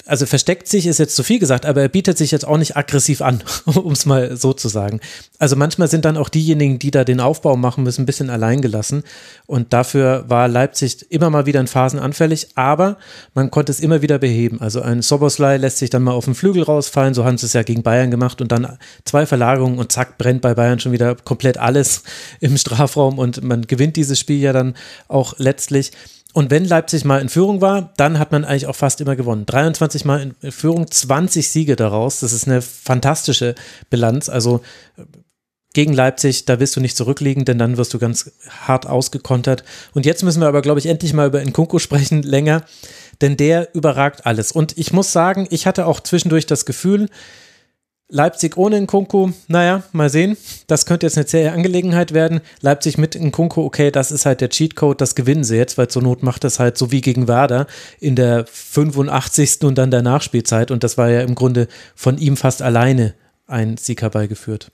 also versteckt sich ist jetzt zu viel gesagt, aber er bietet sich jetzt auch nicht aggressiv an, um es mal so zu sagen. Also manchmal sind dann auch diejenigen, die da den Aufbau machen müssen, ein bisschen alleingelassen. Und dafür war Leipzig immer mal wieder in Phasen anfällig, aber man konnte es immer wieder beheben. Also ein Soboslai lässt sich dann mal auf den Flügel rausfallen, so haben sie es ja gegen Bayern gemacht und dann zwei Verlagerungen und zack, brennt bei Bayern schon wieder komplett alles im Strafraum und man gewinnt dieses Spiel ja dann auch letztlich. Und wenn Leipzig mal in Führung war, dann hat man eigentlich auch fast immer gewonnen. 23 Mal in Führung, 20 Siege daraus. Das ist eine fantastische Bilanz. Also gegen Leipzig, da wirst du nicht zurückliegen, denn dann wirst du ganz hart ausgekontert. Und jetzt müssen wir aber, glaube ich, endlich mal über Nkunku sprechen, länger, denn der überragt alles. Und ich muss sagen, ich hatte auch zwischendurch das Gefühl, Leipzig ohne Nkunku, naja, mal sehen. Das könnte jetzt eine zähe Angelegenheit werden. Leipzig mit Nkunku, okay, das ist halt der Cheatcode, das gewinnen sie jetzt, weil zur Not macht das halt so wie gegen Werder in der 85. und dann der Nachspielzeit. Und das war ja im Grunde von ihm fast alleine ein Sieg herbeigeführt.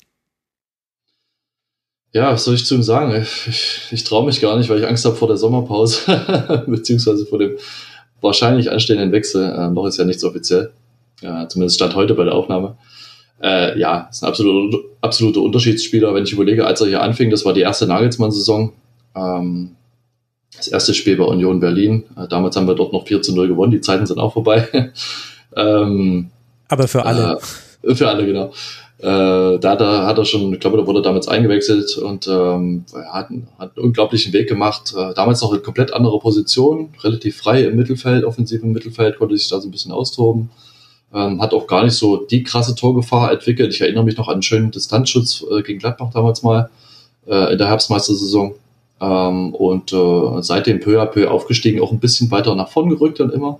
Ja, was soll ich zu ihm sagen? Ich, ich, ich traue mich gar nicht, weil ich Angst habe vor der Sommerpause, beziehungsweise vor dem wahrscheinlich anstehenden Wechsel. Äh, noch ist ja nichts offiziell. Ja, zumindest stand heute bei der Aufnahme. Äh, ja, ist ein absoluter, absoluter Unterschiedsspieler. Wenn ich überlege, als er hier anfing, das war die erste Nagelsmann-Saison. Ähm, das erste Spiel bei Union Berlin. Äh, damals haben wir dort noch 4 zu 0 gewonnen. Die Zeiten sind auch vorbei. ähm, Aber für alle. Äh, für alle, genau. Äh, da hat er, hat er schon, ich glaube, da wurde er damals eingewechselt und ähm, hat, hat einen unglaublichen Weg gemacht. Äh, damals noch eine komplett andere Position, relativ frei im Mittelfeld, offensiv im Mittelfeld, konnte sich da so ein bisschen austoben. Ähm, hat auch gar nicht so die krasse Torgefahr entwickelt. Ich erinnere mich noch an einen schönen Distanzschutz äh, gegen Gladbach damals mal äh, in der Herbstmeistersaison. Ähm, und äh, seitdem peu à peu aufgestiegen, auch ein bisschen weiter nach vorn gerückt dann immer.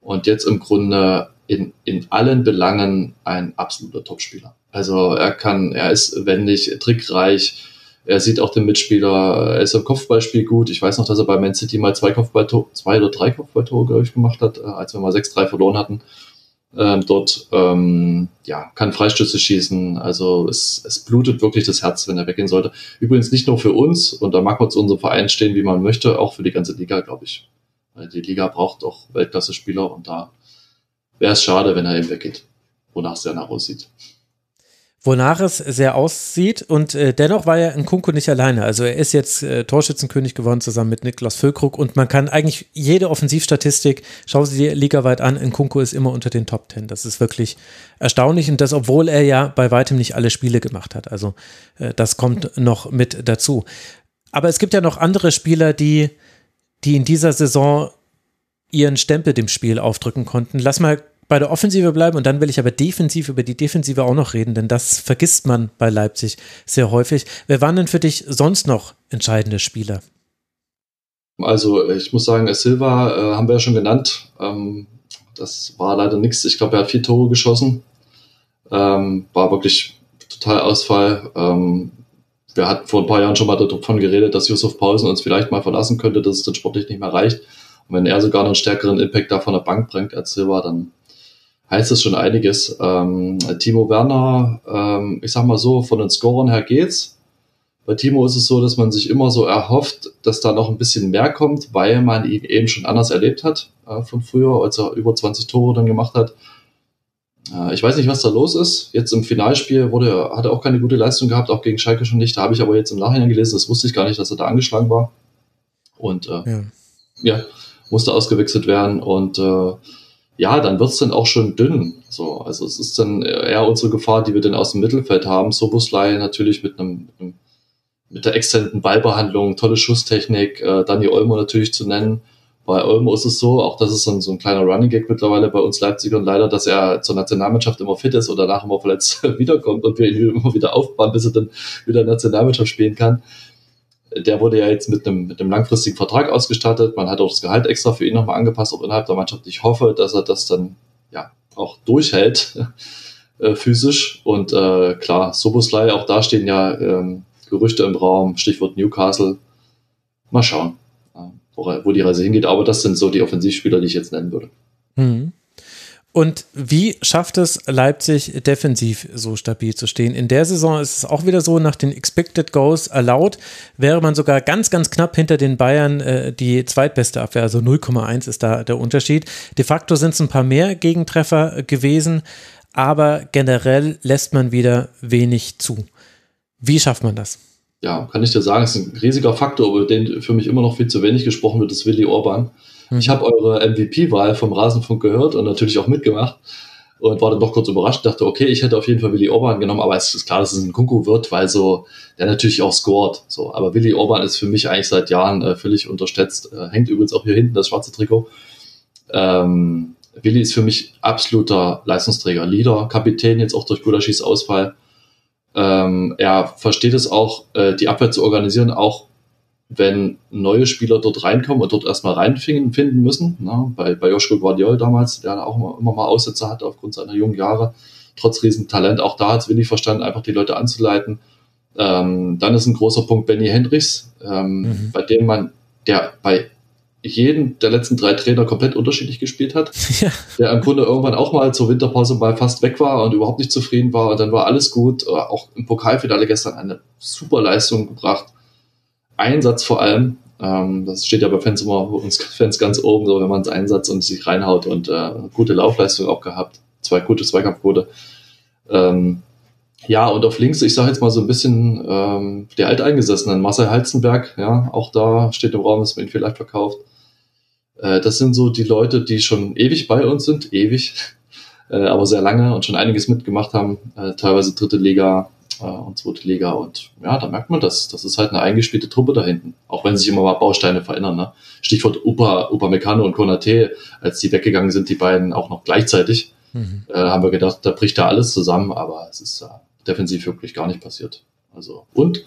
Und jetzt im Grunde in, in allen Belangen ein absoluter Topspieler. Also er kann, er ist wendig, trickreich, er sieht auch den Mitspieler, er ist im Kopfballspiel gut. Ich weiß noch, dass er bei Man City mal zwei Kopfballtore, zwei oder drei Kopfballtore, glaube ich, gemacht hat, äh, als wir mal 6-3 verloren hatten. Ähm, dort ähm, ja, kann Freistöße schießen. Also es, es blutet wirklich das Herz, wenn er weggehen sollte. Übrigens nicht nur für uns, und da mag man zu unserem Verein stehen, wie man möchte, auch für die ganze Liga, glaube ich. Weil die Liga braucht auch Weltklasse-Spieler und da wäre es schade, wenn er eben weggeht, wonach es danach aussieht wonach es sehr aussieht. Und äh, dennoch war ja Nkunku nicht alleine. Also er ist jetzt äh, Torschützenkönig geworden zusammen mit Niklas Füllkrug und man kann eigentlich jede Offensivstatistik, schau sie dir ligaweit an, Nkunku ist immer unter den Top Ten. Das ist wirklich erstaunlich und das, obwohl er ja bei weitem nicht alle Spiele gemacht hat. Also äh, das kommt noch mit dazu. Aber es gibt ja noch andere Spieler, die, die in dieser Saison ihren Stempel dem Spiel aufdrücken konnten. Lass mal bei der Offensive bleiben und dann will ich aber defensiv über die Defensive auch noch reden, denn das vergisst man bei Leipzig sehr häufig. Wer waren denn für dich sonst noch entscheidende Spieler? Also ich muss sagen, Silva äh, haben wir ja schon genannt. Ähm, das war leider nichts. Ich glaube, er hat vier Tore geschossen. Ähm, war wirklich total Ausfall. Ähm, wir hatten vor ein paar Jahren schon mal davon geredet, dass Josef Pausen uns vielleicht mal verlassen könnte, dass es dann sportlich nicht mehr reicht. Und wenn er sogar einen stärkeren Impact da von der Bank bringt als Silva, dann heißt das schon einiges. Ähm, Timo Werner, ähm, ich sag mal so, von den Scorern her geht's. Bei Timo ist es so, dass man sich immer so erhofft, dass da noch ein bisschen mehr kommt, weil man ihn eben schon anders erlebt hat äh, von früher, als er über 20 Tore dann gemacht hat. Äh, ich weiß nicht, was da los ist. Jetzt im Finalspiel wurde, hat er auch keine gute Leistung gehabt, auch gegen Schalke schon nicht. Da habe ich aber jetzt im Nachhinein gelesen, das wusste ich gar nicht, dass er da angeschlagen war. Und äh, ja. ja musste ausgewechselt werden. Und äh, ja, dann wird's dann auch schon dünn. So, also es ist dann eher unsere Gefahr, die wir dann aus dem Mittelfeld haben. Soboslai natürlich mit einem, mit der exzellenten Ballbehandlung, tolle Schusstechnik, äh, Dani Olmo natürlich zu nennen. Bei Olmo ist es so, auch das ist so ein, so ein kleiner Running Gag mittlerweile bei uns Leipzigern leider, dass er zur Nationalmannschaft immer fit ist oder danach immer verletzt wiederkommt und wir ihn immer wieder aufbauen, bis er dann wieder Nationalmannschaft spielen kann der wurde ja jetzt mit einem, mit einem langfristigen Vertrag ausgestattet. Man hat auch das Gehalt extra für ihn nochmal angepasst, auch innerhalb der Mannschaft. Ich hoffe, dass er das dann ja auch durchhält, äh, physisch. Und äh, klar, Soboslai, auch da stehen ja ähm, Gerüchte im Raum, Stichwort Newcastle. Mal schauen, äh, wo, wo, die Reise hingeht. Aber das sind so die Offensivspieler, die ich jetzt nennen würde. Mhm. Und wie schafft es Leipzig defensiv so stabil zu stehen? In der Saison ist es auch wieder so, nach den Expected Goals erlaubt, wäre man sogar ganz, ganz knapp hinter den Bayern äh, die zweitbeste Abwehr, also 0,1 ist da der Unterschied. De facto sind es ein paar mehr Gegentreffer gewesen, aber generell lässt man wieder wenig zu. Wie schafft man das? Ja, kann ich dir sagen, es ist ein riesiger Faktor, über den für mich immer noch viel zu wenig gesprochen wird, ist Willi Orban. Ich habe eure MVP-Wahl vom Rasenfunk gehört und natürlich auch mitgemacht und war dann doch kurz überrascht, dachte, okay, ich hätte auf jeden Fall Willi Orban genommen, aber es ist klar, dass es ein Kunku wird, weil so, der natürlich auch scored, so. Aber Willi Orban ist für mich eigentlich seit Jahren äh, völlig unterschätzt, äh, hängt übrigens auch hier hinten das schwarze Trikot. Ähm, Willi ist für mich absoluter Leistungsträger, Leader, Kapitän jetzt auch durch Gulaschis Ausfall. Ähm, er versteht es auch, äh, die Abwehr zu organisieren, auch wenn neue Spieler dort reinkommen und dort erstmal reinfinden müssen. Ne? Bei, bei Joshua Guardiol damals, der auch immer, immer mal Aussätze hatte aufgrund seiner jungen Jahre, trotz Riesentalent. Auch da hat es wenig verstanden, einfach die Leute anzuleiten. Ähm, dann ist ein großer Punkt Benny Hendricks, ähm, mhm. bei dem man, der bei jeden der letzten drei Trainer komplett unterschiedlich gespielt hat, ja. der im Grunde irgendwann auch mal zur Winterpause mal fast weg war und überhaupt nicht zufrieden war und dann war alles gut. Äh, auch im Pokalfinale gestern eine super Leistung gebracht. Einsatz vor allem. Ähm, das steht ja bei Fans immer uns Fans ganz oben, so wenn man es Einsatz und sich reinhaut und äh, gute Laufleistung auch gehabt. Zwei gute Zweikampfquote. Ähm, ja, und auf links, ich sage jetzt mal so ein bisschen ähm, die Alteingesessenen, Marcel Halzenberg, ja, auch da steht im Raum, dass man ihn vielleicht verkauft. Äh, das sind so die Leute, die schon ewig bei uns sind, ewig, äh, aber sehr lange und schon einiges mitgemacht haben, äh, teilweise dritte Liga äh, und zweite Liga. Und ja, da merkt man das. Das ist halt eine eingespielte Truppe da hinten. Auch wenn sich immer mal Bausteine verändern. Ne? Stichwort Upa, Upa Meccano und Konate, als die weggegangen sind, die beiden auch noch gleichzeitig, mhm. äh, haben wir gedacht, da bricht da alles zusammen, aber es ist äh, defensiv wirklich gar nicht passiert. Also, und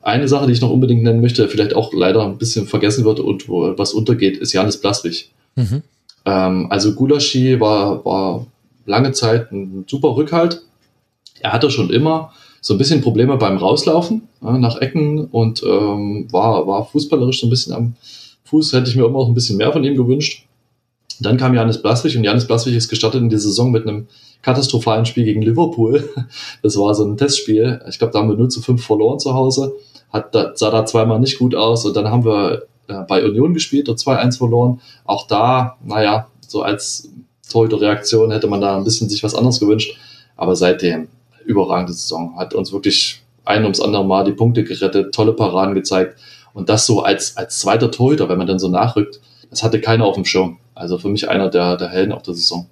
eine Sache, die ich noch unbedingt nennen möchte, vielleicht auch leider ein bisschen vergessen wird und wo was untergeht, ist Janis Blaswig. Mhm. Ähm, also Gulaschi war, war lange Zeit ein super Rückhalt. Er hatte schon immer so ein bisschen Probleme beim Rauslaufen ja, nach Ecken und ähm, war, war fußballerisch so ein bisschen am Fuß. Hätte ich mir immer noch ein bisschen mehr von ihm gewünscht. Dann kam Janis Blaswig und Janis Blaswig ist gestartet in die Saison mit einem katastrophalen Spiel gegen Liverpool. Das war so ein Testspiel. Ich glaube, da haben wir 0 zu 5 verloren zu Hause hat, da, sah da zweimal nicht gut aus und dann haben wir äh, bei Union gespielt und 2-1 verloren. Auch da, naja, so als Torhüter-Reaktion hätte man da ein bisschen sich was anderes gewünscht. Aber seitdem, überragende Saison, hat uns wirklich ein ums andere Mal die Punkte gerettet, tolle Paraden gezeigt. Und das so als, als zweiter Torhüter, wenn man dann so nachrückt, das hatte keiner auf dem Schirm. Also für mich einer der, der Helden auf der Saison.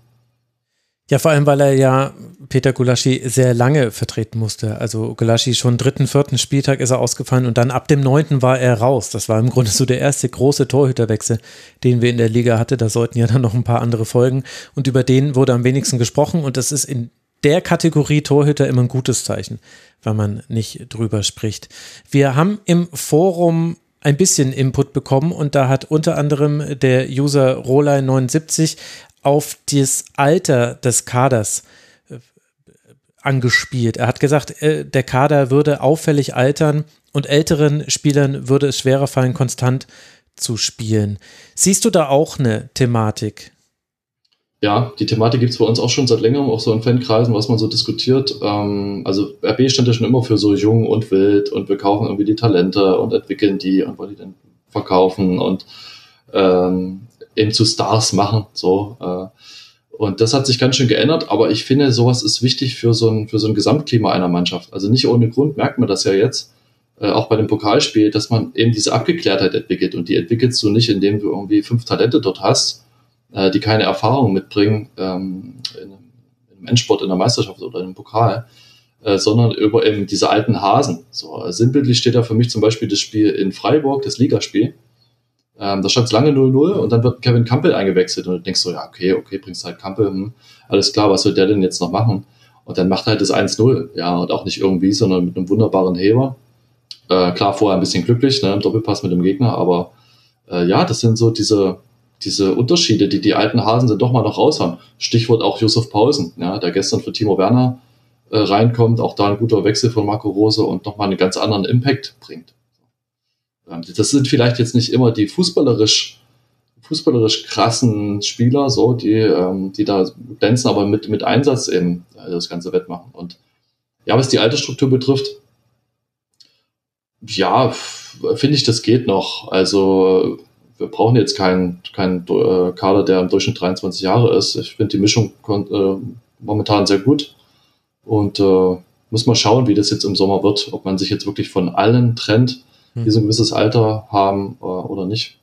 Ja, vor allem, weil er ja Peter Gulaschi sehr lange vertreten musste. Also Gulaschi schon dritten, vierten Spieltag ist er ausgefallen und dann ab dem neunten war er raus. Das war im Grunde so der erste große Torhüterwechsel, den wir in der Liga hatten. Da sollten ja dann noch ein paar andere folgen und über den wurde am wenigsten gesprochen und das ist in der Kategorie Torhüter immer ein gutes Zeichen, weil man nicht drüber spricht. Wir haben im Forum ein bisschen Input bekommen und da hat unter anderem der User Rolein79 auf das Alter des Kaders äh, angespielt. Er hat gesagt, äh, der Kader würde auffällig altern und älteren Spielern würde es schwerer fallen, konstant zu spielen. Siehst du da auch eine Thematik? Ja, die Thematik gibt es bei uns auch schon seit längerem, auch so in Fankreisen, was man so diskutiert. Ähm, also RB stand ja schon immer für so jung und wild und wir kaufen irgendwie die Talente und entwickeln die und wollen die dann verkaufen und ähm, eben zu Stars machen. So, äh, und das hat sich ganz schön geändert, aber ich finde, sowas ist wichtig für so ein, für so ein Gesamtklima einer Mannschaft. Also nicht ohne Grund merkt man das ja jetzt, äh, auch bei dem Pokalspiel, dass man eben diese Abgeklärtheit entwickelt. Und die entwickelst du nicht, indem du irgendwie fünf Talente dort hast, äh, die keine Erfahrung mitbringen ähm, in, einem Endsport, in der Meisterschaft oder einem Pokal, äh, sondern über eben diese alten Hasen. So, sinnbildlich steht da für mich zum Beispiel das Spiel in Freiburg, das Ligaspiel ähm, da stand es lange 0-0 und dann wird Kevin Campbell eingewechselt und du denkst so, ja, okay, okay, bringst halt Campbell, hm, alles klar, was soll der denn jetzt noch machen? Und dann macht er halt das 1-0, ja, und auch nicht irgendwie, sondern mit einem wunderbaren Heber. Äh, klar, vorher ein bisschen glücklich, ne, im Doppelpass mit dem Gegner, aber äh, ja, das sind so diese, diese Unterschiede, die die alten Hasen dann doch mal noch raushauen. Stichwort auch Josef Pausen, ja, der gestern für Timo Werner äh, reinkommt, auch da ein guter Wechsel von Marco Rose und nochmal einen ganz anderen Impact bringt. Ähm, das sind vielleicht jetzt nicht immer die fußballerisch, fußballerisch krassen Spieler, so, die, ähm, die da glänzen, aber mit, mit Einsatz eben äh, das ganze Wettmachen. Und ja, was die alte Struktur betrifft, ja, finde ich, das geht noch. Also, wir brauchen jetzt keinen, keinen äh, Kader, der im Durchschnitt 23 Jahre ist. Ich finde die Mischung äh, momentan sehr gut. Und äh, muss mal schauen, wie das jetzt im Sommer wird, ob man sich jetzt wirklich von allen trennt die so ein gewisses Alter haben äh, oder nicht.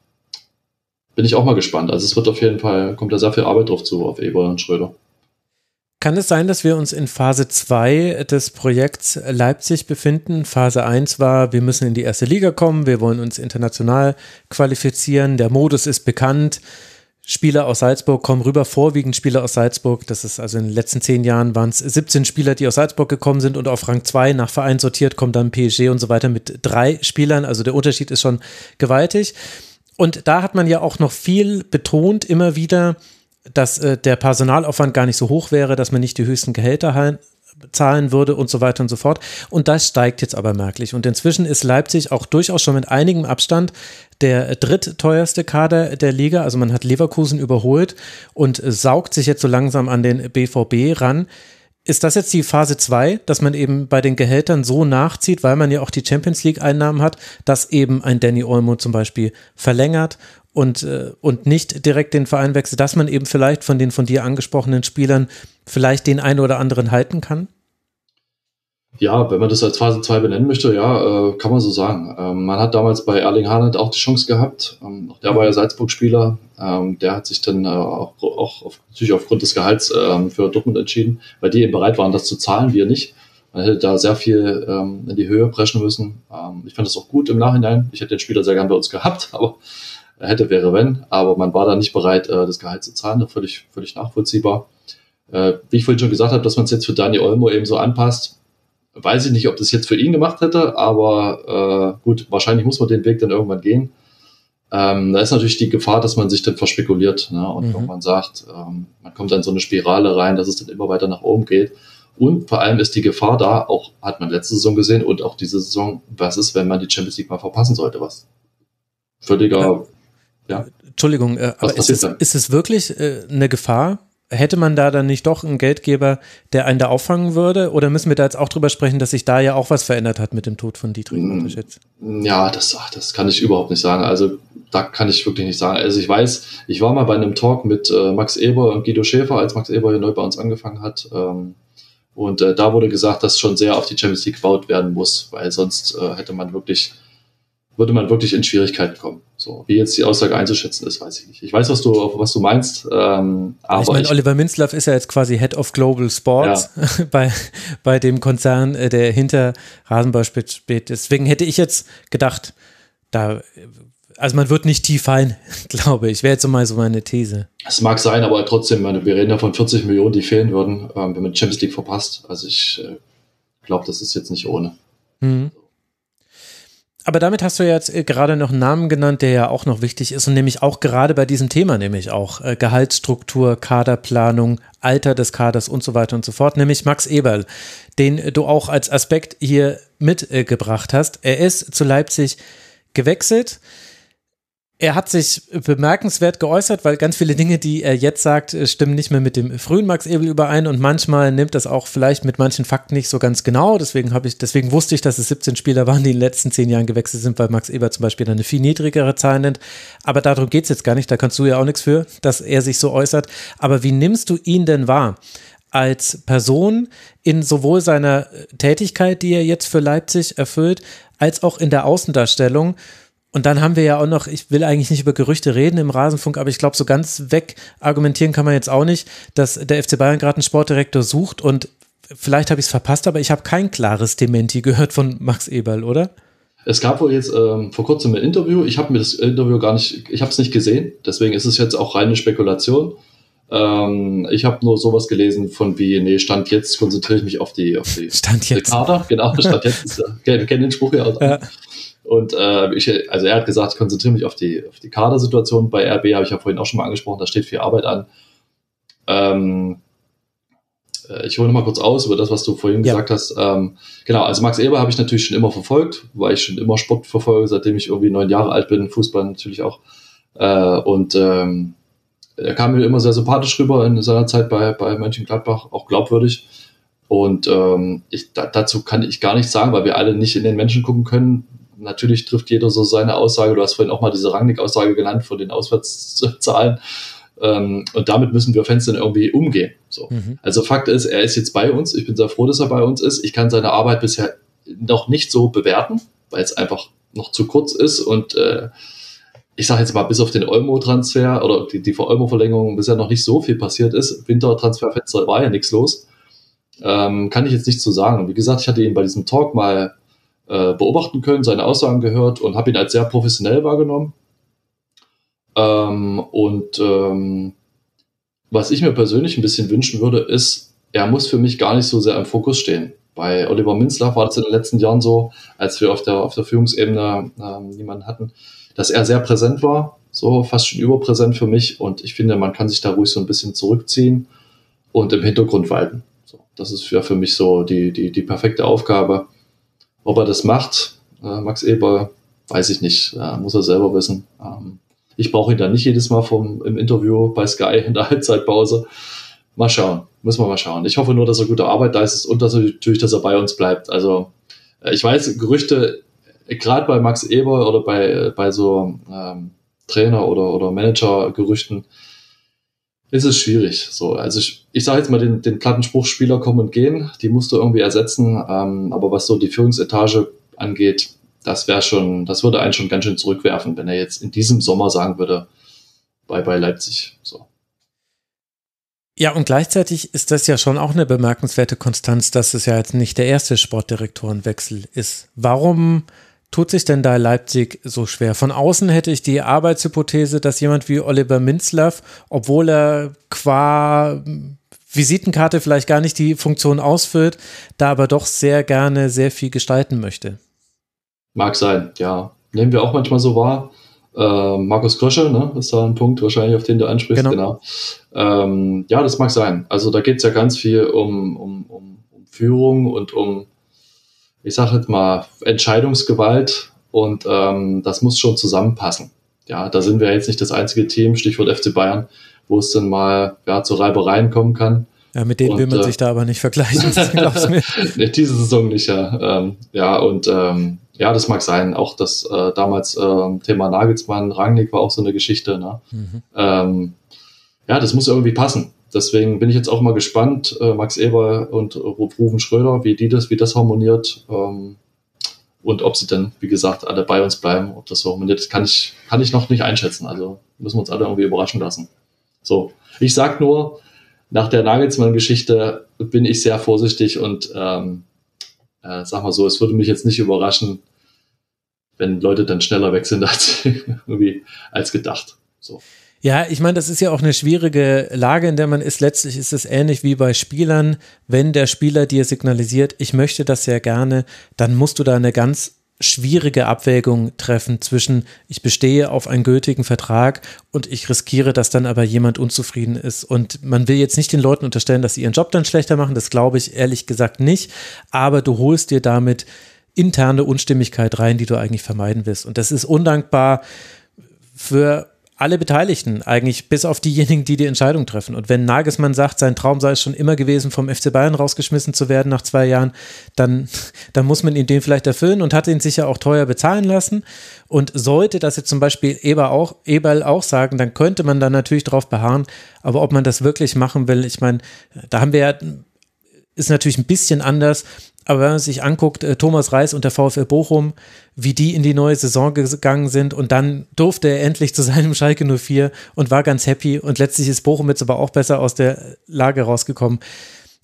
Bin ich auch mal gespannt. Also es wird auf jeden Fall, kommt da sehr viel Arbeit drauf zu, auf Eber und Schröder. Kann es sein, dass wir uns in Phase 2 des Projekts Leipzig befinden? Phase 1 war, wir müssen in die erste Liga kommen, wir wollen uns international qualifizieren, der Modus ist bekannt. Spieler aus Salzburg kommen rüber, vorwiegend Spieler aus Salzburg. Das ist also in den letzten zehn Jahren waren es 17 Spieler, die aus Salzburg gekommen sind und auf Rang 2 nach Verein sortiert kommt dann PSG und so weiter mit drei Spielern. Also der Unterschied ist schon gewaltig. Und da hat man ja auch noch viel betont, immer wieder, dass äh, der Personalaufwand gar nicht so hoch wäre, dass man nicht die höchsten Gehälter zahlen würde und so weiter und so fort. Und das steigt jetzt aber merklich. Und inzwischen ist Leipzig auch durchaus schon mit einigem Abstand der drittteuerste Kader der Liga. Also man hat Leverkusen überholt und saugt sich jetzt so langsam an den BVB ran. Ist das jetzt die Phase 2, dass man eben bei den Gehältern so nachzieht, weil man ja auch die Champions League-Einnahmen hat, dass eben ein Danny Olmo zum Beispiel verlängert und, äh, und nicht direkt den Verein wechselt, dass man eben vielleicht von den von dir angesprochenen Spielern vielleicht den einen oder anderen halten kann? Ja, wenn man das als Phase 2 benennen möchte, ja, äh, kann man so sagen. Ähm, man hat damals bei Erling Haaland auch die Chance gehabt. Ähm, der war ja Salzburg-Spieler. Ähm, der hat sich dann äh, auch, auch auf, natürlich aufgrund des Gehalts ähm, für Dortmund entschieden, weil die eben bereit waren, das zu zahlen, wir nicht. Man hätte da sehr viel in die Höhe preschen müssen. Ich fand das auch gut im Nachhinein. Ich hätte den Spieler sehr gern bei uns gehabt, aber hätte, wäre, wenn. Aber man war da nicht bereit, äh, das Gehalt zu zahlen. Völlig, völlig nachvollziehbar. Äh, wie ich vorhin schon gesagt habe, dass man es jetzt für Dani Olmo eben so anpasst, weiß ich nicht, ob das jetzt für ihn gemacht hätte, aber äh, gut, wahrscheinlich muss man den Weg dann irgendwann gehen. Ähm, da ist natürlich die Gefahr, dass man sich dann verspekuliert ne? und mhm. irgendwann sagt, ähm, man kommt dann so eine Spirale rein, dass es dann immer weiter nach oben geht. Und vor allem ist die Gefahr da, auch hat man letzte Saison gesehen und auch diese Saison, was ist, wenn man die Champions League mal verpassen sollte, was völliger, ja. Ja. Entschuldigung, äh, aber ist es, ist es wirklich äh, eine Gefahr? hätte man da dann nicht doch einen Geldgeber, der einen da auffangen würde? Oder müssen wir da jetzt auch drüber sprechen, dass sich da ja auch was verändert hat mit dem Tod von Dietrich Mateschitz? Mm, ja, das, ach, das kann ich überhaupt nicht sagen. Also da kann ich wirklich nicht sagen. Also ich weiß, ich war mal bei einem Talk mit äh, Max Eber und Guido Schäfer, als Max Eber hier neu bei uns angefangen hat. Ähm, und äh, da wurde gesagt, dass schon sehr auf die Champions League gebaut werden muss, weil sonst äh, hätte man wirklich würde man wirklich in Schwierigkeiten kommen. So, wie jetzt die Aussage einzuschätzen ist, weiß ich nicht. Ich weiß, was du, was du meinst. Ähm, aber ich meine, Oliver Minzlaff ist ja jetzt quasi Head of Global Sports ja. bei, bei dem Konzern, äh, der hinter Rasenball steht. Deswegen hätte ich jetzt gedacht, da, also man wird nicht tief ein, glaube ich. Wäre jetzt so mal so meine These. Es mag sein, aber trotzdem, meine, wir reden ja von 40 Millionen, die fehlen würden, ähm, wenn man Champions League verpasst. Also ich äh, glaube, das ist jetzt nicht ohne. Mhm. Aber damit hast du jetzt äh, gerade noch einen Namen genannt, der ja auch noch wichtig ist und nämlich auch gerade bei diesem Thema, nämlich auch äh, Gehaltsstruktur, Kaderplanung, Alter des Kaders und so weiter und so fort, nämlich Max Eberl, den du auch als Aspekt hier mitgebracht hast. Er ist zu Leipzig gewechselt er hat sich bemerkenswert geäußert, weil ganz viele Dinge, die er jetzt sagt, äh, stimmen nicht mehr mit dem frühen Max Ebel überein und manchmal nimmt das auch vielleicht mit manchen Fakten nicht so ganz genau. Deswegen habe ich, deswegen wusste ich, dass es 17 Spieler waren, die in den letzten zehn Jahren gewechselt sind, weil Max Eber zum Beispiel eine viel niedrigere Zahl nennt. Aber darum geht es jetzt gar nicht. Da kannst du ja auch nichts für, dass er sich so äußert. Aber wie nimmst du ihn denn wahr? Als Person in sowohl seiner Tätigkeit, die er jetzt für Leipzig erfüllt, als auch in der Außendarstellung und dann haben wir ja auch noch, ich will eigentlich nicht über Gerüchte reden im Rasenfunk, aber ich glaube, so ganz weg argumentieren kann man jetzt auch nicht, dass der FC Bayern gerade einen Sportdirektor sucht und vielleicht habe ich es verpasst, aber ich habe kein klares Dementi gehört von Max Eberl, oder? Es gab wohl jetzt ähm, vor kurzem ein Interview. Ich habe mir das Interview gar nicht, ich habe es nicht gesehen. Deswegen ist es jetzt auch reine Spekulation. Ähm, ich habe nur sowas gelesen von wie, nee, Stand jetzt konzentriere ich mich auf die, auf die, Stand jetzt. Kader. Genau, Stand jetzt ist, wir kennen den Spruch ja. Auch. ja. Und äh, ich, also er hat gesagt, ich konzentriere mich auf die, auf die Kadersituation. Bei RB habe ich ja vorhin auch schon mal angesprochen, da steht viel Arbeit an. Ähm, äh, ich hole nochmal kurz aus über das, was du vorhin ja. gesagt hast. Ähm, genau, also Max Eber habe ich natürlich schon immer verfolgt, weil ich schon immer Sport verfolge, seitdem ich irgendwie neun Jahre alt bin, Fußball natürlich auch. Äh, und ähm, er kam mir immer sehr sympathisch rüber in seiner Zeit bei, bei Mönchengladbach, auch glaubwürdig. Und ähm, ich, da, dazu kann ich gar nichts sagen, weil wir alle nicht in den Menschen gucken können natürlich trifft jeder so seine Aussage. Du hast vorhin auch mal diese Rangnick-Aussage genannt von den Auswärtszahlen. Ähm, und damit müssen wir Fans dann irgendwie umgehen. So. Mhm. Also Fakt ist, er ist jetzt bei uns. Ich bin sehr froh, dass er bei uns ist. Ich kann seine Arbeit bisher noch nicht so bewerten, weil es einfach noch zu kurz ist und äh, ich sage jetzt mal, bis auf den Olmo-Transfer oder die, die Olmo-Verlängerung bisher noch nicht so viel passiert ist. Wintertransferfenster war ja nichts los. Ähm, kann ich jetzt nicht so sagen. Wie gesagt, ich hatte ihn bei diesem Talk mal äh, beobachten können, seine Aussagen gehört und habe ihn als sehr professionell wahrgenommen. Ähm, und ähm, was ich mir persönlich ein bisschen wünschen würde, ist, er muss für mich gar nicht so sehr im Fokus stehen. Bei Oliver Minzler war das in den letzten Jahren so, als wir auf der, auf der Führungsebene ähm, niemanden hatten, dass er sehr präsent war, so fast schon überpräsent für mich. Und ich finde, man kann sich da ruhig so ein bisschen zurückziehen und im Hintergrund walten. So, das ist ja für mich so die, die, die perfekte Aufgabe. Ob er das macht, äh, Max Eber, weiß ich nicht, äh, muss er selber wissen. Ähm, ich brauche ihn dann nicht jedes Mal vom, im Interview bei Sky in der Halbzeitpause. Mal schauen, müssen wir mal schauen. Ich hoffe nur, dass er gute Arbeit leistet und dass er natürlich, dass er bei uns bleibt. Also äh, ich weiß, Gerüchte, äh, gerade bei Max Eber oder bei, bei so ähm, Trainer- oder, oder Manager-Gerüchten, ist es schwierig. So, also ich, ich sage jetzt mal den, den Plattenspruch, Spieler kommen und gehen, die musst du irgendwie ersetzen. Ähm, aber was so die Führungsetage angeht, das wäre schon, das würde einen schon ganz schön zurückwerfen, wenn er jetzt in diesem Sommer sagen würde, bye bye Leipzig. So. Ja, und gleichzeitig ist das ja schon auch eine bemerkenswerte Konstanz, dass es ja jetzt nicht der erste Sportdirektorenwechsel ist. Warum tut sich denn da Leipzig so schwer? Von außen hätte ich die Arbeitshypothese, dass jemand wie Oliver Minzlaff, obwohl er qua Visitenkarte vielleicht gar nicht die Funktion ausfüllt, da aber doch sehr gerne sehr viel gestalten möchte. Mag sein, ja. Nehmen wir auch manchmal so wahr. Äh, Markus Krösche, ne, ist da ein Punkt wahrscheinlich, auf den du ansprichst. Genau. genau. Ähm, ja, das mag sein. Also da geht es ja ganz viel um, um, um, um Führung und um, ich sage jetzt mal, Entscheidungsgewalt und ähm, das muss schon zusammenpassen. Ja, da sind wir jetzt nicht das einzige Team, Stichwort FC Bayern, wo es dann mal ja, zu Reibereien kommen kann. Ja, mit denen und, will man äh, sich da aber nicht vergleichen, glaubst mir. Diese Saison nicht, ja. Ähm, ja, und ähm, ja, das mag sein. Auch das äh, damals äh, Thema Nagelsmann, Rangnick war auch so eine Geschichte. Ne? Mhm. Ähm, ja, das muss irgendwie passen. Deswegen bin ich jetzt auch mal gespannt, äh, Max Eber und Rufen Schröder, wie die das, wie das harmoniert. Ähm, und ob sie dann, wie gesagt, alle bei uns bleiben, ob das so harmoniert, das kann ich, kann ich noch nicht einschätzen. Also müssen wir uns alle irgendwie überraschen lassen. So, ich sag nur, nach der Nagelsmann-Geschichte bin ich sehr vorsichtig und ähm, äh, sag mal so, es würde mich jetzt nicht überraschen, wenn Leute dann schneller wechseln als irgendwie als gedacht. So. Ja, ich meine, das ist ja auch eine schwierige Lage, in der man ist. Letztlich ist es ähnlich wie bei Spielern. Wenn der Spieler dir signalisiert, ich möchte das sehr gerne, dann musst du da eine ganz schwierige Abwägung treffen zwischen, ich bestehe auf einen gültigen Vertrag und ich riskiere, dass dann aber jemand unzufrieden ist. Und man will jetzt nicht den Leuten unterstellen, dass sie ihren Job dann schlechter machen. Das glaube ich ehrlich gesagt nicht. Aber du holst dir damit interne Unstimmigkeit rein, die du eigentlich vermeiden willst. Und das ist undankbar für alle Beteiligten, eigentlich bis auf diejenigen, die die Entscheidung treffen. Und wenn Nagelsmann sagt, sein Traum sei es schon immer gewesen, vom FC Bayern rausgeschmissen zu werden nach zwei Jahren, dann, dann muss man ihn den vielleicht erfüllen und hat ihn sicher auch teuer bezahlen lassen. Und sollte das jetzt zum Beispiel Eber auch, Eberl auch sagen, dann könnte man da natürlich drauf beharren. Aber ob man das wirklich machen will, ich meine, da haben wir ja ist natürlich ein bisschen anders, aber wenn man sich anguckt, äh, Thomas Reis und der VfL Bochum, wie die in die neue Saison gegangen sind und dann durfte er endlich zu seinem Schalke 04 und war ganz happy und letztlich ist Bochum jetzt aber auch besser aus der Lage rausgekommen.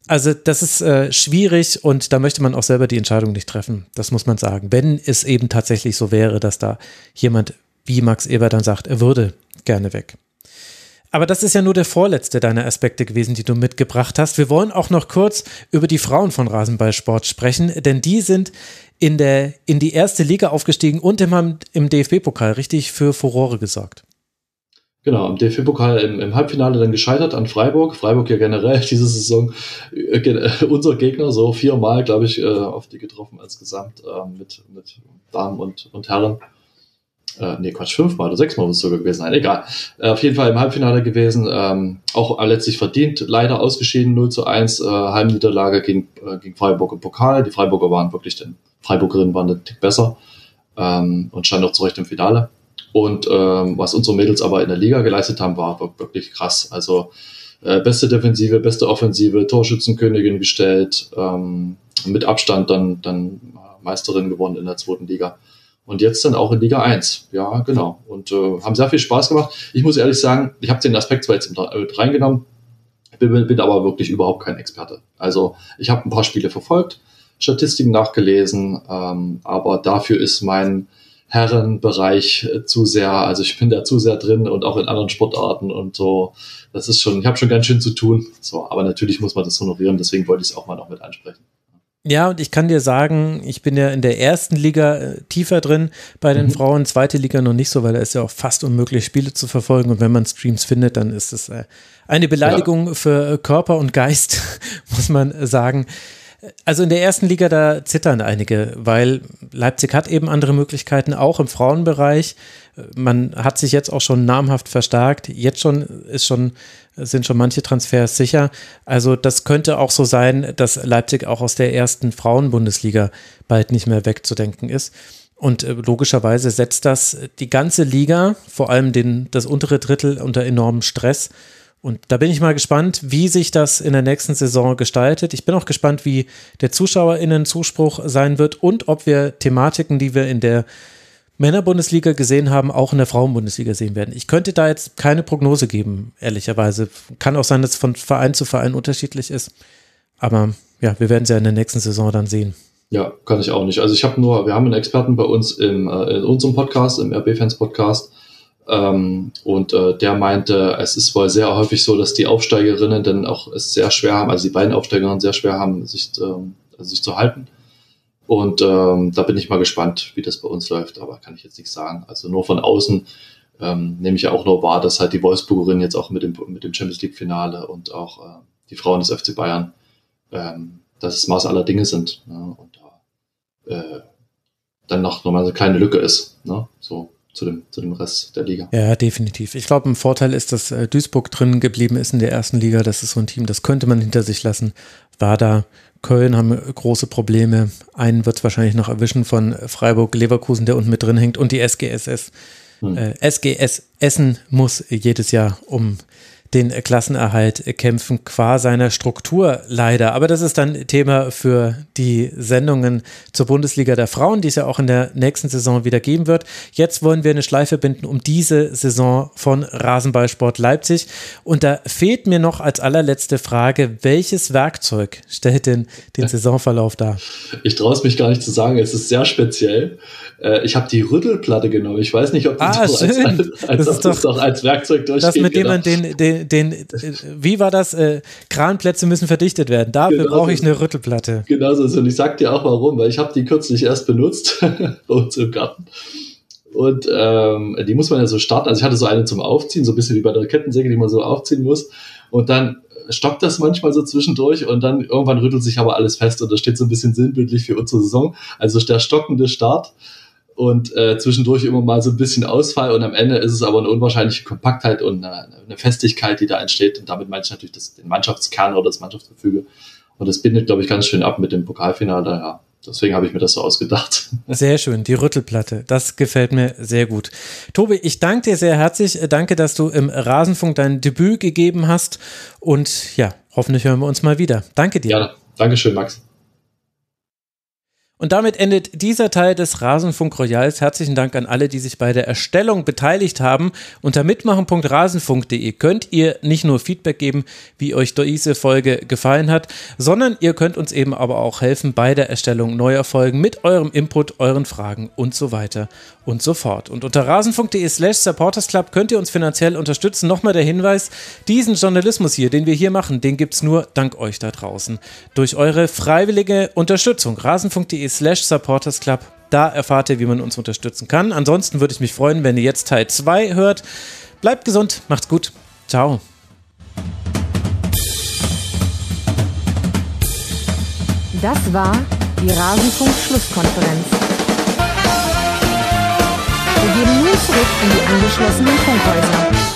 Also das ist äh, schwierig und da möchte man auch selber die Entscheidung nicht treffen. Das muss man sagen. Wenn es eben tatsächlich so wäre, dass da jemand wie Max Eber dann sagt, er würde gerne weg. Aber das ist ja nur der vorletzte deiner Aspekte gewesen, die du mitgebracht hast. Wir wollen auch noch kurz über die Frauen von Rasenballsport sprechen, denn die sind in, der, in die erste Liga aufgestiegen und im, im DFB-Pokal richtig für Furore gesorgt. Genau, im DFB-Pokal im, im, Halbfinale dann gescheitert an Freiburg. Freiburg ja generell diese Saison äh, äh, unser Gegner, so viermal, glaube ich, äh, auf die getroffen insgesamt äh, mit, mit Damen und, und Herren äh, nee, Quatsch, fünfmal oder sechsmal muss es sogar gewesen sein, egal. Äh, auf jeden Fall im Halbfinale gewesen, ähm, auch letztlich verdient, leider ausgeschieden, 0 zu 1, äh, Heimniederlage gegen, äh, gegen Freiburg im Pokal. Die Freiburger waren wirklich, den Freiburgerinnen waren ein Tick besser ähm, und standen auch zurecht im Finale. Und ähm, was unsere Mädels aber in der Liga geleistet haben, war wirklich krass. Also äh, beste Defensive, beste Offensive, Torschützenkönigin gestellt, ähm, mit Abstand dann, dann Meisterin gewonnen in der zweiten Liga und jetzt dann auch in Liga 1. Ja, genau. Und äh, haben sehr viel Spaß gemacht. Ich muss ehrlich sagen, ich habe den Aspekt zwar jetzt mit reingenommen, bin, bin aber wirklich überhaupt kein Experte. Also ich habe ein paar Spiele verfolgt, Statistiken nachgelesen, ähm, aber dafür ist mein Herrenbereich äh, zu sehr, also ich bin da zu sehr drin und auch in anderen Sportarten und so. Das ist schon, ich habe schon ganz schön zu tun. So, aber natürlich muss man das honorieren, deswegen wollte ich es auch mal noch mit ansprechen. Ja, und ich kann dir sagen, ich bin ja in der ersten Liga äh, tiefer drin bei den mhm. Frauen, zweite Liga noch nicht so, weil da ist ja auch fast unmöglich, Spiele zu verfolgen. Und wenn man Streams findet, dann ist es äh, eine Beleidigung ja. für Körper und Geist, muss man sagen. Also in der ersten Liga, da zittern einige, weil Leipzig hat eben andere Möglichkeiten, auch im Frauenbereich. Man hat sich jetzt auch schon namhaft verstärkt. Jetzt schon ist schon, sind schon manche Transfers sicher. Also das könnte auch so sein, dass Leipzig auch aus der ersten Frauenbundesliga bald nicht mehr wegzudenken ist. Und äh, logischerweise setzt das die ganze Liga, vor allem den, das untere Drittel, unter enormem Stress. Und da bin ich mal gespannt, wie sich das in der nächsten Saison gestaltet. Ich bin auch gespannt, wie der ZuschauerInnen-Zuspruch sein wird und ob wir Thematiken, die wir in der Männerbundesliga gesehen haben, auch in der Frauenbundesliga sehen werden. Ich könnte da jetzt keine Prognose geben, ehrlicherweise. Kann auch sein, dass es von Verein zu Verein unterschiedlich ist. Aber ja, wir werden es ja in der nächsten Saison dann sehen. Ja, kann ich auch nicht. Also ich habe nur, wir haben einen Experten bei uns im, äh, in unserem Podcast, im RB-Fans-Podcast, ähm, und äh, der meinte, es ist wohl sehr häufig so, dass die Aufsteigerinnen dann auch es sehr schwer haben, also die beiden Aufsteigerinnen sehr schwer haben, sich, ähm, sich zu halten. Und ähm, da bin ich mal gespannt, wie das bei uns läuft, aber kann ich jetzt nichts sagen. Also nur von außen ähm, nehme ich ja auch nur wahr, dass halt die Wolfsburgerinnen jetzt auch mit dem, mit dem Champions League-Finale und auch äh, die Frauen des FC Bayern, ähm, dass es Maß aller Dinge sind. Ne? Und da äh, dann noch nochmal eine kleine Lücke ist. Ne? So zu dem, zu dem Rest der Liga. Ja, definitiv. Ich glaube, ein Vorteil ist, dass äh, Duisburg drin geblieben ist in der ersten Liga. Das ist so ein Team, das könnte man hinter sich lassen. War da Köln haben große Probleme. Einen wird es wahrscheinlich noch erwischen von Freiburg, Leverkusen, der unten mit drin hängt und die SGSS. Hm. Äh, SGS Essen muss jedes Jahr um den Klassenerhalt kämpfen, qua seiner Struktur leider. Aber das ist dann Thema für die Sendungen zur Bundesliga der Frauen, die es ja auch in der nächsten Saison wieder geben wird. Jetzt wollen wir eine Schleife binden um diese Saison von Rasenballsport Leipzig. Und da fehlt mir noch als allerletzte Frage, welches Werkzeug stellt denn den Saisonverlauf dar? Ich traue es mich gar nicht zu sagen, es ist sehr speziell. Äh, ich habe die Rüttelplatte genommen. Ich weiß nicht, ob das, ah, als, als, als, das ist doch, als Werkzeug durchgeht. Das, mit dem man den, den, den, wie war das? Äh, Kranplätze müssen verdichtet werden. Dafür genau brauche ich eine Rüttelplatte. Genau so. Und ich sag dir auch warum, weil ich habe die kürzlich erst benutzt bei uns im Garten. Und ähm, die muss man ja so starten. Also ich hatte so eine zum Aufziehen, so ein bisschen wie bei der Kettensäge, die man so aufziehen muss. Und dann stoppt das manchmal so zwischendurch und dann irgendwann rüttelt sich aber alles fest und das steht so ein bisschen sinnbildlich für unsere Saison. Also der stockende Start und äh, zwischendurch immer mal so ein bisschen Ausfall und am Ende ist es aber eine unwahrscheinliche Kompaktheit und eine, eine Festigkeit, die da entsteht und damit meine ich natürlich das, den Mannschaftskern oder das Mannschaftsgefüge und das bindet, glaube ich, ganz schön ab mit dem Pokalfinale. Ja, deswegen habe ich mir das so ausgedacht. Sehr schön, die Rüttelplatte. Das gefällt mir sehr gut. Tobi, ich danke dir sehr herzlich. Danke, dass du im Rasenfunk dein Debüt gegeben hast. Und ja, hoffentlich hören wir uns mal wieder. Danke dir. Ja, danke schön, Max. Und damit endet dieser Teil des Rasenfunk Royals. Herzlichen Dank an alle, die sich bei der Erstellung beteiligt haben. Unter mitmachen.rasenfunk.de könnt ihr nicht nur Feedback geben, wie euch diese Folge gefallen hat, sondern ihr könnt uns eben aber auch helfen bei der Erstellung neuer Folgen mit eurem Input, euren Fragen und so weiter und so fort. Und unter rasenfunk.de slash supportersclub könnt ihr uns finanziell unterstützen. Nochmal der Hinweis, diesen Journalismus hier, den wir hier machen, den gibt es nur dank euch da draußen. Durch eure freiwillige Unterstützung. rasenfunk.de slash supportersclub. Da erfahrt ihr, wie man uns unterstützen kann. Ansonsten würde ich mich freuen, wenn ihr jetzt Teil 2 hört. Bleibt gesund, macht's gut. Ciao. Das war die Rasenfunk-Schlusskonferenz. Wir gehen nun zurück in die angeschlossenen Funkhäuser.